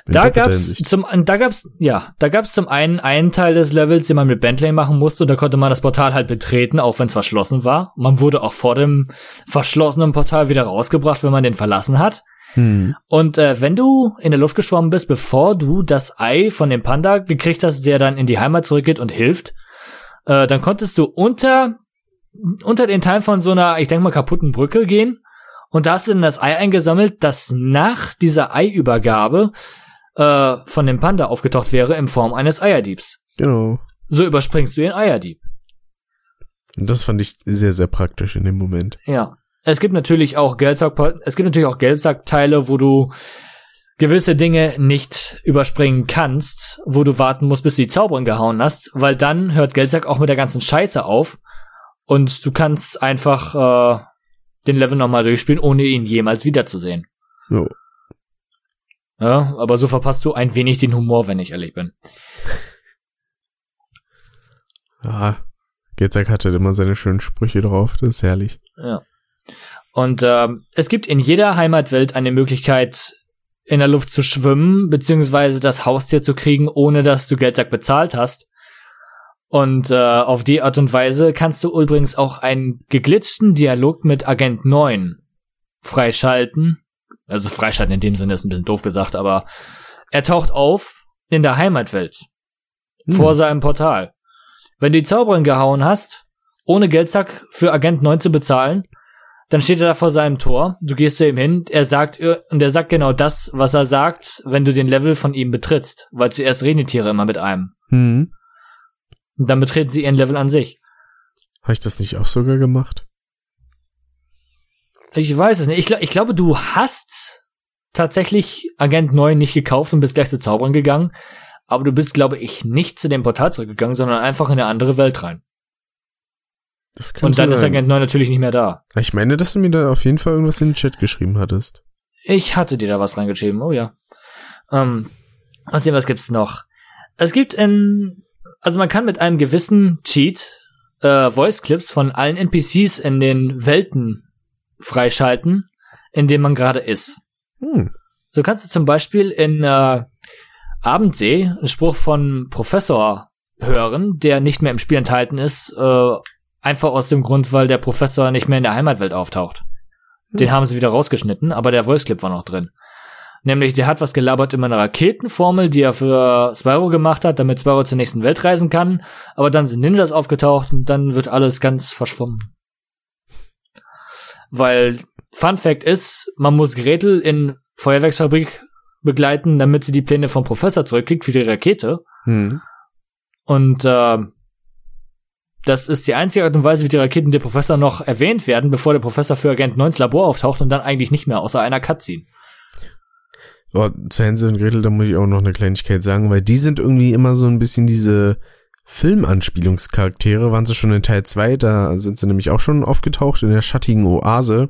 In
da gab's zum da gab's ja da gab's zum einen einen Teil des Levels, den man mit Bentley machen musste und da konnte man das Portal halt betreten, auch wenn es verschlossen war. Man wurde auch vor dem verschlossenen Portal wieder rausgebracht, wenn man den verlassen hat.
Hm.
Und äh, wenn du in der Luft geschwommen bist, bevor du das Ei von dem Panda gekriegt hast, der dann in die Heimat zurückgeht und hilft, äh, dann konntest du unter unter den Teil von so einer, ich denke mal, kaputten Brücke gehen. Und da hast du dann das Ei eingesammelt, das nach dieser Eiübergabe äh, von dem Panda aufgetaucht wäre in Form eines Eierdiebs.
Genau.
So überspringst du den Eierdieb.
Und das fand ich sehr, sehr praktisch in dem Moment.
Ja. Es gibt natürlich auch Geldsack, es gibt natürlich auch Geldsackteile, wo du gewisse Dinge nicht überspringen kannst, wo du warten musst, bis du die Zauberin gehauen hast, weil dann hört Geldsack auch mit der ganzen Scheiße auf und du kannst einfach äh, den Level nochmal durchspielen, ohne ihn jemals wiederzusehen.
Jo.
Ja, aber so verpasst du ein wenig den Humor, wenn ich ehrlich bin.
Ja, Getzak hatte immer seine schönen Sprüche drauf. Das ist herrlich.
Ja. Und ähm, es gibt in jeder Heimatwelt eine Möglichkeit, in der Luft zu schwimmen, beziehungsweise das Haustier zu kriegen, ohne dass du Geldsack bezahlt hast. Und äh, auf die Art und Weise kannst du übrigens auch einen geglitschten Dialog mit Agent 9 freischalten. Also freischalten in dem Sinne ist ein bisschen doof gesagt, aber er taucht auf in der Heimatwelt. Vor seinem Portal. Wenn du die Zauberin gehauen hast, ohne Geldsack für Agent 9 zu bezahlen, dann steht er da vor seinem Tor, du gehst zu ihm hin, er sagt, und er sagt genau das, was er sagt, wenn du den Level von ihm betrittst, weil zuerst reden die Tiere immer mit einem.
Hm.
Und dann betreten sie ihren Level an sich.
Habe ich das nicht auch sogar gemacht?
Ich weiß es nicht. Ich, gl- ich glaube, du hast tatsächlich Agent 9 nicht gekauft und bist gleich zu Zauberern gegangen, aber du bist, glaube ich, nicht zu dem Portal zurückgegangen, sondern einfach in eine andere Welt rein. Und dann ist
sein.
Agent 9 natürlich nicht mehr da.
Ich meine, dass du mir da auf jeden Fall irgendwas in den Chat geschrieben hattest.
Ich hatte dir da was reingeschrieben, oh ja. Ähm, außerdem, was gibt's noch? Es gibt in, also man kann mit einem gewissen Cheat äh, Voice Clips von allen NPCs in den Welten freischalten, in denen man gerade ist.
Hm.
So kannst du zum Beispiel in äh, Abendsee einen Spruch von Professor hören, der nicht mehr im Spiel enthalten ist, äh, einfach aus dem Grund, weil der Professor nicht mehr in der Heimatwelt auftaucht. Den haben sie wieder rausgeschnitten, aber der Voice Clip war noch drin. Nämlich, der hat was gelabert über eine Raketenformel, die er für Spyro gemacht hat, damit Spyro zur nächsten Welt reisen kann. Aber dann sind Ninjas aufgetaucht und dann wird alles ganz verschwommen. Weil Fun Fact ist, man muss Gretel in Feuerwerksfabrik begleiten, damit sie die Pläne vom Professor zurückkriegt für die Rakete.
Hm.
Und äh, das ist die einzige Art und Weise, wie die Raketen der Professor noch erwähnt werden, bevor der Professor für Agent 9 ins Labor auftaucht und dann eigentlich nicht mehr, außer einer Cutscene.
Oh, zu Hänsel und Gretel, da muss ich auch noch eine Kleinigkeit sagen, weil die sind irgendwie immer so ein bisschen diese Filmanspielungscharaktere, waren sie schon in Teil 2, da sind sie nämlich auch schon aufgetaucht in der schattigen Oase.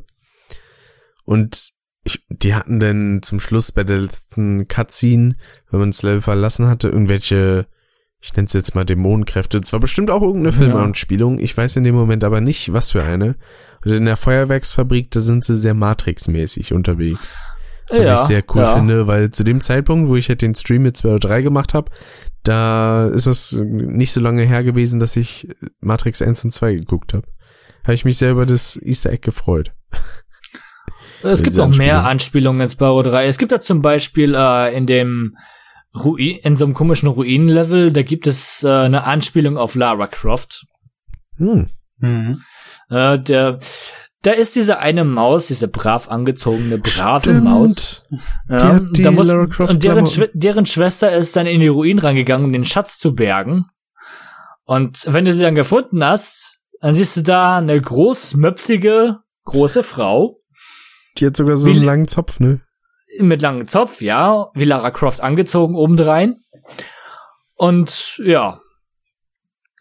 Und ich, die hatten dann zum Schluss bei der letzten Cutscene, wenn man das Level verlassen hatte, irgendwelche, ich nenne es jetzt mal Dämonenkräfte. Es war bestimmt auch irgendeine
Ja.
Filmanspielung, ich weiß in dem Moment aber nicht, was für eine. Und in der Feuerwerksfabrik, da sind sie sehr Matrix-mäßig unterwegs. Was ich sehr cool
ja.
finde, weil zu dem Zeitpunkt, wo ich halt den Stream mit 2 oder 3 gemacht habe, da ist es nicht so lange her gewesen, dass ich Matrix 1 und 2 geguckt habe. Habe ich mich sehr über das Easter Egg gefreut.
Es gibt noch mehr
Anspielung.
Anspielungen in Spyro 3. Es gibt da zum Beispiel äh, in dem Ruin, in so einem komischen Ruinenlevel, da gibt es äh, eine Anspielung auf Lara Croft.
Hm.
Mhm.
Äh, der, da ist diese eine Maus, diese brav angezogene, brave Maus. Ja,
Die hat die
da muss,
Lara Croft
und deren. Schwe deren Schwester ist dann in die Ruinen reingegangen, um den Schatz zu bergen. Und wenn du sie dann gefunden hast, dann siehst du da eine großmöpsige, große Frau.
Die hat sogar so einen langen Zopf, ne?
Mit langem Zopf, ja, wie Lara Croft angezogen obendrein. Und ja,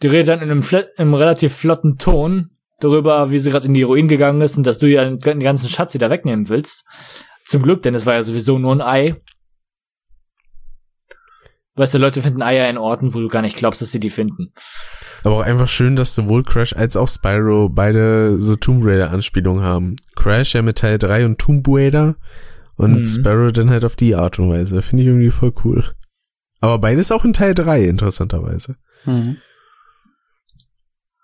die redet dann in einem, einem relativ flotten Ton darüber, wie sie gerade in die Ruinen gegangen ist und dass du ja den ganzen Schatz wieder wegnehmen willst. Zum Glück, denn es war ja sowieso nur ein Ei. Weißt du, Leute finden Eier in Orten, wo du gar nicht glaubst, dass sie die finden.
Aber auch einfach schön, dass sowohl Crash als auch Spyro beide so Tomb Raider Anspielungen haben. Crash ja mit Teil 3 und Tomb Raider und
Mhm.
Spyro dann halt auf die Art und Weise. Finde ich irgendwie voll cool. Aber beides auch in Teil 3, interessanterweise.
Mhm.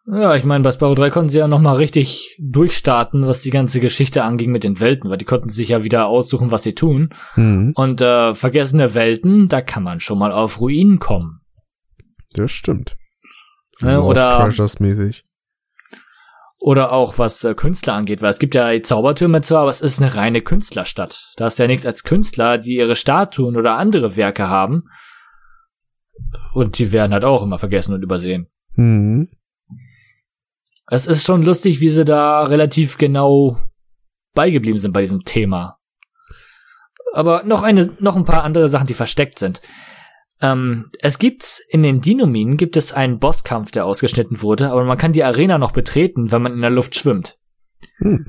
Ja, ich meine, bei Spyro 3 konnten sie ja nochmal richtig durchstarten, was die ganze Geschichte anging mit den Welten, weil die konnten sich ja wieder aussuchen, was sie tun.
Mhm.
Und äh, vergessene Welten, da kann man schon mal auf Ruinen kommen.
Das stimmt.
Ja,
Lost
oder-
Treasures mäßig.
Oder auch was äh, Künstler angeht, weil es gibt ja Zaubertürme zwar, aber es ist eine reine Künstlerstadt. Da ist ja nichts als Künstler, die ihre Statuen oder andere Werke haben. Und die werden halt auch immer vergessen und übersehen.
Mhm.
Es ist schon lustig, wie sie da relativ genau beigeblieben sind bei diesem Thema. Aber noch eine, noch ein paar andere Sachen, die versteckt sind. Ähm, es gibt in den Dinominen gibt es einen Bosskampf, der ausgeschnitten wurde, aber man kann die Arena noch betreten, wenn man in der Luft schwimmt.
Hm.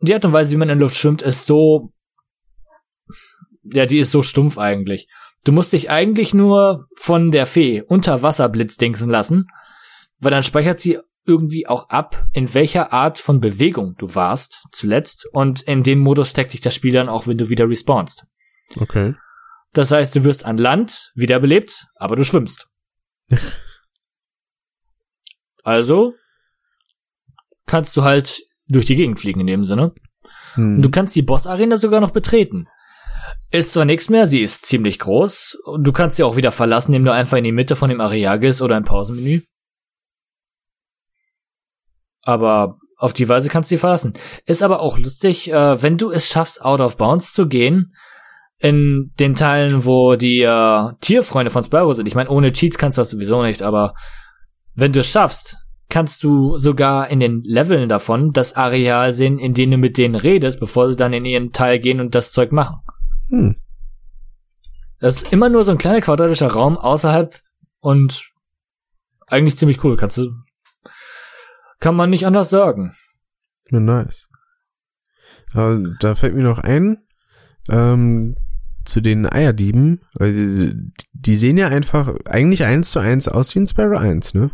Die Art und Weise, wie man in der Luft schwimmt, ist so, ja, die ist so stumpf eigentlich. Du musst dich eigentlich nur von der Fee unter Wasser blitzdingsen lassen, weil dann speichert sie irgendwie auch ab, in welcher Art von Bewegung du warst zuletzt und in den Modus steckt dich das Spiel dann auch, wenn du wieder respawnst.
Okay.
Das heißt, du wirst an Land wiederbelebt, aber du schwimmst. [laughs] also kannst du halt durch die Gegend fliegen in dem Sinne.
Hm.
Du kannst die Boss-Arena sogar noch betreten. Ist zwar nichts mehr, sie ist ziemlich groß und du kannst sie auch wieder verlassen, indem du einfach in die Mitte von dem Areal gehst oder im Pausenmenü. Aber auf die Weise kannst du sie verlassen. Ist aber auch lustig, äh, wenn du es schaffst, out of bounds zu gehen, in den Teilen, wo die äh, Tierfreunde von Spyro sind. Ich meine, ohne Cheats kannst du das sowieso nicht, aber wenn du es schaffst, kannst du sogar in den Leveln davon das Areal sehen, in dem du mit denen redest, bevor sie dann in ihren Teil gehen und das Zeug machen.
Hm.
Das ist immer nur so ein kleiner quadratischer Raum außerhalb und eigentlich ziemlich cool. Kannst du, kann man nicht anders sagen.
Nice. Aber da fällt mir noch ein, ähm, zu den Eierdieben, weil die, die sehen ja einfach eigentlich eins zu eins aus wie ein Sparrow 1, ne?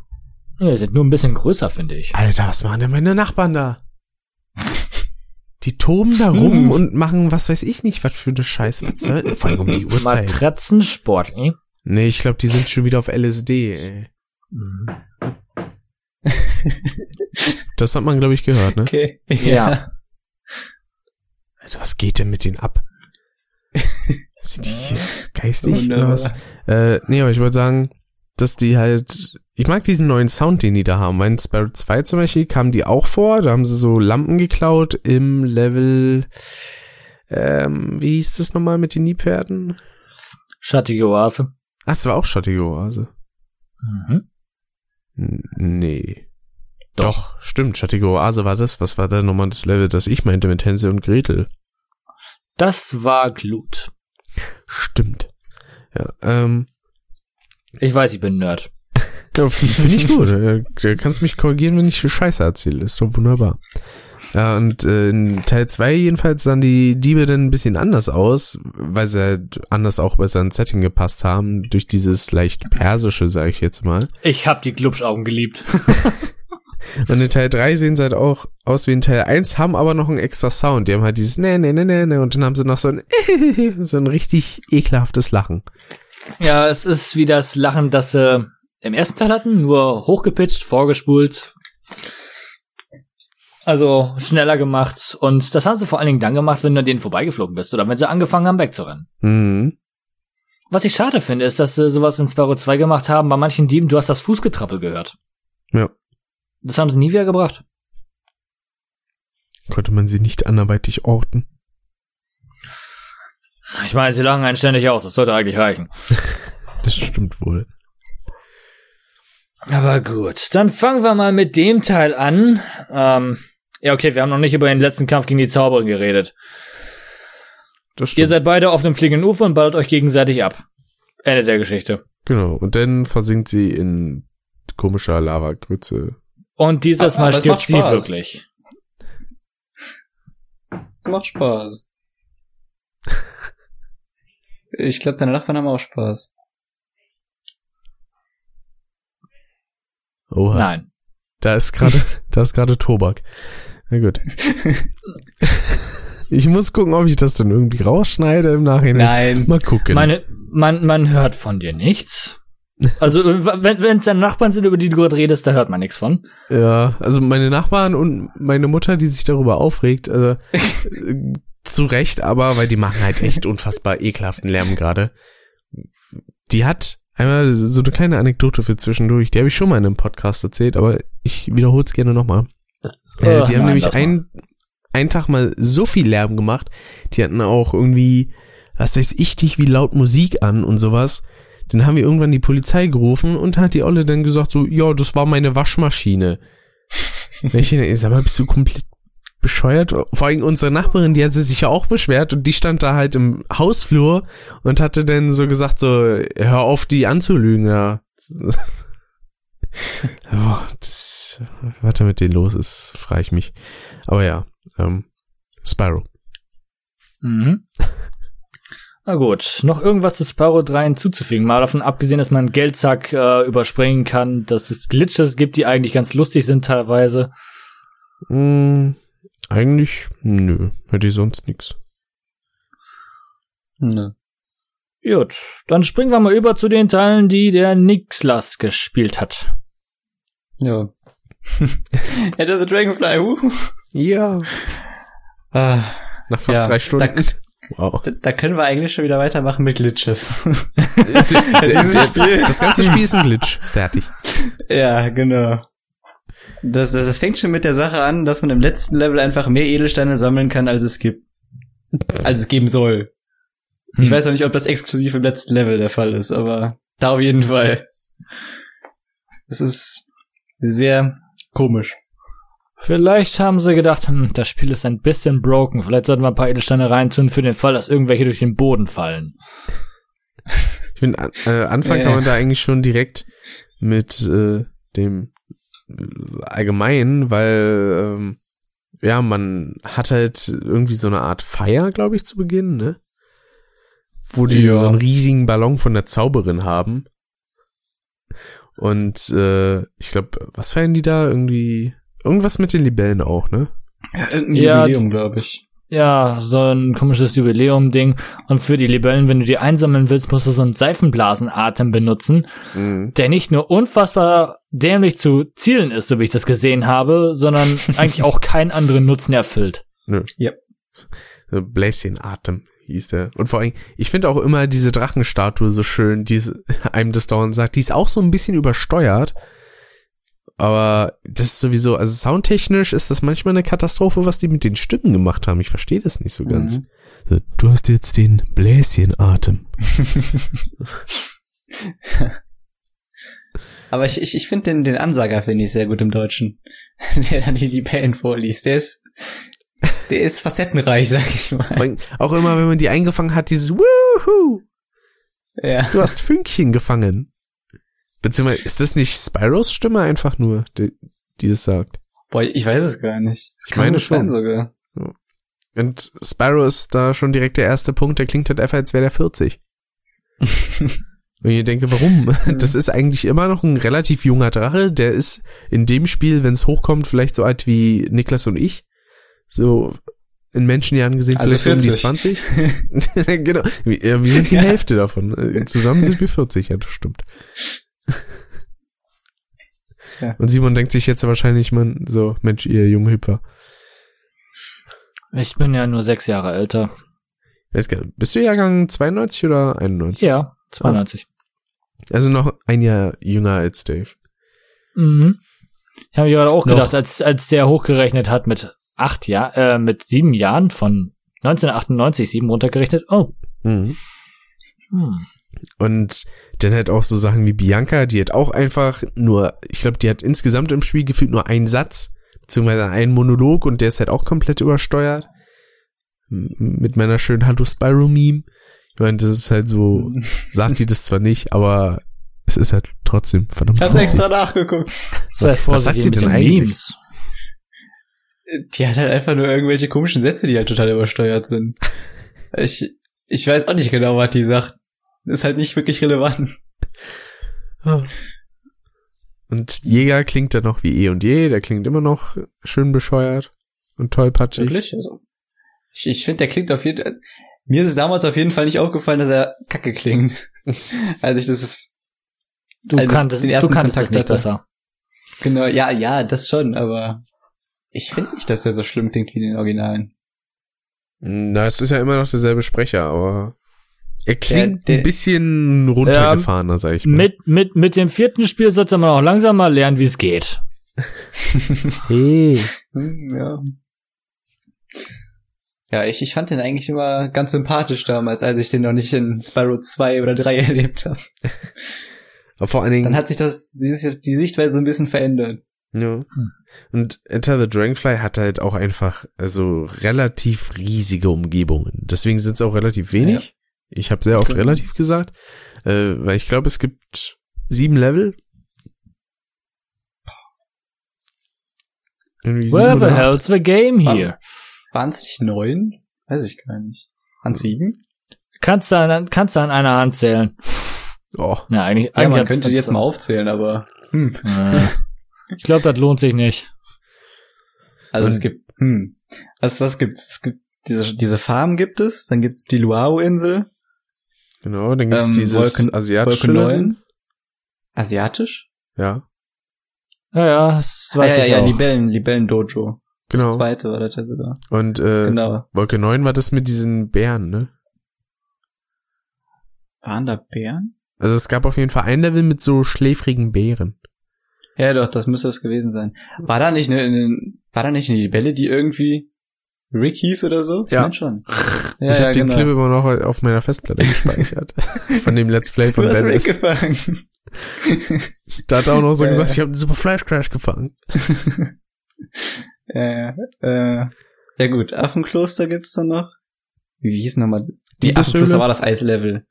Ja, die sind nur ein bisschen größer, finde ich.
Alter, was machen denn meine Nachbarn da? Die toben da rum
Hm.
und machen was weiß ich nicht, was für eine Scheiße. Was soll, vor allem um die Uhrzeit.
Matratzensport, eh?
Nee, ich glaube, die sind schon wieder auf LSD, ey. [laughs] Das hat man, glaube ich, gehört, ne?
Okay.
Ja.
Alter, was geht denn mit denen ab? [laughs] Sind die hier geistig
Wunderbar.
oder was? Äh, nee, aber ich wollte sagen, dass die halt, ich mag diesen neuen Sound, den die da haben. Bei Sparrow 2 zum Beispiel kamen die auch vor, da haben sie so Lampen geklaut im Level, ähm, wie hieß das nochmal mit den Niepferden?
Schattige Oase.
Ach, das war auch schattige Oase.
Mhm.
N nee. Doch. stimmt, schattige Oase war das. Was war da nochmal das Level, das ich meinte mit Hänsel und Gretel?
Das war Glut.
Stimmt. Ja, ähm,
Ich weiß, ich bin ein Nerd.
Ja, finde ich gut. Du kannst mich korrigieren, wenn ich Scheiße erzähle. Ist doch wunderbar. Ja, und äh, in Teil 2 jedenfalls sahen die Diebe dann ein bisschen anders aus, weil sie halt anders auch besser ins Setting gepasst haben, durch dieses leicht persische, sage ich jetzt mal.
Ich hab die Glubschaugen geliebt. [laughs]
Und in Teil 3 sehen sie halt auch aus wie in Teil 1, haben aber noch einen extra Sound. Die haben halt dieses ne, ne, ne, ne, ne und dann haben sie noch so ein [laughs] so ein richtig ekelhaftes Lachen.
Ja, es ist wie das Lachen, das sie im ersten Teil hatten, nur hochgepitcht, vorgespult. Also schneller gemacht. Und das haben sie vor allen Dingen dann gemacht, wenn du an denen vorbeigeflogen bist oder wenn sie angefangen haben wegzurennen.
Mhm.
Was ich schade finde, ist, dass sie sowas in Sparrow 2 gemacht haben. Bei manchen Dieben, du hast das Fußgetrappel gehört.
Ja.
Das haben sie nie wieder gebracht.
Konnte man sie nicht anderweitig orten.
Ich meine, sie lachen einen ständig aus. Das sollte eigentlich reichen. [laughs]
Das stimmt wohl.
Aber gut, dann fangen wir mal mit dem Teil an. Ähm, ja, okay, wir haben noch nicht über den letzten Kampf gegen die Zauberin geredet. Ihr seid beide auf einem fliegenden Ufer und ballert euch gegenseitig ab. Ende der Geschichte.
genau. Und dann versinkt sie in komischer Lavagrütze.
Und dieses
Aber-
Mal
aber es
stirbt sie wirklich.
Macht Spaß. Ich glaube, deine Nachbarn haben auch Spaß.
Oha.
Nein.
Da ist gerade, [laughs] da ist gerade Tobak. Na gut. Ich muss gucken, ob ich das dann irgendwie rausschneide im Nachhinein.
Nein.
Mal gucken.
Meine, man, man hört von dir nichts. Also, wenn es deine Nachbarn sind, über die du gerade redest, da hört man nichts von.
ja, also meine Nachbarn und meine Mutter, die sich darüber aufregt, äh, [laughs] zu Recht, aber weil die machen halt echt unfassbar ekelhaften Lärm gerade. Die hat einmal so eine kleine Anekdote für zwischendurch, die habe ich schon mal in einem Podcast erzählt, aber ich wiederhole es gerne nochmal. Äh,
Ach,
die haben
nein,
nämlich
mal.
einen, Tag mal so viel Lärm gemacht, die hatten auch irgendwie, was weiß ich nicht, wie laut Musik an und sowas. Dann haben wir irgendwann die Polizei gerufen und hat die Olle dann gesagt so, ja, das war meine Waschmaschine. [laughs] Ich denke, sag mal, bist du komplett bescheuert? Vor allem unsere Nachbarin, die hat sie sich ja auch beschwert und die stand da halt im Hausflur und hatte dann so gesagt so, hör auf, die anzulügen, ja. [laughs] Boah, das, was da mit denen los ist, frage ich mich. Aber ja, ähm, Spyro.
Mhm. Na gut, noch irgendwas zu Sparrow 3 hinzuzufügen. Mal davon abgesehen, dass man Geldsack äh, überspringen kann, dass es Glitches gibt, die eigentlich ganz lustig sind teilweise.
Hm, eigentlich, nö, hätte ich sonst nix.
Nö.
Gut, dann springen wir mal über zu den Teilen, die der Nixlas gespielt hat.
Ja. Enter the Dragonfly, uh.
Ja.
Ah,
Nach fast
Ja,
drei Stunden. Wow.
da, da können wir eigentlich schon wieder weitermachen mit Glitches. [laughs]
dieses Spiel. Das ganze Spiel ist ein Glitch. Fertig.
ja, genau. Das, das, das fängt schon mit der Sache an, dass man im letzten Level einfach mehr Edelsteine sammeln kann, als es gibt. Als es geben soll. Ich
Hm.
weiß auch nicht, ob das exklusiv im letzten Level der Fall ist, aber da auf jeden Fall. Das ist sehr komisch.
Vielleicht haben sie gedacht, hm, das Spiel ist ein bisschen broken. Vielleicht sollten wir ein paar Edelsteine reintun für den Fall, dass irgendwelche durch den Boden fallen. [laughs]
Ich finde, an- äh, Anfang kann man da eigentlich schon direkt mit äh, dem äh, Allgemeinen, weil ähm, ja, man hat halt irgendwie so eine Art Feier, glaube ich, zu Beginn, ne? Wo die
Ja.
so einen riesigen Ballon von der Zauberin haben. Und äh, ich glaube, was feiern die da? Irgendwie. Irgendwas mit den Libellen auch, ne?
Ja, irgendein
Ja,
Jubiläum, glaube ich.
Ja, so ein komisches Jubiläum-Ding. Und für die Libellen, wenn du die einsammeln willst, musst du so einen Seifenblasenatem benutzen,
Mhm.
der nicht nur unfassbar dämlich zu zielen ist, so wie ich das gesehen habe, sondern [laughs] eigentlich auch keinen anderen Nutzen erfüllt.
Nö.
Ja.
Bläschenatem hieß der. Und vor allem, ich finde auch immer diese Drachenstatue so schön, die [laughs] einem das dauernd sagt. Die ist auch so ein bisschen übersteuert. Aber das ist sowieso, also soundtechnisch ist das manchmal eine Katastrophe, was die mit den Stimmen gemacht haben. Ich verstehe das nicht so ganz. So, du hast jetzt den Bläschenatem. [laughs]
Aber ich, ich, ich finde den, den Ansager finde ich sehr gut im Deutschen. [laughs] Der dann die Libellen vorliest. Der ist, der ist facettenreich, [laughs] sag ich mal.
Auch immer, wenn man die eingefangen hat, dieses Woohoo,
Ja.
du hast Fünkchen gefangen. Beziehungsweise, ist das nicht Spyros Stimme einfach nur, die, die das sagt?
Boah, ich weiß es gar nicht. Das
Ich meine schon.
sogar.
Und Spyro ist da schon direkt der erste Punkt, der klingt halt einfach, als wäre der 40. [laughs] Und ich denke, warum? [laughs] Das ist eigentlich immer noch ein relativ junger Drache. Der ist in dem Spiel, wenn es hochkommt, vielleicht so alt wie Niklas und ich. So in Menschenjahren gesehen,
Also
vielleicht so um die
40.
20. [laughs] genau. Wir ja, wir sind die
Ja.
Hälfte davon. Zusammen sind wir 40, ja, das stimmt.
Ja.
Und Simon denkt sich jetzt wahrscheinlich, man, so, Mensch, ihr junge Hüpfer.
Ich bin ja nur sechs Jahre älter.
Weiß gar nicht, bist du Jahrgang 92 oder 91?
Ja, 92.
Also noch ein Jahr jünger als Dave.
Mhm. Ich habe mir gerade auch
Noch.
gedacht, als, als der hochgerechnet hat mit acht Jahren, äh, mit sieben Jahren von 1998, sieben runtergerechnet. Oh.
Mhm.
Hm.
Und dann halt auch so Sachen wie Bianca, die hat auch einfach nur, ich glaube, die hat insgesamt im Spiel gefühlt nur einen Satz, beziehungsweise einen Monolog und der ist halt auch komplett übersteuert. Mit meiner schönen Hallo Spyro-Meme. Ich meine, das ist halt so, [laughs] sagt die das zwar nicht, aber es ist halt trotzdem verdammt
Ich hab's
lustig.
extra nachgeguckt.
Sei
was sagt sie denn
den
eigentlich?
Memes.
Die hat halt einfach nur irgendwelche komischen Sätze, die halt total übersteuert sind. [laughs] Ich, ich weiß auch nicht genau, was die sagt. Ist halt nicht wirklich relevant.
Und Jäger klingt dann noch wie eh und je, der klingt immer noch schön bescheuert und tollpatschig.
Wirklich? Also, ich ich finde, der klingt auf jeden Fall. Mir ist es damals auf jeden Fall nicht aufgefallen, dass er kacke klingt. [laughs] Als ich das ist,
Du
Als
kanntest,
den
du
ersten
kanntest es
Kontakt
nicht
hatte.
besser.
genau, ja, ja, das schon, aber ich finde nicht, dass der so schlimm klingt wie in den Originalen.
Na, es ist ja immer noch derselbe Sprecher, aber er klingt
der-
ein bisschen runtergefahrener, sag ich mal.
Mit, mit, mit dem vierten Spiel sollte man auch langsam mal lernen, wie es geht. [laughs]
hey.
Hm, ja. Ja, ich, ich fand den eigentlich immer ganz sympathisch damals, als ich den noch nicht in Spyro 2 oder 3 [laughs] erlebt habe.
Aber vor allen Dingen,
Dann hat sich das, dieses, die Sichtweise so ein bisschen verändert.
ja. Und Enter the Dragonfly hat halt auch einfach, also relativ riesige Umgebungen. Deswegen sind es auch relativ wenig. Ich habe sehr oft
Genau.
relativ gesagt, äh, weil ich glaube, es gibt sieben Level. Irgendwie sieben
Where the hell's the game here?
Waren es nicht neun? Weiß ich gar nicht. Es sieben?
Kannst du an, kannst du an einer Hand zählen.
Oh,
Ja, eigentlich,
Ja,
eigentlich
man könnte die jetzt mal aufzählen, aber hm.
Äh, ich glaube, das lohnt sich nicht.
Also es
Und-
gibt, hm. Also was gibt's? Es gibt diese, diese Farm gibt es, dann gibt's die Luau-Insel,
genau, dann gibt's
Ähm,
dieses
Wolken-
asiatische
Wolke
Level.
9. Asiatisch?
Ja,
Ja, ja, das
Ah,
weiß
ja,
ich
ja,
auch.
Libellen, Libellen-Dojo. Das
genau.
zweite war das ja sogar.
Und äh,
Genau.
Wolke 9 war das mit diesen Bären, ne?
Waren da Bären?
Also es gab auf jeden Fall ein Level mit so schläfrigen Bären.
Ja, doch, das müsste es gewesen sein. War da nicht eine, eine war da nicht eine Libelle, die irgendwie Rick hieß oder so? Ich
Ja.
mein schon. Ja,
ich
ja,
habe den
genau.
Clip immer noch auf meiner Festplatte [laughs] gespeichert. von dem Let's Play
Du
von
hast Rick
Dennis.
gefangen.
Da hat er auch noch so [laughs]
Ja,
gesagt,
ja.
ich habe einen super Flash Crash gefangen. [laughs]
ja. Äh, ja gut, Affenkloster gibt's dann noch. Wie hieß nochmal? Die? Affenkloster war das Eislevel.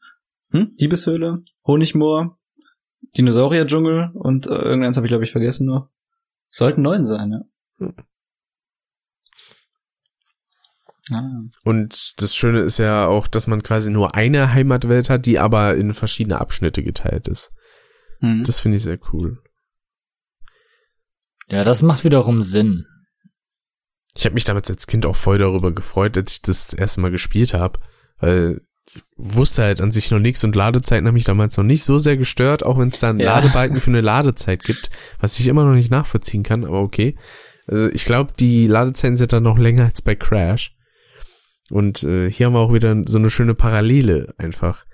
Hm? Diebeshöhle, Honigmoor, Dinosaurier-Dschungel und äh, irgendeins habe ich glaube ich vergessen noch. Sollten neun sein, ja.
Hm.
Ah.
Und das Schöne ist ja auch, dass man quasi nur eine Heimatwelt hat, die aber in verschiedene Abschnitte geteilt ist.
Hm.
Das finde ich sehr cool.
Ja, das macht wiederum Sinn.
Ich habe mich damals als Kind auch voll darüber gefreut, als ich das, das erste Mal gespielt habe, weil ich wusste halt an sich noch nichts und Ladezeiten haben mich damals noch nicht so sehr gestört, auch wenn es da einen
Ja.
Ladebalken für eine Ladezeit gibt, was ich immer noch nicht nachvollziehen kann, aber okay. Also ich glaube, die Ladezeiten sind dann noch länger als bei Crash. Und äh, hier haben wir auch wieder so eine schöne Parallele einfach.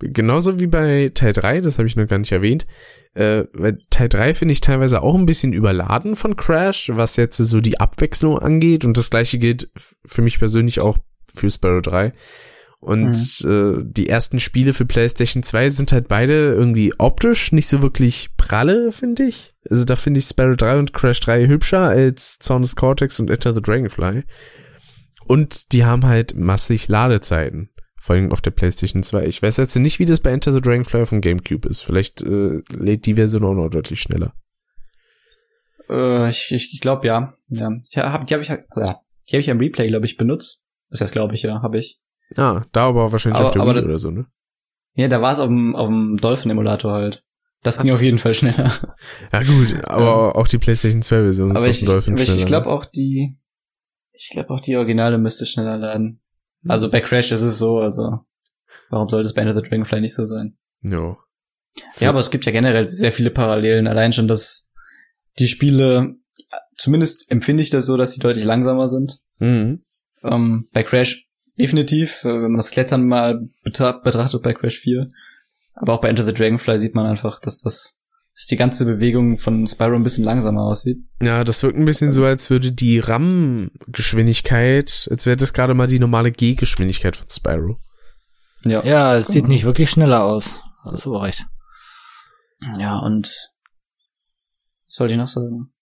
Genauso wie bei Teil 3, das habe ich noch gar nicht erwähnt. Äh, weil Teil 3 finde ich teilweise auch ein bisschen überladen von Crash, was jetzt so die Abwechslung angeht. Und das gleiche gilt für mich persönlich auch für Sparrow 3. Und äh, die ersten Spiele für PlayStation 2 sind halt beide irgendwie optisch nicht so wirklich pralle, finde ich. Also da finde ich Sparrow 3 und Crash 3 hübscher als Sound of Cortex und Enter the Dragonfly. Und die haben halt massig Ladezeiten. Vor allem auf der PlayStation 2. Ich weiß jetzt nicht, wie das bei Enter the Dragonfly auf dem Gamecube ist. Vielleicht äh, lädt die Version auch noch deutlich schneller.
Äh, ich ich glaube ja. ja. Ich hab, die habe ich, ja, die habe ich am Replay, glaube ich, benutzt. Das heißt, glaube ich, ja, habe ich.
Ah, da aber wahrscheinlich
Aber-
auf der Wii
da-
oder so, ne?
Ja, da war es auf dem, auf dem Dolphin-Emulator halt. Das ging auf jeden Fall schneller.
Ja gut, [laughs] aber auch die PlayStation 2 Version ist
Aber
auf
ich,
dem
ich,
Dolphin
aber ich, ich
ne?
glaube auch die, ich glaube auch die Originale müsste schneller laden. Also bei Crash ist es so, also warum sollte es bei Enter the Dragonfly nicht so sein?
Ja.
Ja, aber es gibt ja generell sehr viele Parallelen. Allein schon, dass die Spiele, zumindest empfinde ich das so, dass sie deutlich langsamer sind.
Mhm.
Ähm, bei Crash definitiv, äh, wenn man das Klettern mal betra betrachtet bei Crash 4. Aber auch bei Enter the Dragonfly sieht man einfach, dass das dass die ganze Bewegung von Spyro ein bisschen langsamer aussieht.
Ja, das wirkt ein bisschen so, als würde die RAM-Geschwindigkeit, als wäre das gerade mal die normale G-Geschwindigkeit von Spyro.
Ja.
Ja, es sieht nicht wirklich schneller aus. Das ist aber recht.
Ja, und was wollte ich noch sagen?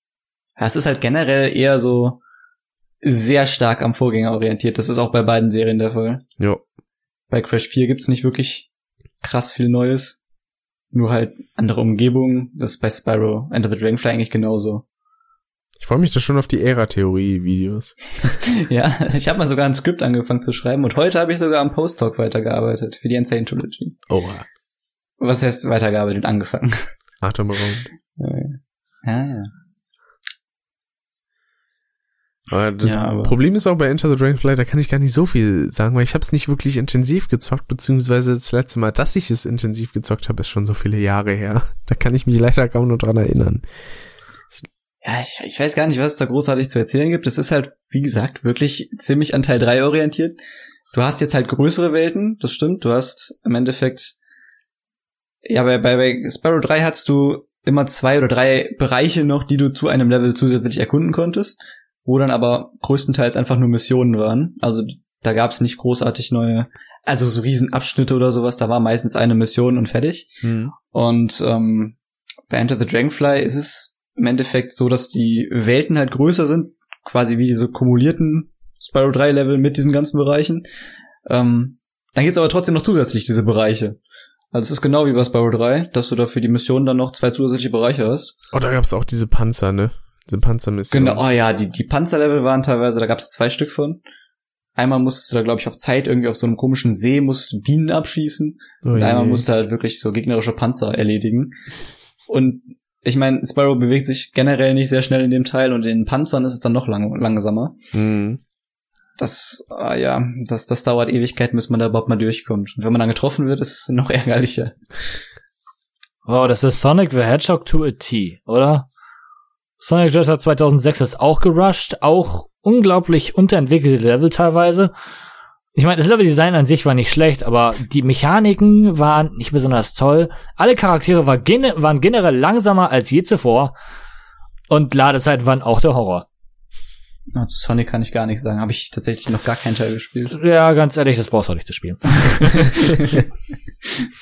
Ja, es ist halt generell eher so sehr stark am Vorgänger orientiert. Das ist auch bei beiden Serien der Fall.
Ja.
Bei Crash 4 gibt's nicht wirklich krass viel Neues. Nur halt andere Umgebungen. Das ist bei Spyro Enter the Dragonfly eigentlich genauso.
Ich freue mich da schon auf die Ära-Theorie-Videos. [laughs]
ja, ich habe mal sogar ein Skript angefangen zu schreiben und heute habe ich sogar am Post-Talk weitergearbeitet für die Insane Trilogy.
Oha.
Was heißt weitergearbeitet? Angefangen.
Atemberaubend. [laughs]
Ja, ja.
Aber das
Ja, aber-
Problem ist auch bei Enter the Dragonfly, da kann ich gar nicht so viel sagen, weil ich habe es nicht wirklich intensiv gezockt, beziehungsweise das letzte Mal, dass ich es intensiv gezockt habe, ist schon so viele Jahre her. [laughs] Da kann ich mich leider kaum noch dran erinnern.
Ja, ich, ich weiß gar nicht, was es da großartig zu erzählen gibt. Es ist halt, wie gesagt, wirklich ziemlich an Teil 3 orientiert. Du hast jetzt halt größere Welten, das stimmt. Du hast im Endeffekt, ja, bei, bei, bei Sparrow 3 hattest du immer zwei oder drei Bereiche noch, die du zu einem Level zusätzlich erkunden konntest, wo dann aber größtenteils einfach nur Missionen waren. Also da gab es nicht großartig neue, also so Riesenabschnitte oder sowas. Da war meistens eine Mission und fertig. Und ähm, bei Enter the Dragonfly ist es im Endeffekt so, dass die Welten halt größer sind, quasi wie diese kumulierten Spyro 3 Level mit diesen ganzen Bereichen. Ähm, dann gibt's aber trotzdem noch zusätzlich diese Bereiche. Also es ist genau wie bei Spyro 3, dass du da für die Mission dann noch zwei zusätzliche Bereiche hast.
Oh, da gab's auch diese Panzer, ne? Diese Panzermission.
Genau, oh ja, die, die Panzerlevel waren teilweise, da gab's zwei Stück von. Einmal musstest du da, glaube ich, auf Zeit irgendwie auf so einem komischen See musst du Bienen abschießen.
Oh
Und einmal musst du halt wirklich so gegnerische Panzer erledigen. Und ich meine, Spyro bewegt sich generell nicht sehr schnell in dem Teil und in Panzern ist es dann noch lang langsamer.
Mhm.
Das, ah ja, das, das dauert Ewigkeiten, bis man da überhaupt mal durchkommt. Und wenn man dann getroffen wird, ist es noch [laughs] ärgerlicher.
Wow, das ist Sonic the Hedgehog to a T, oder? Sonic Hedgehog 2006 ist auch gerusht, auch unglaublich unterentwickelte Level teilweise. Ich meine, das Leveldesign an sich war nicht schlecht, aber die Mechaniken waren nicht besonders toll. Alle Charaktere war gene waren generell langsamer als je zuvor. Und Ladezeiten waren auch der Horror.
Ja, zu Sonic kann ich gar nicht sagen. Habe ich tatsächlich noch gar keinen Teil gespielt.
Ja, ganz ehrlich, das brauchst du auch nicht zu spielen. [laughs] [laughs]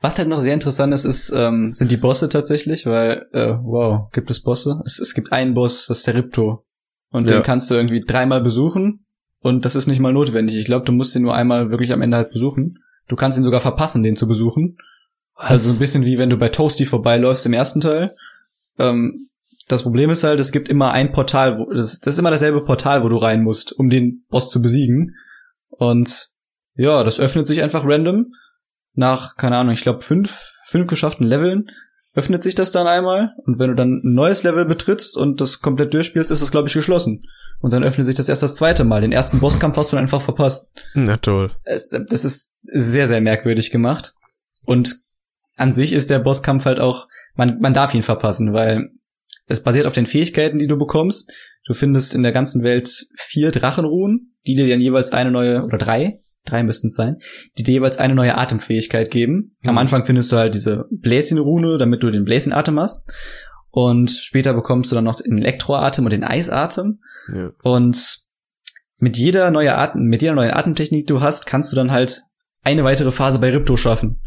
Was halt noch sehr interessant ist, ist ähm, sind die Bosse tatsächlich, weil, äh, wow, gibt es Bosse? Es, es gibt einen Boss, das ist der Ripto. Und
Ja.
den kannst du irgendwie dreimal besuchen und das ist nicht mal notwendig. Ich glaube, du musst den nur einmal wirklich am Ende halt besuchen. Du kannst ihn sogar verpassen, den zu besuchen. Also so ein bisschen wie wenn du bei Toasty vorbeiläufst im ersten Teil. Ähm, das Problem ist halt, es gibt immer ein Portal, wo, das, das ist immer dasselbe Portal, wo du rein musst, um den Boss zu besiegen. Und ja, das öffnet sich einfach random. Nach, keine Ahnung, ich glaube fünf, fünf geschafften Leveln öffnet sich das dann einmal. Und wenn du dann ein neues Level betrittst und das komplett durchspielst, ist das, glaube ich, geschlossen. Und dann öffnet sich das erst das zweite Mal. Den ersten Bosskampf hast du dann einfach verpasst
Na toll.
das ist sehr, sehr merkwürdig gemacht. Und an sich ist der Bosskampf halt auch, man, man darf ihn verpassen, weil es basiert auf den Fähigkeiten, die du bekommst. Du findest in der ganzen Welt vier Drachenruhen, die dir dann jeweils eine neue, oder drei, drei müssten es sein, die dir jeweils eine neue Atemfähigkeit geben. Am
Mhm.
Anfang findest du halt diese Bläschenrune, damit du den Bläschenatem hast. Und später bekommst du dann noch den Elektroatem und den Eisatem.
Ja.
Und mit jeder neue Atem, mit jeder neuen Atemtechnik, die du hast, kannst du dann halt eine weitere Phase bei Ripto schaffen.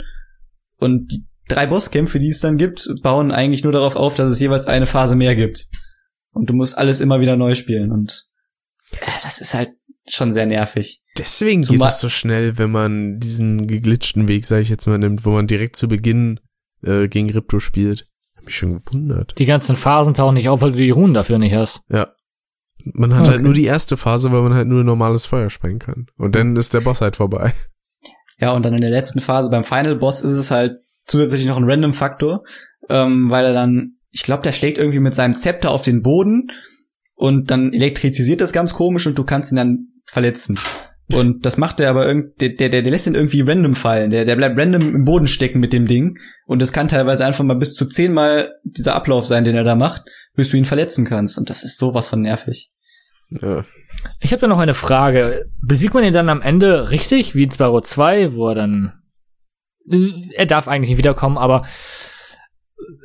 Und die drei Bosskämpfe, die es dann gibt, bauen eigentlich nur darauf auf, dass es jeweils eine Phase mehr gibt. Und du musst alles immer wieder neu spielen. Und äh, das ist halt schon sehr nervig.
Deswegen geht
Zumal-
es so schnell, wenn man diesen geglitschten Weg, sage ich jetzt mal, nimmt, wo man direkt zu Beginn äh, gegen Ripto spielt. Hab mich schon gewundert.
Die ganzen Phasen tauchen nicht auf, weil du die Runen dafür nicht hast.
Ja. Man hat
Okay.
halt nur die erste Phase, weil man halt nur normales Feuer sprengen kann. Und dann ist der Boss halt vorbei.
Ja, und dann in der letzten Phase beim Final Boss ist es halt zusätzlich noch ein Random-Faktor, ähm, weil er dann, ich glaube, der schlägt irgendwie mit seinem Zepter auf den Boden und dann elektrizisiert das ganz komisch und du kannst ihn dann verletzen. Und das macht er aber irgendwie, der, der, der lässt ihn irgendwie random fallen. Der, der bleibt random im Boden stecken mit dem Ding. Und es kann teilweise einfach mal bis zu zehnmal dieser Ablauf sein, den er da macht, bis du ihn verletzen kannst. Und das ist sowas von nervig.
Ja.
Ich habe da noch eine Frage. Besiegt man ihn dann am Ende richtig, wie in Spyro 2, wo er dann. Er darf eigentlich nicht wiederkommen, aber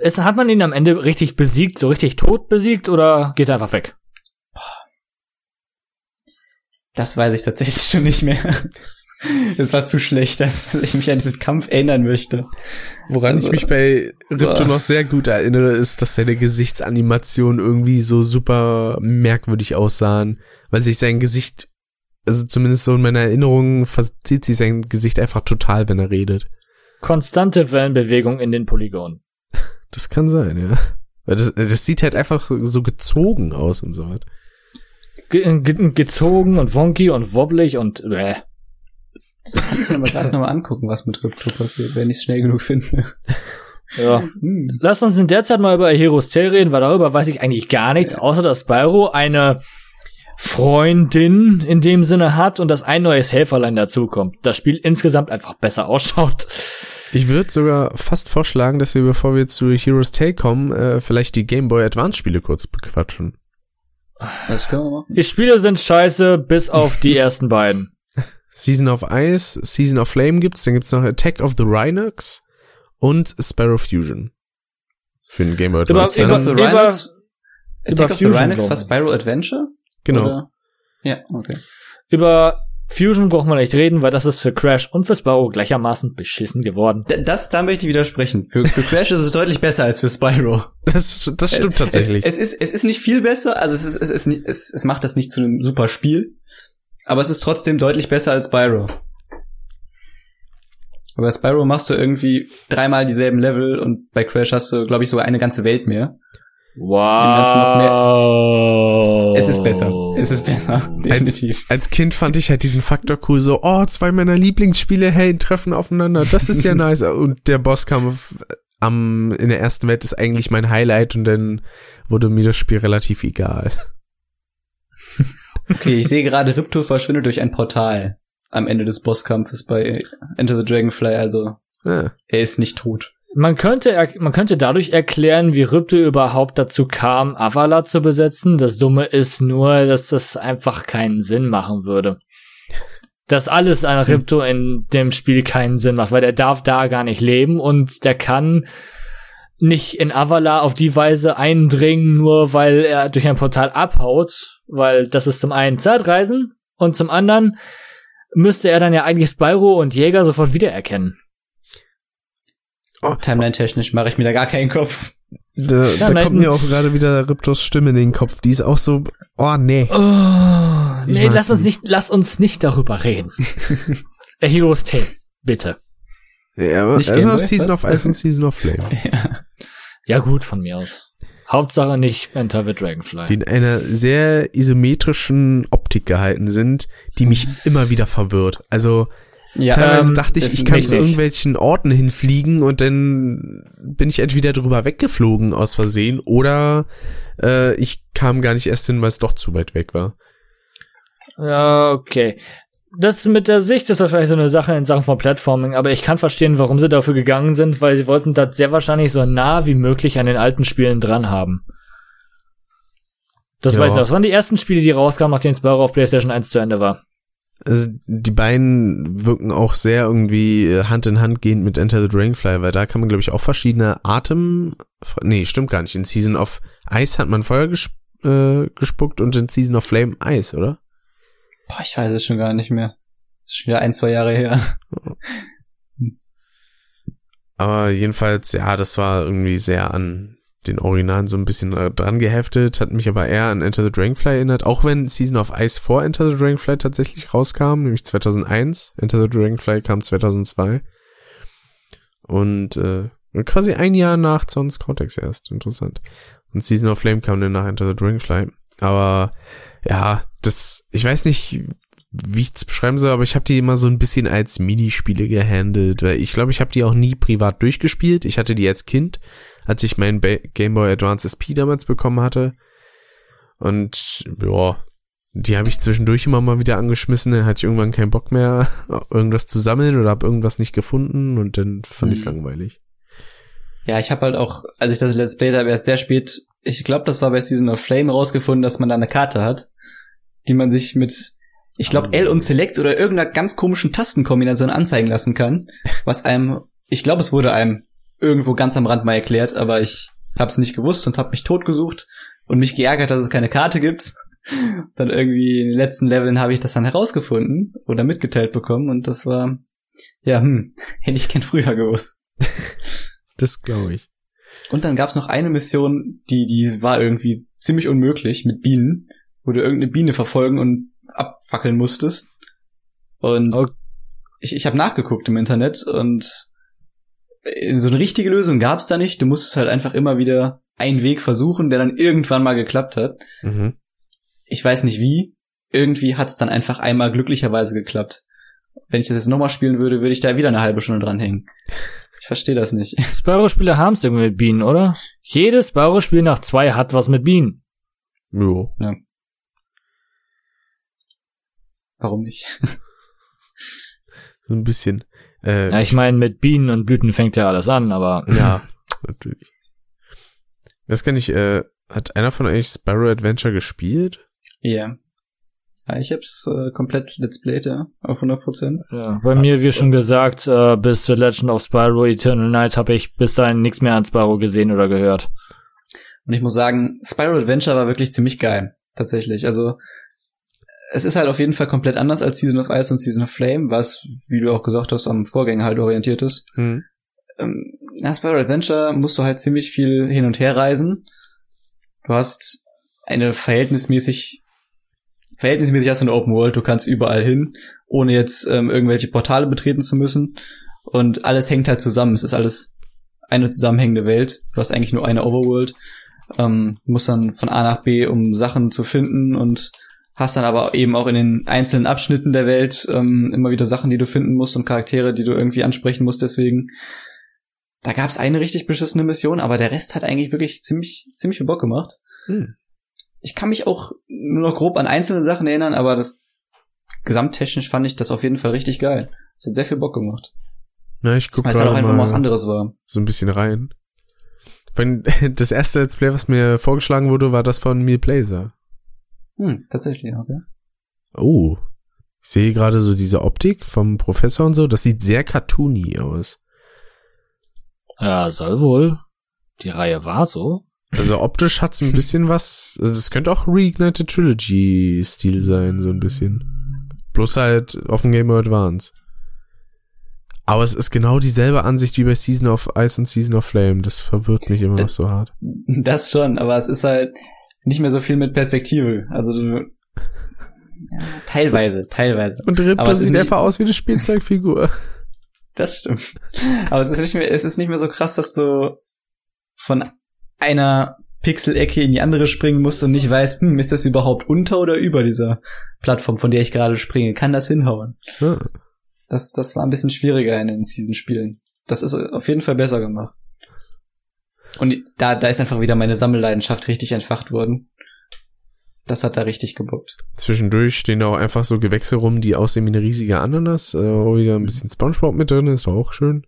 es, hat man ihn am Ende richtig besiegt, so richtig tot besiegt, oder geht er einfach weg?
Das weiß ich tatsächlich [laughs] schon nicht mehr. Das war zu schlecht, [laughs] dass ich mich an diesen Kampf erinnern möchte.
Woran ich mich bei Ripto noch sehr gut erinnere, ist, dass seine Gesichtsanimationen irgendwie so super merkwürdig aussahen, weil sich sein Gesicht, also zumindest so in meiner Erinnerung, verzieht sich sein Gesicht einfach total, wenn er redet.
Konstante Wellenbewegung in den Polygonen.
Das kann sein, ja. Weil das, das sieht halt einfach so gezogen aus und so was.
Ge ge gezogen und wonky und wobblig und äh.
Das kann ich mir aber gerade nochmal angucken, was mit Ripto passiert, wenn ich es schnell genug finde.
Ja.
Hm.
Lass uns in der Zeit mal über Heroes Tale reden, weil darüber weiß ich eigentlich gar nichts, außer dass Spyro eine Freundin in dem Sinne hat und dass ein neues Helferlein dazukommt. Das Spiel insgesamt einfach besser ausschaut.
Ich würde sogar fast vorschlagen, dass wir, bevor wir zu Heroes Tale kommen, äh, vielleicht die Game Boy Advance Spiele kurz bequatschen.
Das können wir machen.
Die Spiele sind scheiße, bis auf die [laughs] ersten beiden.
Season of Ice, Season of Flame gibt's, dann gibt's noch Attack of the Rhinox und Sparrow Fusion. Für den Game Boy
Über-
Advance.
Attack
über-
of the Rhinox?
über
Attack of the
Fusion,
Rhinox war. Spyro Adventure?
genau.
Oder? Ja, okay.
Über Fusion brauchen wir nicht reden, weil das ist für Crash und für Spyro gleichermaßen beschissen geworden.
D das, da möchte ich widersprechen. Für, für Crash ist es deutlich besser als für Spyro. [laughs]
Das, das stimmt
es,
tatsächlich.
Es, es, ist, es ist nicht viel besser, also es, ist, es, ist nicht, es, es macht das nicht zu einem super Spiel, aber es ist trotzdem deutlich besser als Spyro. Aber bei Spyro machst du irgendwie dreimal dieselben Level und bei Crash hast du, glaube ich, sogar eine ganze Welt mehr.
Wow.
Es ist besser. Es ist besser. [laughs] Definitiv.
Als Kind fand ich halt diesen Faktor cool, so, oh, zwei meiner Lieblingsspiele, hey, treffen aufeinander, das ist ja [laughs] nice. Und der Bosskampf am, in der ersten Welt ist eigentlich mein Highlight und dann wurde mir das Spiel relativ egal.
Okay, ich sehe gerade, Ripto verschwindet durch ein Portal am Ende des Bosskampfes bei Enter the Dragonfly, also
Ja.
er ist nicht tot.
Man könnte, man könnte dadurch erklären, wie Ripto überhaupt dazu kam, Avala zu besetzen. Das Dumme ist nur, dass das einfach keinen Sinn machen würde. Dass alles an Ripto in dem Spiel keinen Sinn macht, weil der darf da gar nicht leben und der kann nicht in Avala auf die Weise eindringen, nur weil er durch ein Portal abhaut, weil das ist zum einen Zeitreisen und zum anderen müsste er dann ja eigentlich Spyro und Jäger sofort wiedererkennen.
Timeline-technisch mache ich mir da gar keinen Kopf.
Da, da
Ja,
kommt mir auch gerade wieder Riptos Stimme in den Kopf. Die ist auch so, oh nee.
Oh, nee, lass uns nicht, lass uns nicht darüber reden. [laughs] A Hero's Tale, bitte.
Ja, aber
Nicht
erstmal Season
was?
of Ice und Season of Flame. [laughs]
Ja.
Ja gut, von mir aus. Hauptsache nicht Enter the Dragonfly.
Die in einer sehr isometrischen Optik gehalten sind, die mich immer wieder verwirrt. Also
Ja,
teilweise
ähm,
dachte ich, ich kann zu irgendwelchen Orten hinfliegen und dann bin ich entweder drüber weggeflogen aus Versehen oder äh, ich kam gar nicht erst hin, weil es doch zu weit weg war.
Ja, okay. Das mit der Sicht ist wahrscheinlich so eine Sache in Sachen von Platforming, aber ich kann verstehen, warum sie dafür gegangen sind, weil sie wollten das sehr wahrscheinlich so nah wie möglich an den alten Spielen dran haben. Das
Ja.
weiß ich noch. Das waren die ersten Spiele, die rauskamen, nachdem Spyro auf PlayStation 1 zu Ende war.
Also die beiden wirken auch sehr irgendwie äh, Hand in Hand gehend mit Enter the Dragonfly, weil da kann man glaube ich auch verschiedene Atem, nee, stimmt gar nicht. In Season of Ice hat man Feuer gesp äh, gespuckt und in Season of Flame Eis, oder?
Boah, ich weiß es schon gar nicht mehr. Das ist schon wieder ein, zwei Jahre her. [laughs]
Aber jedenfalls, ja, das war irgendwie sehr an den Originalen so ein bisschen äh, dran geheftet, hat mich aber eher an Enter the Dragonfly erinnert, auch wenn Season of Ice vor Enter the Dragonfly tatsächlich rauskam, nämlich 2001. Enter the Dragonfly kam 2002. Und äh, quasi ein Jahr nach Sons Cortex erst. Interessant. Und Season of Flame kam dann nach Enter the Dragonfly. Aber ja, das, ich weiß nicht, wie ich es beschreiben soll, aber ich habe die immer so ein bisschen als Minispiele gehandelt, weil ich glaube, ich habe die auch nie privat durchgespielt. Ich hatte die als Kind, als ich meinen Game Boy Advance SP damals bekommen hatte. Und ja, die habe ich zwischendurch immer mal wieder angeschmissen, dann hatte ich irgendwann keinen Bock mehr, [laughs] irgendwas zu sammeln oder habe irgendwas nicht gefunden und dann fand ich's
Hm.
langweilig.
Ja, ich habe halt auch, als ich das Let's Play habe, erst sehr spät, ich glaube, das war bei Season of Flame rausgefunden, dass man da eine Karte hat, die man sich mit, ich glaube, L und Select oder irgendeiner ganz komischen Tastenkombination anzeigen lassen kann, was einem, ich glaube, es wurde einem irgendwo ganz am Rand mal erklärt, aber ich habe es nicht gewusst und habe mich totgesucht und mich geärgert, dass es keine Karte gibt. [laughs] dann irgendwie in den letzten Leveln habe ich das dann herausgefunden oder mitgeteilt bekommen und das war, ja, hm, [laughs] hätte ich gern früher gewusst. [laughs]
Das glaube ich.
Und dann gab's noch eine Mission, die, die war irgendwie ziemlich unmöglich mit Bienen, wo du irgendeine Biene verfolgen und abfackeln musstest. Und
Oh.
ich, ich habe nachgeguckt im Internet und so eine richtige Lösung gab's da nicht. Du musstest halt einfach immer wieder einen Weg versuchen, der dann irgendwann mal geklappt hat.
Mhm.
Ich weiß nicht wie. Irgendwie hat's dann einfach einmal glücklicherweise geklappt. Wenn ich das jetzt nochmal spielen würde, würde ich da wieder eine halbe Stunde dranhängen. Ich verstehe das nicht.
Spyro-Spiele haben's irgendwie mit Bienen, oder? Jedes Spyro-Spiel nach zwei hat was mit Bienen.
Jo.
Warum nicht?
So ein bisschen. Äh,
Ja, ich meine, mit Bienen und Blüten fängt ja alles an, aber [laughs]
Ja, [laughs] natürlich. Das kann ich, äh, hat einer von euch Sparrow Adventure gespielt?
Ja. ja ich hab's äh, komplett Let's Played, ja, auf 100%.
ja, bei mir, wie schon gesagt, äh, bis The Legend of Spyro Eternal Night habe ich bis dahin nichts mehr an Spyro gesehen oder gehört.
Und ich muss sagen, Spyro Adventure war wirklich ziemlich geil. Tatsächlich. Also, es ist halt auf jeden Fall komplett anders als Season of Ice und Season of Flame, was, wie du auch gesagt hast, am Vorgänger halt orientiert ist.
Hm.
ähm, nach Spyro Adventure musst du halt ziemlich viel hin und her reisen. Du hast eine verhältnismäßig, verhältnismäßig hast du eine Open World, du kannst überall hin, ohne jetzt ähm, irgendwelche Portale betreten zu müssen. Und alles hängt halt zusammen. Es ist alles eine zusammenhängende Welt. Du hast eigentlich nur eine Overworld. Ähm, musst dann von A nach B, um Sachen zu finden und hast dann aber eben auch in den einzelnen Abschnitten der Welt ähm, immer wieder Sachen, die du finden musst und Charaktere, die du irgendwie ansprechen musst. Deswegen da gab's eine richtig beschissene Mission, aber der Rest hat eigentlich wirklich ziemlich, ziemlich viel Bock gemacht.
Hm.
Ich kann mich auch nur noch grob an einzelne Sachen erinnern, aber das gesamttechnisch fand ich das auf jeden Fall richtig geil. Es hat sehr viel Bock gemacht.
Na, ich guck
Weil es halt auch einfach mal was
mal
anderes war.
so ein bisschen rein. Wenn, [laughs] das erste Let's Play, was mir vorgeschlagen wurde, war das von Neil Blazer.
Hm, tatsächlich, okay.
Oh. Ich sehe gerade so diese Optik vom Professor und so. Das sieht sehr cartoony aus.
Ja, soll wohl. Die Reihe war so.
Also optisch hat's ein bisschen [laughs] was. Also das könnte auch Reignited Trilogy Stil sein, so ein bisschen. Bloß halt auf dem Game Boy Advance. Aber es ist genau dieselbe Ansicht wie bei Season of Ice und Season of Flame. Das verwirrt mich immer noch so hart. [laughs]
Das schon, aber es ist halt nicht mehr so viel mit Perspektive. Also du, ja, teilweise, teilweise.
Und Rip, das sieht
nicht-
einfach aus wie eine Spielzeugfigur. [laughs]
Das stimmt. Aber es ist nicht mehr, es ist nicht mehr so krass, dass du von einer Pixelecke in die andere springen musst und nicht weißt, hm, ist das überhaupt unter oder über dieser Plattform, von der ich gerade springe? Kann das hinhauen?
Ja.
Das, das war ein bisschen schwieriger in den Season-Spielen. Das ist auf jeden Fall besser gemacht. Und da, da ist einfach wieder meine Sammelleidenschaft richtig entfacht worden. Das hat da richtig gebockt.
Zwischendurch stehen da auch einfach so Gewächse rum, die aussehen wie eine riesige Ananas. Äh, wieder ein bisschen Spongebob mit drin, ist doch auch schön.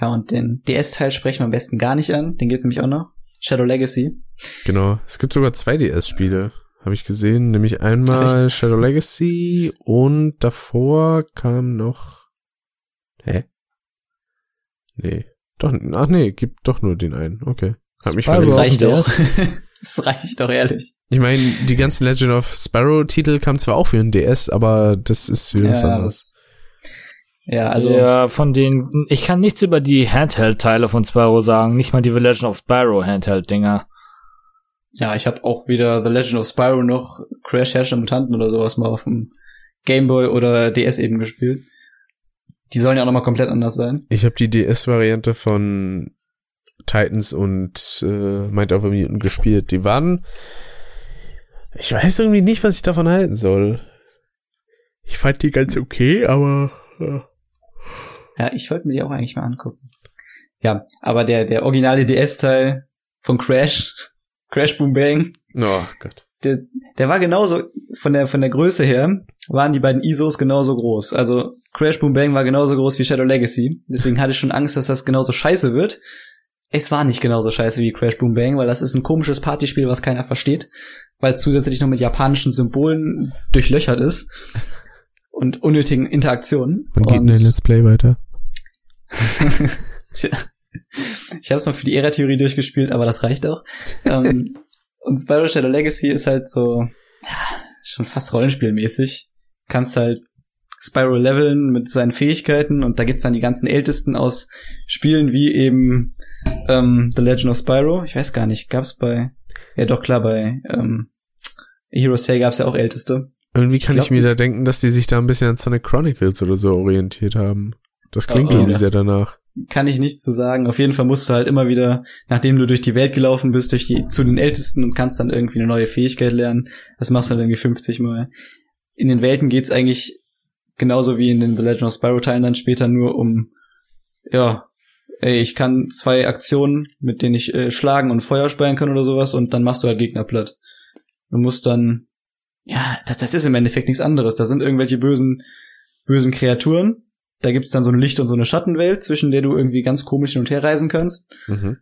Ja, und den DS-Teil sprechen wir am besten gar nicht an. Den geht's nämlich auch noch. Shadow Legacy.
Genau. Es gibt sogar zwei DS-Spiele, habe ich gesehen. Nämlich einmal Shadow Legacy und davor kam noch. Hä? Nee. Doch, ach nee, gibt doch nur den einen. Okay. Hat mich.
Das reicht auch. [laughs] das reicht doch ehrlich.
Ich meine, die ganzen Legend of Sparrow-Titel kamen zwar auch für den DS, aber das ist wieder was
Ja,
anderes.
das, ja, also
ja, von den, ich kann nichts über die Handheld-Teile von Spyro sagen, nicht mal die The Legend of Spyro Handheld-Dinger.
Ja, ich habe auch weder The Legend of Spyro noch Crash Herrscher Mutanten oder sowas mal auf dem Game Boy oder DS eben gespielt. Die sollen ja auch nochmal komplett anders sein.
Ich habe die DS-Variante von Titans und äh, Mind of a Mutant gespielt. Die waren. Ich weiß irgendwie nicht, was ich davon halten soll. Ich fand die ganz okay, aber. Ja.
Ja, ich wollte mir die auch eigentlich mal angucken. Ja, aber der, der originale DS-Teil von Crash, Crash Boom Bang,
Oh Gott.
der, der war genauso, von der, von der Größe her, waren die beiden ISOs genauso groß. Also Crash Boom Bang war genauso groß wie Shadow Legacy. Deswegen hatte ich schon Angst, dass das genauso scheiße wird. Es war nicht genauso scheiße wie Crash Boom Bang, weil das ist ein komisches Partyspiel, was keiner versteht, weil es zusätzlich noch mit japanischen Symbolen durchlöchert ist und unnötigen Interaktionen.
Wann geht denn der Let's Play weiter? [laughs]
Tja. Ich habe es mal für die Ära-Theorie durchgespielt, aber das reicht auch. ähm, Und Spyro Shadow Legacy ist halt so, ja, schon fast rollenspielmäßig. Kannst halt Spyro leveln mit seinen Fähigkeiten und da gibt's dann die ganzen Ältesten aus Spielen wie eben ähm, The Legend of Spyro. Ich weiß gar nicht, gab's bei, ja doch klar, bei ähm, Heroes Tale gab's ja auch Älteste.
Irgendwie kann ich,
glaub,
mir da denken, dass die sich da ein bisschen an Sonic Chronicles oder so orientiert haben. Das klingt
Oh, oh.
irgendwie sehr danach.
Kann ich nichts zu sagen. Auf jeden Fall musst du halt immer wieder, nachdem du durch die Welt gelaufen bist, durch die, zu den Ältesten und kannst dann irgendwie eine neue Fähigkeit lernen. Das machst du dann irgendwie 50 Mal. In den Welten geht's eigentlich genauso wie in den The Legend of Spyro Teilen dann später nur um, ja, ey, ich kann zwei Aktionen, mit denen ich äh, schlagen und Feuer speien kann oder sowas und dann machst du halt Gegner platt. Du musst dann, ja, das, das ist im Endeffekt nichts anderes. Da sind irgendwelche bösen, bösen Kreaturen. Da gibt's dann so eine Licht- und so eine Schattenwelt, zwischen der du irgendwie ganz komisch hin und her reisen kannst
Mhm.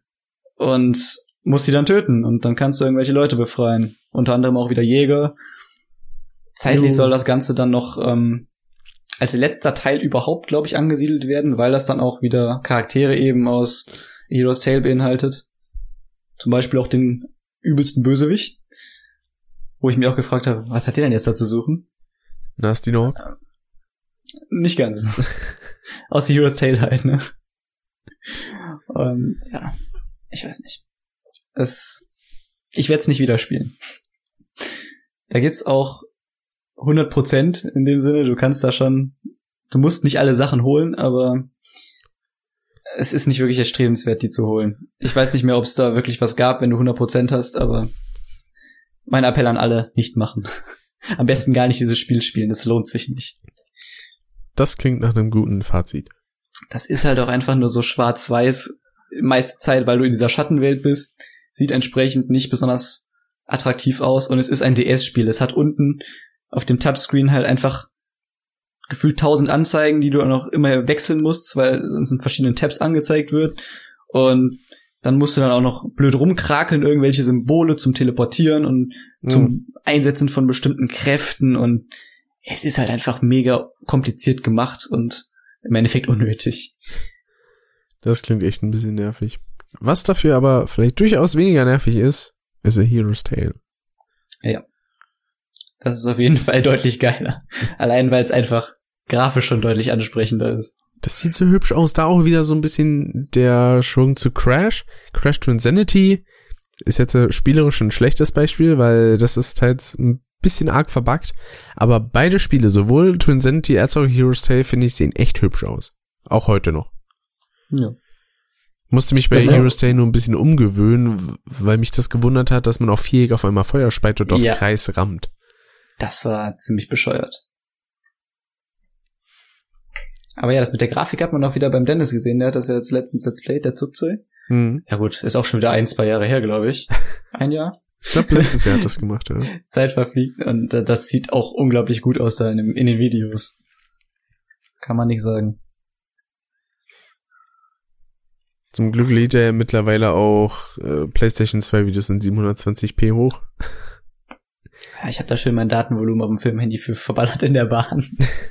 und musst die dann töten und dann kannst du irgendwelche Leute befreien. Unter anderem auch wieder Jäger. Zeitlich
Jo.
soll das Ganze dann noch ähm, als letzter Teil überhaupt, glaube ich, angesiedelt werden, weil das dann auch wieder Charaktere eben aus Heroes Tale beinhaltet. Zum Beispiel auch den übelsten Bösewicht. Wo ich mir auch gefragt habe, was hat der denn jetzt da zu suchen?
Nasty Nog?
Nicht ganz. [laughs] Aus The Hero's Tale halt, ne? Und ja, ich weiß nicht. Es, ich werde es nicht wieder spielen. Da gibt's auch 100% in dem Sinne, du kannst da schon, du musst nicht alle Sachen holen, aber es ist nicht wirklich erstrebenswert, die zu holen. Ich weiß nicht mehr, ob es da wirklich was gab, wenn du 100% hast, aber mein Appell an alle, nicht machen. [laughs] Am besten gar nicht dieses Spiel spielen, es lohnt sich nicht.
Das klingt nach einem guten Fazit.
das ist halt auch einfach nur so schwarz-weiß, meiste Zeit, weil du in dieser Schattenwelt bist, sieht entsprechend nicht besonders attraktiv aus und es ist ein DS-Spiel. Es hat unten auf dem Touchscreen halt einfach gefühlt tausend Anzeigen, die du auch noch immer wechseln musst, weil es in verschiedenen Tabs angezeigt wird und dann musst du dann auch noch blöd rumkrakeln, irgendwelche Symbole zum Teleportieren und zum Einsetzen von bestimmten Kräften und es ist halt einfach mega kompliziert gemacht und im Endeffekt unnötig.
Das klingt echt ein bisschen nervig. Was dafür aber vielleicht durchaus weniger nervig ist, ist A Hero's Tale.
Das ist auf jeden Fall [laughs] deutlich geiler. Allein weil es einfach grafisch schon deutlich ansprechender ist.
Das sieht so hübsch aus. Da auch wieder so ein bisschen der Schwung zu Crash. Crash to Insanity ist jetzt äh, spielerisch ein schlechtes Beispiel, weil das ist halt ein bisschen arg verbuggt. Aber beide Spiele, sowohl to Insanity als auch Hero's Tale, finde ich, sehen echt hübsch aus. Auch heute noch.
Ja.
Musste mich bei
Das ist
Hero's Tale nur ein bisschen umgewöhnen, weil mich das gewundert hat, dass man auf Viereck auf einmal Feuer speit und auf
Ja.
Kreis rammt.
Das war ziemlich bescheuert. Aber ja, das mit der Grafik hat man auch wieder beim Dennis gesehen. Der hat das ja jetzt letztens Let's Play, der Zugzeu.
Hm.
Ja gut, ist auch schon wieder ein, zwei Jahre her, glaube ich. [laughs] Ein Jahr.
Ich glaube, letztes Jahr hat das gemacht, ja. [laughs]
Zeit verfliegt und äh, das sieht auch unglaublich gut aus da in, dem, in den Videos. Kann man nicht sagen.
Zum Glück lädt er mittlerweile auch äh, PlayStation 2 Videos in 720p hoch. [laughs]
Ja, ich habe da schön mein Datenvolumen auf dem Filmhandy für verballert in der Bahn.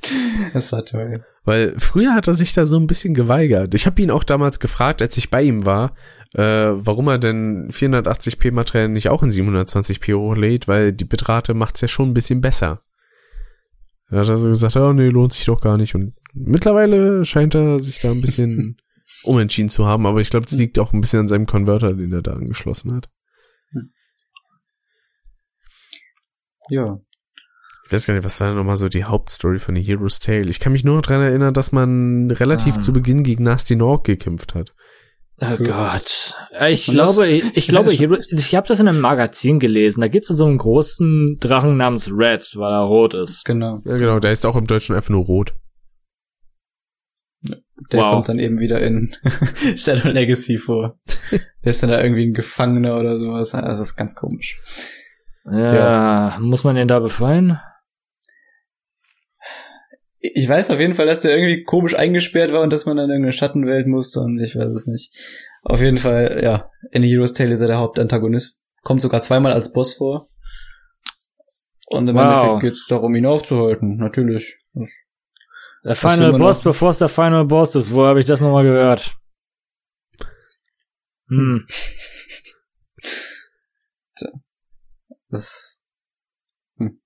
[laughs] das war toll.
Weil früher hat er sich da so ein bisschen geweigert. Ich habe ihn auch damals gefragt, als ich bei ihm war, äh, warum er denn 480p Material nicht auch in 720p hochlädt, weil die Bitrate macht's ja schon ein bisschen besser. Da hat er so gesagt, oh nee, lohnt sich doch gar nicht. Und mittlerweile scheint er sich da ein bisschen [laughs] umentschieden zu haben, aber ich glaube, es liegt auch ein bisschen an seinem Konverter, den er da angeschlossen hat.
Ja.
Ich weiß gar nicht, was war denn nochmal so die Hauptstory von The Hero's Tale? Ich kann mich nur dran erinnern, dass man relativ
Ah.
zu Beginn gegen Nasty Norg gekämpft hat.
Oh Gott. Äh, Ich
Und das-
glaube, ich, ich glaube, ich, ich habe das in einem Magazin gelesen. Da gibt's so einen großen Drachen namens Red, weil er rot ist.
Genau.
Ja, genau, der ist auch im Deutschen einfach nur rot.
Der
Wow.
kommt dann eben wieder in [laughs] Shadow Legacy vor. [laughs] Der ist dann da irgendwie ein Gefangener oder sowas. Das ist ganz komisch.
Ja, muss man den da befreien?
Ich weiß auf jeden Fall, dass der irgendwie komisch eingesperrt war und dass man dann in irgendeine Schattenwelt musste und ich weiß es nicht. Auf jeden Fall, ja, in Heroes Tale ist er der Hauptantagonist. Kommt sogar zweimal als Boss vor. Und im
Wow.
Endeffekt geht es darum, ihn aufzuhalten, natürlich. Das-
Der Final Boss, bevor es der Final Boss ist. Wo habe ich das nochmal gehört? Hm. [laughs]
Das hm.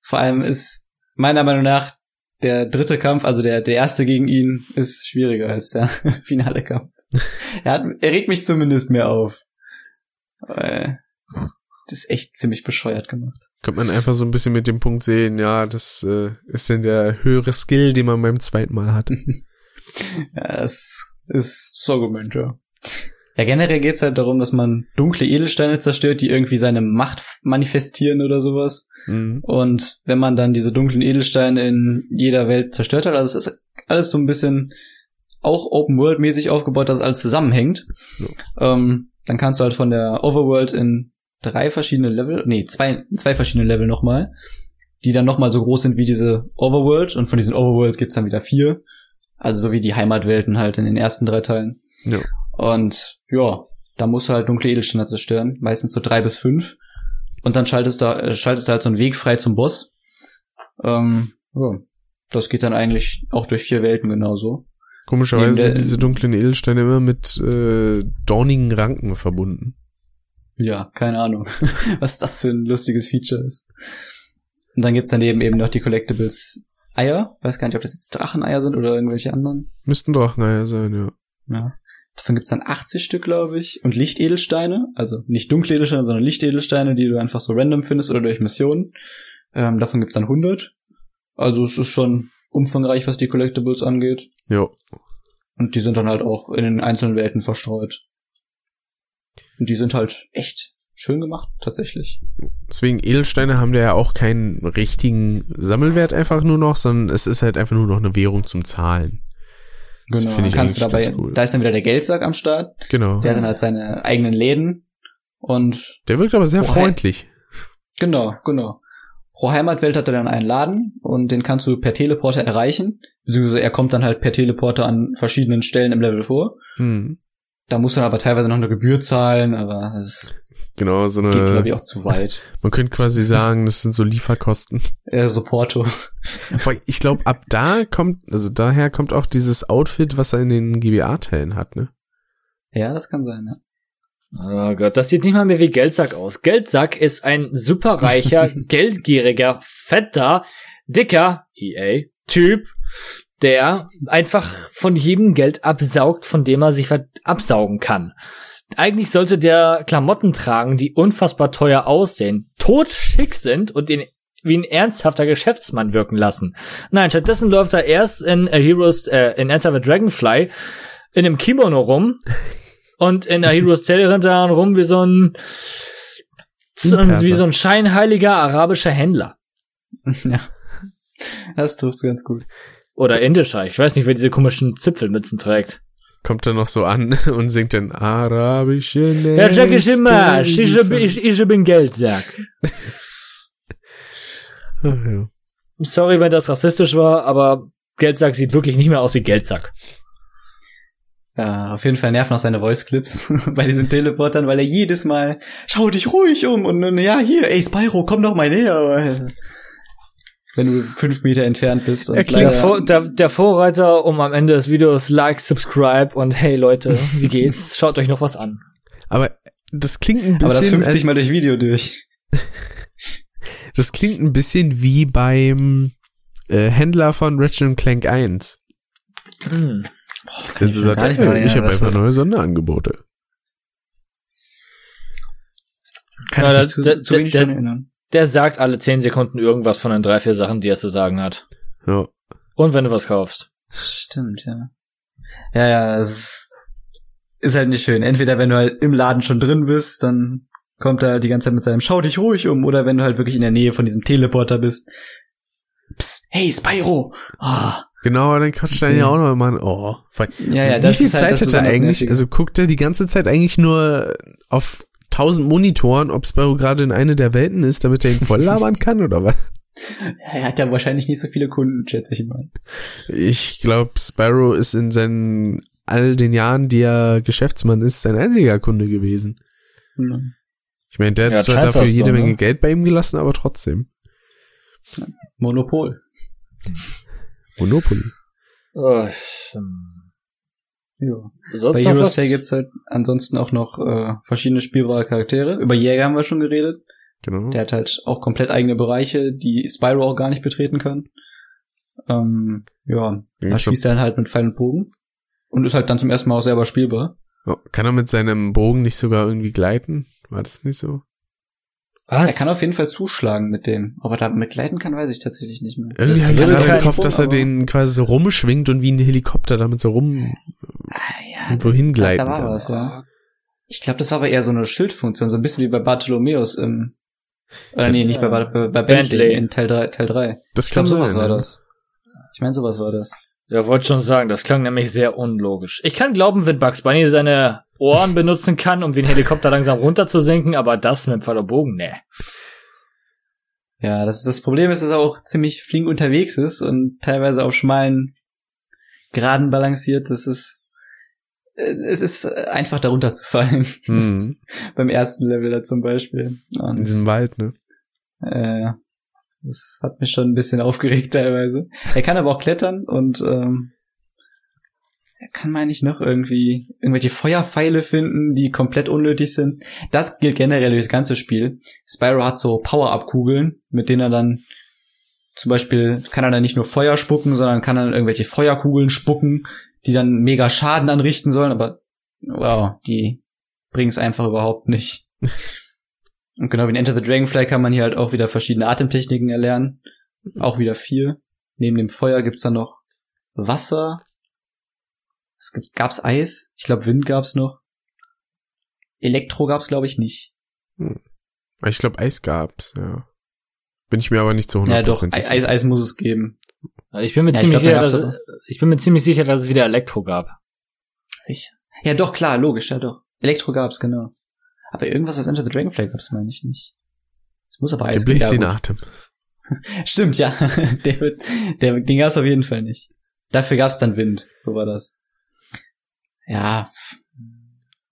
vor allem ist meiner Meinung nach der dritte Kampf, also der, der erste gegen ihn, ist schwieriger als der [laughs] finale Kampf. er, hat, er regt mich zumindest mehr auf. Äh, das ist echt ziemlich bescheuert gemacht.
Könnte man einfach so ein bisschen mit dem Punkt sehen, ja, das äh, ist denn der höhere Skill, den man beim zweiten Mal hat. [laughs]
ja, das ist das Argument, ja. Ja, generell geht's halt darum, dass man dunkle Edelsteine zerstört, die irgendwie seine Macht manifestieren oder sowas.
Mhm.
Und wenn man dann diese dunklen Edelsteine in jeder Welt zerstört hat, also es ist alles so ein bisschen auch Open World mäßig aufgebaut, dass alles zusammenhängt.
Ja.
Ähm, dann kannst du halt von der Overworld in drei verschiedene Level, nee, zwei, zwei verschiedene Level nochmal, die dann nochmal so groß sind wie diese Overworld und von diesen Overworlds gibt's dann wieder vier. Also so wie die Heimatwelten halt in den ersten drei Teilen.
Ja.
Und ja, da musst du halt dunkle Edelsteine zerstören, meistens so drei bis fünf. Und dann schaltest du, äh, schaltest du halt so einen Weg frei zum Boss. Ähm, ja, das geht dann eigentlich auch durch vier Welten genauso.
Komischerweise
der-
sind diese dunklen Edelsteine immer mit äh, dornigen Ranken verbunden.
Ja, keine Ahnung, [laughs] was das für ein lustiges Feature ist. Und dann gibt's daneben eben noch die Collectibles Eier. Weiß gar nicht, ob das jetzt Dracheneier sind oder irgendwelche anderen.
Müssten Dracheneier sein, ja.
Ja. Davon gibt's dann 80 Stück, glaube ich. Und Lichtedelsteine. Also nicht dunkle Edelsteine, sondern Lichtedelsteine, die du einfach so random findest oder durch Missionen. Ähm, davon gibt's dann 100. Also es ist schon umfangreich, was die Collectibles angeht.
Ja.
Und die sind dann halt auch in den einzelnen Welten verstreut. Und die sind halt echt schön gemacht, tatsächlich.
Deswegen Edelsteine haben da ja auch keinen richtigen Sammelwert einfach nur noch, sondern es ist halt einfach nur noch eine Währung zum Zahlen.
Genau. Dann kannst du dabei,
cool.
da ist dann wieder der Geldsack am Start.
Genau.
Der hat dann halt seine eigenen Läden. Und
Der wirkt aber sehr
Oh,
freundlich.
Genau, genau. Pro Heimatwelt hat er dann einen Laden und den kannst du per Teleporter erreichen. Beziehungsweise er kommt dann halt per Teleporter an verschiedenen Stellen im Level vor.
Hm.
Da musst du dann aber teilweise noch eine Gebühr zahlen, aber das
Genau, so
geht, glaube
eine,
ich, auch zu weit. [laughs]
man könnte quasi sagen, das sind so Lieferkosten.
Äh, so Porto.
Aber ich glaube, ab da kommt, also daher kommt auch dieses Outfit, was er in den GBA-Teilen hat, ne?
Ja, das kann sein, ja.
Oh Gott, das sieht nicht mal mehr wie Geldsack aus. Geldsack ist ein superreicher, [laughs] geldgieriger, fetter, dicker EA-Typ, der einfach von jedem Geld absaugt, von dem er sich was absaugen kann. Eigentlich sollte der Klamotten tragen, die unfassbar teuer aussehen, totschick sind und ihn wie ein ernsthafter Geschäftsmann wirken lassen. Nein, stattdessen läuft er erst in A Heroes, äh, in Enter the Dragonfly in einem Kimono rum [laughs] und in A Heroes Tale rennt er dann rum wie so ein wie so ein scheinheiliger arabischer Händler. [laughs]
ja. Das trifft's ganz gut.
Oder indischer. Ich weiß nicht, wer diese komischen Zipfelmützen trägt.
Kommt er noch so an [laughs] und singt den arabische
Ja, Jack ist immer. Ich,
Nächte
ich, ich, ich bin Geldsack. [laughs]
Ach, ja.
Sorry, wenn das rassistisch war, aber Geldsack sieht wirklich nicht mehr aus wie Geldsack.
Ja, auf jeden Fall nerven auch seine Voice-Clips [laughs] bei diesen Teleportern, weil er jedes Mal, schau dich ruhig um und dann, ja, hier, ey, Spyro, komm doch mal näher. Wenn du fünf Meter entfernt bist. Und
Er
Der,
klingt
Vor der, der Vorreiter, um am Ende des Videos Like, Subscribe und hey Leute, wie geht's? [laughs] Schaut euch noch was an.
Aber das klingt ein
aber das
bisschen,
50 Mal durch Video durch. [laughs]
das klingt ein bisschen wie beim äh, Händler von Ratchet Clank 1.
Hm.
Denn sie
mir
sagt,
nicht mehr
ich
erinnern,
habe
was
ein paar
war-
neue Sonderangebote.
Kann
Ja,
ich mich zu,
der-
zu wenig dran erinnern.
Der sagt alle 10 Sekunden irgendwas von den drei, vier Sachen, die er zu sagen hat.
Ja.
Und wenn du was kaufst.
Stimmt, ja. Ja, ja, es ist, ist halt nicht schön. Entweder wenn du halt im Laden schon drin bist, dann kommt er halt die ganze Zeit mit seinem Schau dich ruhig um, oder wenn du halt wirklich in der Nähe von diesem Teleporter bist. Psst, hey, Spyro! Ah,
Genau, dann quatscht er ja auch noch immer. Oh,
Ja, ja,
Wie
das
viel
ist halt
Zeit
das
hat er eigentlich? Also guckt er die ganze Zeit eigentlich nur auf tausend Monitoren, ob Spyro gerade in eine der Welten ist, damit er ihn voll labern kann oder was?
er hat ja wahrscheinlich nicht so viele Kunden, schätze ich mal.
Ich glaube, Spyro ist in seinen all den Jahren, die er Geschäftsmann ist, sein einziger Kunde gewesen. Ich meine, der
Ja,
hat zwar dafür
fast so,
jede
ne?
Menge Geld bei ihm gelassen, aber trotzdem.
Monopol.
Monopoly.
Oh, ich, ähm,
Ja.
sonst
Bei Heroes? Tale gibt's halt ansonsten auch noch äh, verschiedene spielbare Charaktere. Über Jäger haben wir schon geredet.
Genau.
Der hat halt auch komplett eigene Bereiche, die Spyro auch gar nicht betreten kann. Ähm, ja, da schießt er dann halt mit Pfeil und Bogen. Und ist halt dann zum ersten Mal auch selber spielbar.
Oh, kann er mit seinem Bogen nicht sogar irgendwie gleiten? War das nicht so?
Was?
Er kann auf jeden Fall zuschlagen mit dem. Ob er da mit gleiten kann, weiß ich tatsächlich nicht mehr.
Irgendwie habe ich gerade im Kopf, dass er den quasi so rumschwingt und wie ein Helikopter damit so rum
ja,
wohin gleiten
da war was, ja. Ich glaube, das war aber eher so eine Schildfunktion, so ein bisschen wie bei Bartholomeus im oder nee, nicht bei, bei, bei Bentley, in Teil 3, Teil 3.
Das
Ich glaube, sowas
sein,
war das. Ich meine, sowas war das.
Ja, wollte schon sagen, das klang nämlich sehr unlogisch. Ich kann glauben, wenn Bugs Bunny seine Ohren benutzen kann, um wie ein Helikopter langsam runterzusenken, aber das mit dem Pfeil und Bogen, ne.
Ja, das, das Problem ist, dass er auch ziemlich flink unterwegs ist und teilweise auf schmalen Graden balanciert. Das ist, es ist einfach darunter zu fallen. [laughs]
Mhm.
Beim ersten Level da zum Beispiel. Und,
In diesem Wald, ne?
äh, das hat mich schon ein bisschen [laughs] aufgeregt teilweise. Er kann aber auch klettern und ähm, er kann, meine ich, noch irgendwie irgendwelche Feuerpfeile finden, die komplett unnötig sind. Das gilt generell durch das ganze Spiel. Spyro hat so Power-Up-Kugeln, mit denen er dann zum Beispiel kann er dann nicht nur Feuer spucken, sondern kann dann irgendwelche Feuerkugeln spucken, die dann mega Schaden anrichten sollen, aber wow, die bringen es einfach überhaupt nicht. [laughs] Und genau wie in Enter the Dragonfly kann man hier halt auch wieder verschiedene Atemtechniken erlernen. Auch wieder vier. Neben dem Feuer gibt's dann noch Wasser. Es gibt, gab's Eis. Ich glaube, Wind gab's noch. Elektro gab's, glaube ich, nicht.
Ich glaube, Eis gab's, ja. Bin ich mir aber nicht zu 100%
Ja, doch,
sicher.
Eis, Eis muss es geben.
Ich bin mir
Ja, ich
ziemlich
glaub, da
sicher, dass, ich bin mir ziemlich sicher, dass es wieder Elektro gab.
Sicher. Ja, doch, klar, logisch, ja doch. Elektro gab's, genau. Aber irgendwas aus Enter the Dragonfly gab's, meine ich nicht. Es muss aber
Der
Eis
den
gut.
Atem.
Stimmt, ja. [laughs] der wird, der, den gab's auf jeden Fall nicht. Dafür gab's dann Wind. So war das. Ja,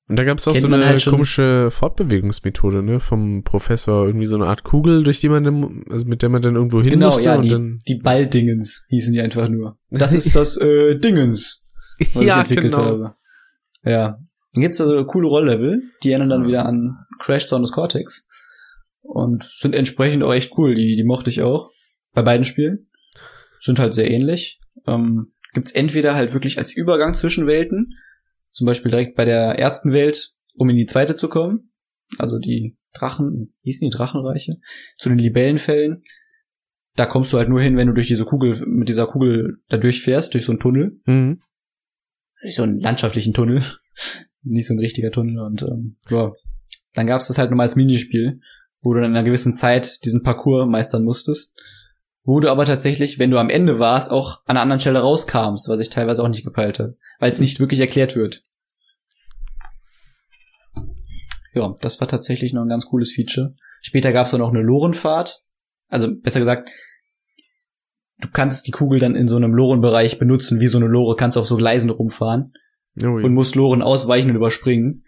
Und da gab's auch
Kennt
so eine
halt
komische Fortbewegungsmethode, ne, vom Professor, irgendwie so eine Art Kugel, durch die man dann, also mit der man dann irgendwo hin
genau,
musste
ja,
und
die,
dann.
die Balldingens hießen die einfach nur. [laughs] Das ist das äh, Dingens, was ich entwickelt habe. Ja. Dann gibt's da so coole Rolllevel, die erinnern dann wieder an Crash Zone des Cortex. Und sind entsprechend auch echt cool. Die, die mochte ich auch. Bei beiden Spielen. Sind halt sehr ähnlich. Ähm, gibt's entweder halt wirklich als Übergang zwischen Welten. Zum Beispiel direkt bei der ersten Welt, um in die zweite zu kommen. Also die Drachen, hießen die Drachenreiche? Zu den Libellenfällen. Da kommst du halt nur hin, wenn du durch diese Kugel, mit dieser Kugel da durchfährst, durch so einen Tunnel.
Mhm.
Durch so einen landschaftlichen Tunnel. [laughs] Nicht so ein richtiger Tunnel. Und ähm, ja. dann gab's das halt nochmal als Minispiel, wo du dann in einer gewissen Zeit diesen Parcours meistern musstest. Wo du aber tatsächlich, wenn du am Ende warst, auch an einer anderen Stelle rauskamst, was ich teilweise auch nicht gepeilt habe. Weil es nicht wirklich erklärt wird. Ja, das war tatsächlich noch ein ganz cooles Feature. Später gab's dann auch eine Lorenfahrt. Also besser gesagt, du kannst die Kugel dann in so einem Lorenbereich benutzen, wie so eine Lore, kannst auf so Gleisen rumfahren
Oh,
und musst Loren ausweichen und überspringen.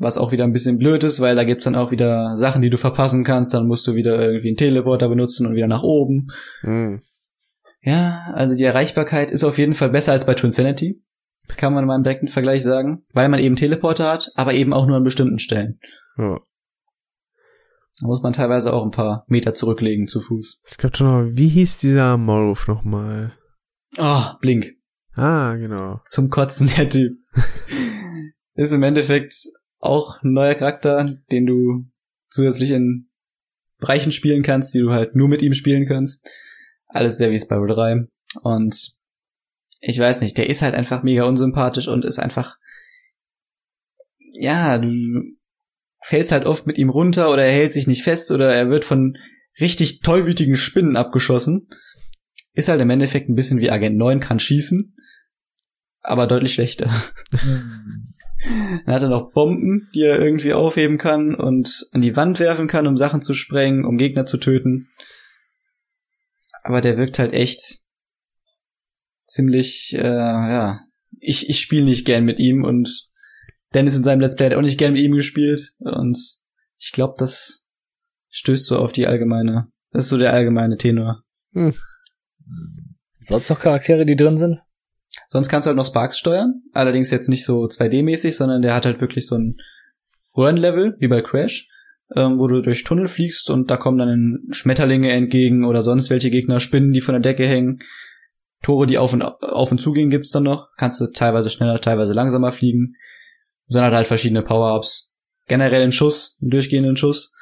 Was auch wieder ein bisschen blöd ist, weil da gibt's dann auch wieder Sachen, die du verpassen kannst. Dann musst du wieder irgendwie einen Teleporter benutzen und wieder nach oben.
Mhm.
Ja, also die Erreichbarkeit ist auf jeden Fall besser als bei Twinsanity. Kann man mal im direkten Vergleich sagen. Weil man eben Teleporter hat, aber eben auch nur an bestimmten Stellen.
Ja.
Da muss man teilweise auch ein paar Meter zurücklegen zu Fuß.
Es gab schon noch, wie hieß dieser Maulwurf nochmal?
Oh, Blink.
Ah, genau.
Zum Kotzen, der Typ. [laughs] ist im Endeffekt auch ein neuer Charakter, den du zusätzlich in Bereichen spielen kannst, die du halt nur mit ihm spielen kannst. Alles sehr wie Spyro 3. Und ich weiß nicht, der ist halt einfach mega unsympathisch und ist einfach, ja, du fällst halt oft mit ihm runter oder er hält sich nicht fest oder er wird von richtig tollwütigen Spinnen abgeschossen. Ist halt im Endeffekt ein bisschen wie Agent 9, kann schießen, aber deutlich schlechter. [laughs] Dann hat er noch Bomben, die er irgendwie aufheben kann und an die Wand werfen kann, um Sachen zu sprengen, um Gegner zu töten. Aber der wirkt halt echt ziemlich, äh, ja. Ich, ich spiele nicht gern mit ihm und Dennis in seinem Let's Play hat auch nicht gern mit ihm gespielt. Und ich glaube, das stößt so auf die allgemeine, das ist so der allgemeine Tenor.
Sonst noch Charaktere, die drin sind?
Sonst kannst du halt noch Sparks steuern. Allerdings jetzt nicht so 2D-mäßig, sondern der hat halt wirklich so ein Röhrenlevel, wie bei Crash. ähm, wo du durch Tunnel fliegst und da kommen dann Schmetterlinge entgegen oder sonst welche Gegner, Spinnen, die von der Decke hängen. Tore, die auf und auf und zugehen, gibt's dann noch. Kannst du teilweise schneller, teilweise langsamer fliegen. Dann hat er halt verschiedene Power-Ups. Generell einen Schuss, einen durchgehenden Schuss.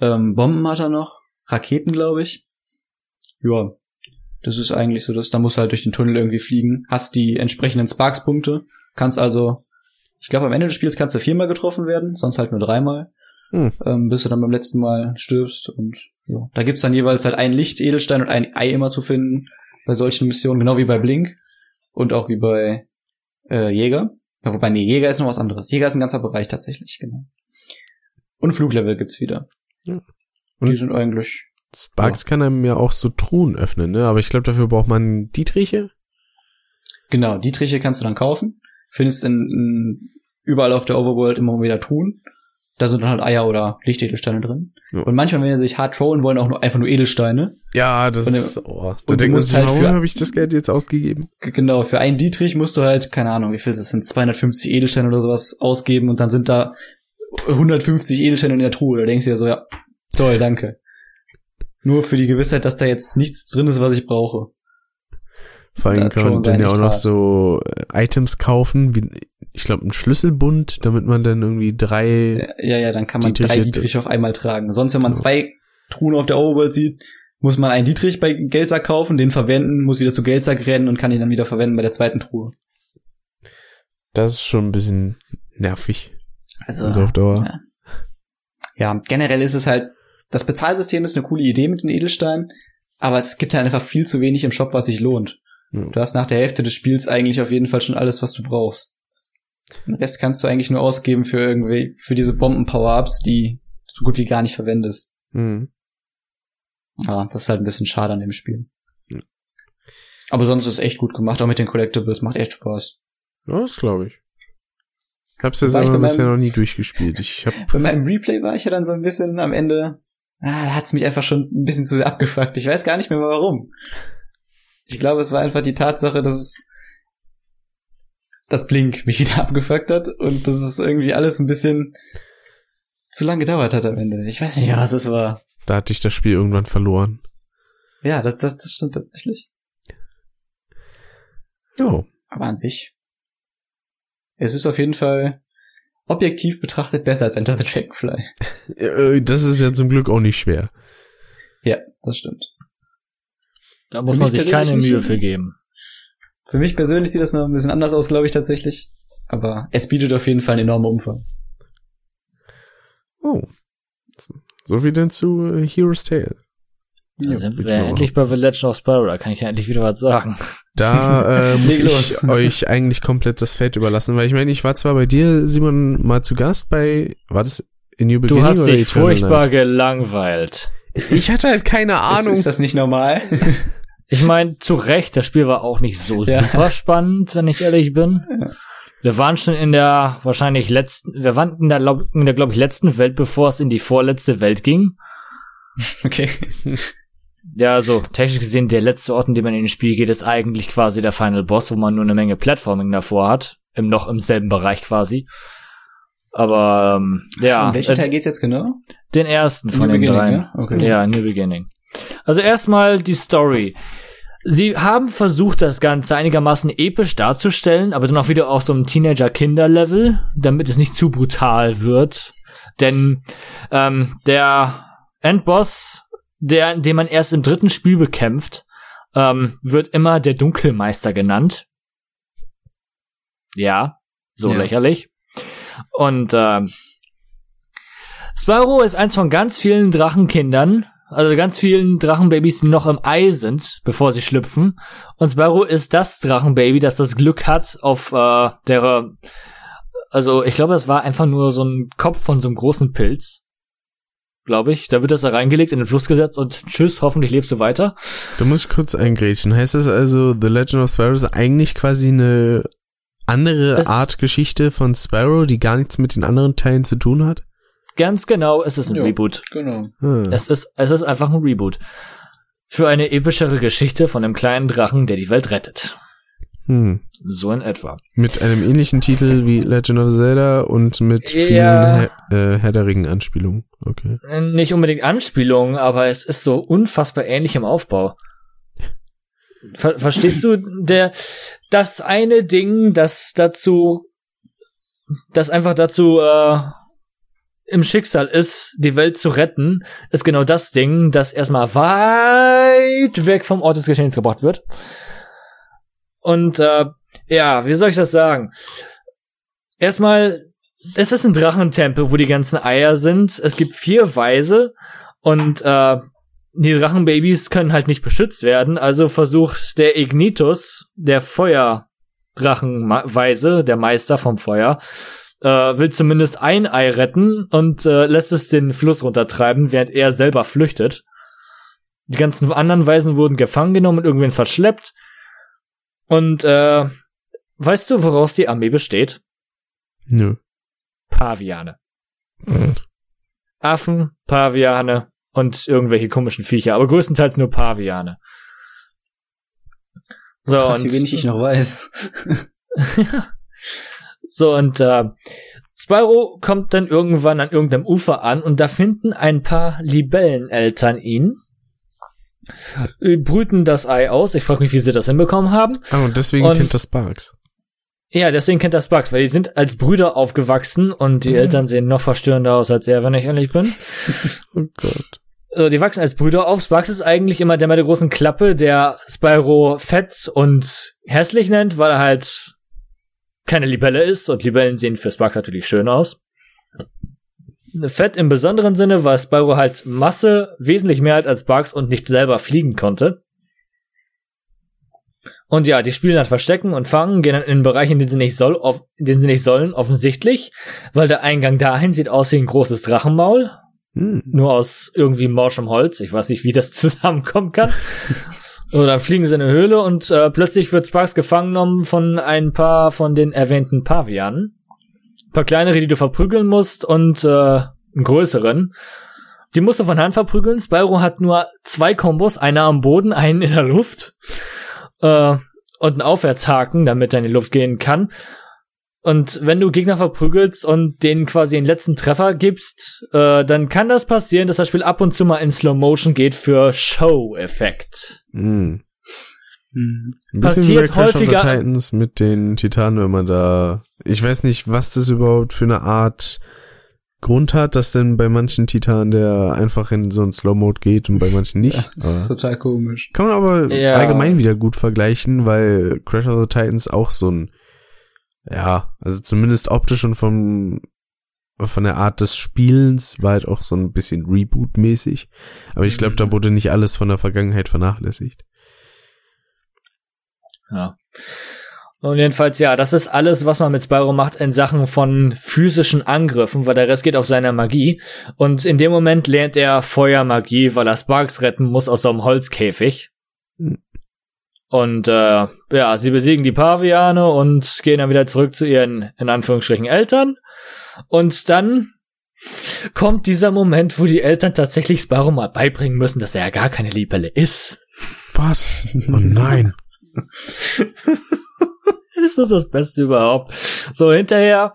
Ähm, Bomben hat er noch. Raketen, glaube ich. Ja. Das ist eigentlich so, dass da musst du halt durch den Tunnel irgendwie fliegen. Hast die entsprechenden Sparks-Punkte. Kannst also, ich glaube, am Ende des Spiels kannst du viermal getroffen werden, sonst halt nur dreimal.
Hm.
Ähm, bis du dann beim letzten Mal stirbst und ja. Da gibt's dann jeweils halt ein Licht-Edelstein und ein Ei immer zu finden bei solchen Missionen, genau wie bei Blink und auch wie bei äh, Jäger. Ja, wobei, nee, Jäger ist noch was anderes. Jäger ist ein ganzer Bereich tatsächlich, genau. Und Fluglevel gibt's wieder.
Ja.
Und die sind eigentlich.
Sparks kann einem ja auch so Truhen öffnen, ne? Aber ich glaube, dafür braucht man Dietriche.
Genau, die Triche kannst du dann kaufen. Findest in, in überall auf der Overworld immer wieder tun. Da sind dann halt Eier oder Lichtedelsteine drin.
Ja.
Und manchmal, wenn sie sich hart trollen wollen, auch nur einfach nur Edelsteine.
Ja, das
Und-
ist, oh, da
musst
sich,
halt
warum habe ich das Geld jetzt ausgegeben?
Genau, für einen Dietrich musst du halt, keine Ahnung, wie viel das sind, 250 Edelsteine oder sowas ausgeben und dann sind da 150 Edelsteine in der Truhe. Da denkst du ja so, ja, toll, danke. Nur für die Gewissheit, dass da jetzt nichts drin ist, was ich brauche.
Vor allem kann man dann ja auch noch so äh, Items kaufen, wie, ich glaube, ein Schlüsselbund, damit man dann irgendwie drei,
Ja, ja, dann kann man
Dietriche-
drei Dietrich auf einmal tragen. Sonst, wenn man
Ja.
zwei Truhen auf der Overworld sieht, muss man einen Dietrich bei Geldsack kaufen, den verwenden, muss wieder zu Geldsack rennen und kann ihn dann wieder verwenden bei der zweiten Truhe.
das ist schon ein bisschen nervig.
Also,
so auf Dauer.
ja. ja, generell ist es halt, das Bezahlsystem ist eine coole Idee mit den Edelsteinen, aber es gibt halt einfach viel zu wenig im Shop, was sich lohnt.
Ja.
Du hast nach der Hälfte des Spiels eigentlich auf jeden Fall schon alles, was du brauchst. Den Rest kannst du eigentlich nur ausgeben für irgendwie, für diese Bomben-Power-Ups, die du so gut wie gar nicht verwendest.
Mhm.
Ja, das ist halt ein bisschen schade an dem Spiel. Aber sonst ist es echt gut gemacht, auch mit den Collectibles, macht echt Spaß.
Ja, das glaube ich. Hab's aber
bei
bisher noch nie durchgespielt. Ich hab,
Bei meinem Replay war ich ja dann so ein bisschen am Ende, ah, da hat's mich einfach schon ein bisschen zu sehr abgefuckt. Ich weiß gar nicht mehr warum. Ich glaube, es war einfach die Tatsache, dass es das Blink mich wieder [laughs] abgefuckt hat und dass es irgendwie alles ein bisschen zu lang gedauert hat am Ende. Ich weiß nicht mehr, was es war.
da hatte ich das Spiel irgendwann verloren.
Ja, das, das, das stimmt tatsächlich.
Ja.
Aber an sich. Es ist auf jeden Fall objektiv betrachtet besser als Enter the Dragonfly.
Äh, Das ist ja zum Glück auch nicht schwer.
Ja, das stimmt.
Da muss
Für
man
mich
sich keine
persönlich
Mühe für geben.
Für mich persönlich sieht das noch ein bisschen anders aus, glaube ich, tatsächlich. Aber es bietet auf jeden Fall einen enormen Umfang.
Oh. So viel denn zu äh, Hero's Tale.
Da sind wir endlich bei The Legend of Spyro, da kann ich ja endlich wieder was sagen.
Da äh, [laughs] muss ich euch eigentlich komplett das Feld überlassen, weil ich meine, ich war zwar bei dir, Simon, mal zu Gast bei, war das in New Beginning
Du hast
oder
dich
Eternal
furchtbar
Night?
gelangweilt.
Ich hatte halt keine Ahnung.
Ist, ist das nicht normal? [laughs]
Ich meine, zu Recht, das Spiel war auch nicht so
Ja.
super spannend, wenn ich ehrlich bin.
Ja.
Wir waren schon in der wahrscheinlich letzten, wir waren in der, glaub- in der glaube ich, letzten Welt, bevor es in die vorletzte Welt ging.
okay. [laughs]
Ja, also technisch gesehen, der letzte Ort, in dem man in das Spiel geht, ist eigentlich quasi der Final Boss, wo man nur eine Menge Platforming davor hat. Im noch im selben Bereich quasi. Aber ähm, ja,
um welchen
äh,
Teil geht's jetzt genau?
den ersten von
New
den
Beginning,
dreien.
ja? Okay.
Ja, New Beginning. Also erstmal die Story. Sie haben versucht, das Ganze einigermaßen episch darzustellen, aber dann auch wieder auf so einem Teenager-Kinder-Level, damit es nicht zu brutal wird. Denn ähm, der Endboss, der, den man erst im dritten Spiel bekämpft, ähm, wird immer der Dunkelmeister genannt. Ja, so
Ja.
lächerlich. Und ähm, Spyro ist eins von ganz vielen Drachenkindern, also ganz vielen Drachenbabys, die noch im Ei sind, bevor sie schlüpfen. Und Spyro ist das Drachenbaby, das das Glück hat, auf äh, der, also ich glaube, das war einfach nur so ein Kopf von so einem großen Pilz. Glaube ich. Da wird das da reingelegt, in den Fluss gesetzt und tschüss, hoffentlich lebst du weiter.
Da muss ich kurz eingrätschen. Heißt das also, The Legend of Spyro ist eigentlich quasi eine andere
Es-
Art Geschichte von Spyro, die gar nichts mit den anderen Teilen zu tun hat?
Ganz genau, es ist ein
Jo.
Reboot.
Genau.
Ah.
Es ist, es ist einfach ein Reboot. Für eine epischere Geschichte von einem kleinen Drachen, der die Welt rettet.
Hm.
So in etwa.
Mit einem ähnlichen Titel wie Legend of Zelda und mit vielen
Ja.
He äh, Herr der Ringen-Anspielungen. Okay.
Äh, Nicht unbedingt Anspielung, aber es ist so unfassbar ähnlich im Aufbau. Ver verstehst du, der, das eine Ding, das dazu, das einfach dazu, äh, im Schicksal ist, die Welt zu retten, ist genau das Ding, das erstmal weit weg vom Ort des Geschehens gebracht wird. Und äh, ja, wie soll ich das sagen? Erstmal, es ist ein Drachentempel, wo die ganzen Eier sind. Es gibt vier Weise und äh, die Drachenbabys können halt nicht beschützt werden. Also versucht der Ignitus, der Feuerdrachenweise, der Meister vom Feuer, äh, will zumindest ein Ei retten und äh, lässt es den Fluss runtertreiben, während er selber flüchtet. Die ganzen anderen Weisen wurden gefangen genommen und irgendwen verschleppt. Und äh, weißt du, woraus die Armee besteht?
Nö.
Paviane. Affen, Paviane und irgendwelche komischen Viecher, aber größtenteils nur Paviane. So,
Krass,
und,
wie wenig ich noch weiß. [laughs]
so, und äh, Spyro kommt dann irgendwann an irgendeinem Ufer an und da finden ein paar Libelleneltern ihn, brüten das Ei aus. Ich frage mich, wie sie das hinbekommen haben.
Ah, und deswegen
Und-
kennt das Sparks.
Ja, deswegen kennt das Bugs, weil die sind als Brüder aufgewachsen und die Eltern sehen noch verstörender aus als er, wenn ich ehrlich bin. [laughs]
Oh Gott.
Also, die wachsen als Brüder auf. Sparks ist eigentlich immer der mit der großen Klappe, der Spyro fett und hässlich nennt, weil er halt keine Libelle ist und Libellen sehen für Sparks natürlich schön aus. Fett im besonderen Sinne, weil Spyro halt Masse wesentlich mehr hat als Bugs und nicht selber fliegen konnte. Und ja, die spielen dann Verstecken und Fangen, gehen dann in einen Bereich, in den sie nicht soll, auf, in den sie nicht sollen, offensichtlich, weil der Eingang dahin sieht aus wie ein großes Drachenmaul
Hm.
nur aus irgendwie morschem Holz. Ich weiß nicht, wie das [laughs] zusammenkommen kann. Oder dann fliegen sie in eine Höhle und äh, plötzlich wird Sparks gefangen genommen von ein paar von den erwähnten Pavianen. Paar kleinere, die du verprügeln musst und äh, einen größeren. Die musst du von Hand verprügeln. Spyro hat nur zwei Kombos, einer am Boden, [laughs] einen in der Luft. Äh, und einen Aufwärtshaken, damit er in die Luft gehen kann. Und wenn du Gegner verprügelst und denen quasi den letzten Treffer gibst, äh, dann kann das passieren, dass das Spiel ab und zu mal in Slow Motion geht für Show-Effekt.
Hm. Ein bisschen
Passiert
wie bei Crash of the
häufiger-
Titans mit den Titanen, wenn man da. Ich weiß nicht, was das überhaupt für eine Art Grund hat, dass denn bei manchen Titanen der einfach in so einen Slow-Mode geht und bei manchen nicht.
Ja, das ist total komisch.
kann man aber
Ja.
allgemein wieder gut vergleichen, weil Crash of the Titans auch so ein, ja, also zumindest optisch und vom, von der Art des Spielens war halt auch so ein bisschen Reboot-mäßig. Aber ich glaube,
Mhm.
da wurde nicht alles von der Vergangenheit vernachlässigt.
Ja. Und jedenfalls, ja, das ist alles, was man mit Spyro macht in Sachen von physischen Angriffen, weil der Rest geht auf seine Magie. Und in dem Moment lernt er Feuermagie, weil er Sparks retten muss aus so einem Holzkäfig. Und äh, ja, sie besiegen die Paviane und gehen dann wieder zurück zu ihren, in Anführungsstrichen, Eltern. Und dann [laughs] kommt dieser Moment, wo die Eltern tatsächlich Spyro mal beibringen müssen, dass er ja gar keine Libelle ist.
Was? Oh nein. [laughs]
Das ist das Beste überhaupt. So, hinterher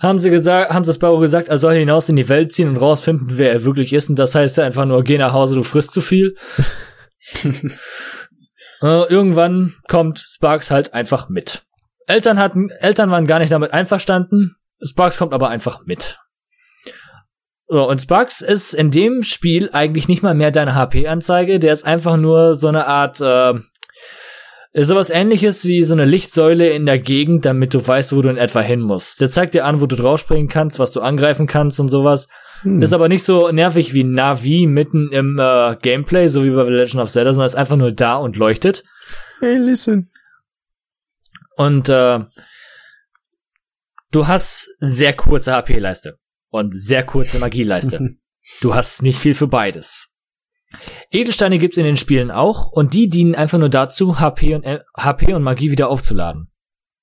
haben sie gesagt, haben sie Sparrow gesagt, er soll hinaus in die Welt ziehen und rausfinden, wer er wirklich ist. Und das heißt ja einfach nur, geh nach Hause, du frisst zu viel. [laughs] äh, irgendwann kommt Sparks halt einfach mit. Eltern hatten, Eltern waren gar nicht damit einverstanden. Sparks kommt aber einfach mit. So, und Sparks ist in dem Spiel eigentlich nicht mal mehr deine HP-Anzeige. Der ist einfach nur so eine Art, äh, ist sowas ähnliches wie so eine Lichtsäule in der Gegend, damit du weißt, wo du in etwa hin musst. Der zeigt dir an, wo du draufspringen kannst, was du angreifen kannst und sowas.
Hm.
Ist aber nicht so nervig wie Navi mitten im äh, Gameplay, so wie bei The Legend of Zelda, sondern ist einfach nur da und leuchtet.
Hey, listen.
Und äh, du hast sehr kurze HP-Leiste und sehr kurze Magieleiste. [laughs] du hast nicht viel für beides. Edelsteine gibt's in den Spielen auch und die dienen einfach nur dazu, HP und, HP und Magie wieder aufzuladen.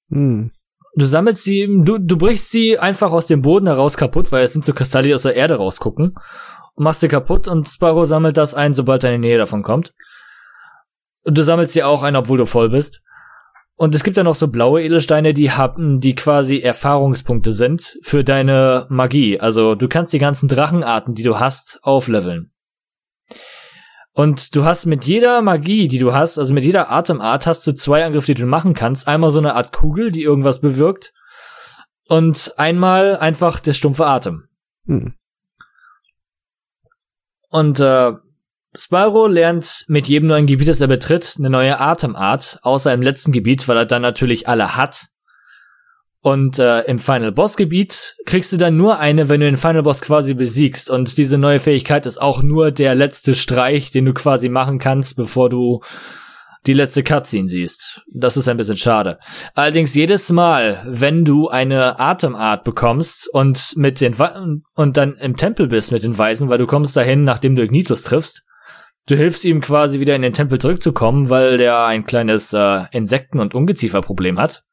Hm.
Du sammelst sie, du, du brichst sie einfach aus dem Boden heraus kaputt, weil es sind so Kristalle, die aus der Erde rausgucken. Und machst sie kaputt und Spyro sammelt das ein, sobald er in die Nähe davon kommt. Und du sammelst sie auch ein, obwohl du voll bist. Und es gibt dann noch so blaue Edelsteine, die haben, die quasi Erfahrungspunkte sind für deine Magie. Also du kannst die ganzen Drachenarten, die du hast, aufleveln. Und du hast mit jeder Magie, die du hast, also mit jeder Atemart, hast du zwei Angriffe, die du machen kannst. Einmal so eine Art Kugel, die irgendwas bewirkt. Und einmal einfach der stumpfe Atem.
Hm.
Und äh, Spyro lernt mit jedem neuen Gebiet, das er betritt, eine neue Atemart, außer im letzten Gebiet, weil er dann natürlich alle hat. Und äh, im Final Boss Gebiet kriegst du dann nur eine, wenn du den Final Boss quasi besiegst. Und diese neue Fähigkeit ist auch nur der letzte Streich, den du quasi machen kannst, bevor du die letzte Cutscene siehst. Das ist ein bisschen schade. Allerdings jedes Mal, wenn du eine Atemart bekommst und mit den We und dann im Tempel bist mit den Weisen, weil du kommst dahin, nachdem du Ignitus triffst, du hilfst ihm quasi wieder in den Tempel zurückzukommen, weil der ein kleines äh, Insekten- und Ungezieferproblem hat.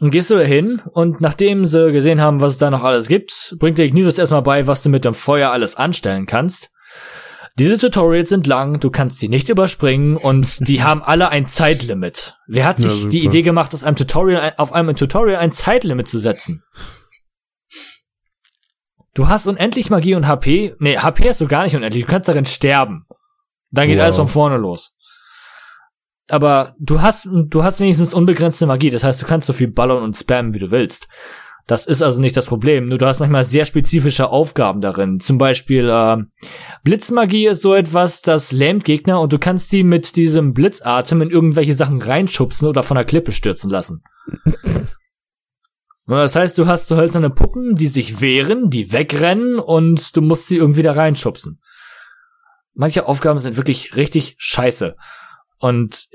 Und gehst du dahin und nachdem sie gesehen haben, was es da noch alles gibt, bringt der Ignitus erstmal bei, was du mit dem Feuer alles anstellen kannst. Diese Tutorials sind lang, du kannst sie nicht überspringen und [laughs] die haben alle ein Zeitlimit. Wer hat
Ja,
sich die
super.
Idee gemacht, aus einem Tutorial, auf einem Tutorial ein Zeitlimit zu setzen? Du hast unendlich Magie und HP. Nee, HP hast du gar nicht unendlich. Du kannst darin sterben. Dann geht
Wow.
alles von vorne los. Aber du hast, du hast wenigstens unbegrenzte Magie. Das heißt, du kannst so viel ballern und spammen, wie du willst. Das ist also nicht das Problem. Nur du hast manchmal sehr spezifische Aufgaben darin. Zum Beispiel äh, Blitzmagie ist so etwas, das lähmt Gegner und du kannst die mit diesem Blitzatem in irgendwelche Sachen reinschubsen oder von der Klippe stürzen lassen. [laughs] Das heißt, du hast so hölzerne Puppen, die sich wehren, die wegrennen und du musst sie irgendwie da reinschubsen. Manche Aufgaben sind wirklich richtig scheiße. Und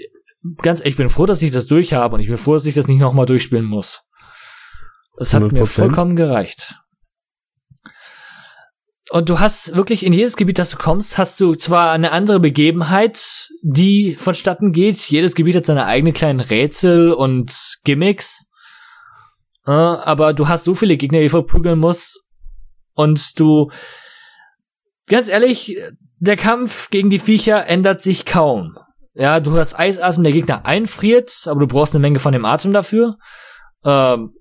ganz ehrlich, ich bin froh, dass ich das durch habe und ich bin froh, dass ich das nicht nochmal durchspielen muss. Das hat mir
100%.
vollkommen gereicht. Und du hast wirklich in jedes Gebiet, das du kommst, hast du zwar eine andere Begebenheit, die vonstatten geht. Jedes Gebiet hat seine eigenen kleinen Rätsel und Gimmicks. Aber du hast so viele Gegner, die du verprügeln musst. Und du, ganz ehrlich, der Kampf gegen die Viecher ändert sich kaum. Ja, du hast Eisatmen, der Gegner einfriert, aber du brauchst eine Menge von dem Atem dafür. Ähm,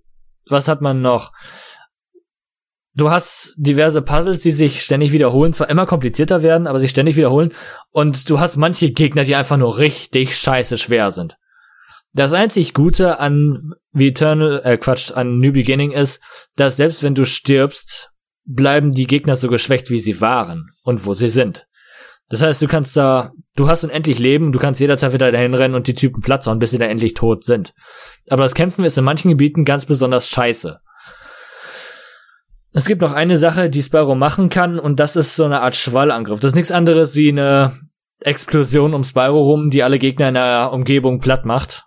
was hat man noch? Du hast diverse Puzzles, die sich ständig wiederholen, zwar immer komplizierter werden, aber sich ständig wiederholen. Und du hast manche Gegner, die einfach nur richtig scheiße schwer sind. Das einzig Gute an wie Eternal, äh Quatsch, an New Beginning ist, dass selbst wenn du stirbst, bleiben die Gegner so geschwächt, wie sie waren und wo sie sind. Das heißt, du kannst da, du hast unendlich Leben, du kannst jederzeit wieder dahin rennen und die Typen Platz hauen, bis sie dann endlich tot sind. Aber das Kämpfen ist in manchen Gebieten ganz besonders scheiße. Es gibt noch eine Sache, die Spyro machen kann, und das ist so eine Art Schwallangriff. Das ist nichts anderes wie eine Explosion um Spyro rum, die alle Gegner in der Umgebung platt macht.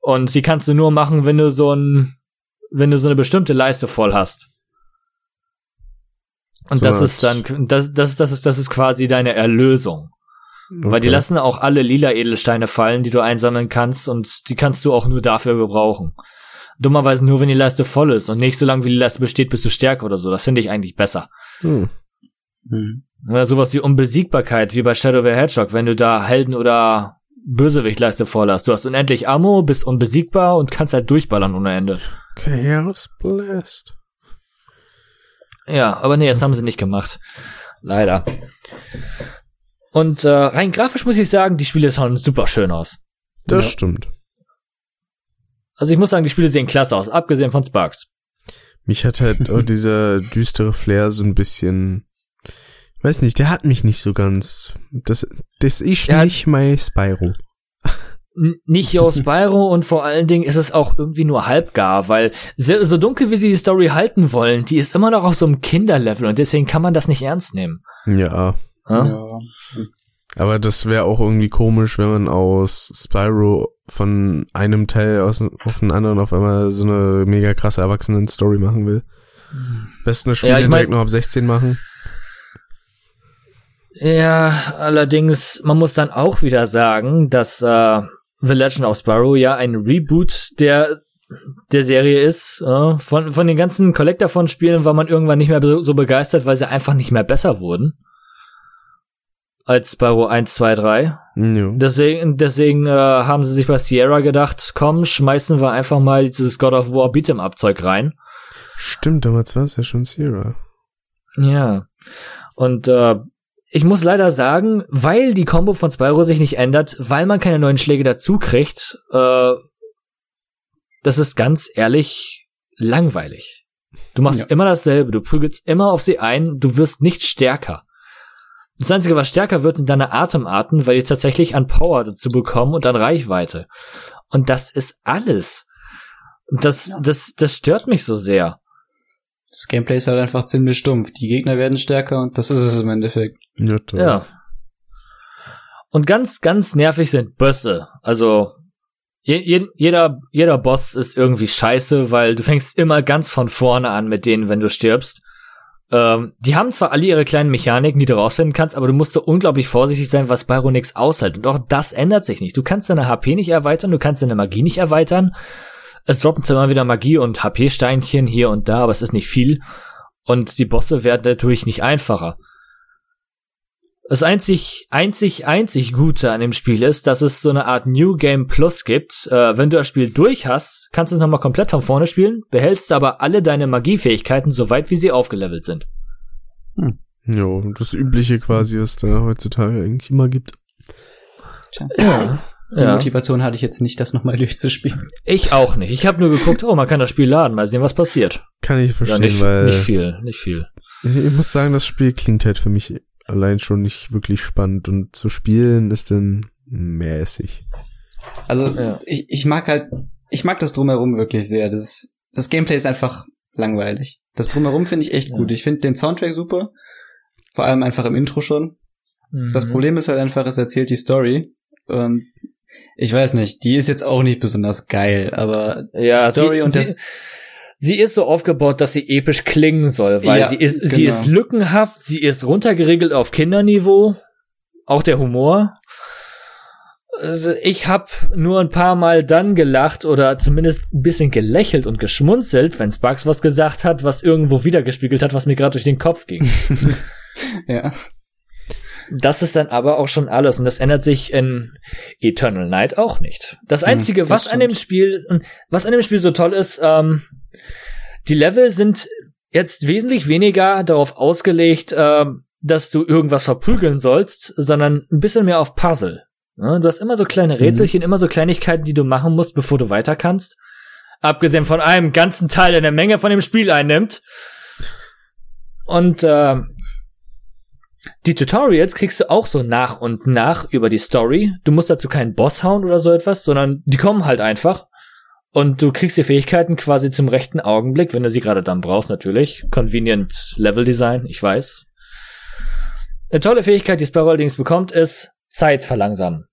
Und die kannst du nur machen, wenn du so ein, wenn du so eine bestimmte Leiste voll hast. Und
So
das ist dann, das, das, das ist, das ist quasi deine Erlösung. Weil die
Okay.
lassen auch alle lila Edelsteine fallen, die du einsammeln kannst und die kannst du auch nur dafür gebrauchen. Dummerweise nur, wenn die Leiste voll ist und nicht so lange, wie die Leiste besteht, bist du stärker oder so. Das finde ich eigentlich besser.
Hm.
Mhm.
Oder sowas wie Unbesiegbarkeit, wie bei Shadow the Hedgehog, wenn du da Helden- oder Bösewichtleiste voll hast. Du hast unendlich Ammo, bist unbesiegbar und kannst halt durchballern ohne Ende.
Chaos Blast.
Ja, aber nee, das haben sie nicht gemacht. Leider. Und äh, rein grafisch muss ich sagen, die Spiele schauen super schön aus.
Das
Ja.
stimmt.
Also ich muss sagen, die Spiele sehen klasse aus, abgesehen von Sparks.
Mich hat halt auch [laughs] dieser düstere Flair so ein bisschen, weiß nicht, der hat mich nicht so ganz. Das, das ist
Ja.
nicht mein Spyro.
Nicht aus [laughs] Spyro und vor allen Dingen ist es auch irgendwie nur halbgar, weil so, so dunkel wie sie die Story halten wollen, die ist immer noch auf so einem Kinderlevel und deswegen kann man das nicht ernst nehmen.
Ja,
Ja?
Ja.
aber das wäre auch irgendwie komisch, wenn man aus Spyro von einem Teil aus, auf den anderen auf einmal so eine mega krasse Erwachsenen-Story machen will. Besten das Spiel
Ja, ich mein-
direkt noch ab 16 machen.
Ja, allerdings, man muss dann auch wieder sagen, dass äh, The Legend of Spyro ja ein Reboot der der Serie ist. Von von den ganzen Collector von Spielen war man irgendwann nicht mehr so begeistert, weil sie einfach nicht mehr besser wurden. als Spyro 1, 2, 3.
Ja.
Deswegen, deswegen äh, haben sie sich bei Sierra gedacht, komm, schmeißen wir einfach mal dieses God of War Beat'em Up Zeug rein.
Stimmt, damals war es ja schon Sierra.
Ja. Und äh, ich muss leider sagen, weil die Combo von Spyro sich nicht ändert, weil man keine neuen Schläge dazu kriegt, äh, das ist ganz ehrlich langweilig. Du machst
Ja.
immer dasselbe, du prügelst immer auf sie ein, du wirst nicht stärker. Das Einzige, was stärker wird, sind deine Atemarten, weil die tatsächlich an Power dazu bekommen und an Reichweite. Und das ist alles. Und Das, das, das stört mich so sehr.
Das Gameplay ist halt einfach ziemlich stumpf. Die Gegner werden stärker und das ist es im Endeffekt.
Ja, toll.
Ja. Und ganz, ganz nervig sind Bösse. Also, je, je, jeder, jeder Boss ist irgendwie scheiße, weil du fängst immer ganz von vorne an mit denen, wenn du stirbst. Ähm, die haben zwar alle ihre kleinen Mechaniken, die du rausfinden kannst, aber du musst so unglaublich vorsichtig sein, was Spyro nix aushält. Und auch das ändert sich nicht. Du kannst deine HP nicht erweitern, du kannst deine Magie nicht erweitern. Es droppen zwar immer wieder Magie und HP-Steinchen hier und da, aber es ist nicht viel. Und die Bosse werden dadurch nicht einfacher. Das einzig, einzig, einzig Gute an dem Spiel ist, dass es so eine Art New Game Plus gibt. Äh, wenn du das Spiel durch hast, kannst du es nochmal komplett von vorne spielen, behältst aber alle deine Magiefähigkeiten so weit, wie sie aufgelevelt sind.
Ja, das Übliche quasi, was da heutzutage eigentlich immer gibt.
Ja.
Die
ja.
Motivation hatte ich jetzt nicht, das nochmal [laughs] durchzuspielen.
Ich auch nicht. Ich habe nur geguckt, oh, man kann das Spiel laden, mal sehen, was passiert.
Kann ich
Ja,
verstehen,
nicht,
weil
nicht viel, nicht viel.
ich muss sagen, das Spiel klingt halt für mich allein schon nicht wirklich spannend und zu spielen ist dann mäßig.
Also
Ja.
ich, ich mag halt, ich mag das drumherum wirklich sehr. Das, das Gameplay ist einfach langweilig. Das drumherum finde ich echt
Ja.
gut. Ich finde den Soundtrack super. Vor allem einfach im Intro schon. Das
Mhm.
Problem ist halt einfach, es erzählt die Story. Und ich weiß nicht, die ist jetzt auch nicht besonders geil, aber
Ja,
die Story
sie,
und
sie,
das.
sie ist so aufgebaut, dass sie episch klingen soll, weil
Ja,
sie ist, sie
genau.
ist lückenhaft, sie ist runtergeregelt auf Kinderniveau, auch der Humor. Also ich habe nur ein paar Mal dann gelacht oder zumindest ein bisschen gelächelt und geschmunzelt, wenn Sparks was gesagt hat, was irgendwo wiedergespiegelt hat, was mir gerade durch den Kopf ging. [laughs]
Ja.
Das ist dann aber auch schon alles und das ändert sich in Eternal Night auch nicht. Das
Hm,
einzige,
das
was an dem
stimmt.
Spiel, was an dem Spiel so toll ist, ähm, die Level sind jetzt wesentlich weniger darauf ausgelegt, ähm, dass du irgendwas verprügeln sollst, sondern ein bisschen mehr auf Puzzle. Ne? Du hast immer so kleine Rätselchen, immer so Kleinigkeiten, die du machen musst, bevor du weiter kannst. Abgesehen von einem ganzen Teil, der eine Menge von dem Spiel einnimmt. Und äh, die Tutorials kriegst du auch so nach und nach über die Story. Du musst dazu keinen Boss hauen oder so etwas, sondern die kommen halt einfach. Und du kriegst die Fähigkeiten quasi zum rechten Augenblick, wenn du sie gerade dann brauchst, natürlich. Convenient Level Design, ich weiß. Eine tolle Fähigkeit, die Sparrow allerdings bekommt, ist Zeit verlangsamen.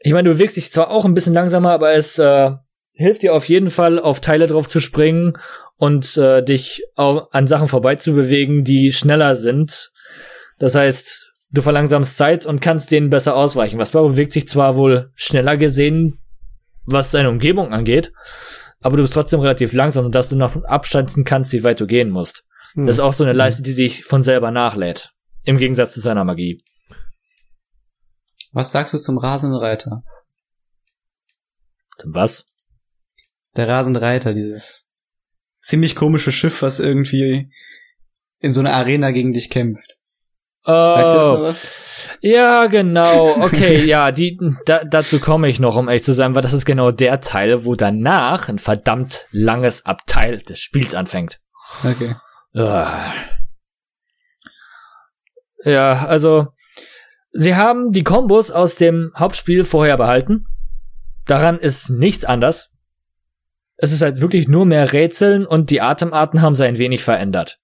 Ich meine, du bewegst dich zwar auch ein bisschen langsamer, aber es äh, hilft dir auf jeden Fall, auf Teile drauf zu springen und äh, dich auch an Sachen vorbeizubewegen, die schneller sind. Das heißt, du verlangsamst Zeit und kannst denen besser ausweichen. Was bewegt sich zwar wohl schneller gesehen, was seine Umgebung angeht, aber du bist trotzdem relativ langsam und dass du noch abstanzen kannst, wie weit du gehen musst. Das ist auch so eine Leiste, die sich von selber nachlädt. Im Gegensatz zu seiner Magie.
Was sagst du zum rasenden Reiter?
Was?
Der rasende Reiter, dieses ziemlich komische Schiff, was irgendwie in so einer Arena gegen dich kämpft.
Oh, ja, genau. Okay, [laughs] ja, die, da, dazu komme ich noch, um ehrlich zu sein, weil das ist genau der Teil, wo danach ein verdammt langes Abteil des Spiels anfängt.
Okay.
Ah. Ja, also sie haben die Kombos aus dem Hauptspiel vorher behalten. Daran ist nichts anders. Es ist halt wirklich nur mehr Rätseln und die Atemarten haben sie ein wenig verändert.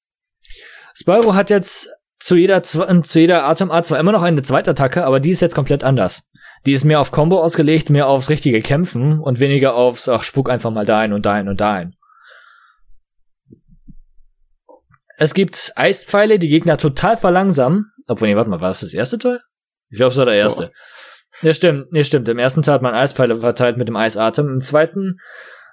Spyro hat jetzt zu jeder, zw- zu jeder Atemart zwar immer noch eine zweite Attacke, aber die ist jetzt komplett anders. Die ist mehr auf Combo ausgelegt, mehr aufs richtige Kämpfen und weniger aufs, ach, spuck einfach mal dahin und dahin und dahin. Es gibt Eispfeile, die Gegner total verlangsamen. Obwohl, nee, warte mal, war das das erste Teil? Ich glaube, es war der erste. Ja, stimmt, nee, stimmt. Im ersten Teil hat man Eispfeile verteilt mit dem Eisatem. Im zweiten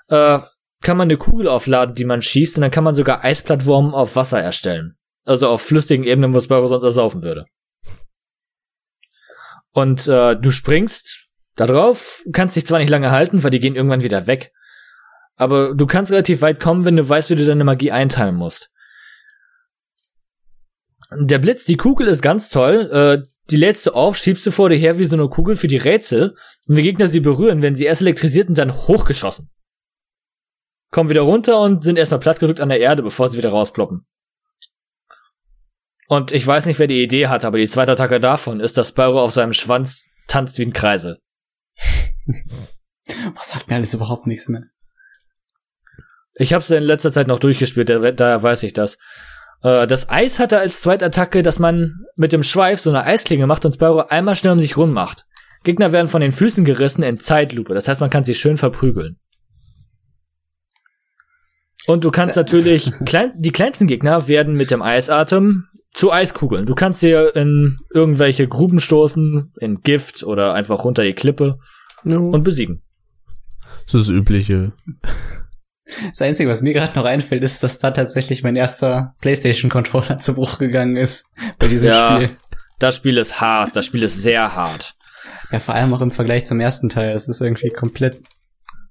äh, kann man eine Kugel aufladen, die man schießt, und dann kann man sogar Eisplattformen auf Wasser erstellen. Also auf flüssigen Ebenen, wo Spyro sonst ersaufen würde. Und äh, du springst da drauf, kannst dich zwar nicht lange halten, weil die gehen irgendwann wieder weg. Aber du kannst relativ weit kommen, wenn du weißt, wie du deine Magie einteilen musst. Der Blitz, die Kugel ist ganz toll. Äh, die lädst du auf, schiebst du vor dir her wie so eine Kugel für die Rätsel. Und die Gegner sie berühren, werden sie erst elektrisiert und dann hochgeschossen. Kommen wieder runter und sind erstmal plattgedrückt an der Erde, bevor sie wieder rausploppen. Und ich weiß nicht, wer die Idee hat, aber die zweite Attacke davon ist, dass Spyro auf seinem Schwanz tanzt wie ein Kreisel. [laughs]
Was sagt mir alles überhaupt nichts mehr?
Ich habe es in letzter Zeit noch durchgespielt, da, da weiß ich das. Äh, das Eis hatte als Zweitattacke, dass man mit dem Schweif so eine Eisklinge macht und Spyro einmal schnell um sich rum macht. Gegner werden von den Füßen gerissen in Zeitlupe. Das heißt, man kann sie schön verprügeln. Und du kannst natürlich, klein, die kleinsten Gegner werden mit dem Eisatem zu Eiskugeln. Du kannst dir in irgendwelche Gruben stoßen, in Gift oder einfach runter die Klippe
No.
und besiegen.
So das Übliche.
Das Einzige, was mir gerade noch einfällt, ist, dass da tatsächlich mein erster PlayStation-Controller zu Bruch gegangen ist bei diesem
Ja.
Spiel.
Das Spiel ist hart, das Spiel ist sehr hart.
Ja, vor allem auch im Vergleich zum ersten Teil. Das ist irgendwie komplett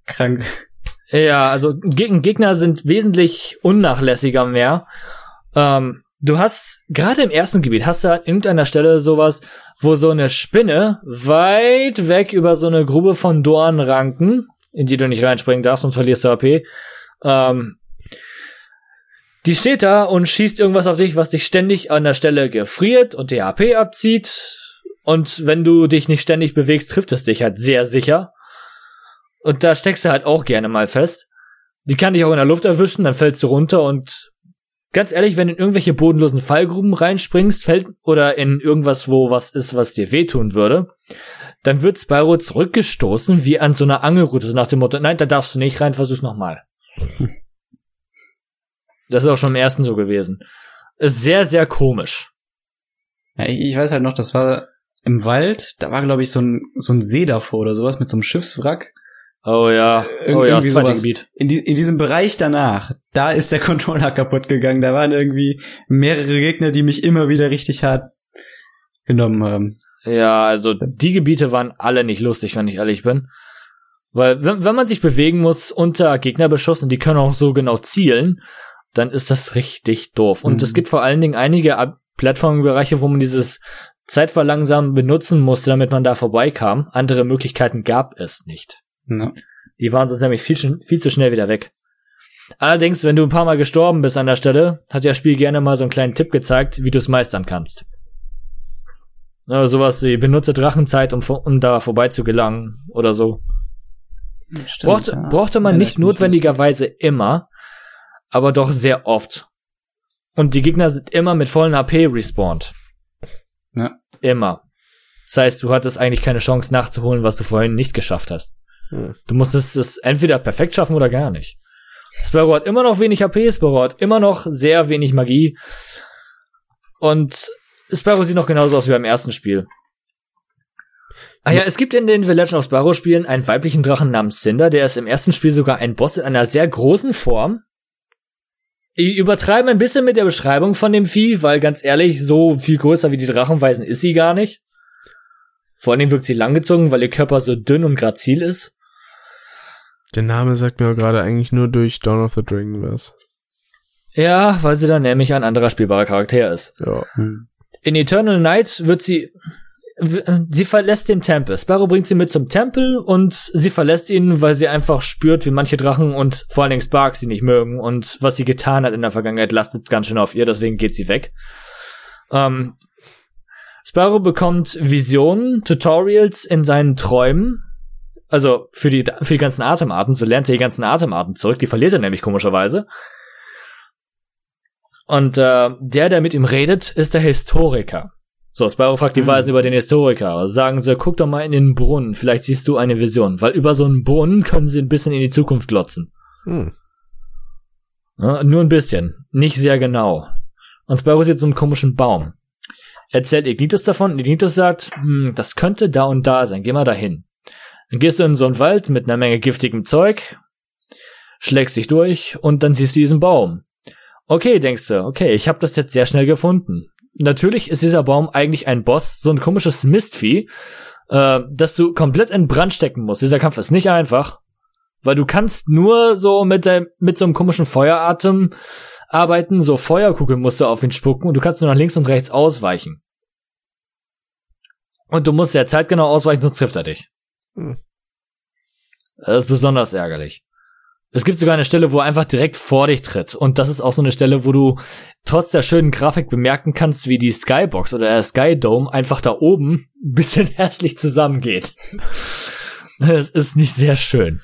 krank.
Ja, also Geg Gegner sind wesentlich unnachlässiger mehr. Ähm, du hast gerade im ersten Gebiet hast du an irgendeiner Stelle sowas, wo so eine Spinne weit weg über so eine Grube von Dornranken, in die du nicht reinspringen darfst und verlierst du AP, ähm, die steht da und schießt irgendwas auf dich, was dich ständig an der Stelle gefriert und die AP abzieht. Und wenn du dich nicht ständig bewegst, trifft es dich halt sehr sicher. Und da steckst du halt auch gerne mal fest. Die kann dich auch in der Luft erwischen, dann fällst du runter und ganz ehrlich, wenn du in irgendwelche bodenlosen Fallgruben reinspringst, fällt oder in irgendwas, wo was ist, was dir wehtun würde, dann wird Spyro zurückgestoßen wie an so einer Angelrute, so nach dem Motto, nein, da darfst du nicht rein, versuch's nochmal. [laughs] das ist auch schon im ersten so gewesen. Ist sehr, sehr komisch.
Ja, ich, ich weiß halt noch, das war im Wald, da war, glaube ich, so ein, so ein See davor oder sowas mit so einem Schiffswrack.
Oh ja,
Ir-
oh ja, zweite. Gebiet.
In, die, in diesem Bereich danach, da ist der [laughs] Controller kaputt gegangen. Da waren irgendwie mehrere Gegner, die mich immer wieder richtig hart genommen haben.
Ja, also die Gebiete waren alle nicht lustig, wenn ich ehrlich bin. Weil wenn, wenn man sich bewegen muss unter Gegnerbeschuss und die können auch so genau zielen, dann ist das richtig doof. Und
Mhm.
es gibt vor allen Dingen einige Plattformbereiche, wo man dieses Zeitverlangsamen benutzen musste, damit man da vorbeikam. Andere Möglichkeiten gab es nicht.
Ja.
Die waren sonst nämlich viel, viel zu schnell wieder weg. Allerdings, wenn du ein paar Mal gestorben bist an der Stelle, hat das Spiel gerne mal so einen kleinen Tipp gezeigt, wie du es meistern kannst. Ja, sowas wie benutze Drachenzeit, um, um da vorbei zu gelangen oder so.
Stimmt,
Brauchte,
ja.
brauchte man
Erinnert
nicht notwendigerweise immer, aber doch sehr oft. Und die Gegner sind immer mit vollen HP respawned.
Ja.
Immer. Das heißt, du hattest eigentlich keine Chance nachzuholen, was du vorhin nicht geschafft hast. Du musstest es entweder perfekt schaffen oder gar nicht. Spyro hat immer noch wenig HP, Spyro hat immer noch sehr wenig Magie. Und Spyro sieht noch genauso aus wie beim ersten Spiel. Ah ja, es gibt in den The Legend of Spyro Spielen einen weiblichen Drachen namens Cinder, der ist im ersten Spiel sogar ein Boss in einer sehr großen Form. Ich übertreibe ein bisschen mit der Beschreibung von dem Vieh, weil ganz ehrlich, so viel größer wie die Drachenweisen ist sie gar nicht. Vor Dingen wirkt sie langgezogen, weil ihr Körper so dünn und grazil ist.
Der Name sagt mir auch gerade eigentlich nur durch Dawn of the Dragon was.
Ja, weil sie dann nämlich ein anderer spielbarer Charakter ist.
Ja.
Hm.
In Eternal Night wird sie, sie verlässt den Tempel. Sparrow bringt sie mit zum Tempel und sie verlässt ihn, weil sie einfach spürt, wie manche Drachen und vor allen Dingen Spark sie nicht mögen und was sie getan hat in der Vergangenheit lastet ganz schön auf ihr, deswegen geht sie weg. Ähm, Sparrow bekommt Visionen, Tutorials in seinen Träumen, also für die, für die ganzen Atemarten, so lernt er die ganzen Atemarten zurück, die verliert er nämlich komischerweise. Und äh, der, der mit ihm redet, ist der Historiker. So, Spyro fragt die
Mhm.
Weisen über den Historiker. Sagen sie, guck doch mal in den Brunnen, vielleicht siehst du eine Vision. Weil über so einen Brunnen können sie ein bisschen in die Zukunft glotzen.
Hm.
Ja, nur ein bisschen, nicht sehr genau. Und Spyro sieht so einen komischen Baum. Erzählt Ignitus davon, und Ignitus sagt, hm, das könnte da und da sein, geh mal dahin. Dann gehst du in so einen Wald mit einer Menge giftigem Zeug, schlägst dich durch und dann siehst du diesen Baum. Okay, denkst du, okay, ich habe das jetzt sehr schnell gefunden. natürlich ist dieser Baum eigentlich ein Boss, so ein komisches Mistvieh, äh, dass du komplett in Brand stecken musst. Dieser Kampf ist nicht einfach, weil du kannst nur so mit, dein, mit so einem komischen Feueratem arbeiten, so Feuerkugeln musst du auf ihn spucken und du kannst nur nach links und rechts ausweichen. Und du musst sehr zeitgenau ausweichen, sonst trifft er dich.
Hm.
Das ist besonders ärgerlich. Es gibt sogar eine Stelle, wo er einfach direkt vor dich tritt. Und das ist auch so eine Stelle, wo du trotz der schönen Grafik bemerken kannst, wie die Skybox oder der Skydome einfach da oben ein bisschen [laughs] hässlich zusammengeht. Es ist nicht sehr schön.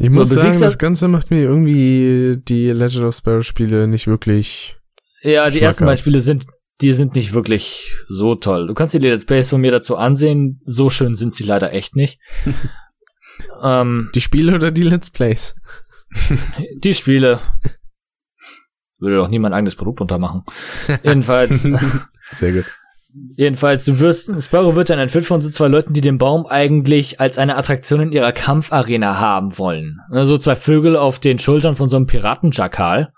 Ich muss
So,
sagen, das Ganze macht mir irgendwie die Legend of Sparrow Spiele nicht wirklich.
Ja, die ersten beiden Spiele sind, die sind nicht wirklich so toll. Du kannst dir die Let's Plays von mir dazu ansehen. So schön sind sie leider echt nicht. [laughs] ähm,
Die Spiele oder die Let's Plays? [laughs]
die Spiele würde doch niemand eigenes Produkt untermachen. [laughs] Jedenfalls,
Sehr gut.
jedenfalls, du wirst, Sparrow wird dann entführt von so zwei Leuten, die den Baum eigentlich als eine Attraktion in ihrer Kampfarena haben wollen. Also zwei Vögel auf den Schultern von so einem Piratenjakal.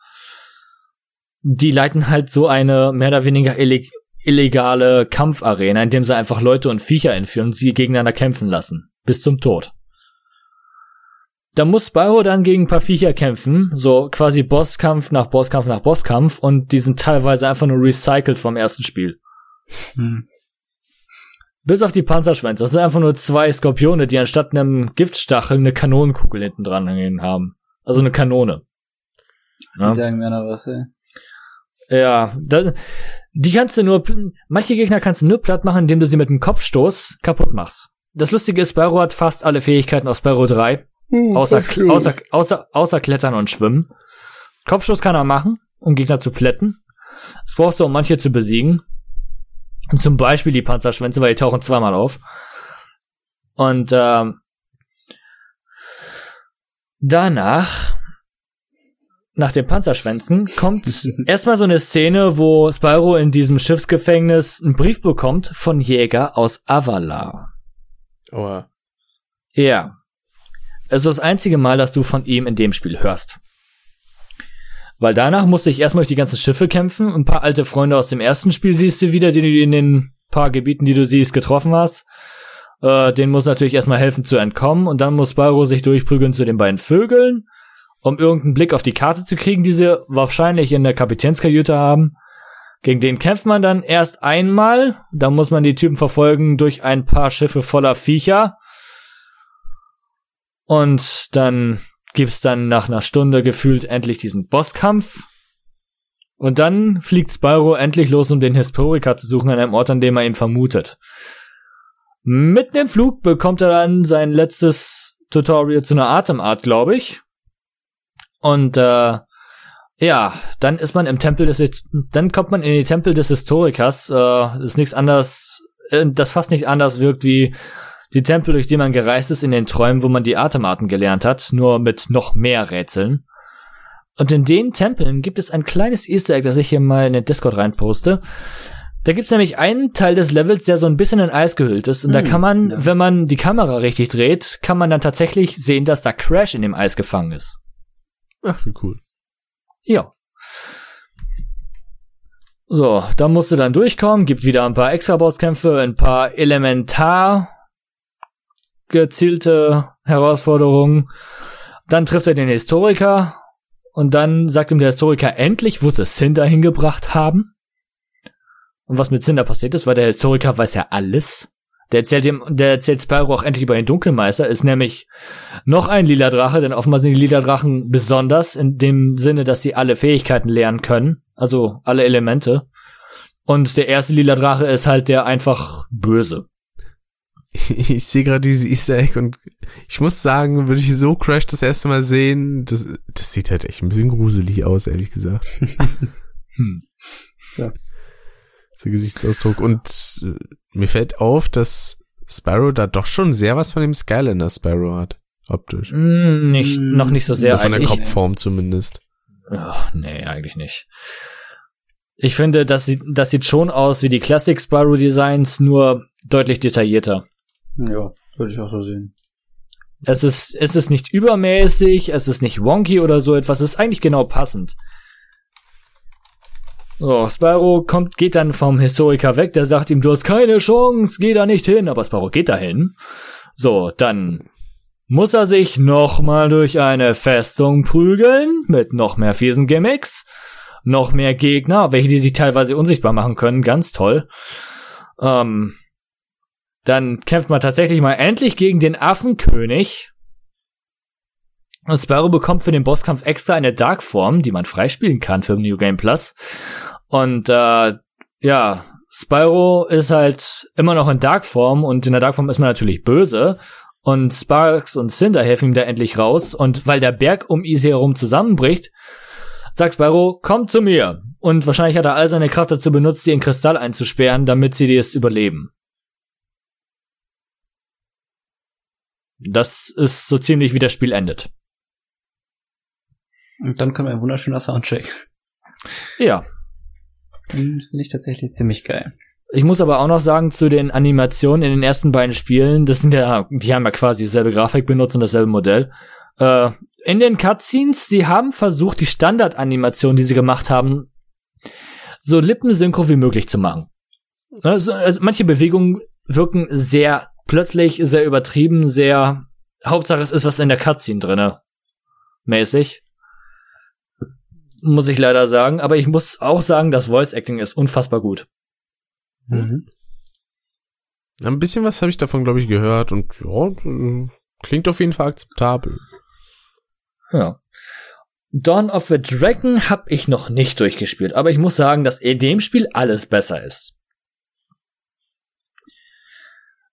Die leiten halt so eine mehr oder weniger illeg illegale Kampfarena, indem sie einfach Leute und Viecher entführen und sie gegeneinander kämpfen lassen. Bis zum Tod. Da muss Spyro dann gegen ein paar Viecher kämpfen, so quasi Bosskampf nach Bosskampf nach Bosskampf und die sind teilweise einfach nur recycelt vom ersten Spiel.
Hm.
Bis auf die Panzerschwänze. Das sind einfach nur zwei Skorpione, die anstatt einem Giftstachel eine Kanonenkugel hinten dran hängen haben. Also eine Kanone.
Die
Ja,
sagen mir noch was, ey.
Ja da, die kannst du nur, manche Gegner kannst du nur platt machen, indem du sie mit einem Kopfstoß kaputt machst. Das Lustige ist, Spyro hat fast alle Fähigkeiten aus Spyro 3. Außer, außer, außer, außer Klettern und Schwimmen. Kopfstoß kann er machen, um Gegner zu plätten. Das brauchst du, um manche zu besiegen. Und zum Beispiel die Panzerschwänze, weil die tauchen zweimal auf. Und ähm, danach, nach den Panzerschwänzen, kommt [laughs] erstmal so eine Szene, wo Spyro in diesem Schiffsgefängnis einen Brief bekommt von Jäger aus Avala.
Oh,
Ja. Es ist das einzige Mal, dass du von ihm in dem Spiel hörst. Weil danach musste ich erstmal durch die ganzen Schiffe kämpfen. Ein paar alte Freunde aus dem ersten Spiel siehst du wieder, die du in den paar Gebieten, die du siehst, getroffen hast. Äh, denen muss natürlich erstmal helfen zu entkommen. Und dann muss Spyro sich durchprügeln zu den beiden Vögeln, um irgendeinen Blick auf die Karte zu kriegen, die sie wahrscheinlich in der Kapitänskajüte haben. Gegen den kämpft man dann erst einmal. Da muss man die Typen verfolgen durch ein paar Schiffe voller Viecher. Und dann gibt's dann nach einer Stunde gefühlt endlich diesen Bosskampf. Und dann fliegt Spyro endlich los, um den Historiker zu suchen an einem Ort, an dem er ihn vermutet. Mitten im Flug bekommt er dann sein letztes Tutorial zu einer Atemart, glaube ich. Und äh, ja, dann ist man im Tempel des, dann kommt man in die Tempel des Historikers. Äh, ist nichts anderes, äh, das fast nicht anders wirkt wie die Tempel, durch die man gereist ist in den Träumen, wo man die Atemarten gelernt hat, nur mit noch mehr Rätseln. Und in den Tempeln gibt es ein kleines Easter Egg, das ich hier mal in den Discord reinposte. Da gibt's nämlich einen Teil des Levels, der so ein bisschen in Eis gehüllt ist. Und da
Hm,
kann man,
ja.
wenn man die Kamera richtig dreht, kann man dann tatsächlich sehen, dass da Crash in dem Eis gefangen ist.
Ach, wie cool.
Ja. So, da musst du dann durchkommen, gibt wieder ein paar Extra-Bosskämpfe, ein paar elementar gezielte Herausforderungen. Dann trifft er den Historiker und dann sagt ihm der Historiker endlich, wo sie Cinder hingebracht haben. Und was mit Cinder passiert ist, weil der Historiker weiß ja alles. Der erzählt ihm, der erzählt Spyro auch endlich über den Dunkelmeister, ist nämlich noch ein lila Drache, denn offenbar sind die lila Drachen besonders in dem Sinne, dass sie alle Fähigkeiten lernen können, also alle Elemente. Und der erste lila Drache ist halt der einfach böse.
Ich sehe gerade diese Easter Egg und ich muss sagen, würde ich so Crash das erste Mal sehen, das, das sieht halt echt ein bisschen gruselig aus, ehrlich gesagt. [laughs]
Hm.
Tja.
Der Gesichtsausdruck. Und äh, mir fällt auf, dass Sparrow da doch schon sehr was von dem Skylander Sparrow hat. Optisch.
Mm, nicht,
Mm,
noch nicht so sehr.
so von der
ich-
Kopfform zumindest.
Ach, nee, eigentlich nicht. Ich finde, das sieht, das sieht schon aus wie die Classic Spyro Designs, nur deutlich detaillierter.
Ja, würde ich auch so sehen.
Es ist, es ist nicht übermäßig, es ist nicht wonky oder so etwas, es ist eigentlich genau passend. So, Spyro kommt, geht dann vom Historiker weg, der sagt ihm, du hast keine Chance, geh da nicht hin, aber Spyro geht dahin. So, dann muss er sich nochmal durch eine Festung prügeln, mit noch mehr fiesen Gimmicks, noch mehr Gegner, welche die sich teilweise unsichtbar machen können, ganz toll. Ähm, dann kämpft man tatsächlich mal endlich gegen den Affenkönig. Und Spyro bekommt für den Bosskampf extra eine Dark-Form, die man freispielen kann für New Game Plus. Und äh, ja, Spyro ist halt immer noch in Dark-Form und in der Dark-Form ist man natürlich böse. Und Sparks und Cinder helfen ihm da endlich raus. Und weil der Berg um Easy herum zusammenbricht, sagt Spyro, komm zu mir. Und wahrscheinlich hat er all seine Kraft dazu benutzt, sie in Kristall einzusperren, damit sie das überleben. Das ist so ziemlich wie das Spiel endet.
Und dann kommt ein wunderschöner Soundtrack.
Ja.
Den Finde ich tatsächlich ziemlich geil.
Ich muss aber auch noch sagen, zu den Animationen in den ersten beiden Spielen, das sind ja, die haben ja quasi dieselbe Grafik benutzt und dasselbe Modell. Äh, in den Cutscenes, sie haben versucht, die Standardanimation, die sie gemacht haben, so lippensynchro wie möglich zu machen. Also, also manche Bewegungen wirken sehr plötzlich, sehr übertrieben, sehr Hauptsache es ist was in der Cutscene drinne. Mäßig. Muss ich leider sagen, aber ich muss auch sagen, das Voice Acting ist unfassbar gut.
Mhm. Ein bisschen was habe ich davon, glaube ich, gehört und ja, klingt auf jeden Fall akzeptabel.
Ja. Dawn of the Dragon habe ich noch nicht durchgespielt, aber ich muss sagen, dass in dem Spiel alles besser ist.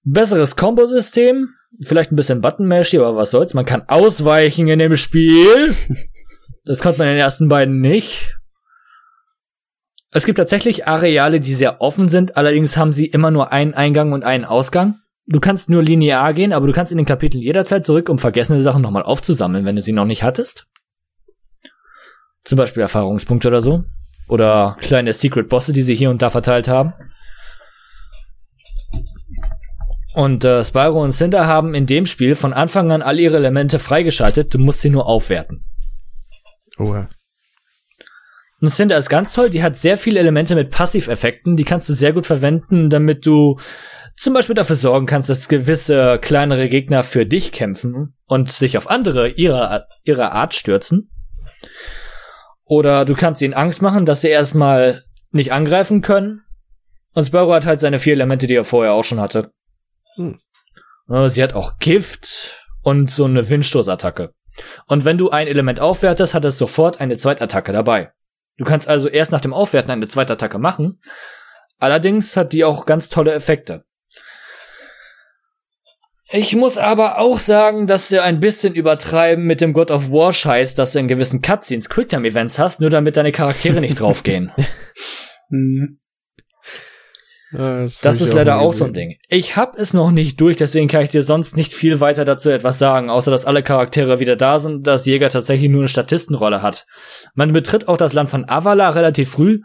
Besseres Kombosystem, vielleicht ein bisschen Button-Mashy, aber was soll's, man kann ausweichen in dem Spiel. [laughs] Das konnte man in den ersten beiden nicht. Es gibt tatsächlich Areale, die sehr offen sind, allerdings haben sie immer nur einen Eingang und einen Ausgang. Du kannst nur linear gehen, aber du kannst in den Kapiteln jederzeit zurück, um vergessene Sachen nochmal aufzusammeln, wenn du sie noch nicht hattest. Zum Beispiel Erfahrungspunkte oder so. Oder kleine Secret Bosse, die sie hier und da verteilt haben. Und äh, Spyro und Cinder haben in dem Spiel von Anfang an alle ihre Elemente freigeschaltet, du musst sie nur aufwerten.
Oh, ja.
Und Cinder ist ganz toll, die hat sehr viele Elemente mit Passiveffekten, die kannst du sehr gut verwenden, damit du zum Beispiel dafür sorgen kannst, dass gewisse kleinere Gegner für dich kämpfen und sich auf andere ihrer, ihrer Art stürzen. Oder du kannst ihnen Angst machen, dass sie erstmal nicht angreifen können. Und Spyro hat halt seine vier Elemente, die er vorher auch schon hatte.
Hm.
Sie hat auch Gift und so eine Windstoßattacke. Und wenn du ein Element aufwertest, hat es sofort eine Zweitattacke dabei. Du kannst also erst nach dem Aufwerten eine zweite Attacke machen. Allerdings hat die auch ganz tolle Effekte. Ich muss aber auch sagen, dass sie ein bisschen übertreiben mit dem God of War Scheiß, dass du in gewissen Cutscenes Quicktime Events hast, nur damit deine Charaktere nicht draufgehen. [laughs]
Hm.
Ja,
Das
hab
ist leider
mal
auch so ein. Ding. Ich hab es noch nicht durch, deswegen kann ich dir sonst nicht viel weiter dazu etwas sagen, außer dass alle Charaktere wieder da sind, dass Jäger tatsächlich nur eine Statistenrolle hat. Man betritt auch das Land von Avala relativ früh,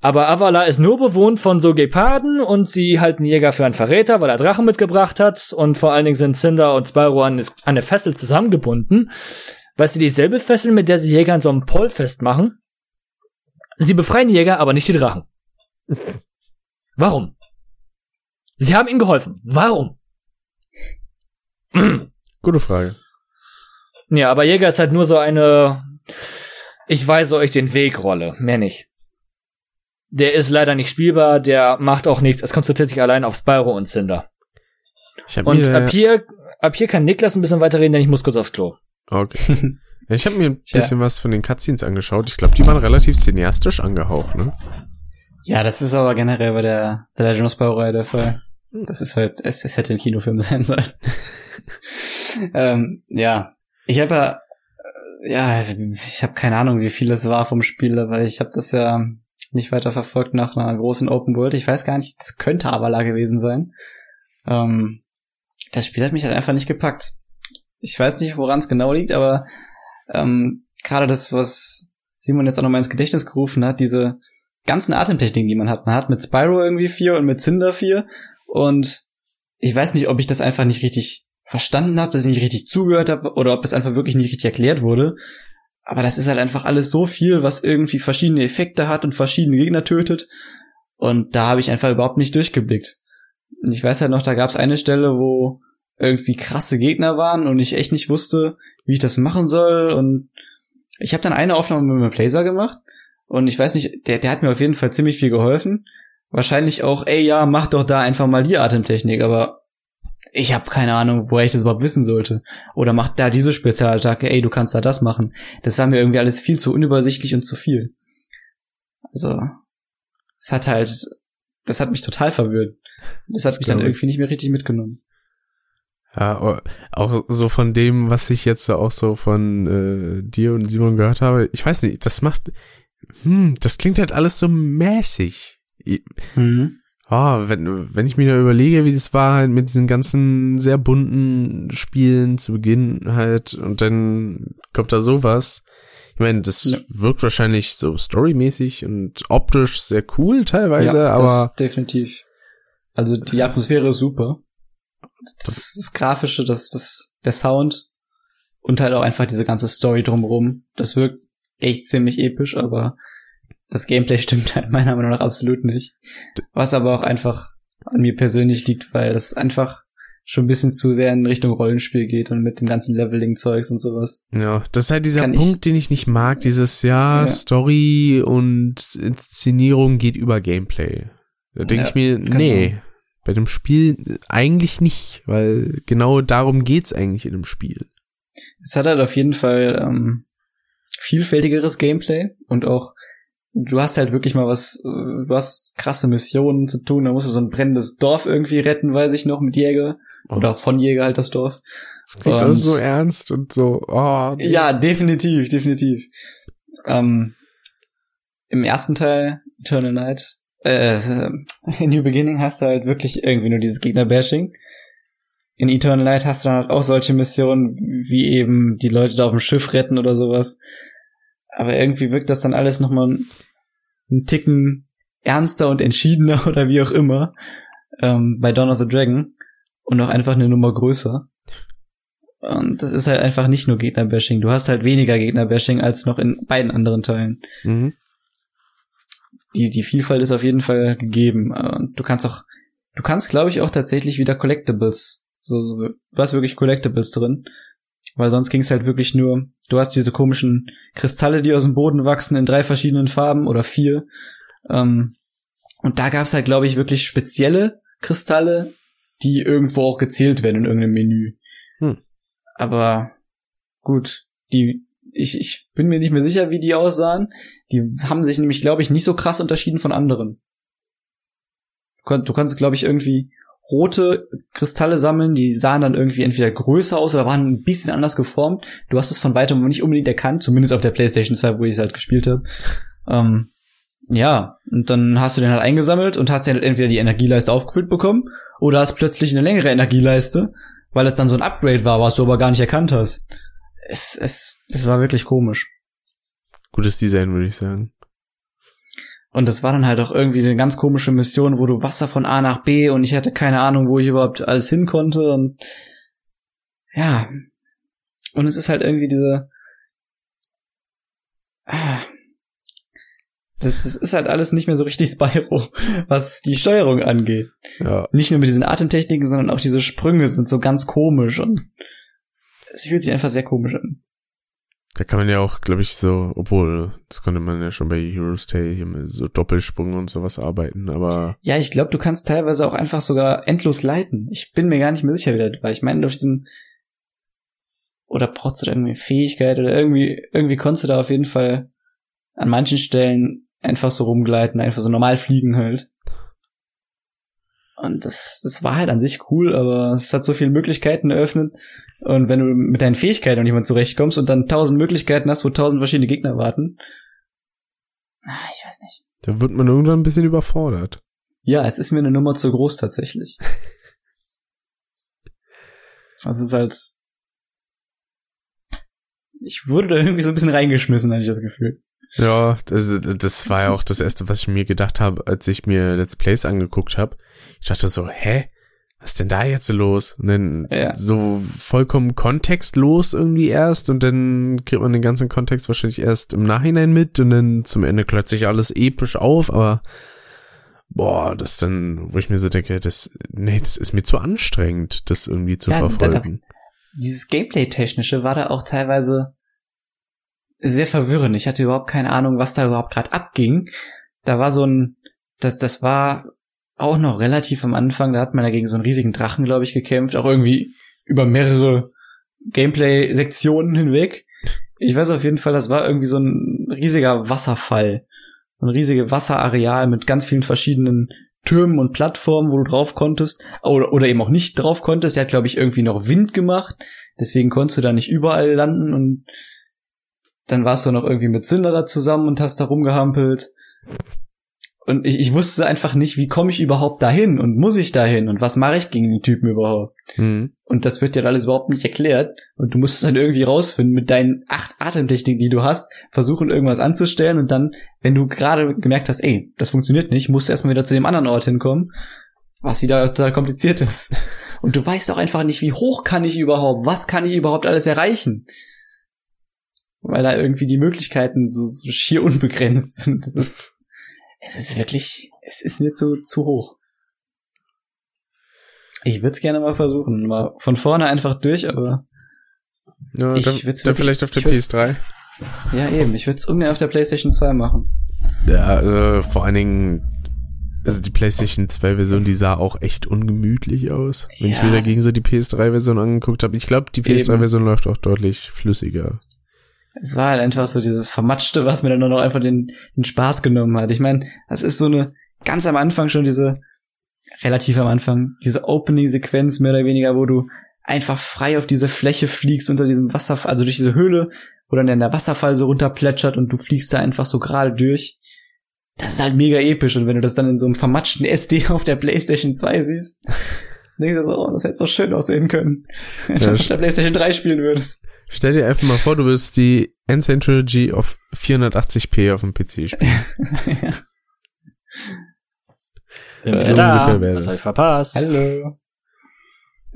aber Avala ist nur bewohnt von so Geparden und sie halten Jäger für einen Verräter, weil er Drachen mitgebracht hat und vor allen Dingen sind Cinder und Spyro an eine Fessel zusammengebunden. Weißt du, dieselbe Fessel, mit der sie Jäger an so einem Pol festmachen? Sie befreien Jäger, aber nicht die Drachen. Warum? Sie haben ihm geholfen. Warum?
Gute Frage.
Ja, aber Jäger ist halt nur so eine Ich weise euch den Weg Rolle, mehr nicht. Der ist leider nicht spielbar, der macht auch nichts. Es konzentriert sich allein auf Spyro und Cinder.
Ich hab
Und
mir,
ab hier, ab hier kann Niklas ein bisschen weiterreden, denn ich muss kurz aufs Klo.
Okay. [laughs] Ich habe mir ein
Tja.
bisschen was von den Cutscenes angeschaut. Ich glaube, die waren relativ cineastisch angehaucht, ne?
Ja, das ist aber generell bei der The Legend of Spyro der Fall. Das ist halt, es, es hätte ein Kinofilm [laughs] sein sollen. ähm, ja, ich habe ja, äh, ja, ich habe keine Ahnung, wie viel es war vom Spiel, weil ich habe das ja nicht weiter verfolgt nach einer großen Open World. Ich weiß gar nicht, das könnte Avala gewesen sein. Ähm, das Spiel hat mich halt einfach nicht gepackt. Ich weiß nicht, woran es genau liegt, aber ähm, gerade das, was Simon jetzt auch nochmal ins Gedächtnis gerufen hat, diese ganzen Atemtechniken, die man hat. Man hat mit Spyro irgendwie vier und mit Cinder vier. Und ich weiß nicht, ob ich das einfach nicht richtig verstanden habe, dass ich nicht richtig zugehört habe oder ob es einfach wirklich nicht richtig erklärt wurde. Aber das ist halt einfach alles so viel, was irgendwie verschiedene Effekte hat und verschiedene Gegner tötet. Und da habe ich einfach überhaupt nicht durchgeblickt. Ich weiß halt noch, da gab es eine Stelle, wo irgendwie krasse Gegner waren und ich echt nicht wusste, wie ich das machen soll. Und ich habe dann eine Aufnahme mit meinem Blazer gemacht und ich weiß nicht, der, der hat mir auf jeden Fall ziemlich viel geholfen. Wahrscheinlich auch, ey ja, mach doch da einfach mal die Atemtechnik, aber ich habe keine Ahnung, woher ich das überhaupt wissen sollte. Oder mach da diese Spezialattacke, ey, du kannst da das machen. Das war mir irgendwie alles viel zu unübersichtlich und zu viel. Also, es hat halt, das hat mich total verwirrt. Das hat
Das
mich dann irgendwie nicht mehr richtig mitgenommen.
Ja, auch so von dem, was ich jetzt auch so von äh, dir und Simon gehört habe, ich weiß nicht, das macht, hm, das klingt halt alles so mäßig.
Mhm.
Ah, wenn, wenn ich mir da überlege, wie das war halt mit diesen ganzen sehr bunten Spielen zu Beginn halt und dann kommt da sowas. Ich meine, das
Ja.
wirkt wahrscheinlich so storymäßig und optisch sehr cool teilweise,
ja,
aber
das definitiv. Also die Atmosphäre ist super. Das, das Grafische, das, das, der Sound und halt auch einfach diese ganze Story drumherum. Das wirkt echt ziemlich episch, aber das Gameplay [laughs] stimmt halt meiner Meinung nach absolut nicht. Was aber auch einfach an mir persönlich liegt, weil das einfach schon ein bisschen zu sehr in Richtung Rollenspiel geht und mit dem ganzen Leveling-Zeugs und sowas.
Ja, das ist halt dieser
Kann ich-
Punkt, den ich nicht mag, dieses ja,
Ja.
Story und Inszenierung geht über Gameplay. Da denke
Ja,
ich mir,
genau.
nee, bei dem Spiel eigentlich nicht, weil genau darum geht's eigentlich in dem Spiel.
Es hat halt auf jeden Fall ähm, vielfältigeres Gameplay und auch du hast halt wirklich mal was, äh, du hast krasse Missionen zu tun, da musst du so ein brennendes Dorf irgendwie retten, weiß ich noch, mit Jäger. Oder von Jäger halt das Dorf.
Das klingt
Und-
alles so ernst und so, oh, nee.
Ja, definitiv, definitiv. Ähm, Im ersten Teil, Eternal Night, äh, [laughs] in New Beginning hast du halt wirklich irgendwie nur dieses Gegner-Bashing. In Eternal Night hast du dann halt auch solche Missionen, wie eben die Leute da auf dem Schiff retten oder sowas. Aber irgendwie wirkt das dann alles nochmal einen Ticken ernster und entschiedener [laughs] oder wie auch immer ähm, bei Dawn of the Dragon und auch einfach eine Nummer größer. Und das ist halt einfach nicht nur Gegnerbashing. Du hast halt weniger Gegnerbashing als noch in beiden anderen Teilen.
Mhm.
Die, die Vielfalt ist auf jeden Fall gegeben. Und du kannst auch, du kannst, glaube ich, auch tatsächlich wieder Collectibles. So, hast wirklich Collectibles drin. Weil sonst ging es halt wirklich nur, du hast diese komischen Kristalle, die aus dem Boden wachsen in drei verschiedenen Farben oder vier. Ähm, und da gab es halt, glaube ich, wirklich spezielle Kristalle, die irgendwo auch gezählt werden in irgendeinem Menü.
Hm.
Aber gut, die, ich, ich bin mir nicht mehr sicher, wie die aussahen. Die haben sich nämlich, glaube ich, nicht so krass unterschieden von anderen. Du, kon du konntest, glaube ich, irgendwie rote Kristalle sammeln, die sahen dann irgendwie entweder größer aus oder waren ein bisschen anders geformt. Du hast es von weitem nicht unbedingt erkannt, zumindest auf der PlayStation 2, wo ich es halt gespielt habe. Ähm, ja, und dann hast du den halt eingesammelt und hast ja halt entweder die Energieleiste aufgefüllt bekommen oder hast plötzlich eine längere Energieleiste, weil es dann so ein Upgrade war, was du aber gar nicht erkannt hast. Es, es, es war wirklich komisch.
Gutes Design, würde ich sagen.
Und das war dann halt auch irgendwie eine ganz komische Mission, wo du Wasser von A nach B und ich hatte keine Ahnung, wo ich überhaupt alles hin konnte und ja. Und es ist halt irgendwie diese ah. das, das ist halt alles nicht mehr so richtig Spyro, was die Steuerung angeht.
Ja,
Nicht nur mit diesen Atemtechniken, sondern auch diese Sprünge sind so ganz komisch und es fühlt sich einfach sehr komisch an.
Da kann man ja auch, glaube ich, so, obwohl, das konnte man ja schon bei Heroes Tale hier mit so Doppelsprung und sowas arbeiten, aber
Ja, ich glaube, du kannst teilweise auch einfach sogar endlos leiten. Ich bin mir gar nicht mehr sicher, wie das war. Ich meine, durch diesen oder brauchst du da irgendwie Fähigkeit oder irgendwie irgendwie konntest du da auf jeden Fall an manchen Stellen einfach so rumgleiten, einfach so normal fliegen halt. Und das, das war halt an sich cool, aber es hat so viele Möglichkeiten eröffnet. Und wenn du mit deinen Fähigkeiten noch nicht mal zurechtkommst und dann tausend Möglichkeiten hast, wo tausend verschiedene Gegner warten. Ah, ich weiß nicht.
da wird man irgendwann ein bisschen überfordert.
Ja, es ist mir eine Nummer zu groß tatsächlich. [laughs] Also es ist halt. Ich wurde da irgendwie so ein bisschen reingeschmissen, hatte ich das Gefühl.
Ja, das, das war ja auch das erste, was ich mir gedacht habe, als ich mir Let's Plays angeguckt habe. Ich dachte so, hä? Was ist denn da jetzt los? Und dann
Ja.
so vollkommen kontextlos irgendwie erst und dann kriegt man den ganzen Kontext wahrscheinlich erst im Nachhinein mit und dann zum Ende klotzt sich alles episch auf, aber boah, das dann, wo ich mir so denke, das, nee, das ist mir zu anstrengend, das irgendwie zu
Ja, da- da-
verfolgen.
Dieses Gameplay-Technische war da auch teilweise sehr verwirrend. Ich hatte überhaupt keine Ahnung, was da überhaupt gerade abging. Da war so ein, das, das war auch noch relativ am Anfang, da hat man dagegen so einen riesigen Drachen, glaube ich, gekämpft, auch irgendwie über mehrere Gameplay-Sektionen hinweg. Ich weiß auf jeden Fall, das war irgendwie so ein riesiger Wasserfall. Ein riesiges Wasserareal mit ganz vielen verschiedenen Türmen und Plattformen, wo du drauf konntest, oder, oder eben auch nicht drauf konntest. Der hat, glaube ich, irgendwie noch Wind gemacht, deswegen konntest du da nicht überall landen und dann warst du noch irgendwie mit Cinder da zusammen und hast da rumgehampelt. Und ich, ich wusste einfach nicht, wie komme ich überhaupt dahin und muss ich dahin und was mache ich gegen den Typen überhaupt.
Mhm.
Und das wird dir alles überhaupt nicht erklärt. Und du musst es dann irgendwie rausfinden mit deinen acht Atemtechniken, die du hast, versuchen irgendwas anzustellen und dann, wenn du gerade gemerkt hast, ey, das funktioniert nicht, musst du erstmal wieder zu dem anderen Ort hinkommen, was wieder total kompliziert ist. [laughs] Und du weißt auch einfach nicht, wie hoch kann ich überhaupt, was kann ich überhaupt alles erreichen. Weil da irgendwie die Möglichkeiten so, so schier unbegrenzt sind. Das ist, es ist wirklich, es ist mir zu, zu hoch. Ich würde es gerne mal versuchen, mal von vorne einfach durch, aber
Ja,
Ich
dann,
würd's
dann vielleicht auf der
ich würd-
PS3.
ja eben, ich würde es ungern auf der PlayStation 2 machen.
Ja, äh, vor allen Dingen, also die PlayStation 2 Version, die sah auch echt ungemütlich aus. Wenn ich
Ja,
mir dagegen so die PS3 Version angeguckt habe, ich glaube, die PS3 Version läuft auch deutlich flüssiger.
Es war halt einfach so dieses Vermatschte, was mir dann nur noch einfach den, den Spaß genommen hat. Ich meine, das ist so eine, ganz am Anfang schon diese, relativ am Anfang, diese Opening-Sequenz mehr oder weniger, wo du einfach frei auf diese Fläche fliegst unter diesem Wasserfall, also durch diese Höhle, wo dann der Wasserfall so runterplätschert und du fliegst da einfach so gerade durch. Das ist halt mega episch und wenn du das dann in so einem vermatschten SD [laughs] auf der PlayStation 2 siehst, [laughs] denkst du so, oh, das hätte so schön aussehen können, [laughs] wenn du das auf der PlayStation 3 spielen würdest.
Stell dir einfach mal vor, du würdest die Insane Trilogy auf 480p auf dem PC [laughs] spielen.
Bin
So
da. Was
das.
hab ich verpasst?
Hallo.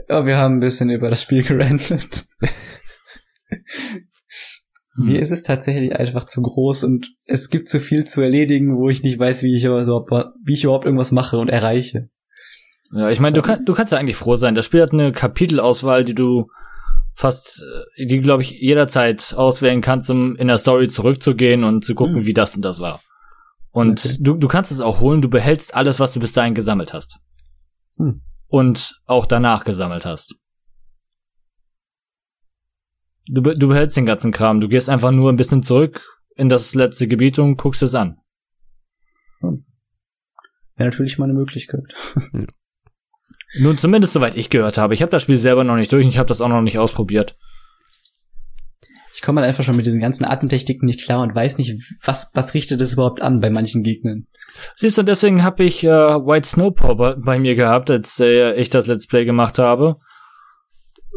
Ja, wir haben ein bisschen über das Spiel [laughs] gerantet. Mir ist es tatsächlich einfach zu groß und es gibt zu viel zu erledigen, wo ich nicht weiß, wie ich überhaupt, wie ich überhaupt irgendwas mache und erreiche.
Ja, ich meine, du, kann, du kannst ja eigentlich froh sein. Das Spiel hat eine Kapitelauswahl, die du fast, äh, die glaube ich jederzeit auswählen kannst, um in der Story zurückzugehen und zu gucken,
Hm.
wie das und das war. Und
Okay.
du, du kannst es auch holen, du behältst alles, was du bis dahin gesammelt hast.
Hm.
Und auch danach gesammelt hast. Du, du behältst den ganzen Kram, du gehst einfach nur ein bisschen zurück in das letzte Gebiet und guckst es an.
Wäre natürlich mal eine Möglichkeit.
Nun zumindest soweit ich gehört habe. Ich habe das Spiel selber noch nicht durch und ich habe das auch noch nicht ausprobiert.
Ich komme halt einfach schon mit diesen ganzen Atemtechniken nicht klar und weiß nicht, was, was richtet es überhaupt an bei manchen Gegnern.
Siehst du, deswegen habe ich äh, White Snowpaw bei, bei mir gehabt, als äh, ich das Let's Play gemacht habe.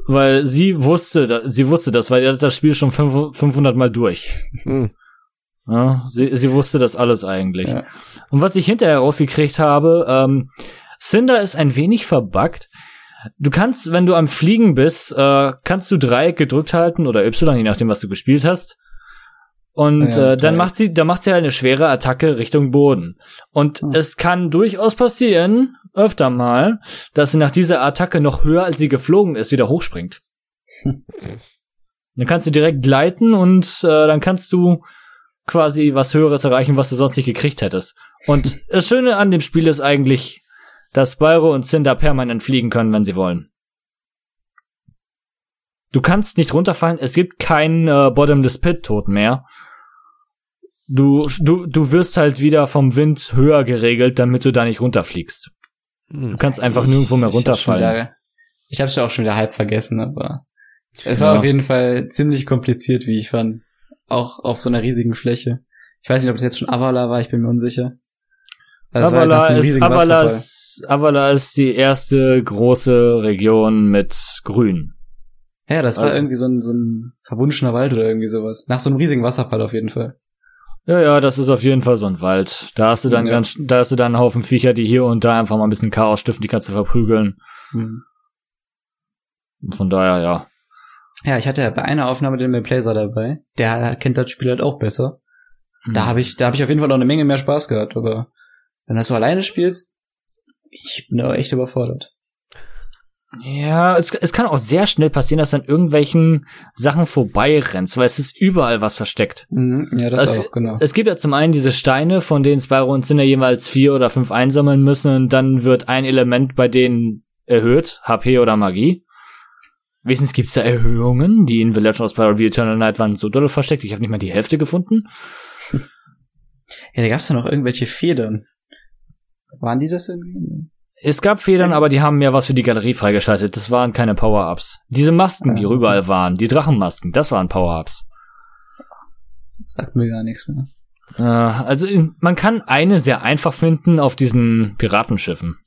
Weil sie wusste, sie wusste das, weil sie hat das Spiel schon fünf- 500 Mal durch.
Hm.
Ja, sie, sie wusste das alles eigentlich.
Ja.
Und was ich hinterher rausgekriegt habe, ähm, Cinder ist ein wenig verbuggt. Du kannst, wenn du am Fliegen bist, äh, kannst du Dreieck gedrückt halten oder Y, je nachdem, was du gespielt hast. Und
Ja,
äh, dann macht sie, dann macht sie halt eine schwere Attacke Richtung Boden. Und
Hm.
es kann durchaus passieren, öfter mal, dass sie nach dieser Attacke noch höher, als sie geflogen ist, wieder hochspringt. [laughs] Dann kannst du direkt gleiten und äh, dann kannst du quasi was Höheres erreichen, was du sonst nicht gekriegt hättest. Und das Schöne an dem Spiel ist eigentlich, dass Spyro und Cinder permanent fliegen können, wenn sie wollen. Du kannst nicht runterfallen, es gibt keinen äh, Bottomless Pit Tod mehr. Du, du, du wirst halt wieder vom Wind höher geregelt, damit du da nicht runterfliegst. Du kannst einfach nirgendwo mehr
Ich hab's schon
runterfallen.
Ich hab's ja auch schon wieder halb vergessen, aber es war
Ja.
auf jeden Fall ziemlich kompliziert, wie ich fand. Auch auf so einer riesigen Fläche. Ich weiß nicht, ob das jetzt schon Avala war, ich bin mir unsicher. Das war halt
Avala
einem
ist, Avala,
Wasserfall.
Ist, Avala ist die erste große Region mit Grün.
Ja, das war
Also-
irgendwie so ein, so ein verwunschener Wald oder irgendwie sowas. Nach so einem riesigen Wasserfall auf jeden Fall.
Ja, ja, das ist auf jeden Fall so ein Wald. Da hast du dann
Ja.
ganz, da hast du dann einen Haufen Viecher, die hier und da einfach mal ein bisschen Chaos stiften, die kannst du verprügeln.
Hm.
Von daher, ja.
Ja, ich hatte ja bei einer Aufnahme den Blazer dabei. Der kennt das Spiel halt auch besser. Da habe ich, da habe ich auf jeden Fall noch eine Menge mehr Spaß gehabt, aber wenn du das so alleine spielst, ich bin da echt überfordert.
Ja, es, es kann auch sehr schnell passieren, dass du an irgendwelchen Sachen vorbeirennst, weil es ist überall was versteckt.
Mhm, ja, das
Also,
auch, genau.
Es gibt ja zum einen diese Steine, von denen Spyro und Sinner jeweils vier oder fünf einsammeln müssen und dann wird ein Element bei denen erhöht, HP oder Magie. Wenigstens gibt's da Erhöhungen, die in The Legend of Spyro The Eternal Night waren so doll versteckt, ich habe nicht mal die Hälfte gefunden. [laughs]
Ja, da gab's ja noch irgendwelche Federn. Waren die das irgendwie?
Es gab Federn, aber die haben mehr was für die Galerie freigeschaltet. Das waren keine Power-Ups. Diese Masken, die überall waren, die Drachenmasken, das waren Power-Ups.
Sagt mir gar nichts mehr.
Äh, also man kann eine sehr einfach finden auf diesen Piratenschiffen.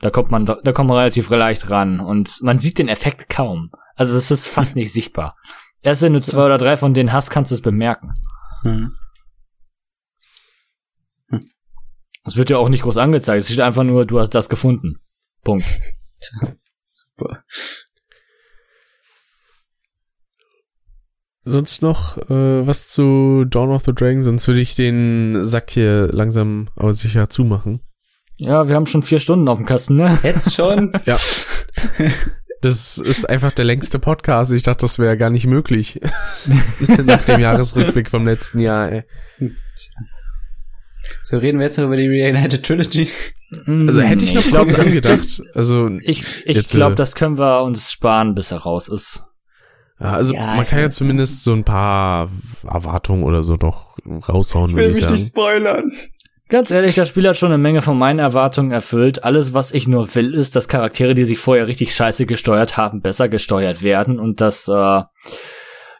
Da kommt man, da kommt man relativ leicht ran und man sieht den Effekt kaum. Also es ist fast [laughs] nicht sichtbar. Erst wenn du zwei oder drei von denen hast, kannst du es bemerken.
Hm.
Es wird ja auch nicht groß angezeigt. Es steht einfach nur, du hast das gefunden. Punkt. [laughs]
Super.
Sonst noch äh, was zu Dawn of the Dragon, sonst würde ich den Sack hier langsam aber sicher zumachen.
Ja, wir haben schon vier Stunden auf dem Kasten, ne?
Jetzt schon? [laughs]
Ja. Das ist einfach der längste Podcast. Ich dachte, das wäre gar nicht möglich. [laughs] Nach dem Jahresrückblick vom letzten Jahr, ey.
So reden wir jetzt noch über die Reunited Trilogy. [laughs]
Also hätte ich noch
glaub,
kurz angedacht. Also,
Ich, ich glaube,
äh,
das können wir uns sparen, bis er raus ist.
ja, also
Ja,
man
ich
kann ja zumindest so ein paar Erwartungen oder so noch raushauen, würde ich sagen.
spoilern.
Ganz ehrlich, das Spiel hat schon eine Menge von meinen Erwartungen erfüllt. Alles, was ich nur will, ist, dass Charaktere, die sich vorher richtig scheiße gesteuert haben, besser gesteuert werden und dass äh,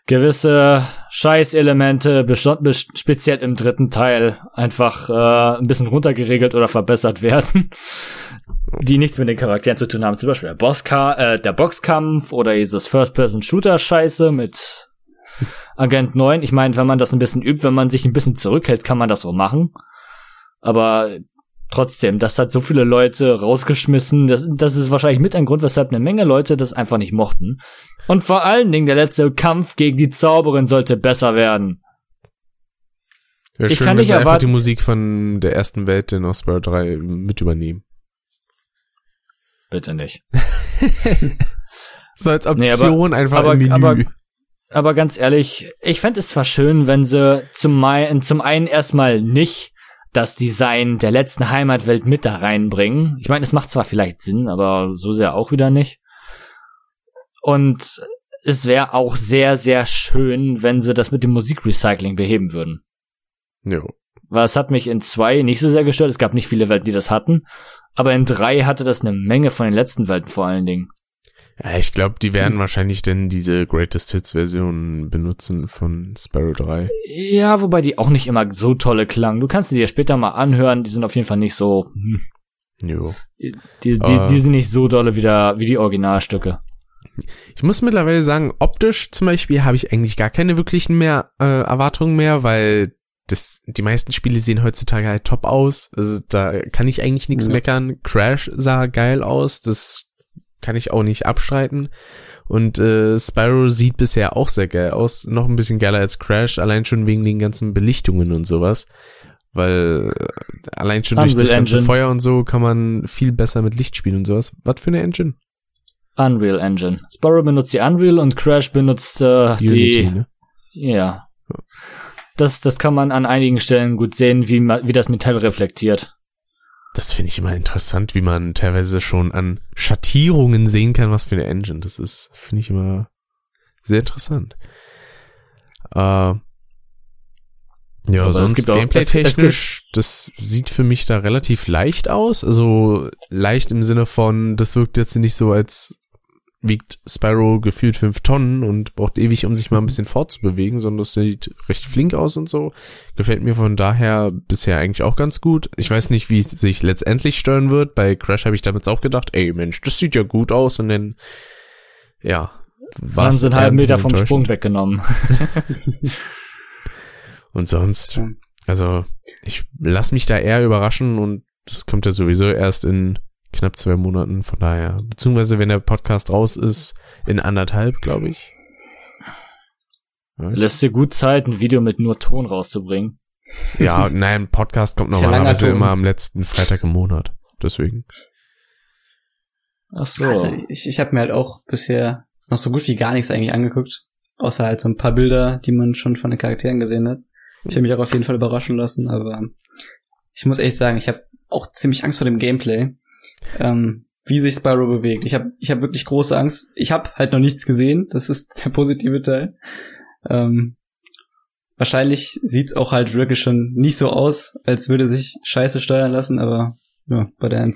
gewisse Scheißelemente, speziell im dritten Teil, einfach äh, ein bisschen runtergeregelt oder verbessert werden, [laughs] die nichts mit den Charakteren zu tun haben. Zum Beispiel der, Bosska äh, der Boxkampf oder dieses First-Person-Shooter-Scheiße mit Agent 9. Ich meine, wenn man das ein bisschen übt, wenn man sich ein bisschen zurückhält, kann man das so machen. Aber trotzdem, das hat so viele Leute rausgeschmissen. Das, das ist wahrscheinlich mit ein Grund, weshalb eine Menge Leute das einfach nicht mochten. Und vor allen Dingen der letzte Kampf gegen die Zauberin sollte besser werden.
Wäre
Ich
schön,
kann
wenn
nicht
sie einfach die Musik von der ersten Welt in Osprey 3 mit übernehmen.
Bitte nicht. [laughs]
So als
Nee,
Option
aber-
einfach
aber-
im Menü.
aber- Aber ganz ehrlich, ich fände es zwar schön, wenn sie zum, zum einen erstmal nicht das Design der letzten Heimatwelt mit da reinbringen. Ich meine, es macht zwar vielleicht Sinn, aber so sehr auch wieder nicht. Und es wäre auch sehr, sehr schön, wenn sie das mit dem Musikrecycling beheben würden.
jo.
Weil es hat mich in zwei nicht so sehr gestört. Es gab nicht viele Welten, die das hatten. Aber in drei hatte das eine Menge von den letzten Welten vor allen Dingen.
Ja, ich glaube, die werden wahrscheinlich denn diese Greatest Hits Version benutzen von Sparrow 3.
Ja, wobei die auch nicht immer so tolle klangen. Du kannst sie dir später mal anhören. Die sind auf jeden Fall nicht so, hm,
Jo.
die, die, die sind nicht so dolle wie, der, wie die Originalstücke.
Ich muss mittlerweile sagen, optisch zum Beispiel habe ich eigentlich gar keine wirklichen mehr äh, Erwartungen mehr, weil das, die meisten Spiele sehen heutzutage halt top aus. Also da kann ich eigentlich nichts
Ja.
meckern. Crash sah geil aus, das kann ich auch nicht abstreiten. Und äh, Spyro sieht bisher auch sehr geil aus. Noch ein bisschen geiler als Crash, allein schon wegen den ganzen Belichtungen und sowas. Weil äh, allein schon durch
Unreal
das ganze
Engine.
Feuer und so kann man viel besser mit Licht spielen und sowas. Was für eine Engine?
Unreal Engine. Sparrow benutzt die Unreal und Crash benutzt äh, die.
Unity, ne?
Ja. Das, das kann man an einigen Stellen gut sehen, wie, wie das Metall reflektiert.
Das finde ich immer interessant, wie man teilweise schon an Schattierungen sehen kann, was für eine Engine das ist. Finde ich immer sehr interessant. Äh, ja,
Aber
sonst gameplay-technisch, das sieht für mich da relativ leicht aus. Also leicht im Sinne von, das wirkt jetzt nicht so, als wiegt Spyro gefühlt fünf Tonnen und braucht ewig, um sich mal ein bisschen fortzubewegen, sondern das sieht recht flink aus und so. Gefällt mir von daher bisher eigentlich auch ganz gut. Ich weiß nicht, wie es sich letztendlich steuern wird. Bei Crash habe ich damals auch gedacht, ey Mensch, das sieht ja gut aus und dann, ja,
Waren
war's
sie einen halben Meter vom. Sprung weggenommen. [laughs]
Und sonst, also ich lass mich da eher überraschen und das kommt ja sowieso erst in knapp zwei Monaten, von daher. Beziehungsweise, wenn der Podcast raus ist, in anderthalb, glaube ich.
Lässt dir gut Zeit, ein Video mit nur Ton rauszubringen.
Ja, nein, Podcast kommt [laughs]
ja
normalerweise immer am letzten Freitag im Monat. Deswegen.
Ach so.
Also ich, ich habe mir halt auch bisher noch so gut wie gar nichts eigentlich angeguckt. Außer halt so ein paar Bilder, die man schon von den Charakteren gesehen hat. Ich habe mich auch auf jeden Fall überraschen lassen, aber ich muss echt sagen, ich habe auch ziemlich Angst vor dem Gameplay. Ähm, wie sich Spyro bewegt. Ich habe ich hab wirklich große Angst. Ich habe halt noch nichts gesehen. Das ist [laughs] der positive Teil. Ähm, wahrscheinlich sieht's auch halt wirklich schon nicht so aus, als würde sich Scheiße steuern lassen, aber ja, bei der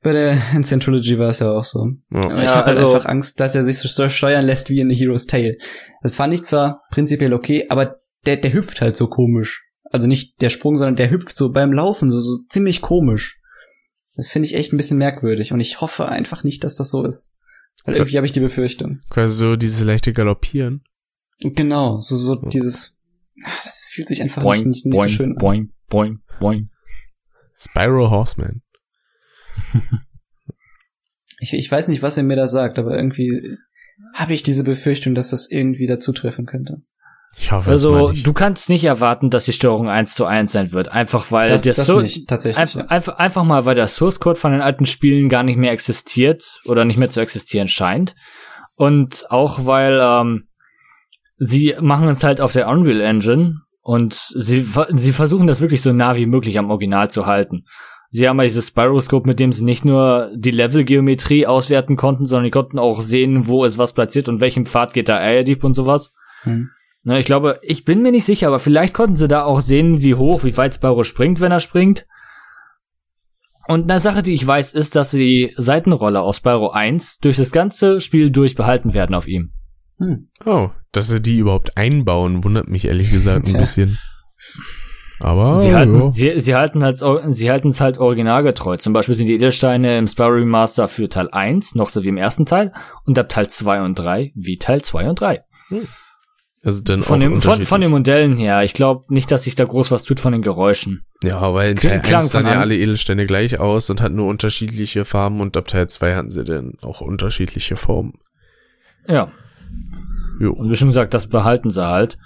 bei der Ancient Trilogy war es ja auch so.
Ja.
Aber ich
Ja,
habe halt
also-
einfach Angst, dass er sich so steuern lässt wie in The Hero's Tale. Das fand ich zwar prinzipiell okay, aber der, der hüpft halt so komisch. Also nicht der Sprung, sondern der hüpft so beim Laufen so, so ziemlich komisch. Das finde ich echt ein bisschen merkwürdig und ich hoffe einfach nicht, dass das so ist. Weil irgendwie habe ich die Befürchtung.
Quasi so dieses leichte Galoppieren.
Genau, so, so dieses, ah, das fühlt sich einfach
boing,
nicht, nicht, nicht
boing,
so schön an.
boing, boing, boing.
Spyro Horseman. [laughs]
Ich, ich weiß nicht, was er mir da sagt, aber irgendwie habe ich diese Befürchtung, dass das irgendwie dazu treffen könnte.
Ich hoffe
Also, du kannst nicht erwarten, dass die Steuerung eins zu eins sein wird. Einfach weil
Das,
der
das
So-
nicht, tatsächlich.
Einfach,
ja.
einfach, einfach mal, weil der Source Code von den alten Spielen gar nicht mehr existiert oder nicht mehr zu existieren scheint. Und auch weil ähm, sie machen es halt auf der Unreal Engine und sie, sie versuchen das wirklich so nah wie möglich am Original zu halten. Sie haben ja dieses Spiroscope, mit dem sie nicht nur die Levelgeometrie auswerten konnten, sondern die konnten auch sehen, wo ist was platziert und welchem Pfad geht da Eierdieb und sowas.
Hm.
Ne, ich glaube, ich bin mir nicht sicher, aber vielleicht konnten sie da auch sehen, wie hoch, wie weit Spyro springt, wenn er springt. Und eine Sache, die ich weiß, ist, dass die Seitenrolle aus Spyro 1 durch das ganze Spiel durch behalten werden auf ihm.
Hm.
Oh, dass sie die überhaupt einbauen, wundert mich ehrlich gesagt ein bisschen. Aber
sie halten,
ja.
sie, sie halten halt, sie halten es halt originalgetreu. Zum Beispiel sind die Edelsteine im Spyro Remaster für Teil 1 noch so wie im ersten Teil und ab Teil 2 und 3 wie Teil 2 und 3.
also dann
Von,
auch
dem, von, von den Modellen her. Ich glaube nicht, dass sich da groß was tut von den Geräuschen.
Ja, weil in Teil
klang
1 sahen ja alle Edelsteine gleich aus und hatten nur unterschiedliche Farben und ab Teil 2 hatten sie dann auch unterschiedliche Formen.
Ja,
Jo.
und wie schon gesagt, das behalten sie halt.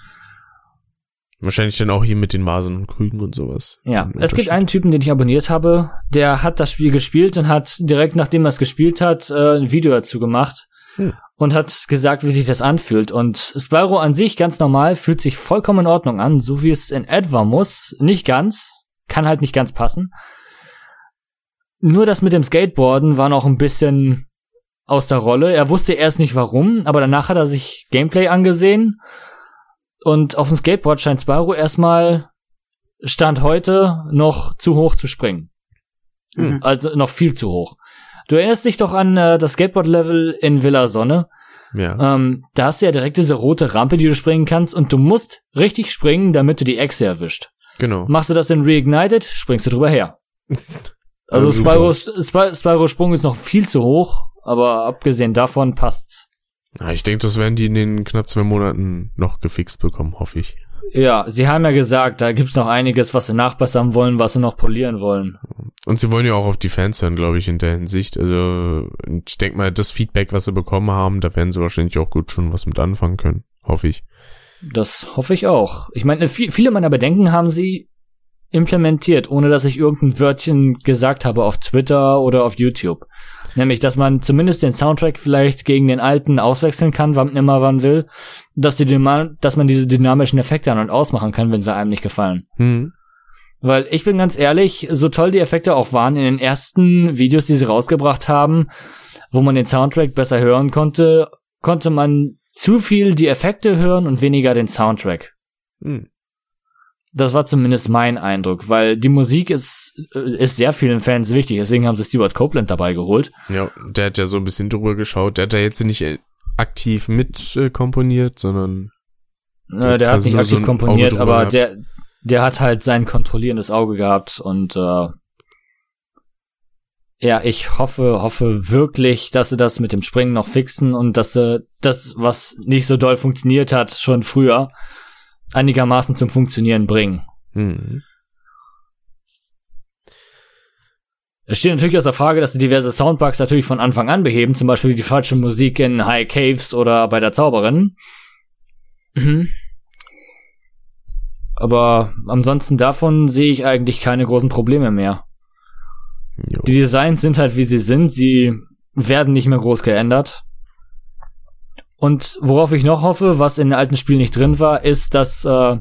Wahrscheinlich dann auch hier mit den Vasen und Krügen und sowas.
Ja, es gibt einen Typen, den ich abonniert habe, der hat das Spiel gespielt und hat direkt nachdem er es gespielt hat, äh, ein Video dazu gemacht
Hm.
Und hat gesagt, wie sich das anfühlt. Und Spyro an sich ganz normal fühlt sich vollkommen in Ordnung an, so wie es in etwa muss. Nicht ganz, kann halt nicht ganz passen. Nur das mit dem Skateboarden war noch ein bisschen aus der Rolle. Er wusste erst nicht warum, aber danach hat er sich Gameplay angesehen und auf dem Skateboard scheint Spyro erstmal Stand heute noch zu hoch zu springen.
Mhm.
Also noch viel zu hoch. Du erinnerst dich doch an äh, das Skateboard-Level in Villa Sonne.
Ja.
Ähm, da hast du ja direkt diese rote Rampe, die du springen kannst und du musst richtig springen, damit du die Echse erwischt.
Genau.
Machst du das in Reignited, springst du drüber her. [laughs] Also
Also
Spyro, Spy- Spyro Sprung ist noch viel zu hoch, aber abgesehen davon passt's.
Ja, ich denke, das werden die in den knapp zwei Monaten noch gefixt bekommen, hoffe ich.
Ja, sie haben ja gesagt, da gibt's noch einiges, was sie nachbessern wollen, was sie noch polieren wollen.
Und sie wollen ja auch auf die Fans hören, glaube ich, in der Hinsicht. Also, ich denke mal, das Feedback, was sie bekommen haben, da werden sie wahrscheinlich auch gut schon was mit anfangen können. Hoffe ich.
Das hoffe ich auch. Ich meine, viel, viele meiner Bedenken haben sie implementiert, ohne dass ich irgendein Wörtchen gesagt habe auf Twitter oder auf YouTube. Nämlich, dass man zumindest den Soundtrack vielleicht gegen den alten auswechseln kann, wann immer man will, dass, die, dass man diese dynamischen Effekte an- und ausmachen kann, wenn sie einem nicht gefallen.
Hm.
Weil ich bin ganz ehrlich, so toll die Effekte auch waren in den ersten Videos, die sie rausgebracht haben, wo man den Soundtrack besser hören konnte, konnte man zu viel die Effekte hören und weniger den Soundtrack.
Hm.
Das war zumindest mein Eindruck, weil die Musik ist, äh, ist sehr vielen Fans wichtig, deswegen haben sie Stuart Copeland dabei geholt.
Ja, der hat ja so ein bisschen drüber geschaut. Der hat da jetzt nicht äh, aktiv mit äh, komponiert, sondern
Äh, der hat nicht
so
aktiv
Auge
komponiert, aber
gehabt.
der, der hat halt sein kontrollierendes Auge gehabt und äh, ja, ich hoffe, hoffe wirklich, dass sie das mit dem Springen noch fixen und dass sie das, was nicht so doll funktioniert hat, schon früher einigermaßen zum Funktionieren bringen.
hm.
Es steht natürlich aus der Frage, dass sie diverse Soundbugs natürlich von Anfang an beheben, zum Beispiel die falsche Musik in High Caves oder bei der Zauberin. Mhm. Aber ansonsten davon sehe ich eigentlich keine großen Probleme mehr.
Jo.
Die Designs sind halt wie sie sind, sie werden nicht mehr groß geändert. Und worauf ich noch hoffe, was in den alten Spielen nicht drin war, ist, dass äh,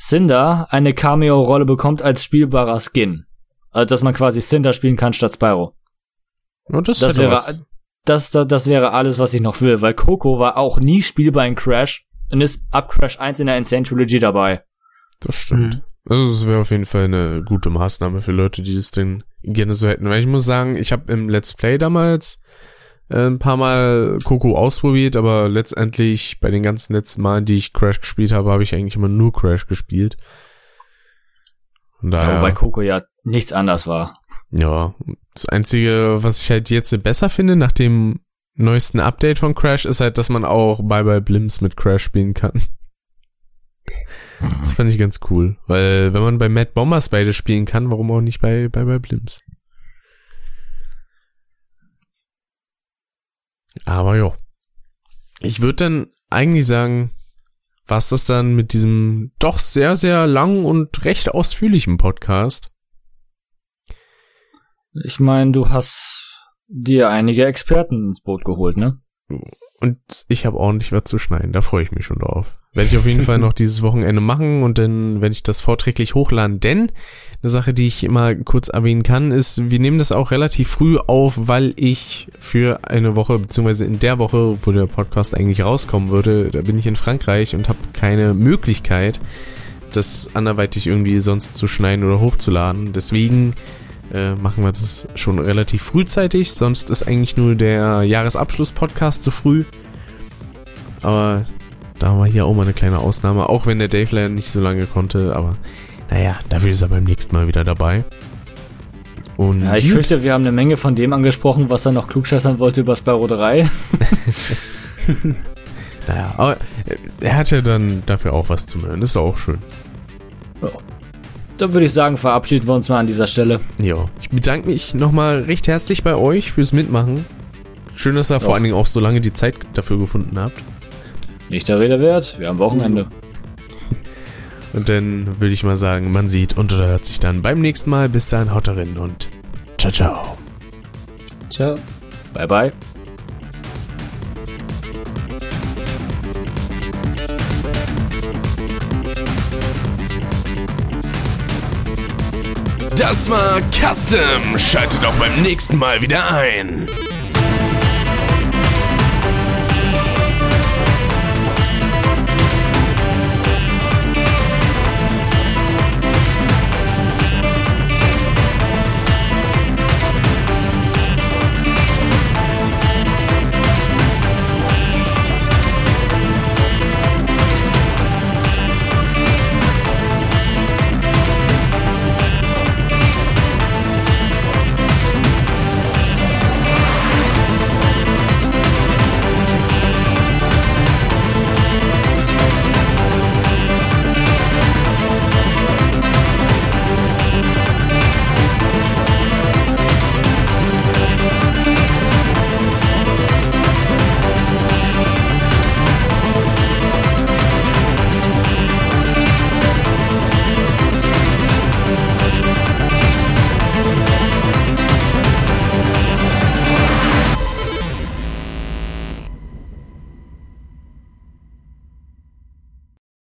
Cinder eine Cameo-Rolle bekommt als spielbarer Skin. Also dass man quasi Cinder spielen kann statt Spyro.
Ja, das,
Das wäre, das, das, das wäre alles, was ich noch will, weil Coco war auch nie spielbar in Crash und ist ab Crash 1 in der Insane Trilogy dabei.
Das stimmt. Also es wäre auf jeden Fall eine gute Maßnahme für Leute, die das denn gerne so hätten. Weil ich muss sagen, ich habe im Let's Play damals äh, ein paar Mal Coco ausprobiert, aber letztendlich bei den ganzen letzten Malen, die ich Crash gespielt habe, habe ich eigentlich immer nur Crash gespielt. Und
Ja.
daher,
Wobei Coco ja nichts anders war.
ja, das Einzige, was ich halt jetzt besser finde, nach dem neuesten Update von Crash, ist halt, dass man auch Bye Bye Blimps mit Crash spielen kann. Das fand ich ganz cool, weil wenn man bei Mad Bombers beide spielen kann, warum auch nicht bei bei, bei Blimps? Aber ja. Ich würde dann eigentlich sagen, was das dann mit diesem doch sehr, sehr langen und recht ausführlichen Podcast.
Ich meine, du hast dir einige Experten ins Boot geholt, ne?
Und ich habe ordentlich was zu schneiden, da freue ich mich schon drauf. Werde ich auf jeden Fall [laughs] noch dieses Wochenende machen und dann werde ich das vorträglich hochladen. Denn eine Sache, die ich immer kurz erwähnen kann, ist, wir nehmen das auch relativ früh auf, weil ich für eine Woche, beziehungsweise in der Woche, wo der Podcast eigentlich rauskommen würde, da bin ich in Frankreich und habe keine Möglichkeit, das anderweitig irgendwie sonst zu schneiden oder hochzuladen. Deswegen äh, machen wir das schon relativ frühzeitig. Sonst ist eigentlich nur der Jahresabschluss-Podcast zu früh. Aber da haben wir hier auch mal eine kleine Ausnahme, auch wenn der Dave leider nicht so lange konnte. Aber naja, dafür ist er beim nächsten Mal wieder dabei. Und
Ja, ich
gut.
fürchte, wir haben eine Menge von dem angesprochen, was er noch klugscheißern wollte über Spyro 3.
naja, aber er hat ja dann dafür auch was zu hören. Das ist doch auch schön.
Dann würde ich sagen, verabschieden wir uns mal an dieser Stelle.
Ja, ich bedanke mich nochmal recht herzlich bei euch fürs Mitmachen. Schön, dass ihr vor
Ja.
allen Dingen auch so lange die Zeit dafür gefunden habt.
Nicht der Rede wert, wir haben Wochenende. [laughs]
Und dann würde ich mal sagen, man sieht und oder hört sich dann beim nächsten Mal. Bis dahin, haut rein und ciao, ciao.
Ciao.
Bye bye.
Das war Custom. Schaltet auch beim nächsten Mal wieder ein.